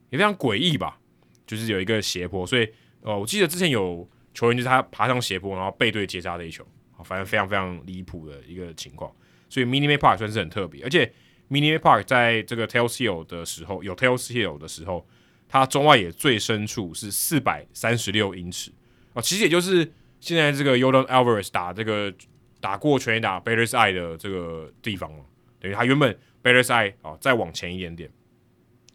也非常诡异吧，就是有一个斜坡，所以呃，我记得之前有球员就是他爬上斜坡，然后背对接杀这一球，反正非常非常离谱的一个情况，所以 minimapark 算是很特别，而且。minimapark 在这个 Tail Seal 的时候，有 Tail Seal 的时候，它中外野最深处是四百三十六英尺啊，其实也就是现在这个 Yordan Alvarez 打这个打过全垒打 Batter's Eye 的这个地方了，等于它原本 Batter's Eye 啊再往前一点点，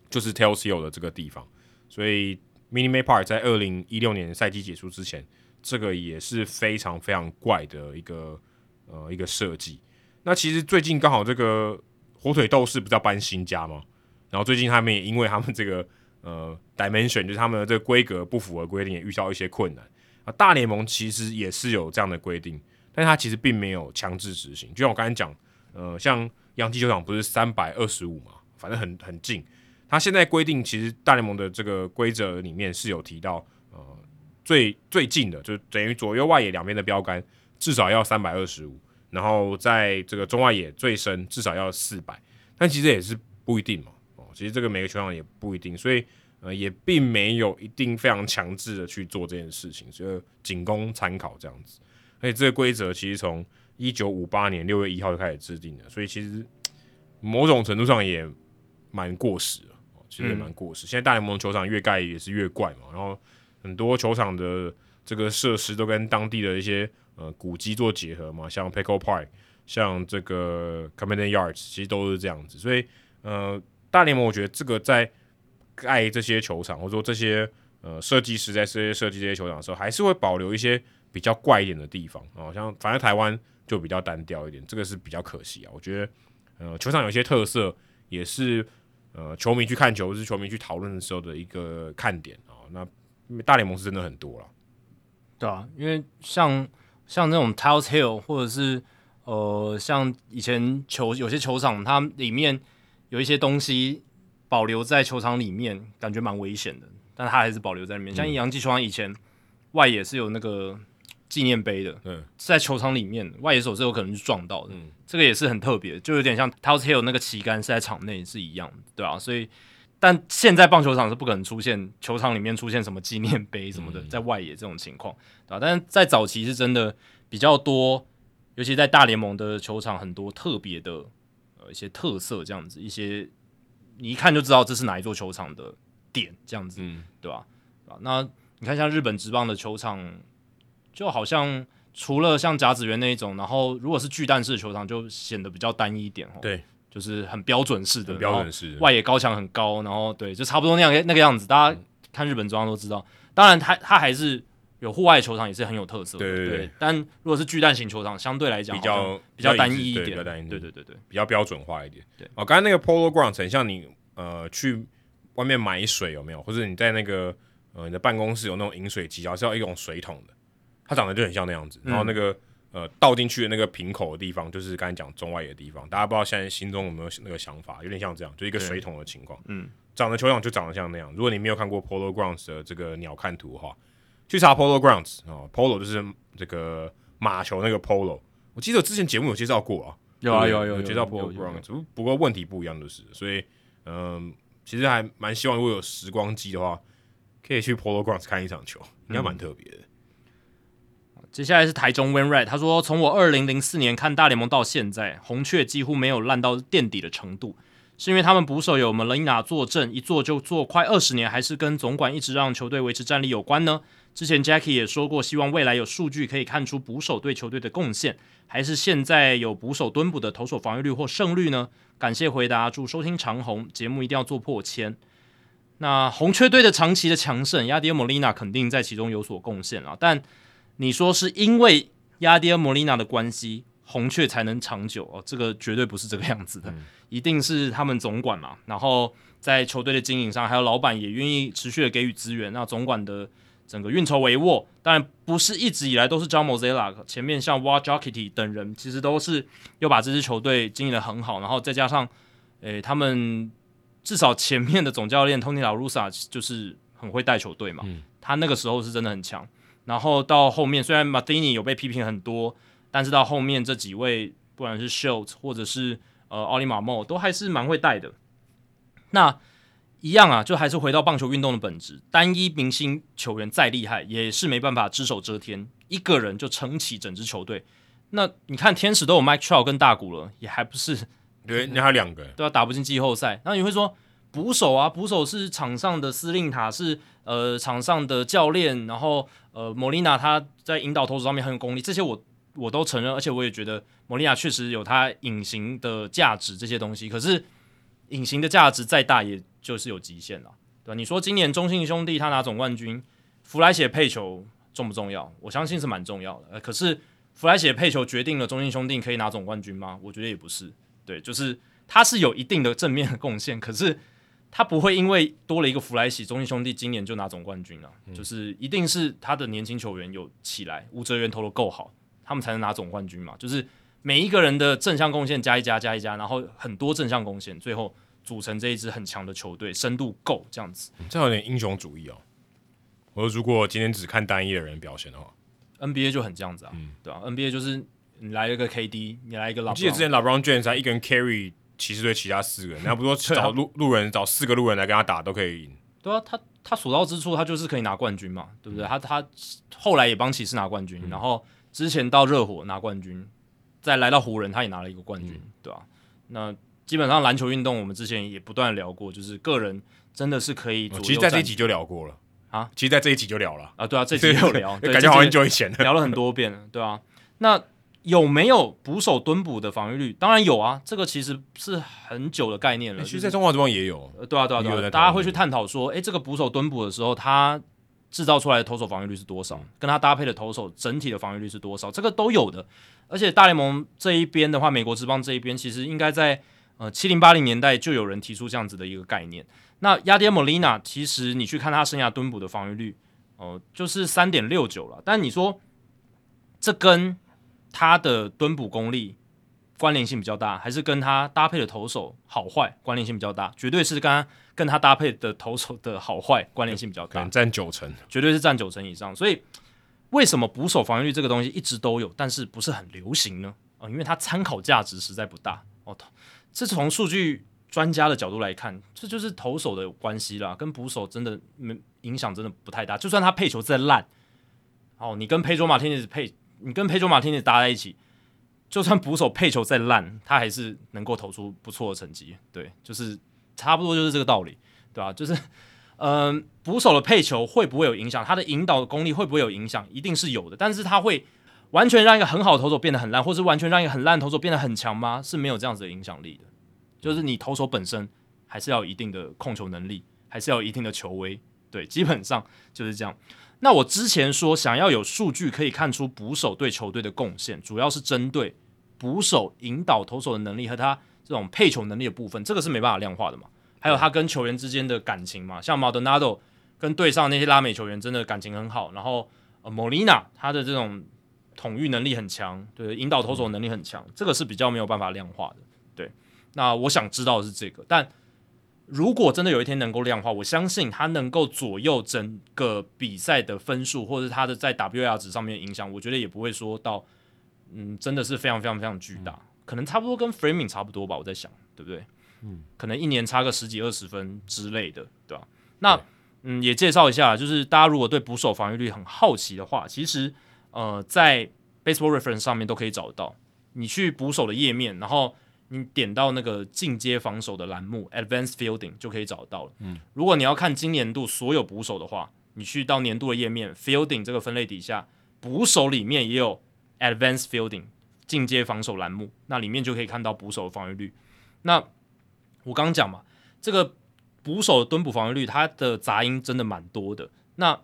就是 Tail Seal 的这个地方，所以，Mini May Park 在二零一六年赛季结束之前，这个也是非常非常怪的一个呃一个设计。那其实最近刚好这个。火腿斗士不是要搬新家吗？然后最近他们也因为他们这个呃 dimension，就是他们的这个规格不符合规定，也遇到一些困难啊。大联盟其实也是有这样的规定，但是他其实并没有强制执行。就像我刚才讲，呃，像洋基球场不是三百二十五嘛，反正很很近。他现在规定，其实大联盟的这个规则里面是有提到，呃，最最近的就等于左右外野两边的标杆至少要三百二十五。然后在这个中外野最深至少要四百，但其实也是不一定嘛。哦，其实这个每个球场也不一定，所以呃也并没有一定非常强制的去做这件事情，所以仅供参考这样子。而且这个规则其实从一九五八年六月一号就开始制定的，所以其实某种程度上也蛮过时。其实也蛮过时。嗯、现在大联盟球场越盖也是越怪嘛，然后很多球场的这个设施都跟当地的一些。呃，古迹做结合嘛，像 Petco Park，像这个 Camden Yards，其实都是这样子。所以，呃，大联盟我觉得这个在盖这些球场，或者说这些呃设计师在这些设计这些球场的时候，还是会保留一些比较怪一点的地方啊、哦。像反正台湾就比较单调一点，这个是比较可惜啊。我觉得，呃，球场有些特色，也是呃球迷去看球，或是球迷去讨论的时候的一个看点啊、哦。那大联盟是真的很多了，对啊，因为像。像那种 Tails Hill，或者是呃，像以前球有些球场，它里面有一些东西保留在球场里面，感觉蛮危险的，但它还是保留在里面。嗯、像洋基球场以前外野是有那个纪念碑的，嗯，在球场里面外野手是有可能去撞到的，嗯，这个也是很特别，就有点像 Tails Hill 那个旗杆是在场内是一样的，对啊，所以。但现在棒球场是不可能出现球场里面出现什么纪念碑什么的，在外野这种情况，对吧？但是在早期是真的比较多，尤其在大联盟的球场，很多特别的呃一些特色，这样子一些你一看就知道这是哪一座球场的点，这样子，对吧？啊，那你看像日本职棒的球场，就好像除了像甲子园那一种，然后如果是巨蛋式的球场，就显得比较单一一点哦。对。就是很标准式的，标准式，外野高墙很高，然后对，就差不多那样那个样子。大家看日本中央都知道，当然它它还是有户外球场，也是很有特色的。对对。但如果是巨蛋型球场，相对来讲比较比较单一一点，比较单一，对对对对，比较标准化一点。对哦，刚才那个 Polo Grounds 很像你呃去外面买水有没有？或者你在那个呃你的办公室有那种饮水机，然后是要一种水桶的，它长得就很像那样子，然后那个。嗯呃，倒进去的那个瓶口的地方，就是刚才讲中外野的地方。大家不知道现在心中有没有那个想法？有点像这样，就一个水桶的情况。嗯，长得球场就长得像那样。如果你没有看过 Polo Grounds 的这个鸟瞰图的话，去查 Polo Grounds 哦，Polo 就是这个马球那个 Polo。我记得我之前节目有介绍过啊，有啊有有有介绍 Polo Grounds，不过问题不一样就是，所以嗯，其实还蛮希望如果有时光机的话，可以去 Polo Grounds 看一场球，应该蛮特别的。嗯、接下来是台中 Winred，他说从我二零零四年看大联盟到现在，红雀几乎没有烂到垫底的程度。是因为他们捕手有 Molina 坐镇，一坐就坐快二十年，还是跟总管一直让球队维持战力有关呢？之前 Jackie 也说过，希望未来有数据可以看出捕手对球队的贡献，还是现在有捕手蹲捕的投手防御率或胜率呢？感谢回答，祝收听长虹节目一定要做破千。那红雀队的长期的强盛，亚迪尔 Molina 肯定在其中有所贡献啊。但你说是因为亚迪尔 Molina 的关系？红雀才能长久哦，这个绝对不是这个样子的，嗯、一定是他们总管嘛，然后在球队的经营上，还有老板也愿意持续的给予资源，那总管的整个运筹帷幄，当然不是一直以来都是 John Mozeliak，前面像 Jocketty 等人，其实都是又把这支球队经营的很好，然后再加上，诶，他们至少前面的总教练 Tony La Russa 就是很会带球队嘛，嗯、他那个时候是真的很强，然后到后面虽然 Matheny 有被批评很多。但是到后面这几位，不管是 Schultz 或者是呃奥利马莫，都还是蛮会带的。那一样啊，就还是回到棒球运动的本质，单一明星球员再厉害，也是没办法只手遮天，一个人就撑起整支球队。那你看天使都有 Mike Trout 跟大谷了，也还不是？对，那还两个，都要打不进季后赛。那你会说捕手啊，捕手是场上的司令塔，是呃场上的教练，然后呃莫利纳他在引导投手上面很有功力，这些我。我都承认，而且我也觉得莫利亚确实有他隐形的价值这些东西。可是隐形的价值再大，也就是有极限了，对吧？你说今年中信兄弟他拿总冠军，福来写配球重不重要？我相信是蛮重要的。可是福来写配球决定了中信兄弟可以拿总冠军吗？我觉得也不是。对，就是他是有一定的正面的贡献，可是他不会因为多了一个福来写，中信兄弟今年就拿总冠军了。嗯、就是一定是他的年轻球员有起来，吴哲源投的够好。他们才能拿总冠军嘛？就是每一个人的正向贡献加一加加一加，然后很多正向贡献，最后组成这一支很强的球队，深度够这样子。这有点英雄主义哦。我说如果今天只看单一的人表现的话，NBA 就很这样子啊，嗯、对吧、啊、？NBA 就是你来一个 KD，你来一个老。我记得之前 LeBron James 他一个人 carry 骑士队其他四个人，<laughs> 然后不说找路路人找四个路人来跟他打都可以赢。对啊，他他所到之处，他就是可以拿冠军嘛，对不对？嗯、他他后来也帮骑士拿冠军，嗯、然后。之前到热火拿冠军，再来到湖人，他也拿了一个冠军，嗯、对吧、啊？那基本上篮球运动，我们之前也不断聊过，就是个人真的是可以。其实，在这一集就聊过了啊，其实，在这一集就聊了啊，对啊，这一集 <laughs> 有聊，对感觉好像很久以前聊了很多遍了，对啊。那有没有捕手蹲捕的防御率？当然有啊，这个其实是很久的概念了。其实，在中华职棒也有，对啊，对啊，对啊，大家会去探讨说，诶，这个捕手蹲捕的时候，他。制造出来的投手防御率是多少？跟他搭配的投手整体的防御率是多少？这个都有的。而且大联盟这一边的话，美国职棒这一边其实应该在呃七零八零年代就有人提出这样子的一个概念。那亚迪尔莫利纳其实你去看他生涯蹲捕的防御率，哦、呃，就是三点六九了。但你说这跟他的蹲捕功力关联性比较大，还是跟他搭配的投手好坏关联性比较大？绝对是跟他。跟他搭配的投手的好坏关联性比较大，占九成，绝对是占九成以上。所以为什么捕手防御率这个东西一直都有，但是不是很流行呢？哦、因为它参考价值实在不大。哦，这从数据专家的角度来看，这就是投手的关系啦，跟捕手真的没影响，真的不太大。就算他配球再烂，哦，你跟佩卓马天尼配，你跟佩卓马天尼搭在一起，就算捕手配球再烂，他还是能够投出不错的成绩。对，就是。差不多就是这个道理，对吧？就是，嗯、捕手的配球会不会有影响？他的引导的功力会不会有影响？一定是有的。但是他会完全让一个很好的投手变得很烂，或是完全让一个很烂的投手变得很强吗？是没有这样子的影响力的。就是你投手本身还是要有一定的控球能力，还是要有一定的球威。对，基本上就是这样。那我之前说想要有数据可以看出捕手对球队的贡献，主要是针对捕手引导投手的能力和他。这种配球能力的部分，这个是没办法量化的嘛。还有他跟球员之间的感情嘛，像 Maldonado 跟队上那些拉美球员真的感情很好。然后呃，Molina 他的这种统御能力很强，对，引导投手能力很强，这个是比较没有办法量化的。对，那我想知道的是这个，但如果真的有一天能够量化，我相信他能够左右整个比赛的分数，或者他的在 WAR 值上面的影响，我觉得也不会说到，嗯，真的是非常非常非常巨大，嗯、可能差不多跟 Framing 差不多吧，我在想，对不对？嗯，可能一年差个十几二十分之类的，对吧？那嗯，也介绍一下，就是大家如果对捕手防御率很好奇的话，其实呃，在 Baseball Reference 上面都可以找得到，你去捕手的页面，然后。你点到那个进阶防守的栏目 Advanced Fielding 就可以找到了。嗯，如果你要看今年度所有捕手的话，你去到年度的页面 Fielding 这个分类底下，捕手里面也有 Advanced Fielding 进阶防守栏目，那里面就可以看到捕手的防御率。那我刚刚讲嘛，这个捕手的蹲捕防御率，它的杂音真的蛮多的。那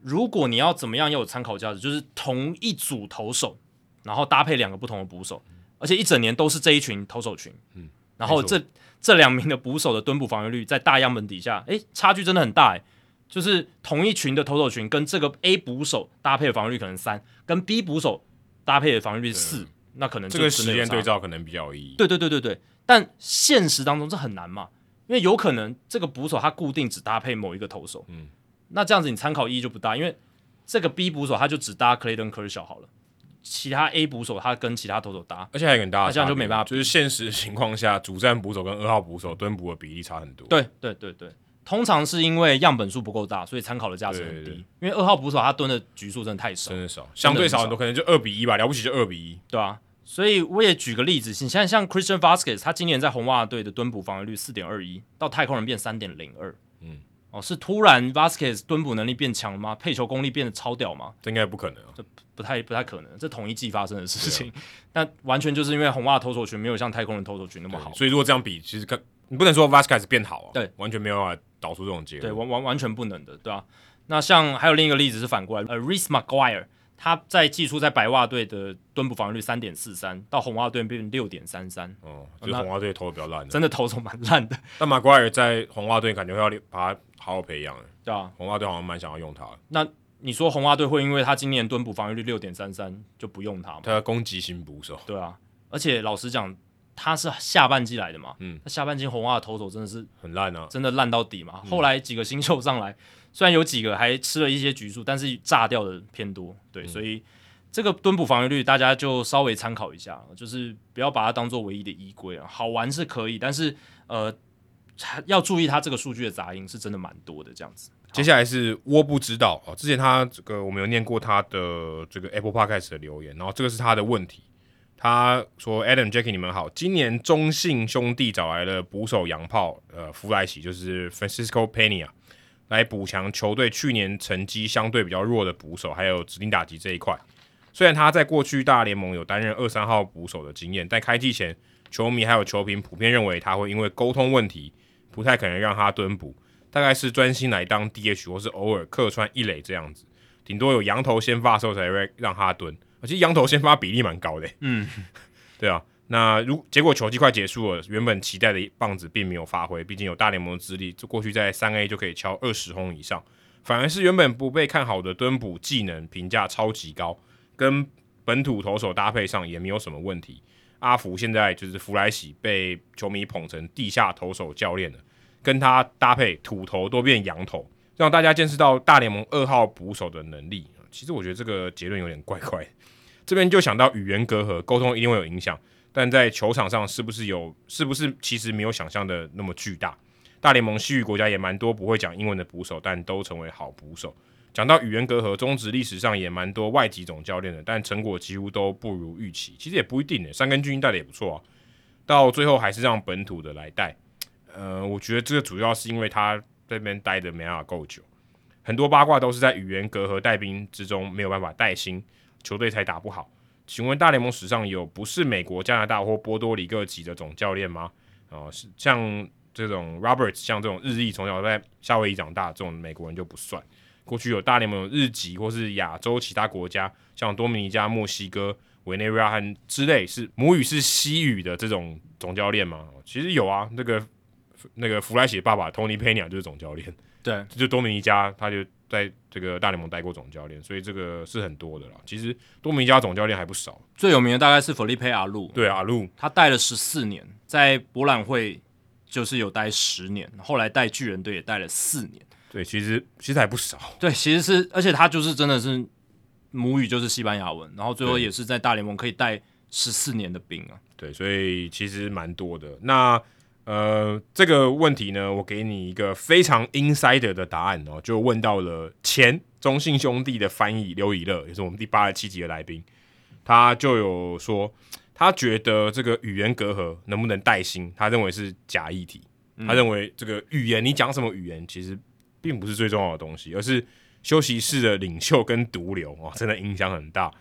如果你要怎么样要有参考价值，就是同一组投手，然后搭配两个不同的捕手。而且一整年都是这一群投手群，嗯，然后这这两名的捕手的蹲捕防御率在大样本底下，诶，差距真的很大，诶，就是同一群的投手群跟这个 A 捕手搭配的防御率可能三，跟 B 捕手搭配的防御率四，对那可能这个时间对照可能比较有意义。对对对对对，但现实当中这很难嘛，因为有可能这个捕手他固定只搭配某一个投手，嗯，那这样子你参考意义就不大，因为这个 B 捕手他就只搭 Clayton Kershaw 好了。其他 A 捕手他跟其他投手搭，而且还有很大的，这样就没办法。就是现实情况下，主战捕手跟二号捕手蹲捕的比例差很多。对对对对，通常是因为样本数不够大，所以参考的价值很低。因为二号捕手他蹲的局数真的太少，真的少，相对少很多，可能就二比一吧，了不起就二比一，对啊。所以我也举个例子，你像像 Christian Vasquez，他今年在红袜队的蹲捕防御率四点二一，到太空人变三点零二，嗯。哦，是突然 Vasquez 蹲捕能力变强了吗？配球功力变得超屌吗？这应该不可能，这不太不太可能，这同一季发生的事情。<laughs> 那、啊、完全就是因为红袜投手群没有像太空人投手群那么好，所以如果这样比，其实你不能说 Vasquez 变好啊，对，完全没有办法导出这种结果，对，完完完全不能的，对吧、啊？那像还有另一个例子是反过来，呃，Reese McGuire。他在季初在白袜队的蹲捕防御率三点四三，到红袜队变六点三三。哦，就是红袜队投的比较烂，真的投手蛮烂的。那 McGuire 在红袜队感觉会要把他好好培养，对啊，红袜队好像蛮想要用他。那你说红袜队会因为他今年蹲捕防御率六点三三就不用他吗？他要攻击型捕手。对啊，而且老实讲，他是下半季来的嘛，嗯，那下半季红袜的投手真的是很烂啊，真的烂到底嘛。后来几个新秀上来，虽然有几个还吃了一些局数，但是炸掉的偏多，对，嗯、所以。这个蹲捕防御率，大家就稍微参考一下，就是不要把它当做唯一的依归啊。好玩是可以，但是呃，要注意它这个数据的杂音是真的蛮多的。这样子，接下来是我不知道啊。之前他这个我们有念过他的这个 Apple Podcast 的留言，然后这个是他的问题。他说：“Adam、Jackie，你们好，今年中信兄弟找来了捕手洋炮，呃，弗莱喜就是 Francisco Pena 来补强球队去年成绩相对比较弱的捕手，还有指定打击这一块。”虽然他在过去大联盟有担任二三号捕手的经验，但开季前球迷还有球评普遍认为他会因为沟通问题不太可能让他蹲捕，大概是专心来当 DH 或是偶尔客串一垒这样子，顶多有羊头先发的时候才会让他蹲，而且羊头先发比例蛮高的，嗯，<laughs> 对啊，那如结果球季快结束了，原本期待的棒子并没有发挥，毕竟有大联盟的资历，就过去在三 A 就可以敲二十轰以上，反而是原本不被看好的蹲捕技能评价超级高。跟本土投手搭配上也没有什么问题。阿福现在就是弗莱喜被球迷捧成地下投手教练了，跟他搭配土头都变洋头，让大家见识到大联盟二号捕手的能力。其实我觉得这个结论有点怪怪，这边就想到语言隔阂，沟通一定会有影响，但在球场上是不是有？是不是其实没有想象的那么巨大？大联盟西域国家也蛮多不会讲英文的捕手，但都成为好捕手。讲到语言隔阂，中职历史上也蛮多外籍总教练的，但成果几乎都不如预期。其实也不一定诶，山根军带的也不错啊，到最后还是让本土的来带。呃，我觉得这个主要是因为他这边待的没办法够久，很多八卦都是在语言隔阂带兵之中没有办法带薪，球队才打不好。请问大联盟史上有不是美国、加拿大或波多黎各籍的总教练吗？啊、呃，是像这种 Roberts，像这种日裔从小在夏威夷长大这种美国人就不算。过去有大联盟日籍或是亚洲其他国家，像多米尼加、墨西哥、委内瑞拉和之类是母语是西语的这种总教练吗？其实有啊，那个那个弗莱喜爸爸托尼佩尼亚就是总教练，<laughs> 对，就多米尼加他就在这个大联盟待过总教练，所以这个是很多的啦。其实多米尼加总教练还不少，最有名的大概是弗利佩阿路，对阿路，他带了十四年，在博览会就是有待十年，后来带巨人队也带了四年。对，其实其实还不少。对，其实是，而且他就是真的是母语就是西班牙文，然后最后也是在大联盟可以带十四年的兵啊。对，所以其实蛮多的。那呃，这个问题呢，我给你一个非常 insider 的答案哦，就问到了前中信兄弟的翻译刘以乐，也是我们第八十七集的来宾，他就有说，他觉得这个语言隔阂能不能带薪，他认为是假议题。他认为这个语言，你讲什么语言，其实并不是最重要的东西，而是休息室的领袖跟毒瘤啊，真的影响很大，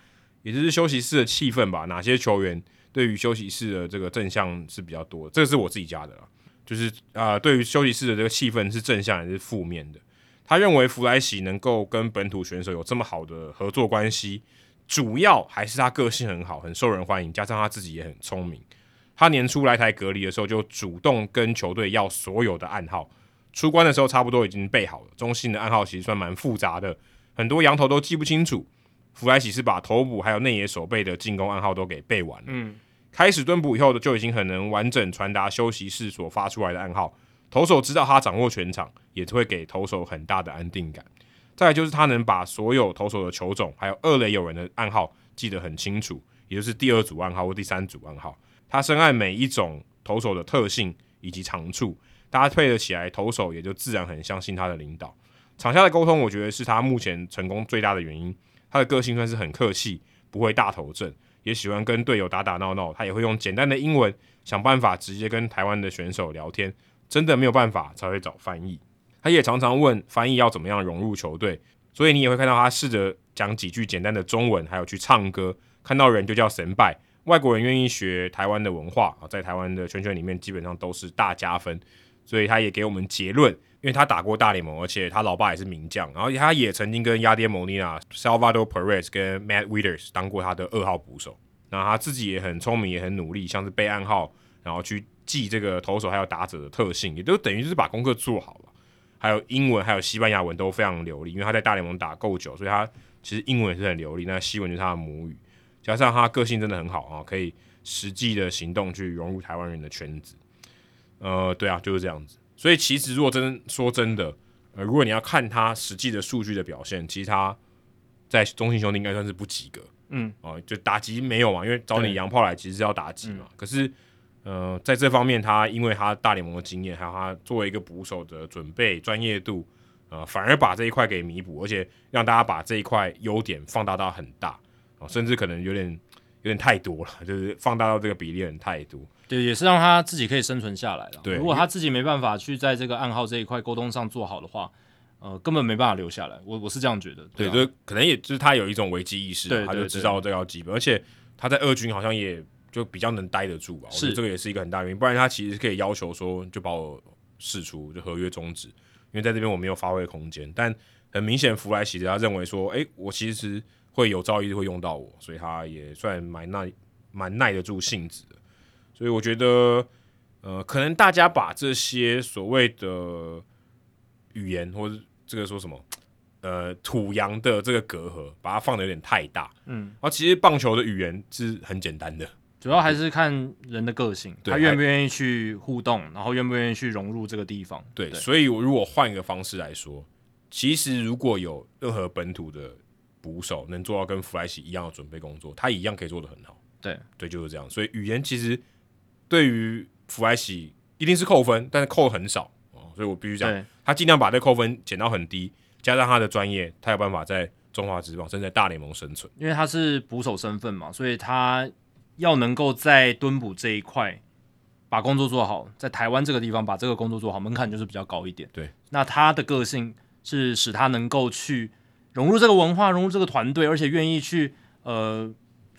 也就是休息室的气氛吧。哪些球员对于休息室的这个正向是比较多？这个是我自己加的啦，就是啊、对于休息室的这个气氛是正向还是负面的？他认为弗莱西能够跟本土选手有这么好的合作关系，主要还是他个性很好，很受人欢迎，加上他自己也很聪明。他年初来台隔离的时候，就主动跟球队要所有的暗号。出关的时候，差不多已经备好了。中信的暗号其实算蛮复杂的，很多羊头都记不清楚。弗莱喜是把投捕还有内野守备的进攻暗号都给背完了。开始蹲捕以后的，就已经很能完整传达休息室所发出来的暗号。投手知道他掌握全场，也会给投手很大的安定感。再就是他能把所有投手的球种还有二垒有人的暗号记得很清楚，也就是第二组暗号或第三组暗号。他深谙每一种投手的特性以及长处，搭配了起来，投手也就自然很相信他的领导。场下的沟通，我觉得是他目前成功最大的原因。他的个性算是很客气，不会大头症，也喜欢跟队友打打闹闹。他也会用简单的英文想办法直接跟台湾的选手聊天。真的没有办法才会找翻译。他也常常问翻译要怎么样融入球队，所以你也会看到他试着讲几句简单的中文，还有去唱歌，看到人就叫神拜。外国人愿意学台湾的文化啊，在台湾的圈圈里面基本上都是大加分，所以他也给我们结论，因为他打过大联盟，而且他老爸也是名将，然后他也曾经跟亚迪莫尼亚、Salvador Perez 跟 Matt Wieters 当过他的二号捕手，那他自己也很聪明，也很努力，像是背暗号，然后去记这个投手还有打者的特性，也都等于就是把功课做好了，还有英文还有西班牙文都非常流利，因为他在大联盟打够久，所以他其实英文也是很流利，那西文就是他的母语。加上他个性真的很好啊，可以实际的行动去融入台湾人的圈子。呃，对啊，就是这样子。所以其实如果真说真的，呃，如果你要看他实际的数据的表现，其实他在中信兄弟应该算是不及格。嗯，哦、呃，就打击没有嘛，因为找你洋炮来其实是要打击嘛。可是，呃，在这方面他因为他大联盟的经验，还有他作为一个捕手的准备专业度，呃，反而把这一块给弥补，而且让大家把这一块优点放大到很大。哦甚至可能有点有点太多了，就是放大到这个比例有点太多。对，也是让他自己可以生存下来了。对，如果他自己没办法去在这个暗号这一块沟通上做好的话，呃，根本没办法留下来。我我是这样觉得。对，就可能也就是他有一种危机意识，他就知道这要基本，而且他在二军好像也就比较能待得住吧。是，这个也是一个很大原因。不然他其实可以要求说，就把我释出，就合约终止，因为在这边我没有发挥空间。但很明显，弗莱西他认为说，哎，我其实。会有朝一日会用到我，所以他也算蛮耐、蛮耐得住性子的。所以我觉得，呃，可能大家把这些所谓的语言或者这个说什么，呃，土洋的这个隔阂，把它放的有点太大。嗯，而其实棒球的语言是很简单的，主要还是看人的个性，他愿不愿意去互动，然后愿不愿意去融入这个地方。对，对，所以我如果换一个方式来说，其实如果有任何本土的。捕手能做到跟弗莱西一样的准备工作，他一样可以做得很好。对对，就是这样。所以语言其实对于弗莱西一定是扣分，但是扣很少哦。所以我必须讲，他尽量把这扣分减到很低，加上他的专业，他有办法在中华职棒甚至在大联盟生存。因为他是捕手身份嘛，所以他要能够在蹲捕这一块把工作做好，在台湾这个地方把这个工作做好，门槛就是比较高一点。对，那他的个性是使他能够去。融入这个文化，融入这个团队，而且愿意去呃，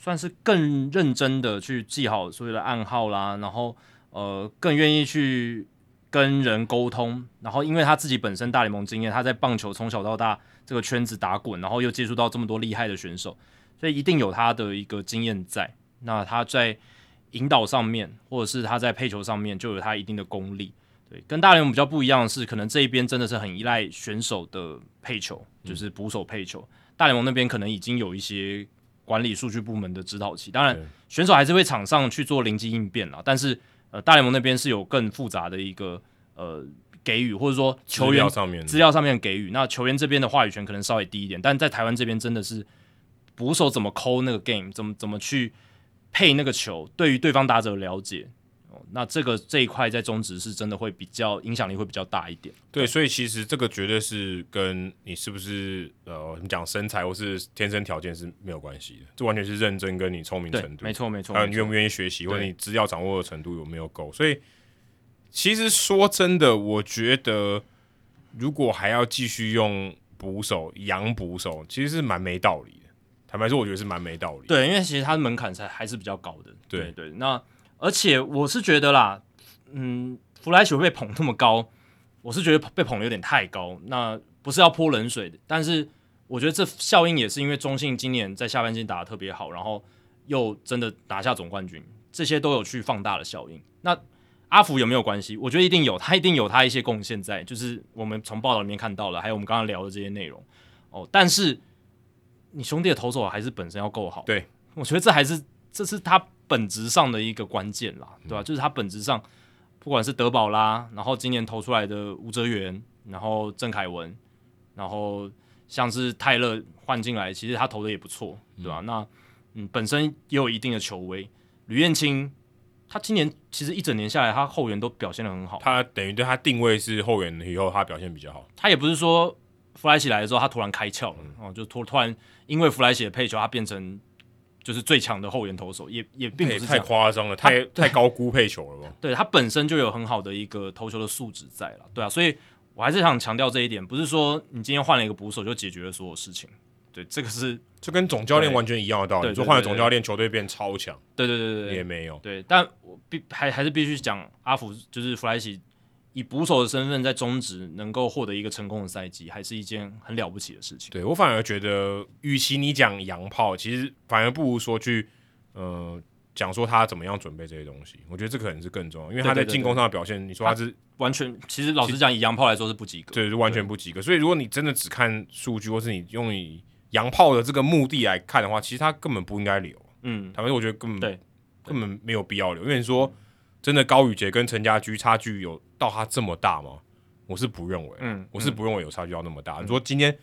算是更认真的去记好所有的暗号啦，然后呃，更愿意去跟人沟通，然后因为他自己本身大联盟经验，他在棒球从小到大这个圈子打滚，然后又接触到这么多厉害的选手，所以一定有他的一个经验在。那他在引导上面，或者是他在配球上面，就有他一定的功力。对，跟大联盟比较不一样的是，可能这一边真的是很依赖选手的配球，就是捕手配球。大联盟那边可能已经有一些管理数据部门的指导期，当然选手还是会场上去做灵机应变啦，但是呃大联盟那边是有更复杂的一个呃给予，或者说球员资料上面资料上面给予，那球员这边的话语权可能稍微低一点，但在台湾这边真的是捕手怎么抠那个 game，怎么怎么去配那个球，对于对方打者的了解。那这个这一块在中职是真的会比较影响力会比较大一点。对，所以其实这个绝对是跟你是不是呃，你讲身材或是天生条件是没有关系的，这完全是认真跟你聪明程度，没错没错，还有你愿不愿意学习，或者你资料掌握的程度有没有够。所以其实说真的，我觉得如果还要继续用捕手养捕手，其实是蛮没道理的。坦白说，我觉得是蛮没道理。对，因为其实它的门槛才还是比较高的。对对，那。而且我是觉得啦，嗯，弗莱西被捧那么高，我是觉得被捧的有点太高。那不是要泼冷水的，但是我觉得这效应也是因为中信今年在下半季打的特别好，然后又真的拿下总冠军，这些都有去放大的效应。那阿福有没有关系？我觉得一定有，他一定有他一些贡献在，就是我们从报道里面看到了，还有我们刚刚聊的这些内容哦。但是你兄弟的投手还是本身要够好，对，我觉得这还是这是他。本质上的一个关键啦，对吧？就是他本质上，不管是德保拉，然后今年投出来的吴哲源，然后郑凯文，然后像是泰勒换进来，其实他投的也不错，对吧？那嗯，本身也有一定的球威。吕彦青，他今年其实一整年下来，他后援都表现的很好。他等于对他定位是后援以后，他表现比较好。他也不是说弗莱西来的时候，他突然开窍了哦，就突突然因为弗莱西的配球，他变成。就是最强的后援投手，也也并不是太夸张了，太太高估配球了吧？对，他本身就有很好的一个投球的素质在了，对啊，所以我还是想强调这一点，不是说你今天换了一个捕手就解决了所有事情，对，这个是 <laughs> 就跟总教练完全一样的道理，说换了总教练，球队变超强，对对对对对，也没有，对，但我必还还是必须讲阿福，就是弗莱西。以捕手的身份在中职能够获得一个成功的赛季，还是一件很了不起的事情。对，我反而觉得，与其你讲洋炮，其实反而不如说去呃讲说他怎么样准备这些东西。我觉得这可能是更重要，因为他在进攻上的表现，对对对对，你说他是他完全，其实老实讲，以洋炮来说是不及格，对，是完全不及格。所以如果你真的只看数据，或是你用以洋炮的这个目的来看的话，其实他根本不应该留。嗯，坦白说，我觉得根本对根本没有必要留，因为你说。真的高宇杰跟陈家驹差距有到他这么大吗？我是不认为，嗯，我是不认为有差距到那么大。嗯、你说今天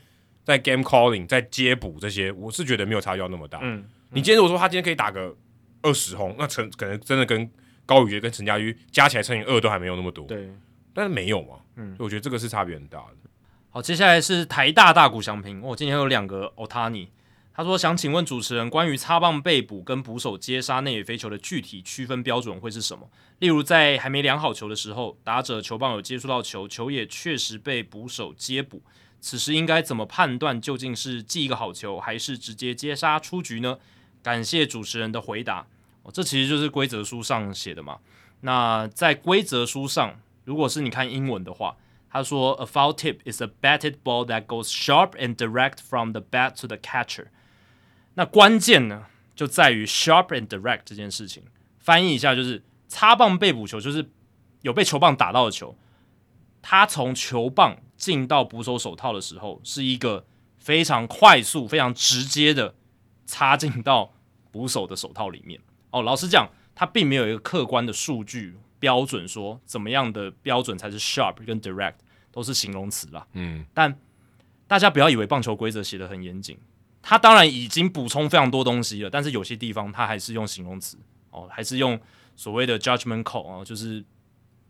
在 game calling 在接补这些，我是觉得没有差距到那么大。嗯，嗯你今天如果说他今天可以打个二十轰，那陈可能真的跟高宇杰跟陈家驹加起来乘以二都还没有那么多。对，但是没有嘛，嗯，我觉得这个是差别很大的。好，接下来是台大大谷翔平，我、哦、今天有两个 Otani。他说：“想请问主持人，关于擦棒被捕跟捕手接杀内野飞球的具体区分标准会是什么？例如，在还没量好球的时候，打者球棒有接触到球，球也确实被捕手接捕，此时应该怎么判断究竟是记一个好球，还是直接接杀出局呢？”感谢主持人的回答。哦，这其实就是规则书上写的嘛。那在规则书上，如果是你看英文的话，他说：“A foul tip is a batted ball that goes sharp and direct from the bat to the catcher。”那关键呢，就在于 sharp and direct 这件事情。翻译一下，就是擦棒被捕球，就是有被球棒打到的球，它从球棒进到捕手手套的时候，是一个非常快速、非常直接的插进到捕手的手套里面。哦，老实讲，它并没有一个客观的数据标准说怎么样的标准才是 sharp 跟 direct，都是形容词啦。嗯，但大家不要以为棒球规则写得很严谨。他当然已经补充非常多东西了，但是有些地方他还是用形容词哦，还是用所谓的 judgment call 哦，就是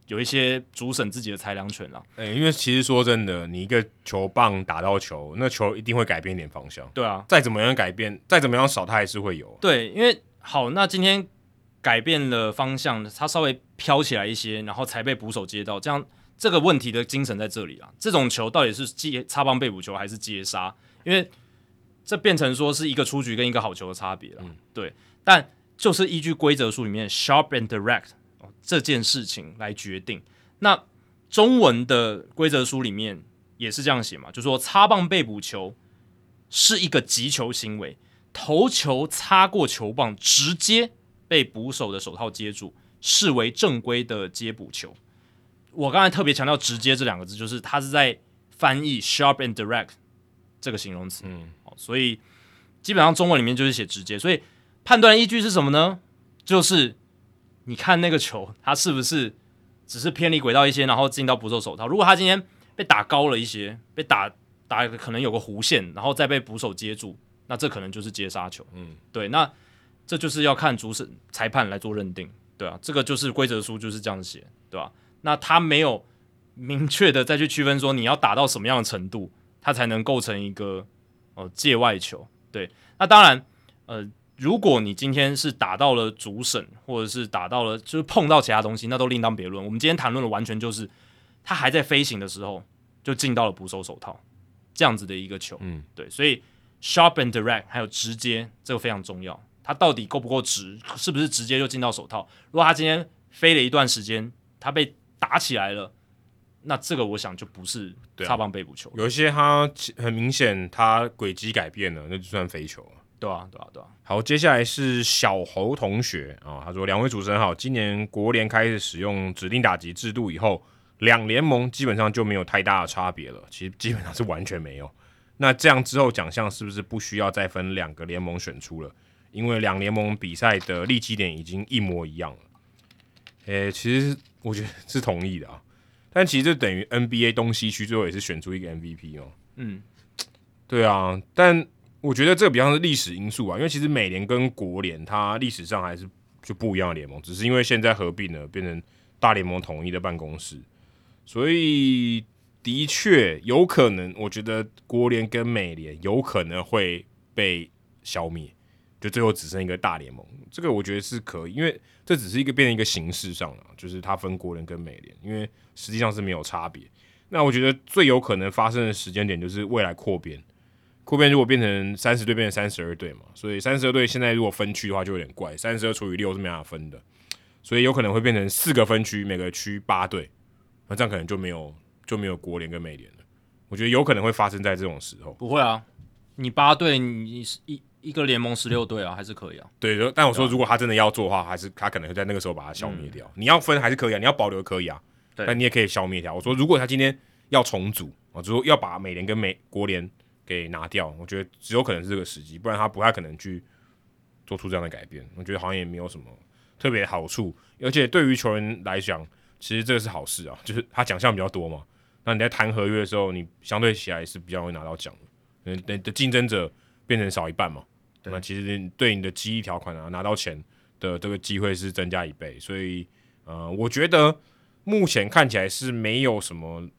有一些主审自己的裁量权啦。诶、欸，因为其实说真的，你一个球棒打到球，那球一定会改变一点方向。对啊，再怎么样改变，再怎么样少，它还是会有。对，因为好，那今天改变了方向，它稍微飘起来一些，然后才被捕手接到，这样这个问题的精神在这里啊。这种球到底是接擦棒被捕球还是接杀？因为这变成说是一个出局跟一个好球的差别了，嗯、对，但就是依据规则书里面 sharp and direct、哦、这件事情来决定。那中文的规则书里面也是这样写嘛，就说擦棒被捕球是一个击球行为，头球擦过球棒，直接被捕手的手套接住，视为正规的接捕球。我刚才特别强调“直接”这两个字，就是它是在翻译 sharp and direct 这个形容词。嗯。所以基本上中文里面就是写直接，所以判断依据是什么呢？就是你看那个球，它是不是只是偏离轨道一些，然后进到捕手手套？如果他今天被打高了一些，被打打可能有个弧线，然后再被捕手接住，那这可能就是接杀球。嗯，对，那这就是要看主审裁判来做认定，对啊，这个就是规则书就是这样写，对吧、啊？那他没有明确的再去区分说你要打到什么样的程度，他才能构成一个呃界外球。对，那当然，呃。如果你今天是打到了主审，或者是打到了就是碰到其他东西，那都另当别论。我们今天谈论的完全就是他还在飞行的时候就进到了捕手手套这样子的一个球。嗯，对，所以 sharp and direct 还有直接这个非常重要。他到底够不够直，是不是直接就进到手套？如果他今天飞了一段时间，他被打起来了，那这个我想就不是擦棒被捕球。有一些他很明显他轨迹改变了，那就算飞球了。对啊，对啊，对啊。好，接下来是小侯同学啊、哦，他说：“两位主持人好，今年国联开始使用指定打击制度以后，两联盟基本上就没有太大的差别了，<laughs> 其实基本上是完全没有。那这样之后奖项是不是不需要再分两个联盟选出了？因为两联盟比赛的立基点已经一模一样了。诶，其实我觉得是同意的啊，但其实就等于 NBA 东西区最后也是选出一个 MVP 哦。嗯，对啊，但。我觉得这个比较像是历史因素啊，因为其实美联跟国联它历史上还是就不一样的联盟，只是因为现在合并了，变成大联盟统一的办公室，所以的确有可能，我觉得国联跟美联有可能会被消灭，就最后只剩一个大联盟。这个我觉得是可以，因为这只是一个变成一个形式上了，就是它分国联跟美联，因为实际上是没有差别。那我觉得最有可能发生的时间点就是未来扩编。扩编如果变成三十队，变成三十二队嘛，所以三十二队现在如果分区的话就有点怪，三十二除以六是没法分的，所以有可能会变成四个分区，每个区八队，那这样可能就没有就没有国联跟美联了。我觉得有可能会发生在这种时候。不会啊，你八队，你是一一个联盟十六队啊，还是可以啊。对，但我说如果他真的要做的话，还是他可能会在那个时候把它消灭掉。嗯、你要分还是可以啊，你要保留可以啊，对但你也可以消灭掉。我说如果他今天要重组我，就说要把美联跟美国联。给拿掉，我觉得只有可能是这个时机，不然他不太可能去做出这样的改变。我觉得好像也没有什么特别好处，而且对于球员来讲，其实这个是好事啊，<laughs> 就是他奖项比较多嘛。那你在谈合约的时候，你相对起来是比较容易拿到奖的，你的竞争者变成少一半嘛。对那其实对你的激励条款啊，拿到钱的这个机会是增加一倍。所以，呃，我觉得目前看起来是没有什么。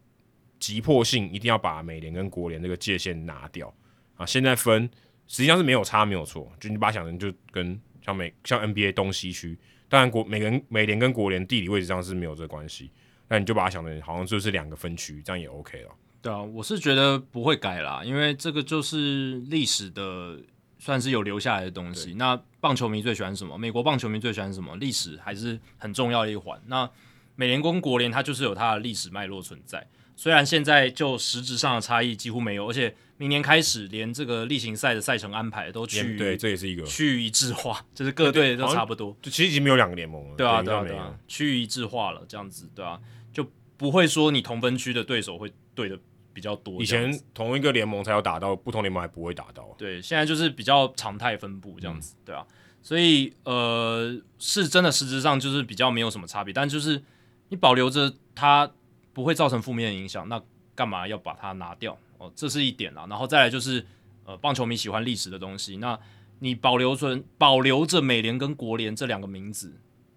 急迫性一定要把美联跟国联这个界限拿掉啊！现在分实际上是没有差，没有错。就你把它想成就跟像美像 NBA 东西区，当然国美联美联跟国联地理位置上是没有这个关系，那你就把它想成好像就是两个分区，这样也 OK 了。对啊，我是觉得不会改啦，因为这个就是历史的，算是有留下来的东西。那棒球迷最喜欢什么？美国棒球迷最喜欢什么？历史还是很重要的一环。那美联跟国联它就是有它的历史脉络存在。虽然现在就实质上的差异几乎没有，而且明年开始连这个例行赛的赛程安排都去对，这也是一个趋于一致化，就是各队都差不多。就其实已经没有两个联盟了，对啊，对啊，对啊，趋于一致化了，这样子，对啊，就不会说你同分区的对手会对的比较多。以前同一个联盟才有打到，不同联盟还不会打到。对，现在就是比较常态分布这样子，嗯、对啊，所以呃，是真的实质上就是比较没有什么差别，但就是你保留着它。不会造成负面的影响，那干嘛要把它拿掉？哦，这是一点啦。然后再来就是，呃，棒球迷喜欢历史的东西，那你保留着保留着美联跟国联这两个名字，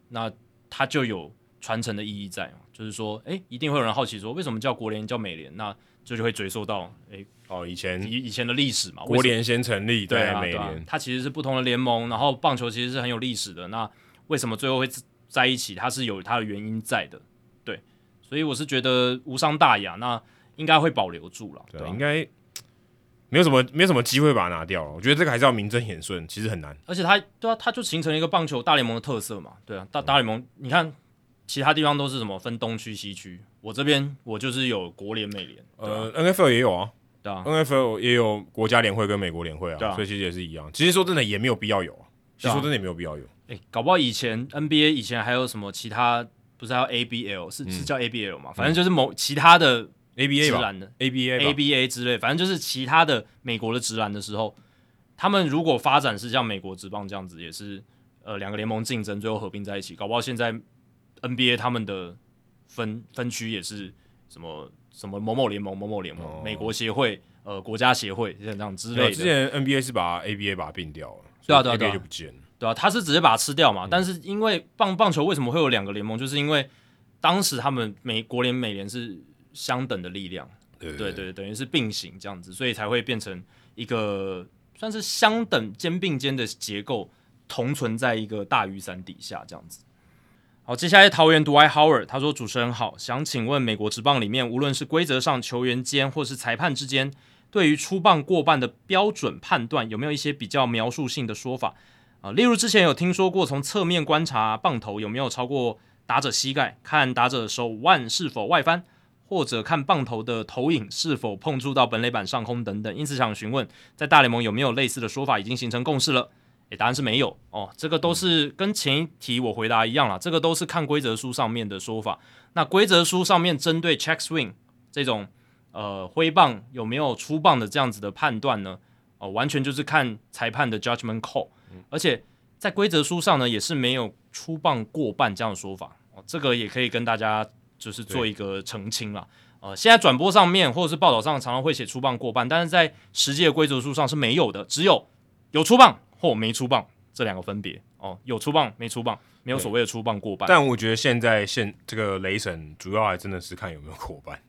那它就有传承的意义在。就是说，哎，一定会有人好奇说，为什么叫国联叫美联？那这就，就会追溯到，诶，哦，以前以以前的历史嘛。国联先成立，对啊，美联，对啊，它其实是不同的联盟，然后棒球其实是很有历史的。那为什么最后会在一起？它是有它的原因在的。对所以我是觉得无伤大雅，那应该会保留住了。对，对啊、应该没有什么没有什么机会把它拿掉了。我觉得这个还是要名正言顺，其实很难。而且它对啊，它就形成了一个棒球大联盟的特色嘛。对啊，大大联盟，你看其他地方都是什么分东区西区，我这边我就是有国联美联。呃，NFL 也有啊，对啊，NFL 也有国家联会跟美国联会啊，对啊，所以其实也是一样。其实说真的也没有必要有啊，其实说真的也没有必要有。哎、欸，搞不好以前 NBA 以前还有什么其他。不是还有 ABL，是、嗯、是叫 ABL 嘛？反正就是某其他的 ABA 职篮的 ABA ABA 之类，反正就是其他的美国的职篮的时候，他们如果发展是像美国职棒这样子，也是呃两个联盟竞争，最后合并在一起，搞不好现在 NBA 他们的分分区也是什么什么某某联盟、某某联盟、哦、美国协会、呃国家协会像这样之类的。之前 NBA 是把 ABA 把它并掉了，对啊对啊对啊，就不见了，对啊，他是直接把它吃掉嘛。嗯、但是因为棒棒球为什么会有两个联盟，就是因为当时他们美国联美联是相等的力量，对对对，等于是并行这样子，所以才会变成一个算是相等肩并肩的结构，同存在一个大雨伞底下这样子。好，接下来桃园独爱 Howard，他说：“主持人好，想请问美国职棒里面，无论是规则上、球员间或是裁判之间，对于出棒过半的标准判断，有没有一些比较描述性的说法啊？例如之前有听说过，从侧面观察棒头有没有超过打者膝盖，看打者手腕是否外翻，或者看棒头的投影是否碰触到本垒板上空等等。因此想询问，在大联盟有没有类似的说法已经形成共识了？”诶，答案是没有哦，这个都是跟前一题我回答一样啦，这个都是看规则书上面的说法。那规则书上面针对 check swing 这种呃挥棒有没有出棒的这样子的判断呢？哦，完全就是看裁判的 judgment call，而且在规则书上呢也是没有出棒过半这样的说法哦，这个也可以跟大家就是做一个澄清啦。呃，现在转播上面或者是报道上常常会写出棒过半，但是在实际的规则书上是没有的，只有有出棒。或没出棒这两个分别哦，有出棒没出棒，没有所谓的出棒过半。但我觉得现在现这个雷神主要还真的是看有没有过半。<laughs>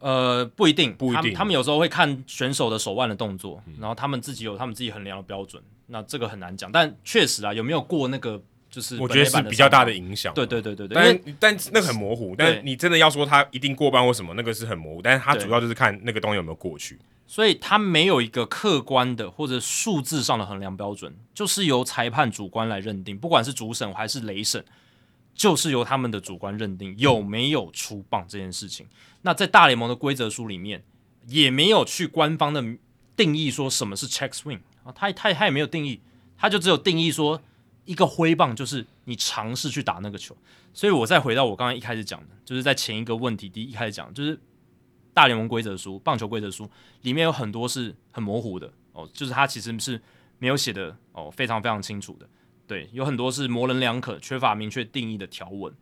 呃，不一定，不一定他。他们有时候会看选手的手腕的动作，嗯、然后他们自己有他们自己衡量的标准。那这个很难讲，但确实啊，有没有过那个就是我觉得是比较大的影响。对对对对对。但为但那个很模糊。但你真的要说他一定过半或什么，那个是很模糊。但是他主要就是看那个东西有没有过去。所以他没有一个客观的或者数字上的衡量标准，就是由裁判主观来认定，不管是主审还是雷审，就是由他们的主观认定有没有出棒这件事情。那在大联盟的规则书里面，也没有去官方的定义说什么是 check swing 啊，他他他也没有定义，他就只有定义说一个挥棒就是你尝试去打那个球。所以我再回到我刚刚一开始讲的，就是在前一个问题第一开始讲，就是。大联盟规则书、棒球规则书里面有很多是很模糊的哦，就是它其实是没有写的哦，非常非常清楚的。对，有很多是模棱两可、缺乏明确定义的条文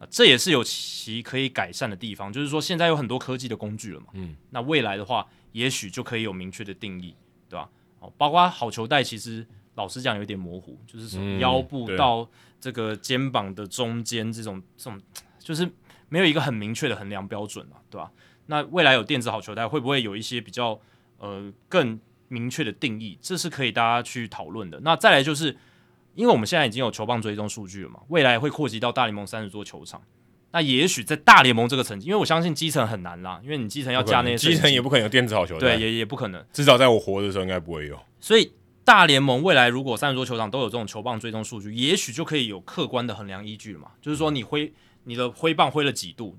啊，这也是有其可以改善的地方。就是说，现在有很多科技的工具了嘛，嗯，那未来的话，也许就可以有明确的定义，对吧？哦，包括好球带，其实老实讲有点模糊，就是从腰部到这个肩膀的中间这种这种，就是没有一个很明确的衡量标准嘛，对吧？那未来有电子好球带，会不会有一些比较呃更明确的定义？这是可以大家去讨论的。那再来就是，因为我们现在已经有球棒追踪数据了嘛，未来会扩及到大联盟三十座球场。那也许在大联盟这个层级，因为我相信基层很难啦，因为你基层要加那些基层也不可能有电子好球带，对，也也不可能。至少在我活的时候，应该不会有。所以大联盟未来如果三十座球场都有这种球棒追踪数据，也许就可以有客观的衡量依据了嘛。就是说，你挥你的挥棒挥了几度？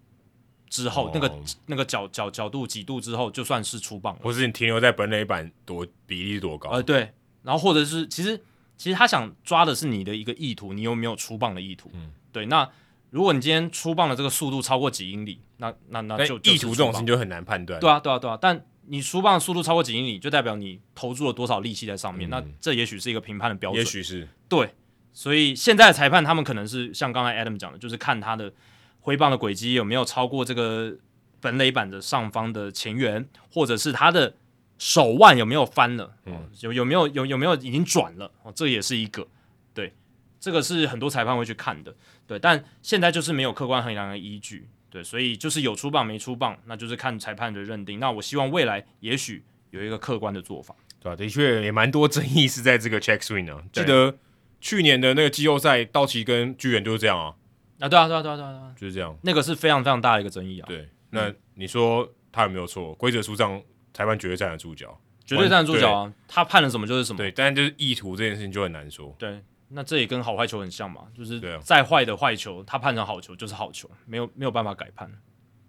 之后、哦、那个那个角角角度几度之后就算是出棒，或是你停留在本垒板多比例多高？呃，对，然后或者是其实其实他想抓的是你的一个意图，你有没有出棒的意图？嗯，对。那如果你今天出棒的这个速度超过几英里，那那那就意图这种事情就很难判断。对啊，对啊，对啊。但你出棒的速度超过几英里，就代表你投注了多少力气在上面。嗯、那这也许是一个评判的标准，也许是对。所以现在的裁判他们可能是像刚才 Adam 讲的，就是看他的。挥棒的轨迹有没有超过这个本垒板的上方的前缘，或者是他的手腕有没有翻了？嗯，有有没有有有没有已经转了？哦，这也是一个对，这个是很多裁判会去看的。对，但现在就是没有客观衡量的依据。对，所以就是有出棒没出棒，那就是看裁判的认定。那我希望未来也许有一个客观的做法。对啊，的确也蛮多争议是在这个 check swing 啊。记得去年的那个季后赛，道奇跟巨人就是这样啊。啊，对啊，对啊，对啊，对啊，就是这样。那个是非常非常大的一个争议啊。对，那你说他有没有错？规则书上裁判绝对站得住脚，绝对站得住脚啊。他判了什么就是什么。对，但是就是意图这件事情就很难说。对，那这也跟好坏球很像嘛，就是再坏的坏球，他判成好球就是好球，没有没有办法改判。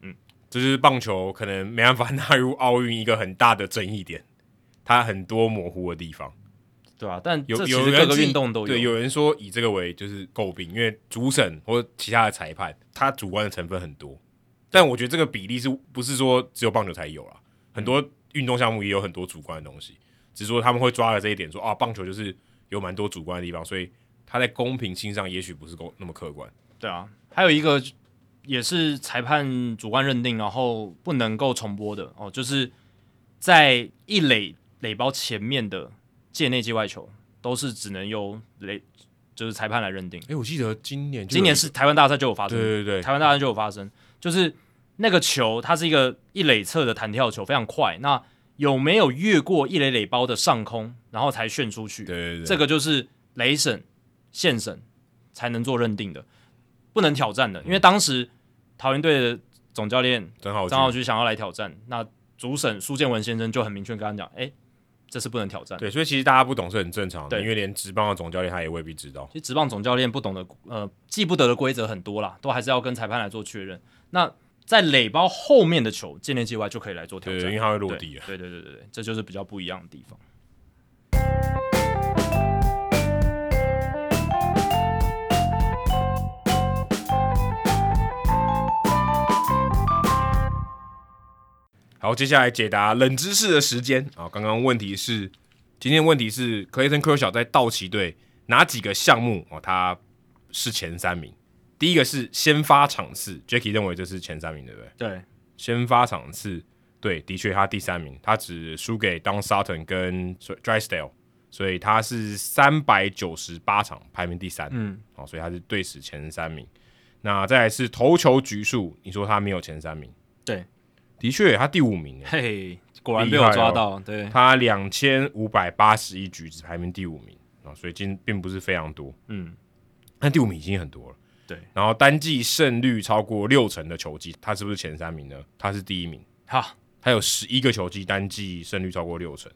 嗯，这是棒球可能没办法纳入奥运一个很大的争议点，它很多模糊的地方。对啊，但有有各个运动都有。对，有人说以这个为就是诟病，因为主审或其他的裁判，他主观的成分很多。但我觉得这个比例是不是说只有棒球才有啦？很多运动项目也有很多主观的东西，只是说他们会抓了这一点说，说啊，棒球就是有蛮多主观的地方，所以他在公平性上也许不是够那么客观。对啊，还有一个也是裁判主观认定，然后不能够重播的哦，就是在一垒垒包前面的界内界外球，都是只能由雷就是裁判来认定。哎，我记得今年今年是台湾大赛就有发生，对对对，台湾大赛就有发生，就是那个球它是一个一垒侧的弹跳球，非常快，那。有没有越过一垒垒包的上空，然后才旋出去？对对对，这个就是雷审、线审才能做认定的，不能挑战的。嗯、因为当时桃园队的总教练张浩居想要来挑战，那主审苏建文先生就很明确跟他讲：“哎，这是不能挑战。”对，所以其实大家不懂是很正常的，因为连职棒的总教练他也未必知道。其实职棒总教练不懂的，呃，记不得的规则很多啦，都还是要跟裁判来做确认。那在垒包后面的球，建内界外就可以来做挑战，对，因为它会落地啊。对对对对对，这就是比较不一样的地方。好，接下来解答冷知识的时间啊！刚刚问题是，今天问题是，Clayton Kershaw 在道奇队哪几个项目哦？他是前三名。第一个是先发场次，Jacky 认为这是前三名，对不对？对，先发场次，对，的确他第三名，他只输给 Don Sutton 跟 Drysdale，所以他是三百九十八场排名第三，嗯，好，所以他是队史前三名。那再来是投球局数，你说他没有前三名，对，的确他第五名，嘿，果然被我抓到，哦、对，他两千五百八十一局只排名第五名啊，所以今并不是非常多，嗯，但第五名已经很多了。对，然后单季胜率超过六成的球季，他是不是前三名呢？他是第一名。好，他有十一个球季单季胜率超过六成。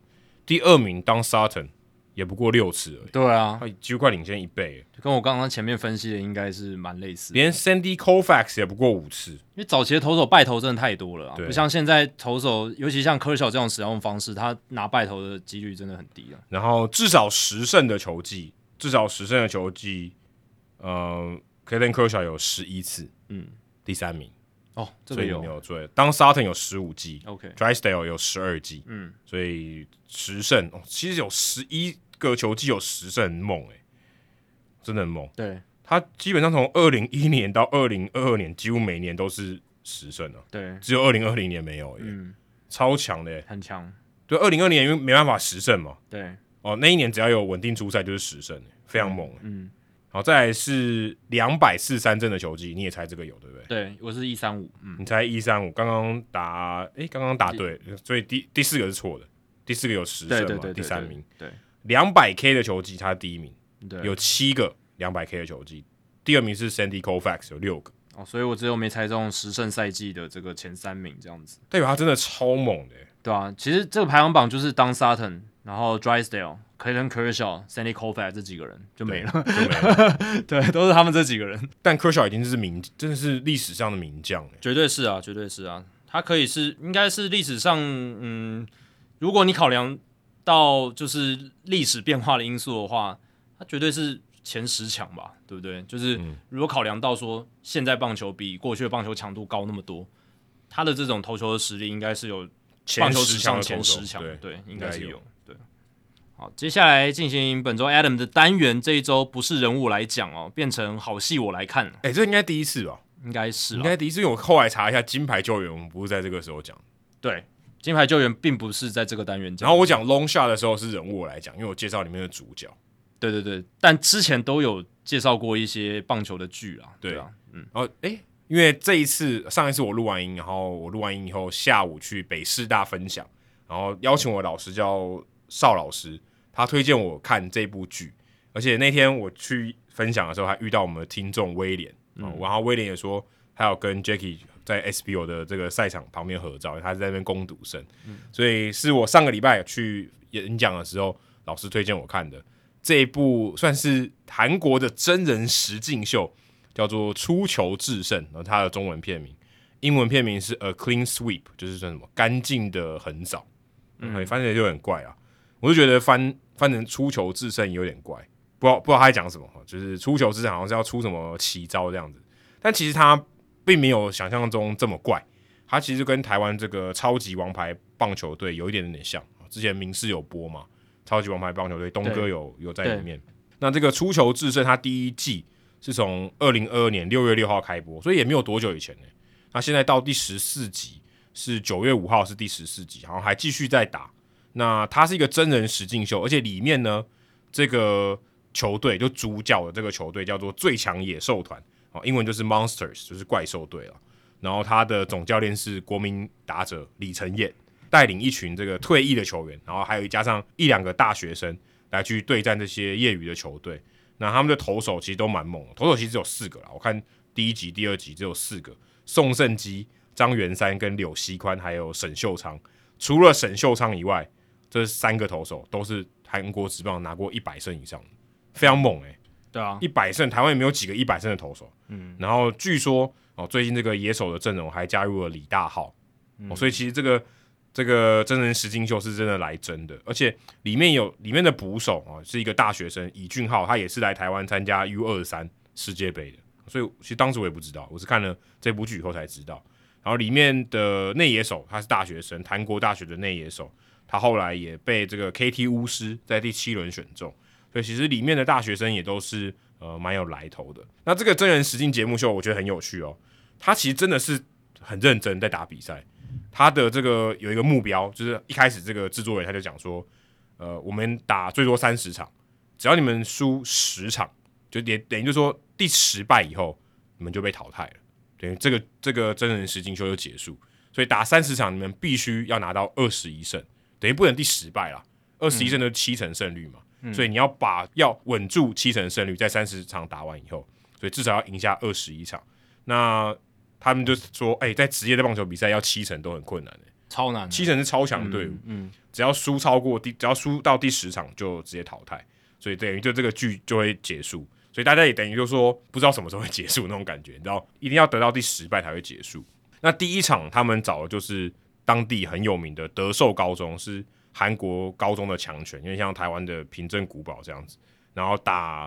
第二名当 Sutton 也不过六次而已。对啊，他几乎快领先一倍。跟我刚刚前面分析的应该是蛮类似。连 Sandy Koufax 也不过五次。因为早期的投手败投真的太多了啊，不像现在投手，尤其像 Kershaw 这种使用方式，他拿败投的几率真的很低啊。然后至少十胜的球技，至少十胜的球技，呃。Clayton Kershaw 有十一次，嗯，第三名哦，这个有没有追？当 Sutton 有十五季，OK，Drysdale、有十二季，嗯，所以十胜哦，其实有十一个球季有十胜，很猛诶，真的很猛。对，他基本上从二零一一年到二零二二年，几乎每年都是十胜了，对，只有二零二零年没有，嗯，超强的，很强。对，二零二零年因为没办法十胜嘛，对，哦，那一年只要有稳定出赛就是十胜，非常猛，嗯。好，再来是两百四三振的球季，你也猜这个有对不对？对，我是一三五，嗯。你猜一三五，刚刚答，哎，刚刚答对，所以第第四个是错的，第四个有十胜嘛，第三名，对，两百 K 的球技他第一名，对，有七个两百 K 的球技，第二名是 Sandy Koufax 有六个，哦，所以我只有没猜中十胜赛季的这个前三名这样子，代表他真的超猛的，对啊，其实这个排行榜就是 Don Sutton，然后 Drysdale。Clayton Kershaw、Sandy Koufax 这几个人就没了，就没了。<laughs> 对，都是他们这几个人。但 Kershaw 已经是名，真的是历史上的名将，绝对是啊，绝对是啊。他可以是，应该是历史上，嗯，如果你考量到就是历史变化的因素的话，他绝对是前十强吧，对不对？就是如果考量到说现在棒球比过去的棒球强度高那么多，他的这种投球的实力应该是有棒球史上前十强，对，对，应该是有。对好，接下来进行本周 Adam 的单元。这一周不是人物来讲哦，变成好戏我来看。哎、欸，这应该第一次吧？应该是，应该第一次。因为我后来查一下金牌救援，我们不是在这个时候讲。对，金牌救援并不是在这个单元讲。然后我讲 Long Shot 的时候是人物我来讲，因为我介绍里面的主角。对对对，但之前都有介绍过一些棒球的剧啊。对啊，嗯。然后哎，因为这一次上一次我录完音，然后我录完音以后下午去北师大分享，然后邀请我的老师叫邵老师。他推荐我看这部剧，而且那天我去分享的时候，还遇到我们的听众威廉，嗯，然后威廉也说他有跟 Jacky 在 SBO 的这个赛场旁边合照，他在那边攻读生，所以是我上个礼拜去演讲的时候，老师推荐我看的这一部，算是韩国的真人实境秀，叫做《出球制胜》，然后它的中文片名，英文片名是 A Clean Sweep，就是说什么干净的横扫，嗯，翻起来就很怪啊，我就觉得翻。翻成出球制胜有点怪，不知道不知道他在讲什么，就是出球制胜好像是要出什么奇招这样子，但其实他并没有想象中这么怪，它其实跟台湾这个超级王牌棒球队有一点点像，之前明视有播嘛，超级王牌棒球队东哥有有在里面，那这个出球制胜，它第一季是从二零二二年六月六号开播，所以也没有多久以前呢。那现在到第十四集是九月五号是第十四集，然后还继续在打。那它是一个真人实境秀，而且里面呢，这个球队就主角的这个球队叫做最强野兽团，英文就是 Monsters，就是怪兽队了。然后他的总教练是国民打者李承燕，带领一群这个退役的球员，然后还有加上一两个大学生来去对战这些业余的球队。那他们的投手其实都蛮猛的，投手其实只有四个啦。我看第一集、第二集只有四个：宋胜基、张元山跟柳熙宽，还有沈秀昌。除了沈秀昌以外，这三个投手都是韩国职棒拿过一百胜以上的，非常猛诶、对啊，一百胜，台湾也没有几个一百胜的投手。嗯，然后据说。哦，最近这个野手的阵容还加入了李大浩，嗯哦，所以其实这个这个真人实境秀是真的来真的，而且里面有里面的捕手啊，哦，是一个大学生尹俊浩，他也是来台湾参加 U 二三世界杯的，所以其实当时我也不知道，我是看了这部剧以后才知道。然后里面的内野手他是大学生，韩国大学的内野手，他后来也被这个 KT 巫师在第七轮选中，所以其实里面的大学生也都是。呃，蛮有来头的。那这个真人实境节目秀，我觉得很有趣哦。他其实真的是很认真在打比赛。他的这个有一个目标，就是一开始这个制作人他就讲说，呃，我们打最多三十场，只要你们输十场，就等等于就说第十败以后，你们就被淘汰了，等于这个这个真人实境秀就结束。所以打三十场，你们必须要拿到二十一胜，等于不能第十败啦。二十一胜就是七成胜率嘛。所以你要把要稳住七成胜率，在三十场打完以后，所以至少要赢下二十一场。那他们就说，哎、欸，在职业的棒球比赛要七成都很困难的，超难。七成是超强队伍，嗯，嗯，只要输超过第，只要输到第十场就直接淘汰。所以等于就这个剧就会结束。所以大家也等于就说，不知道什么时候会结束那种感觉，你知道，一定要得到第十败才会结束。那第一场他们找的就是当地很有名的德寿高中是。韩国高中的强权，因为像台湾的平镇古堡这样子，然后打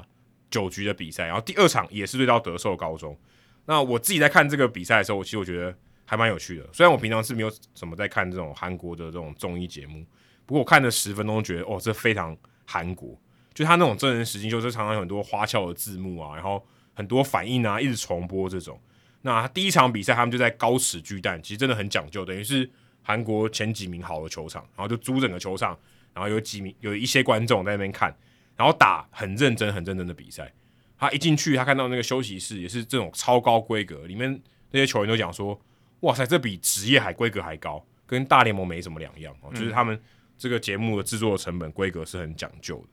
九局的比赛，然后第二场也是对到德寿高中。那我自己在看这个比赛的时候，我其实我觉得还蛮有趣的。虽然我平常是没有什么在看这种韩国的这种综艺节目，不过我看了十分钟，觉得哦，这非常韩国，就他那种真人实境，就是常常有很多花俏的字幕啊，然后很多反应啊，一直重播这种。那第一场比赛他们就在高尺巨蛋，其实真的很讲究，等于是。韩国前几名好的球场，然后就租整个球场，然后有几名有一些观众在那边看，然后打很认真、很认真的比赛。他一进去，他看到那个休息室也是这种超高规格，里面那些球员都讲说：“哇塞，这比职业还规格还高，跟大联盟没什么两样。”哦，就是他们这个节目的制作成本规格是很讲究的。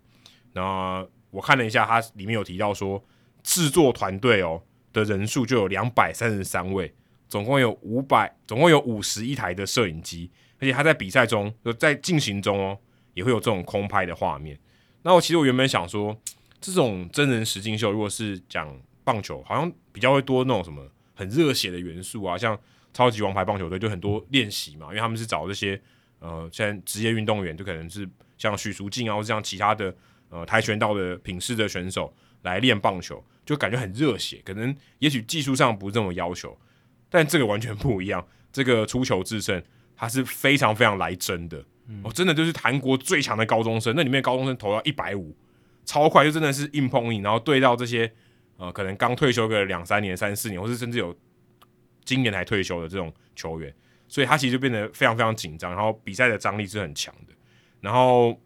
那我看了一下，它里面有提到说，制作团队哦的人数就有两百三十三位。总共有五百，总共有五十一台的摄影机，而且他在比赛中，就在进行中哦，也会有这种空拍的画面。那我其实我原本想说，这种真人实境秀，如果是讲棒球，好像比较会多那种什么很热血的元素啊，像超级王牌棒球队就很多练习嘛，因为他们是找这些呃，像职业运动员，就可能是像许淑净啊，或者像其他的呃跆拳道的品势的选手来练棒球，就感觉很热血，可能也许技术上不是这么要求。但这个完全不一样，这个出球制胜，他是非常非常来真的，嗯、哦，真的就是韩国最强的高中生，那里面高中生投到一百五，超快，就真的是硬碰硬，然后对到这些呃可能刚退休个两三年、三四年，或是甚至有今年才退休的这种球员，所以他其实就变得非常非常紧张，然后比赛的张力是很强的，然后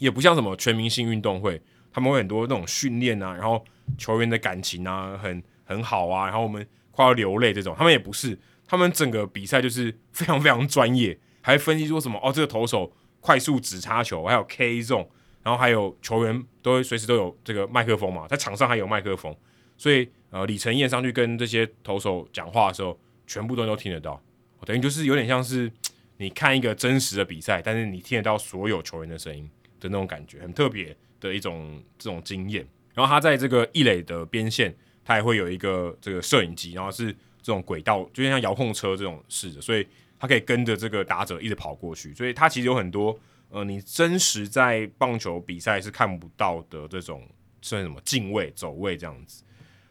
也不像什么全明星运动会，他们会很多那种训练啊，然后球员的感情啊很很好啊，然后我们。快要流泪这种，他们也不是，他们整个比赛就是非常非常专业，还分析说什么哦，这个投手快速指插球，还有 K 这种，然后还有球员都会随时都有这个麦克风嘛，在场上还有麦克风，所以呃，李承燕上去跟这些投手讲话的时候，全部都都听得到，等于就是有点像是 <tsk> 你看一个真实的比赛，但是你听得到所有球员的声音的那种感觉，很特别的一种这种经验。然后他在这个一垒的边线。它也会有一个这个摄影机，然后是这种轨道，就像遥控车这种式的，所以它可以跟着这个打者一直跑过去。所以它其实有很多呃，你真实在棒球比赛是看不到的这种算什么进位、走位这样子。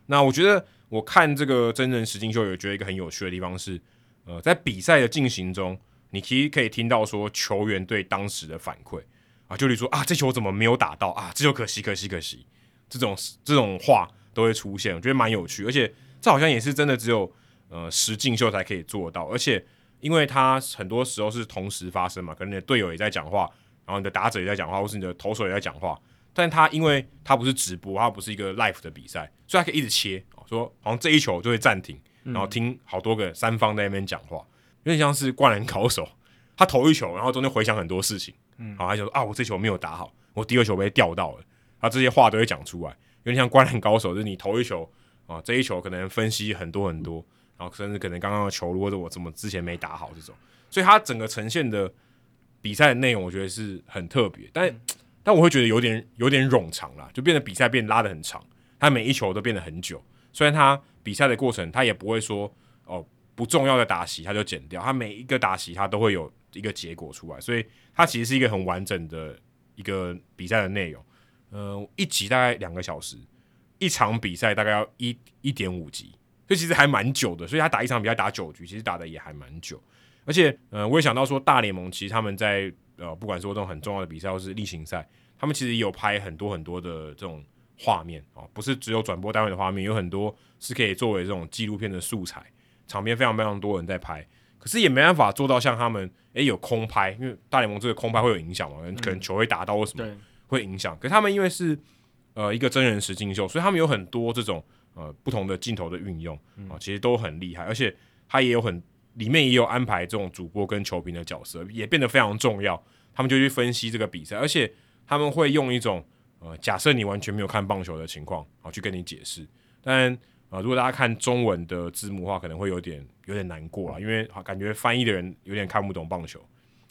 那我觉得我看这个真人实境秀，有觉得一个很有趣的地方是，呃，在比赛的进行中，你其实可以听到说球员对当时的反馈。啊，就例如说啊，这球怎么没有打到啊？这球可惜可惜可惜，这种这种话都会出现，我觉得蛮有趣，而且这好像也是真的只有呃实境秀才可以做到，而且因为它很多时候是同时发生嘛，可能你的队友也在讲话，然后你的打者也在讲话，或是你的投手也在讲话，但他因为他不是直播，他不是一个 live 的比赛，所以他可以一直切，说好像这一球就会暂停，然后听好多个三方在那边讲话，有点像是灌篮高手，<laughs> 他投一球，然后中间回想很多事情。嗯，然后，他就说啊，我这球没有打好，我第二球被钓到了，他这些话都会讲出来，有点像灌篮高手，就是你投一球啊，这一球可能分析很多很多，然后甚至可能刚刚的球，如果是我怎么之前没打好这种，所以他整个呈现的比赛的内容，我觉得是很特别，但、嗯、但我会觉得有点有点冗长啦，就变得比赛变拉得很长，他每一球都变得很久，虽然他比赛的过程他也不会说哦不重要的打席他就剪掉，他每一个打席他都会有一个结果出来，所以。它其实是一个很完整的一个比赛的内容，呃，一集大概两个小时，一场比赛大概要一一点五集，所以其实还蛮久的。所以他打一场比赛打九局，其实打的也还蛮久。而且，呃，我也想到说，大联盟其实他们在呃，不管说这种很重要的比赛或是例行赛，他们其实也有拍很多很多的这种画面哦，不是只有转播单位的画面，有很多是可以作为这种纪录片的素材，场边非常非常多人在拍。可是也没办法做到像他们，诶、有空拍，因为大联盟这个空拍会有影响嘛，可能球会打到或什么会影响。可是他们因为是呃一个真人实境秀，所以他们有很多这种呃不同的镜头的运用啊、呃，其实都很厉害，而且他也有很里面也有安排这种主播跟球评的角色，也变得非常重要。他们就去分析这个比赛，而且他们会用一种呃假设你完全没有看棒球的情况啊去跟你解释，但。啊，如果大家看中文的字幕的话，可能会有点有点难过啊，因为感觉翻译的人有点看不懂棒球，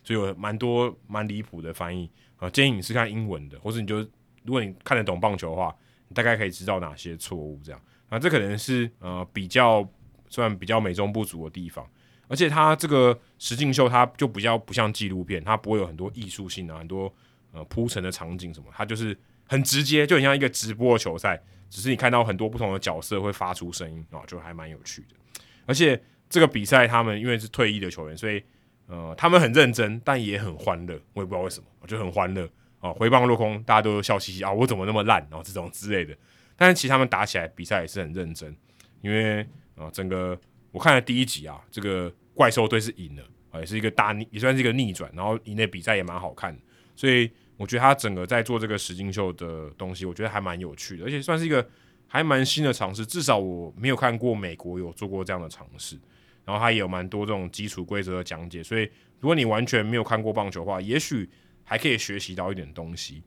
所以有蛮多蛮离谱的翻译啊。建议你是看英文的，或者你就如果你看得懂棒球的话，你大概可以知道哪些错误这样啊。这可能是呃比较算比较美中不足的地方，而且它这个实境秀它就比较不像纪录片，它不会有很多艺术性啊，很多呃铺陈的场景什么，它就是很直接，就很像一个直播的球赛。只是你看到很多不同的角色会发出声音啊，就还蛮有趣的。而且这个比赛他们因为是退役的球员，所以呃他们很认真，但也很欢乐。我也不知道为什么，我觉得很欢乐啊。回棒落空，大家都笑嘻嘻啊，我怎么那么烂？然后这种之类的。但是其实他们打起来比赛也是很认真，因为啊整个我看了第一集啊，这个怪兽队是赢了啊，也是一个大逆，也算是一个逆转，然后赢的比赛也蛮好看的，所以。我觉得他整个在做这个实境秀的东西，我觉得还蛮有趣的，而且算是一个还蛮新的尝试。至少我没有看过美国有做过这样的尝试。然后他也有蛮多这种基础规则的讲解，所以如果你完全没有看过棒球的话，也许还可以学习到一点东西。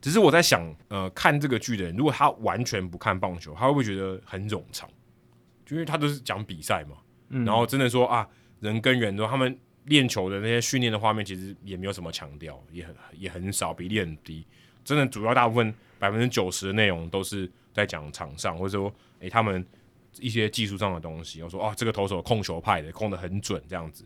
只是我在想，呃，看这个剧的人，如果他完全不看棒球，他会不会觉得很冗长？就因为他都是讲比赛嘛，嗯、然后真的说啊，人跟人说他们。练球的那些训练的画面，其实也没有什么强调，也很也很少，比例很低。真的，主要大部分百分之九十的内容都是在讲场上，或者说，诶、欸，他们一些技术上的东西。我说，啊，这个投手控球派的，控的很准，这样子，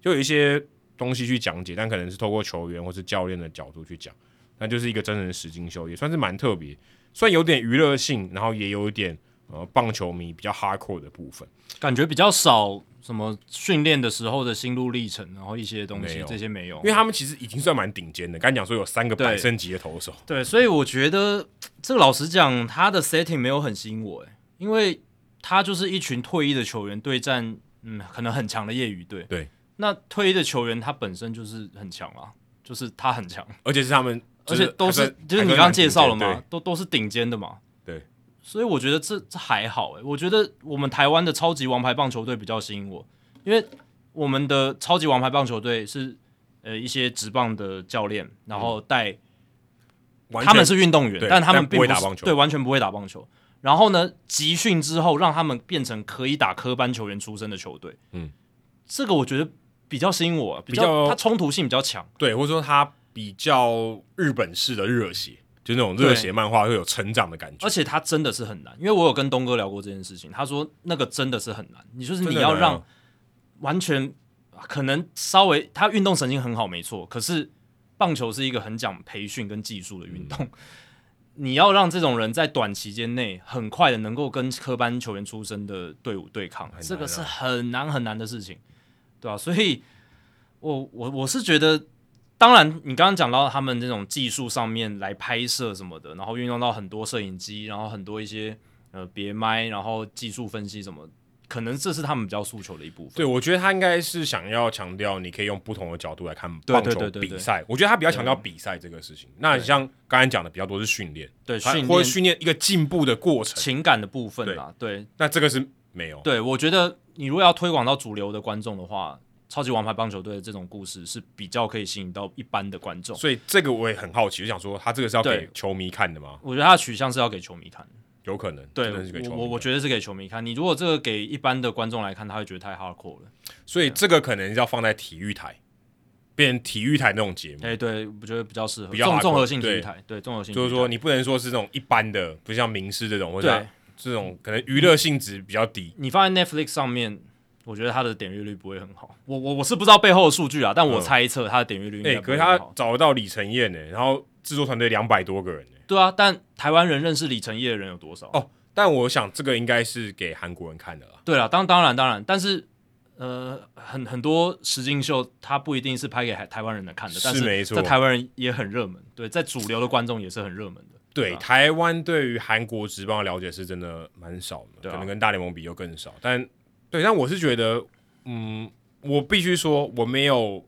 就有一些东西去讲解，但可能是透过球员或是教练的角度去讲，那就是一个真人实境秀，也算是蛮特别，算有点娱乐性，然后也有一点。呃，棒球迷比较 hardcore 的部分，感觉比较少什么训练的时候的心路历程，然后一些东西这些没有，因为他们其实已经算蛮顶尖的。刚讲说有三个百升级的投手，对，对，所以我觉得这个老实讲，他的 setting 没有很吸引我，诶，因为他就是一群退役的球员对战，嗯，可能很强的业余队。对，那退役的球员他本身就是很强啊，就是他很强，而且是他们，而且都是就是你刚刚介绍了嘛，都都是顶尖的嘛。对。所以我觉得这这还好诶，我觉得我们台湾的超级王牌棒球队比较吸引我，因为我们的超级王牌棒球队是呃一些职棒的教练，然后带、嗯、他们是运动员，但他们并不，不会打棒球，对，完全不会打棒球。然后呢，集训之后让他们变成可以打科班球员出身的球队，嗯，这个我觉得比较吸引我，比较，它冲突性比较强，对，或者说它比较日本式的热血。就那种热血漫画会有成长的感觉，而且它真的是很难，因为我有跟东哥聊过这件事情，他说那个真的是很难，你就是你要让完全可能稍微他运动神经很好没错，可是棒球是一个很讲培训跟技术的运动，嗯、你要让这种人在短期间内很快的能够跟科班球员出身的队伍对抗，这个是很难很难的事情，对吧、啊？所以我我我是觉得。当然，你刚刚讲到他们这种技术上面来拍摄什么的，然后运用到很多摄影机，然后很多一些呃别麦，然后技术分析什么，可能这是他们比较诉求的一部分。对，我觉得他应该是想要强调，你可以用不同的角度来看棒球比赛。我觉得他比较强调比赛这个事情。那你像刚才讲的比较多是训练，对，训练或者训练一个进步的过程，情感的部分啦。对，那这个是没有。对，我觉得你如果要推广到主流的观众的话。超级王牌棒球队的这种故事是比较可以吸引到一般的观众，所以这个我也很好奇，就想说他这个是要给球迷看的吗？我觉得他的取向是要给球迷看，有可能。对，我我觉得是给球迷看。你如果这个给一般的观众来看，他会觉得太 hardcore 了。所以这个可能要放在体育台，变成体育台那种节目。哎，对，我觉得比较适合，比较综合性体育台。对，综合性就是说你不能说是这种一般的，不像名师这种，或者这种可能娱乐性质比较低。你放在 Netflix 上面。我觉得它的点阅率不会很好，我我我是不知道背后的数据啊，但我猜测它的点阅率。哎，可是他找得到李承彦呢，然后制作团队两百多个人呢。对啊，但台湾人认识李承燕的人有多少？哦，但我想这个应该是给韩国人看的啦。对了，当当然当然，但是呃，很很多实境秀，它不一定是拍给台台湾人的看的，但是没错，在台湾人也很热门，对，在主流的观众也是很热门的。对，台湾对于韩国职棒的了解是真的蛮少的，可能跟大联盟比又更少，但。对，但我是觉得，嗯，我必须说，我没有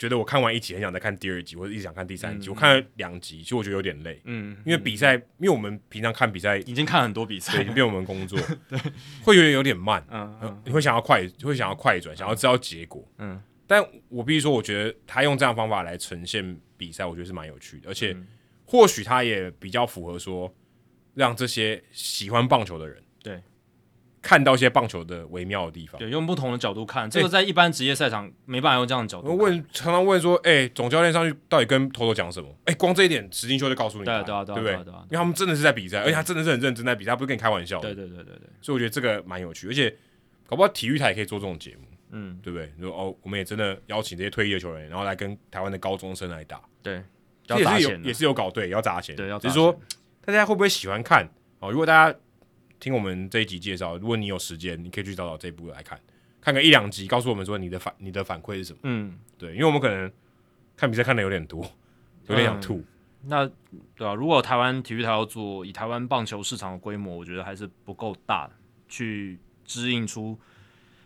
觉得我看完一集很想再看第二集，或者一直想看第三集。嗯、我看了两集，其实我觉得有点累，嗯，因为比赛，嗯、因为我们平常看比赛已经看很多比赛，对，已经变我们工作，<laughs> 对，会觉得有点慢，嗯，嗯，你会想要快，会想要快转，想要知道结果，嗯，但我必须说，我觉得他用这样的方法来呈现比赛，我觉得是蛮有趣的，而且或许他也比较符合说，让这些喜欢棒球的人，对。看到一些棒球的微妙的地方，对，用不同的角度看，这个在一般职业赛场没办法用这样的角度。问常常问说，哎、欸，总教练上去到底跟头头讲什么？哎、欸，光这一点，石金秀就告诉你，对对对，对不对？因为他们真的是在比赛，而且他真的是很认真在比赛，他不是跟你开玩笑。对对对对对，所以我觉得这个蛮有趣，而且搞不好体育台也可以做这种节目，嗯，对不对？说哦，我们也真的邀请这些退役的球员，然后来跟台湾的高中生来打，对，也是有也是有搞对，也要砸钱，对，要。只是说大家会不会喜欢看？哦，如果大家。听我们这一集介绍，如果你有时间，你可以去找找这一部来看，看个一两集，告诉我们说你的反你的反馈是什么？嗯，对，因为我们可能看比赛看的有点多，有点想吐。嗯、那对啊，如果台湾体育台要做，以台湾棒球市场的规模，我觉得还是不够大，去支应出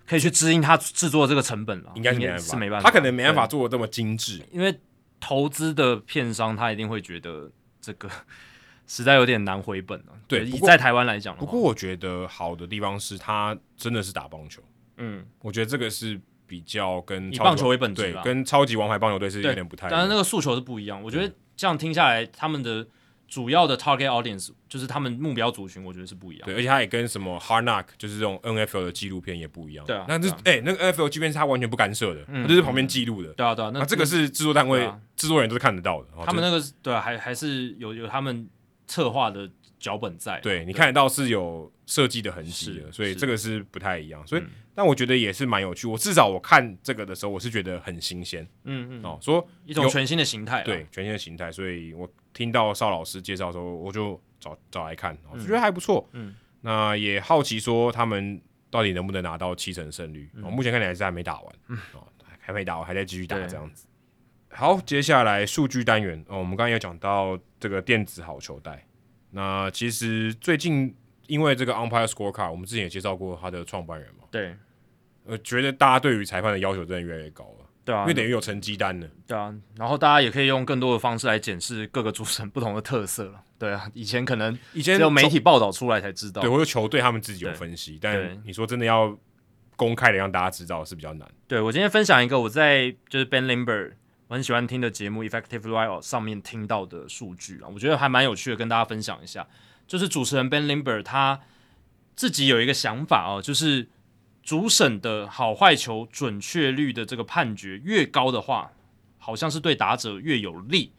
可以去支应他制作这个成本了，应该是没办法，是没办法，他可能没办法做的这么精致，因为投资的片商他一定会觉得这个。实在有点难回本了。对，以在台湾来讲，不过我觉得好的地方是他真的是打棒球。嗯，我觉得这个是比较跟以棒球为本，对，跟超级王牌棒球队是有点不太一样。当然，那个诉求是不一样。我觉得这样听下来，他们的主要的 target audience 就是他们目标族群，我觉得是不一样。对，而且他也跟什么 Hard Knock 就是这种 NFL 的纪录片也不一样。对啊，那这哎，那个 NFL 纪录片是他完全不干涉的，他就是旁边记录的。对啊，对啊，那这个是制作单位、制作人都是看得到的。他们那个对啊，还还是有有他们。策划的脚本在，对，对你看得到是有设计的痕迹的，所以这个是不太一样。所以，嗯、但我觉得也是蛮有趣。我至少我看这个的时候，我是觉得很新鲜。嗯嗯，哦，说一种全新的形态，对，全新的形态。所以我听到邵老师介绍的时候，我就找找来看，我觉得还不错。嗯，那也好奇说他们到底能不能拿到七成胜率？嗯、目前看起来是还没打完，嗯，哦，还没打完，还在继续打这样子。好，接下来数据单元哦，我们刚刚也讲到这个电子好球带。那其实最近因为这个 Umpire Scorecard，我们之前也介绍过他的创办人嘛。对。呃，觉得大家对于裁判的要求真的越来越高了。对啊。因为等于有成绩单了。对啊。然后大家也可以用更多的方式来检视各个主审不同的特色了。对啊。以前可能以前只有媒体报道出来才知道。对，或者球队他们自己有分析，但你说真的要公开的让大家知道是比较难。对，我今天分享一个我在就是 Ben Limber。我很喜欢听的节目《effectively》上面听到的数据啊，我觉得还蛮有趣的，跟大家分享一下。就是主持人 Ben Limber 他自己有一个想法哦，就是主审的好坏球准确率的这个判决越高的话，好像是对打者越有利。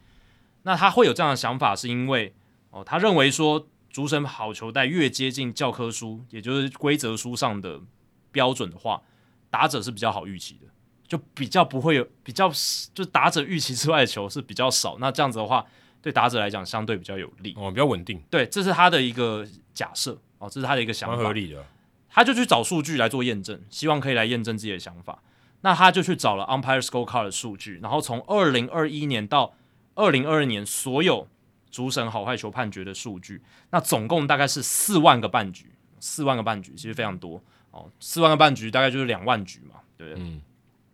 那他会有这样的想法，是因为哦，他认为说主审好球带越接近教科书，也就是规则书上的标准的话，打者是比较好预期的。就比较不会有比较，就打者预期之外的球是比较少。那这样子的话，对打者来讲相对比较有利哦，比较稳定。对，这是他的一个假设哦，这是他的一个想法，蛮合理的。他就去找数据来做验证，希望可以来验证自己的想法。那他就去找了 Umpire Scorecard 的数据，然后从二零二一年到二零二二年所有主审好坏球判决的数据，那总共大概是四万个半局，四万个半局其实非常多哦，四万个半局大概就是两万局嘛，对不对？嗯。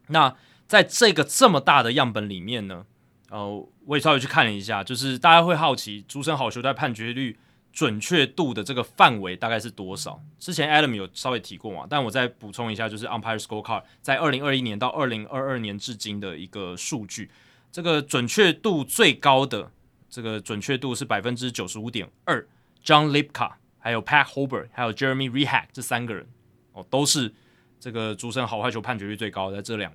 那在这个这么大的样本里面呢，呃，我也稍微去看了一下，就是大家会好奇主审好球在判决率准确度的这个范围大概是多少？之前 Adam 有稍微提过嘛，但我再补充一下，就是 Umpire Scorecard 在二零二一年到二零二二年至今的一个数据，这个准确度最高的这个准确度是百分之九十五点二，John Libka 还有 Pat Hober 还有 Jeremy Rehack 这三个人哦，都是这个主审好坏球判决率最高，在这两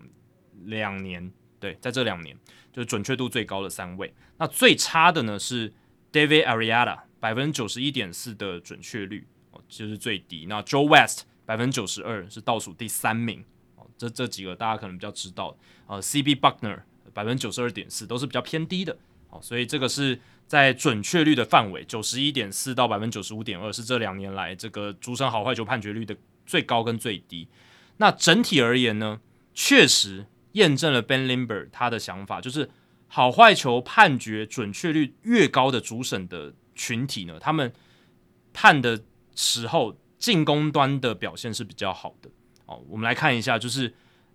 两年，对，在这两年就是准确度最高的三位。那最差的呢是 David Ariada，。百分之九十一点四的准确率哦，就是最低。那 Joe West 百分之九十二是倒数第三名哦。这这几个大家可能比较知道。呃，CB Buckner 百分之九十二点四都是比较偏低的哦。所以这个是在准确率的范围，九十一点四到百分之九十五点二是这两年来这个主审好坏球判决率的最高跟最低。那整体而言呢，确实验证了 Ben Lindbergh 他的想法，就是好坏球判决准确率越高的主审的。群体呢，他们判的时候进攻端的表现是比较好的。哦，我们来看一下，就是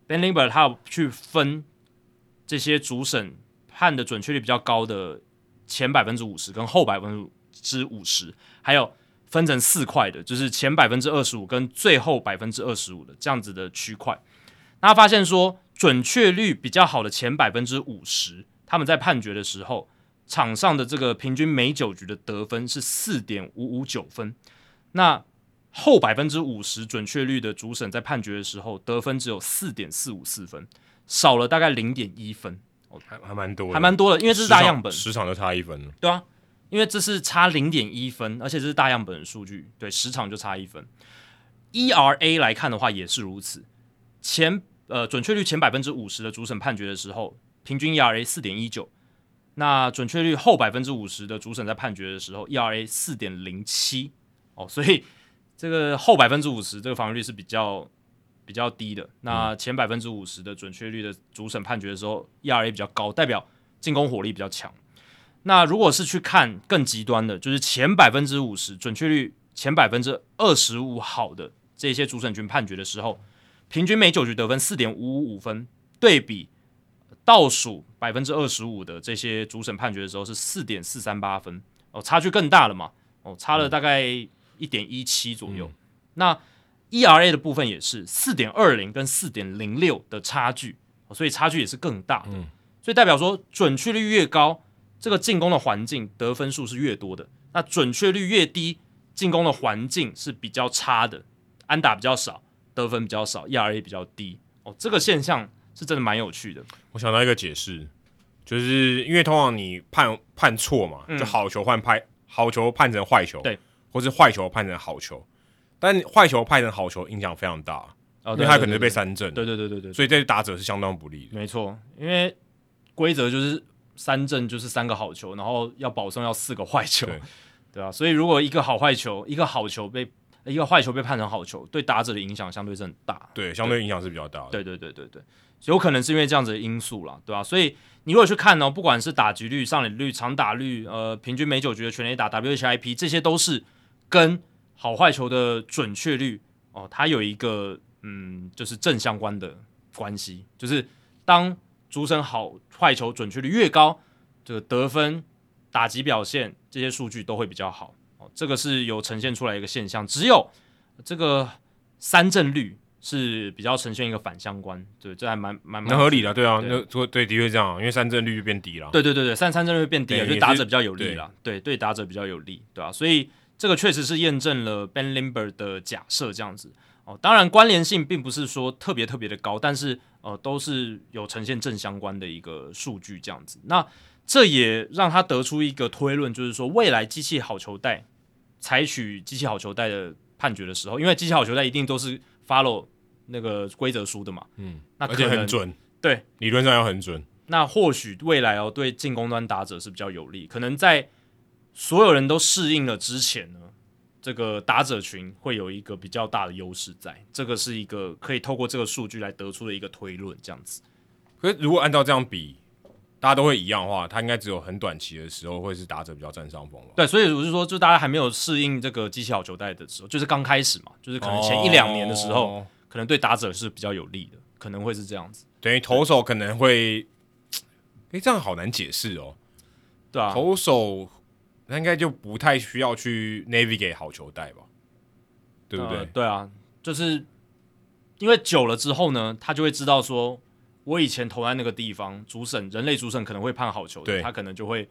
Ben Lindbergh 他要去分这些主审判的准确率比较高的前百分之五十跟后百分之五十，还有分成四块的，就是前百分之二十五跟最后百分之二十五的这样子的区块。那他发现说，准确率比较好的前百分之五十，他们在判决的时候。场上的这个平均每九局的得分是四点五五九分，那后百分之五十准确率的主审在判决的时候得分只有四点四五四分，少了大概零点一分，哦，还还蛮多，还蛮多的，因为这是大样本，十场就差一分了，对啊，因为这是差零点一分，而且这是大样本的数据，对，十场就差一分。ERA 来看的话也是如此，前呃准确率前百分之五十的主审判决的时候，平均 ERA 四点一九。那准确率后百分之五十的主审在判决的时候，ERA 四点零七哦，所以这个后百分之五十这个防御率是比较比较低的。那前百分之五十的准确率的主审判决的时候，ERA 比较高，代表进攻火力比较强。那如果是去看更极端的，就是前百分之五十准确率前百分之二十五好的这些主审群判决的时候，平均每九局得分四点五五五分，对比。倒数百分之二十五的这些主审判决的时候是四点四三八分哦，差距更大了嘛哦，差了大概一点一七左右。嗯、那 ERA 的部分也是四点二零跟四点零六的差距，所以差距也是更大的。嗯、所以代表说准确率越高，这个进攻的环境得分数是越多的；那准确率越低，进攻的环境是比较差的，安打比较少，得分比较少，ERA 比较低哦。这个现象。是真的蛮有趣的。我想到一个解释，就是因为通常你判判错嘛，嗯、就好球换拍，好球判成坏球，对，或是坏球判成好球，但坏球判成好球影响非常大，哦、对对对对，因为他可能被三振，对对对对对，所以对打者是相当不利的。没错，因为规则就是三振就是三个好球，然后要保送要四个坏球，对，<laughs> 吧啊，所以如果一个好坏球，一个好球被一个坏球被判成好球，对打者的影响相对是很大，对，相对影响是比较大的。对对对对对。有可能是因为这样子的因素啦，对吧、啊？所以你如果去看呢、喔，不管是打击率、上垒率、长打率，呃，平均每九局的全垒打 WHIP，这些都是跟好坏球的准确率哦、呃，它有一个嗯，就是正相关的关系，就是当主审好坏球准确率越高，这个得分、打击表现这些数据都会比较好。哦、呃。这个是有呈现出来一个现象，只有这个三振率。是比较呈现一个反相关，对，这还蛮蛮蛮合理的，对啊，那对，对的确这样，因为三振率就变低了，对对对对，三三振率变低了，就打者比较有利了，对对，打者比较有利，对啊，所以这个确实是验证了 Ben Lindbergh 的假设这样子。哦，当然关联性并不是说特别特别的高，但是呃都是有呈现正相关的一个数据这样子，那这也让他得出一个推论，就是说未来机器好球带采取机器好球带的判决的时候，因为机器好球带一定都是 follow。那个规则书的嘛，嗯，那而且很准，对，理论上要很准。那或许未来哦，对进攻端打者是比较有利。可能在所有人都适应了之前呢，这个打者群会有一个比较大的优势在，这个是一个可以透过这个数据来得出的一个推论，这样子。可是如果按照这样比，大家都会一样的话，他应该只有很短期的时候会是打者比较占上风了？对，所以我是说，就大家还没有适应这个机器好球带的时候，就是刚开始嘛，就是可能前一两年的时候，哦、可能对打者是比较有利的，可能会是这样子。等于投手可能会，哎，这样好难解释哦。对啊，投手那应该就不太需要去 navigate 好球带吧？对不对？呃、对啊，就是因为久了之后呢，他就会知道说。我以前投在那个地方，主审人类主审可能会判好球的，他可能就会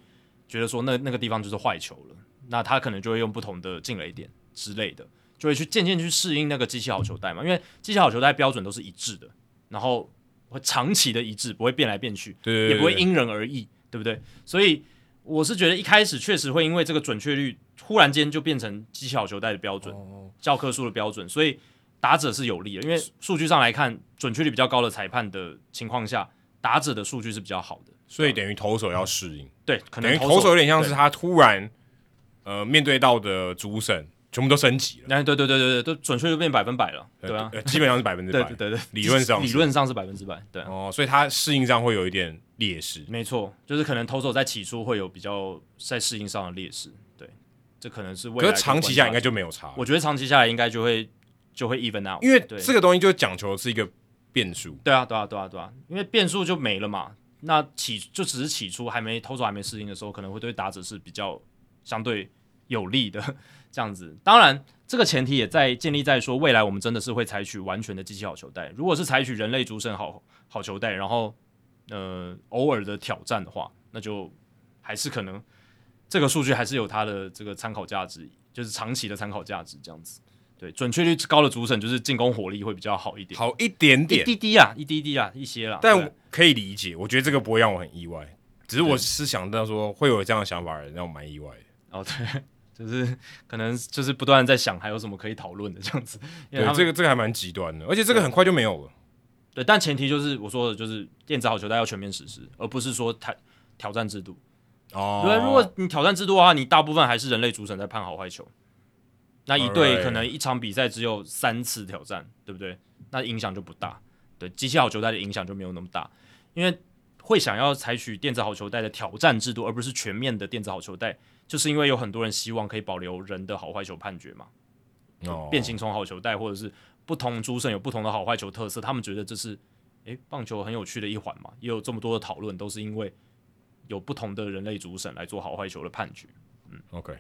觉得说那那个地方就是坏球了，那他可能就会用不同的进雷点之类的，就会去渐渐去适应那个机器好球带嘛，因为机器好球带标准都是一致的，然后会长期的一致，不会变来变去，对对对对，也不会因人而异，对不对？所以我是觉得一开始确实会因为这个准确率忽然间就变成机巧球带的标准，哦、教科书的标准，所以。打者是有利的，因为数据上来看，准确率比较高的裁判的情况下，打者的数据是比较好的，所以等于投手要适应。对，可能投手有点像是他突然，呃，面对到的主审全部都升级了。哎，对对对对对，都准确率变百分百了，对啊，基本上是百分之百，对对对，理论上理论上是百分之百，对哦，所以它适应上会有一点劣势。没错，就是可能投手在起初会有比较在适应上的劣势，对，这可能是未来。可是长期下应该就没有差，我觉得长期下来应该就会。就会 even out，因为这个东西就讲求是一个变数。对啊，对啊，对啊，对啊，因为变数就没了嘛。那起就只是起初还没投手还没适应的时候，可能会对打者是比较相对有利的这样子。当然，这个前提也在建立在说，未来我们真的是会采取完全的机器好球带。如果是采取人类主审好好球带，然后呃偶尔的挑战的话，那就还是可能这个数据还是有它的这个参考价值，就是长期的参考价值这样子。对，准确率高的主审就是进攻火力会比较好一点，好一点点，一滴滴啊，一滴滴啊，一些啦。但可以理解，我觉得这个不会让我很意外。只是我是想到说会有这样的想法让我蛮意外的。哦，对，就是可能就是不断在想还有什么可以讨论的这样子。对，这个这个还蛮极端的，而且这个很快就没有了。对，但前提就是我说的就是电子好球带要全面实施，而不是说挑挑战制度。哦，对，如果你挑战制度的话，你大部分还是人类主审在判好坏球。那一队可能一场比赛只有三次挑战，对不对？那影响就不大。对，机器好球带的影响就没有那么大，因为会想要采取电子好球带的挑战制度，而不是全面的电子好球带，就是因为有很多人希望可以保留人的好坏球判决嘛。哦。变形虫好球带，或者是不同主审有不同的好坏球特色，他们觉得这是诶棒球很有趣的一环嘛。也有这么多的讨论，都是因为有不同的人类主审来做好坏球的判决。嗯，OK。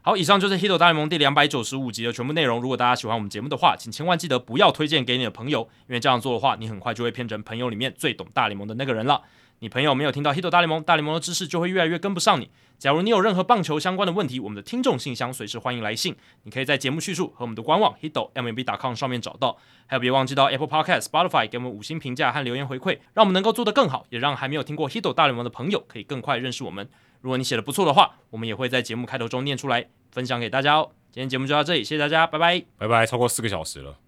好，以上就是《Hito 大联盟》第两百九十五集的全部内容。如果大家喜欢我们节目的话，请千万记得不要推荐给你的朋友，因为这样做的话，你很快就会变成朋友里面最懂大联盟的那个人了。你朋友没有听到《Hito 大联盟》，大联盟的知识就会越来越跟不上你。假如你有任何棒球相关的问题，我们的听众信箱随时欢迎来信，你可以在节目叙述和我们的官网 Hito MLB.com 上面找到。还有别忘记到 Apple Podcast、Spotify 给我们五星评价和留言回馈，让我们能够做得更好，也让还没有听过《Hito 大联盟》的朋友可以更快认识我们。如果你写的不错的话，我们也会在节目开头中念出来。分享给大家哦，今天节目就到这里，谢谢大家，拜拜，拜拜，超过四个小时了。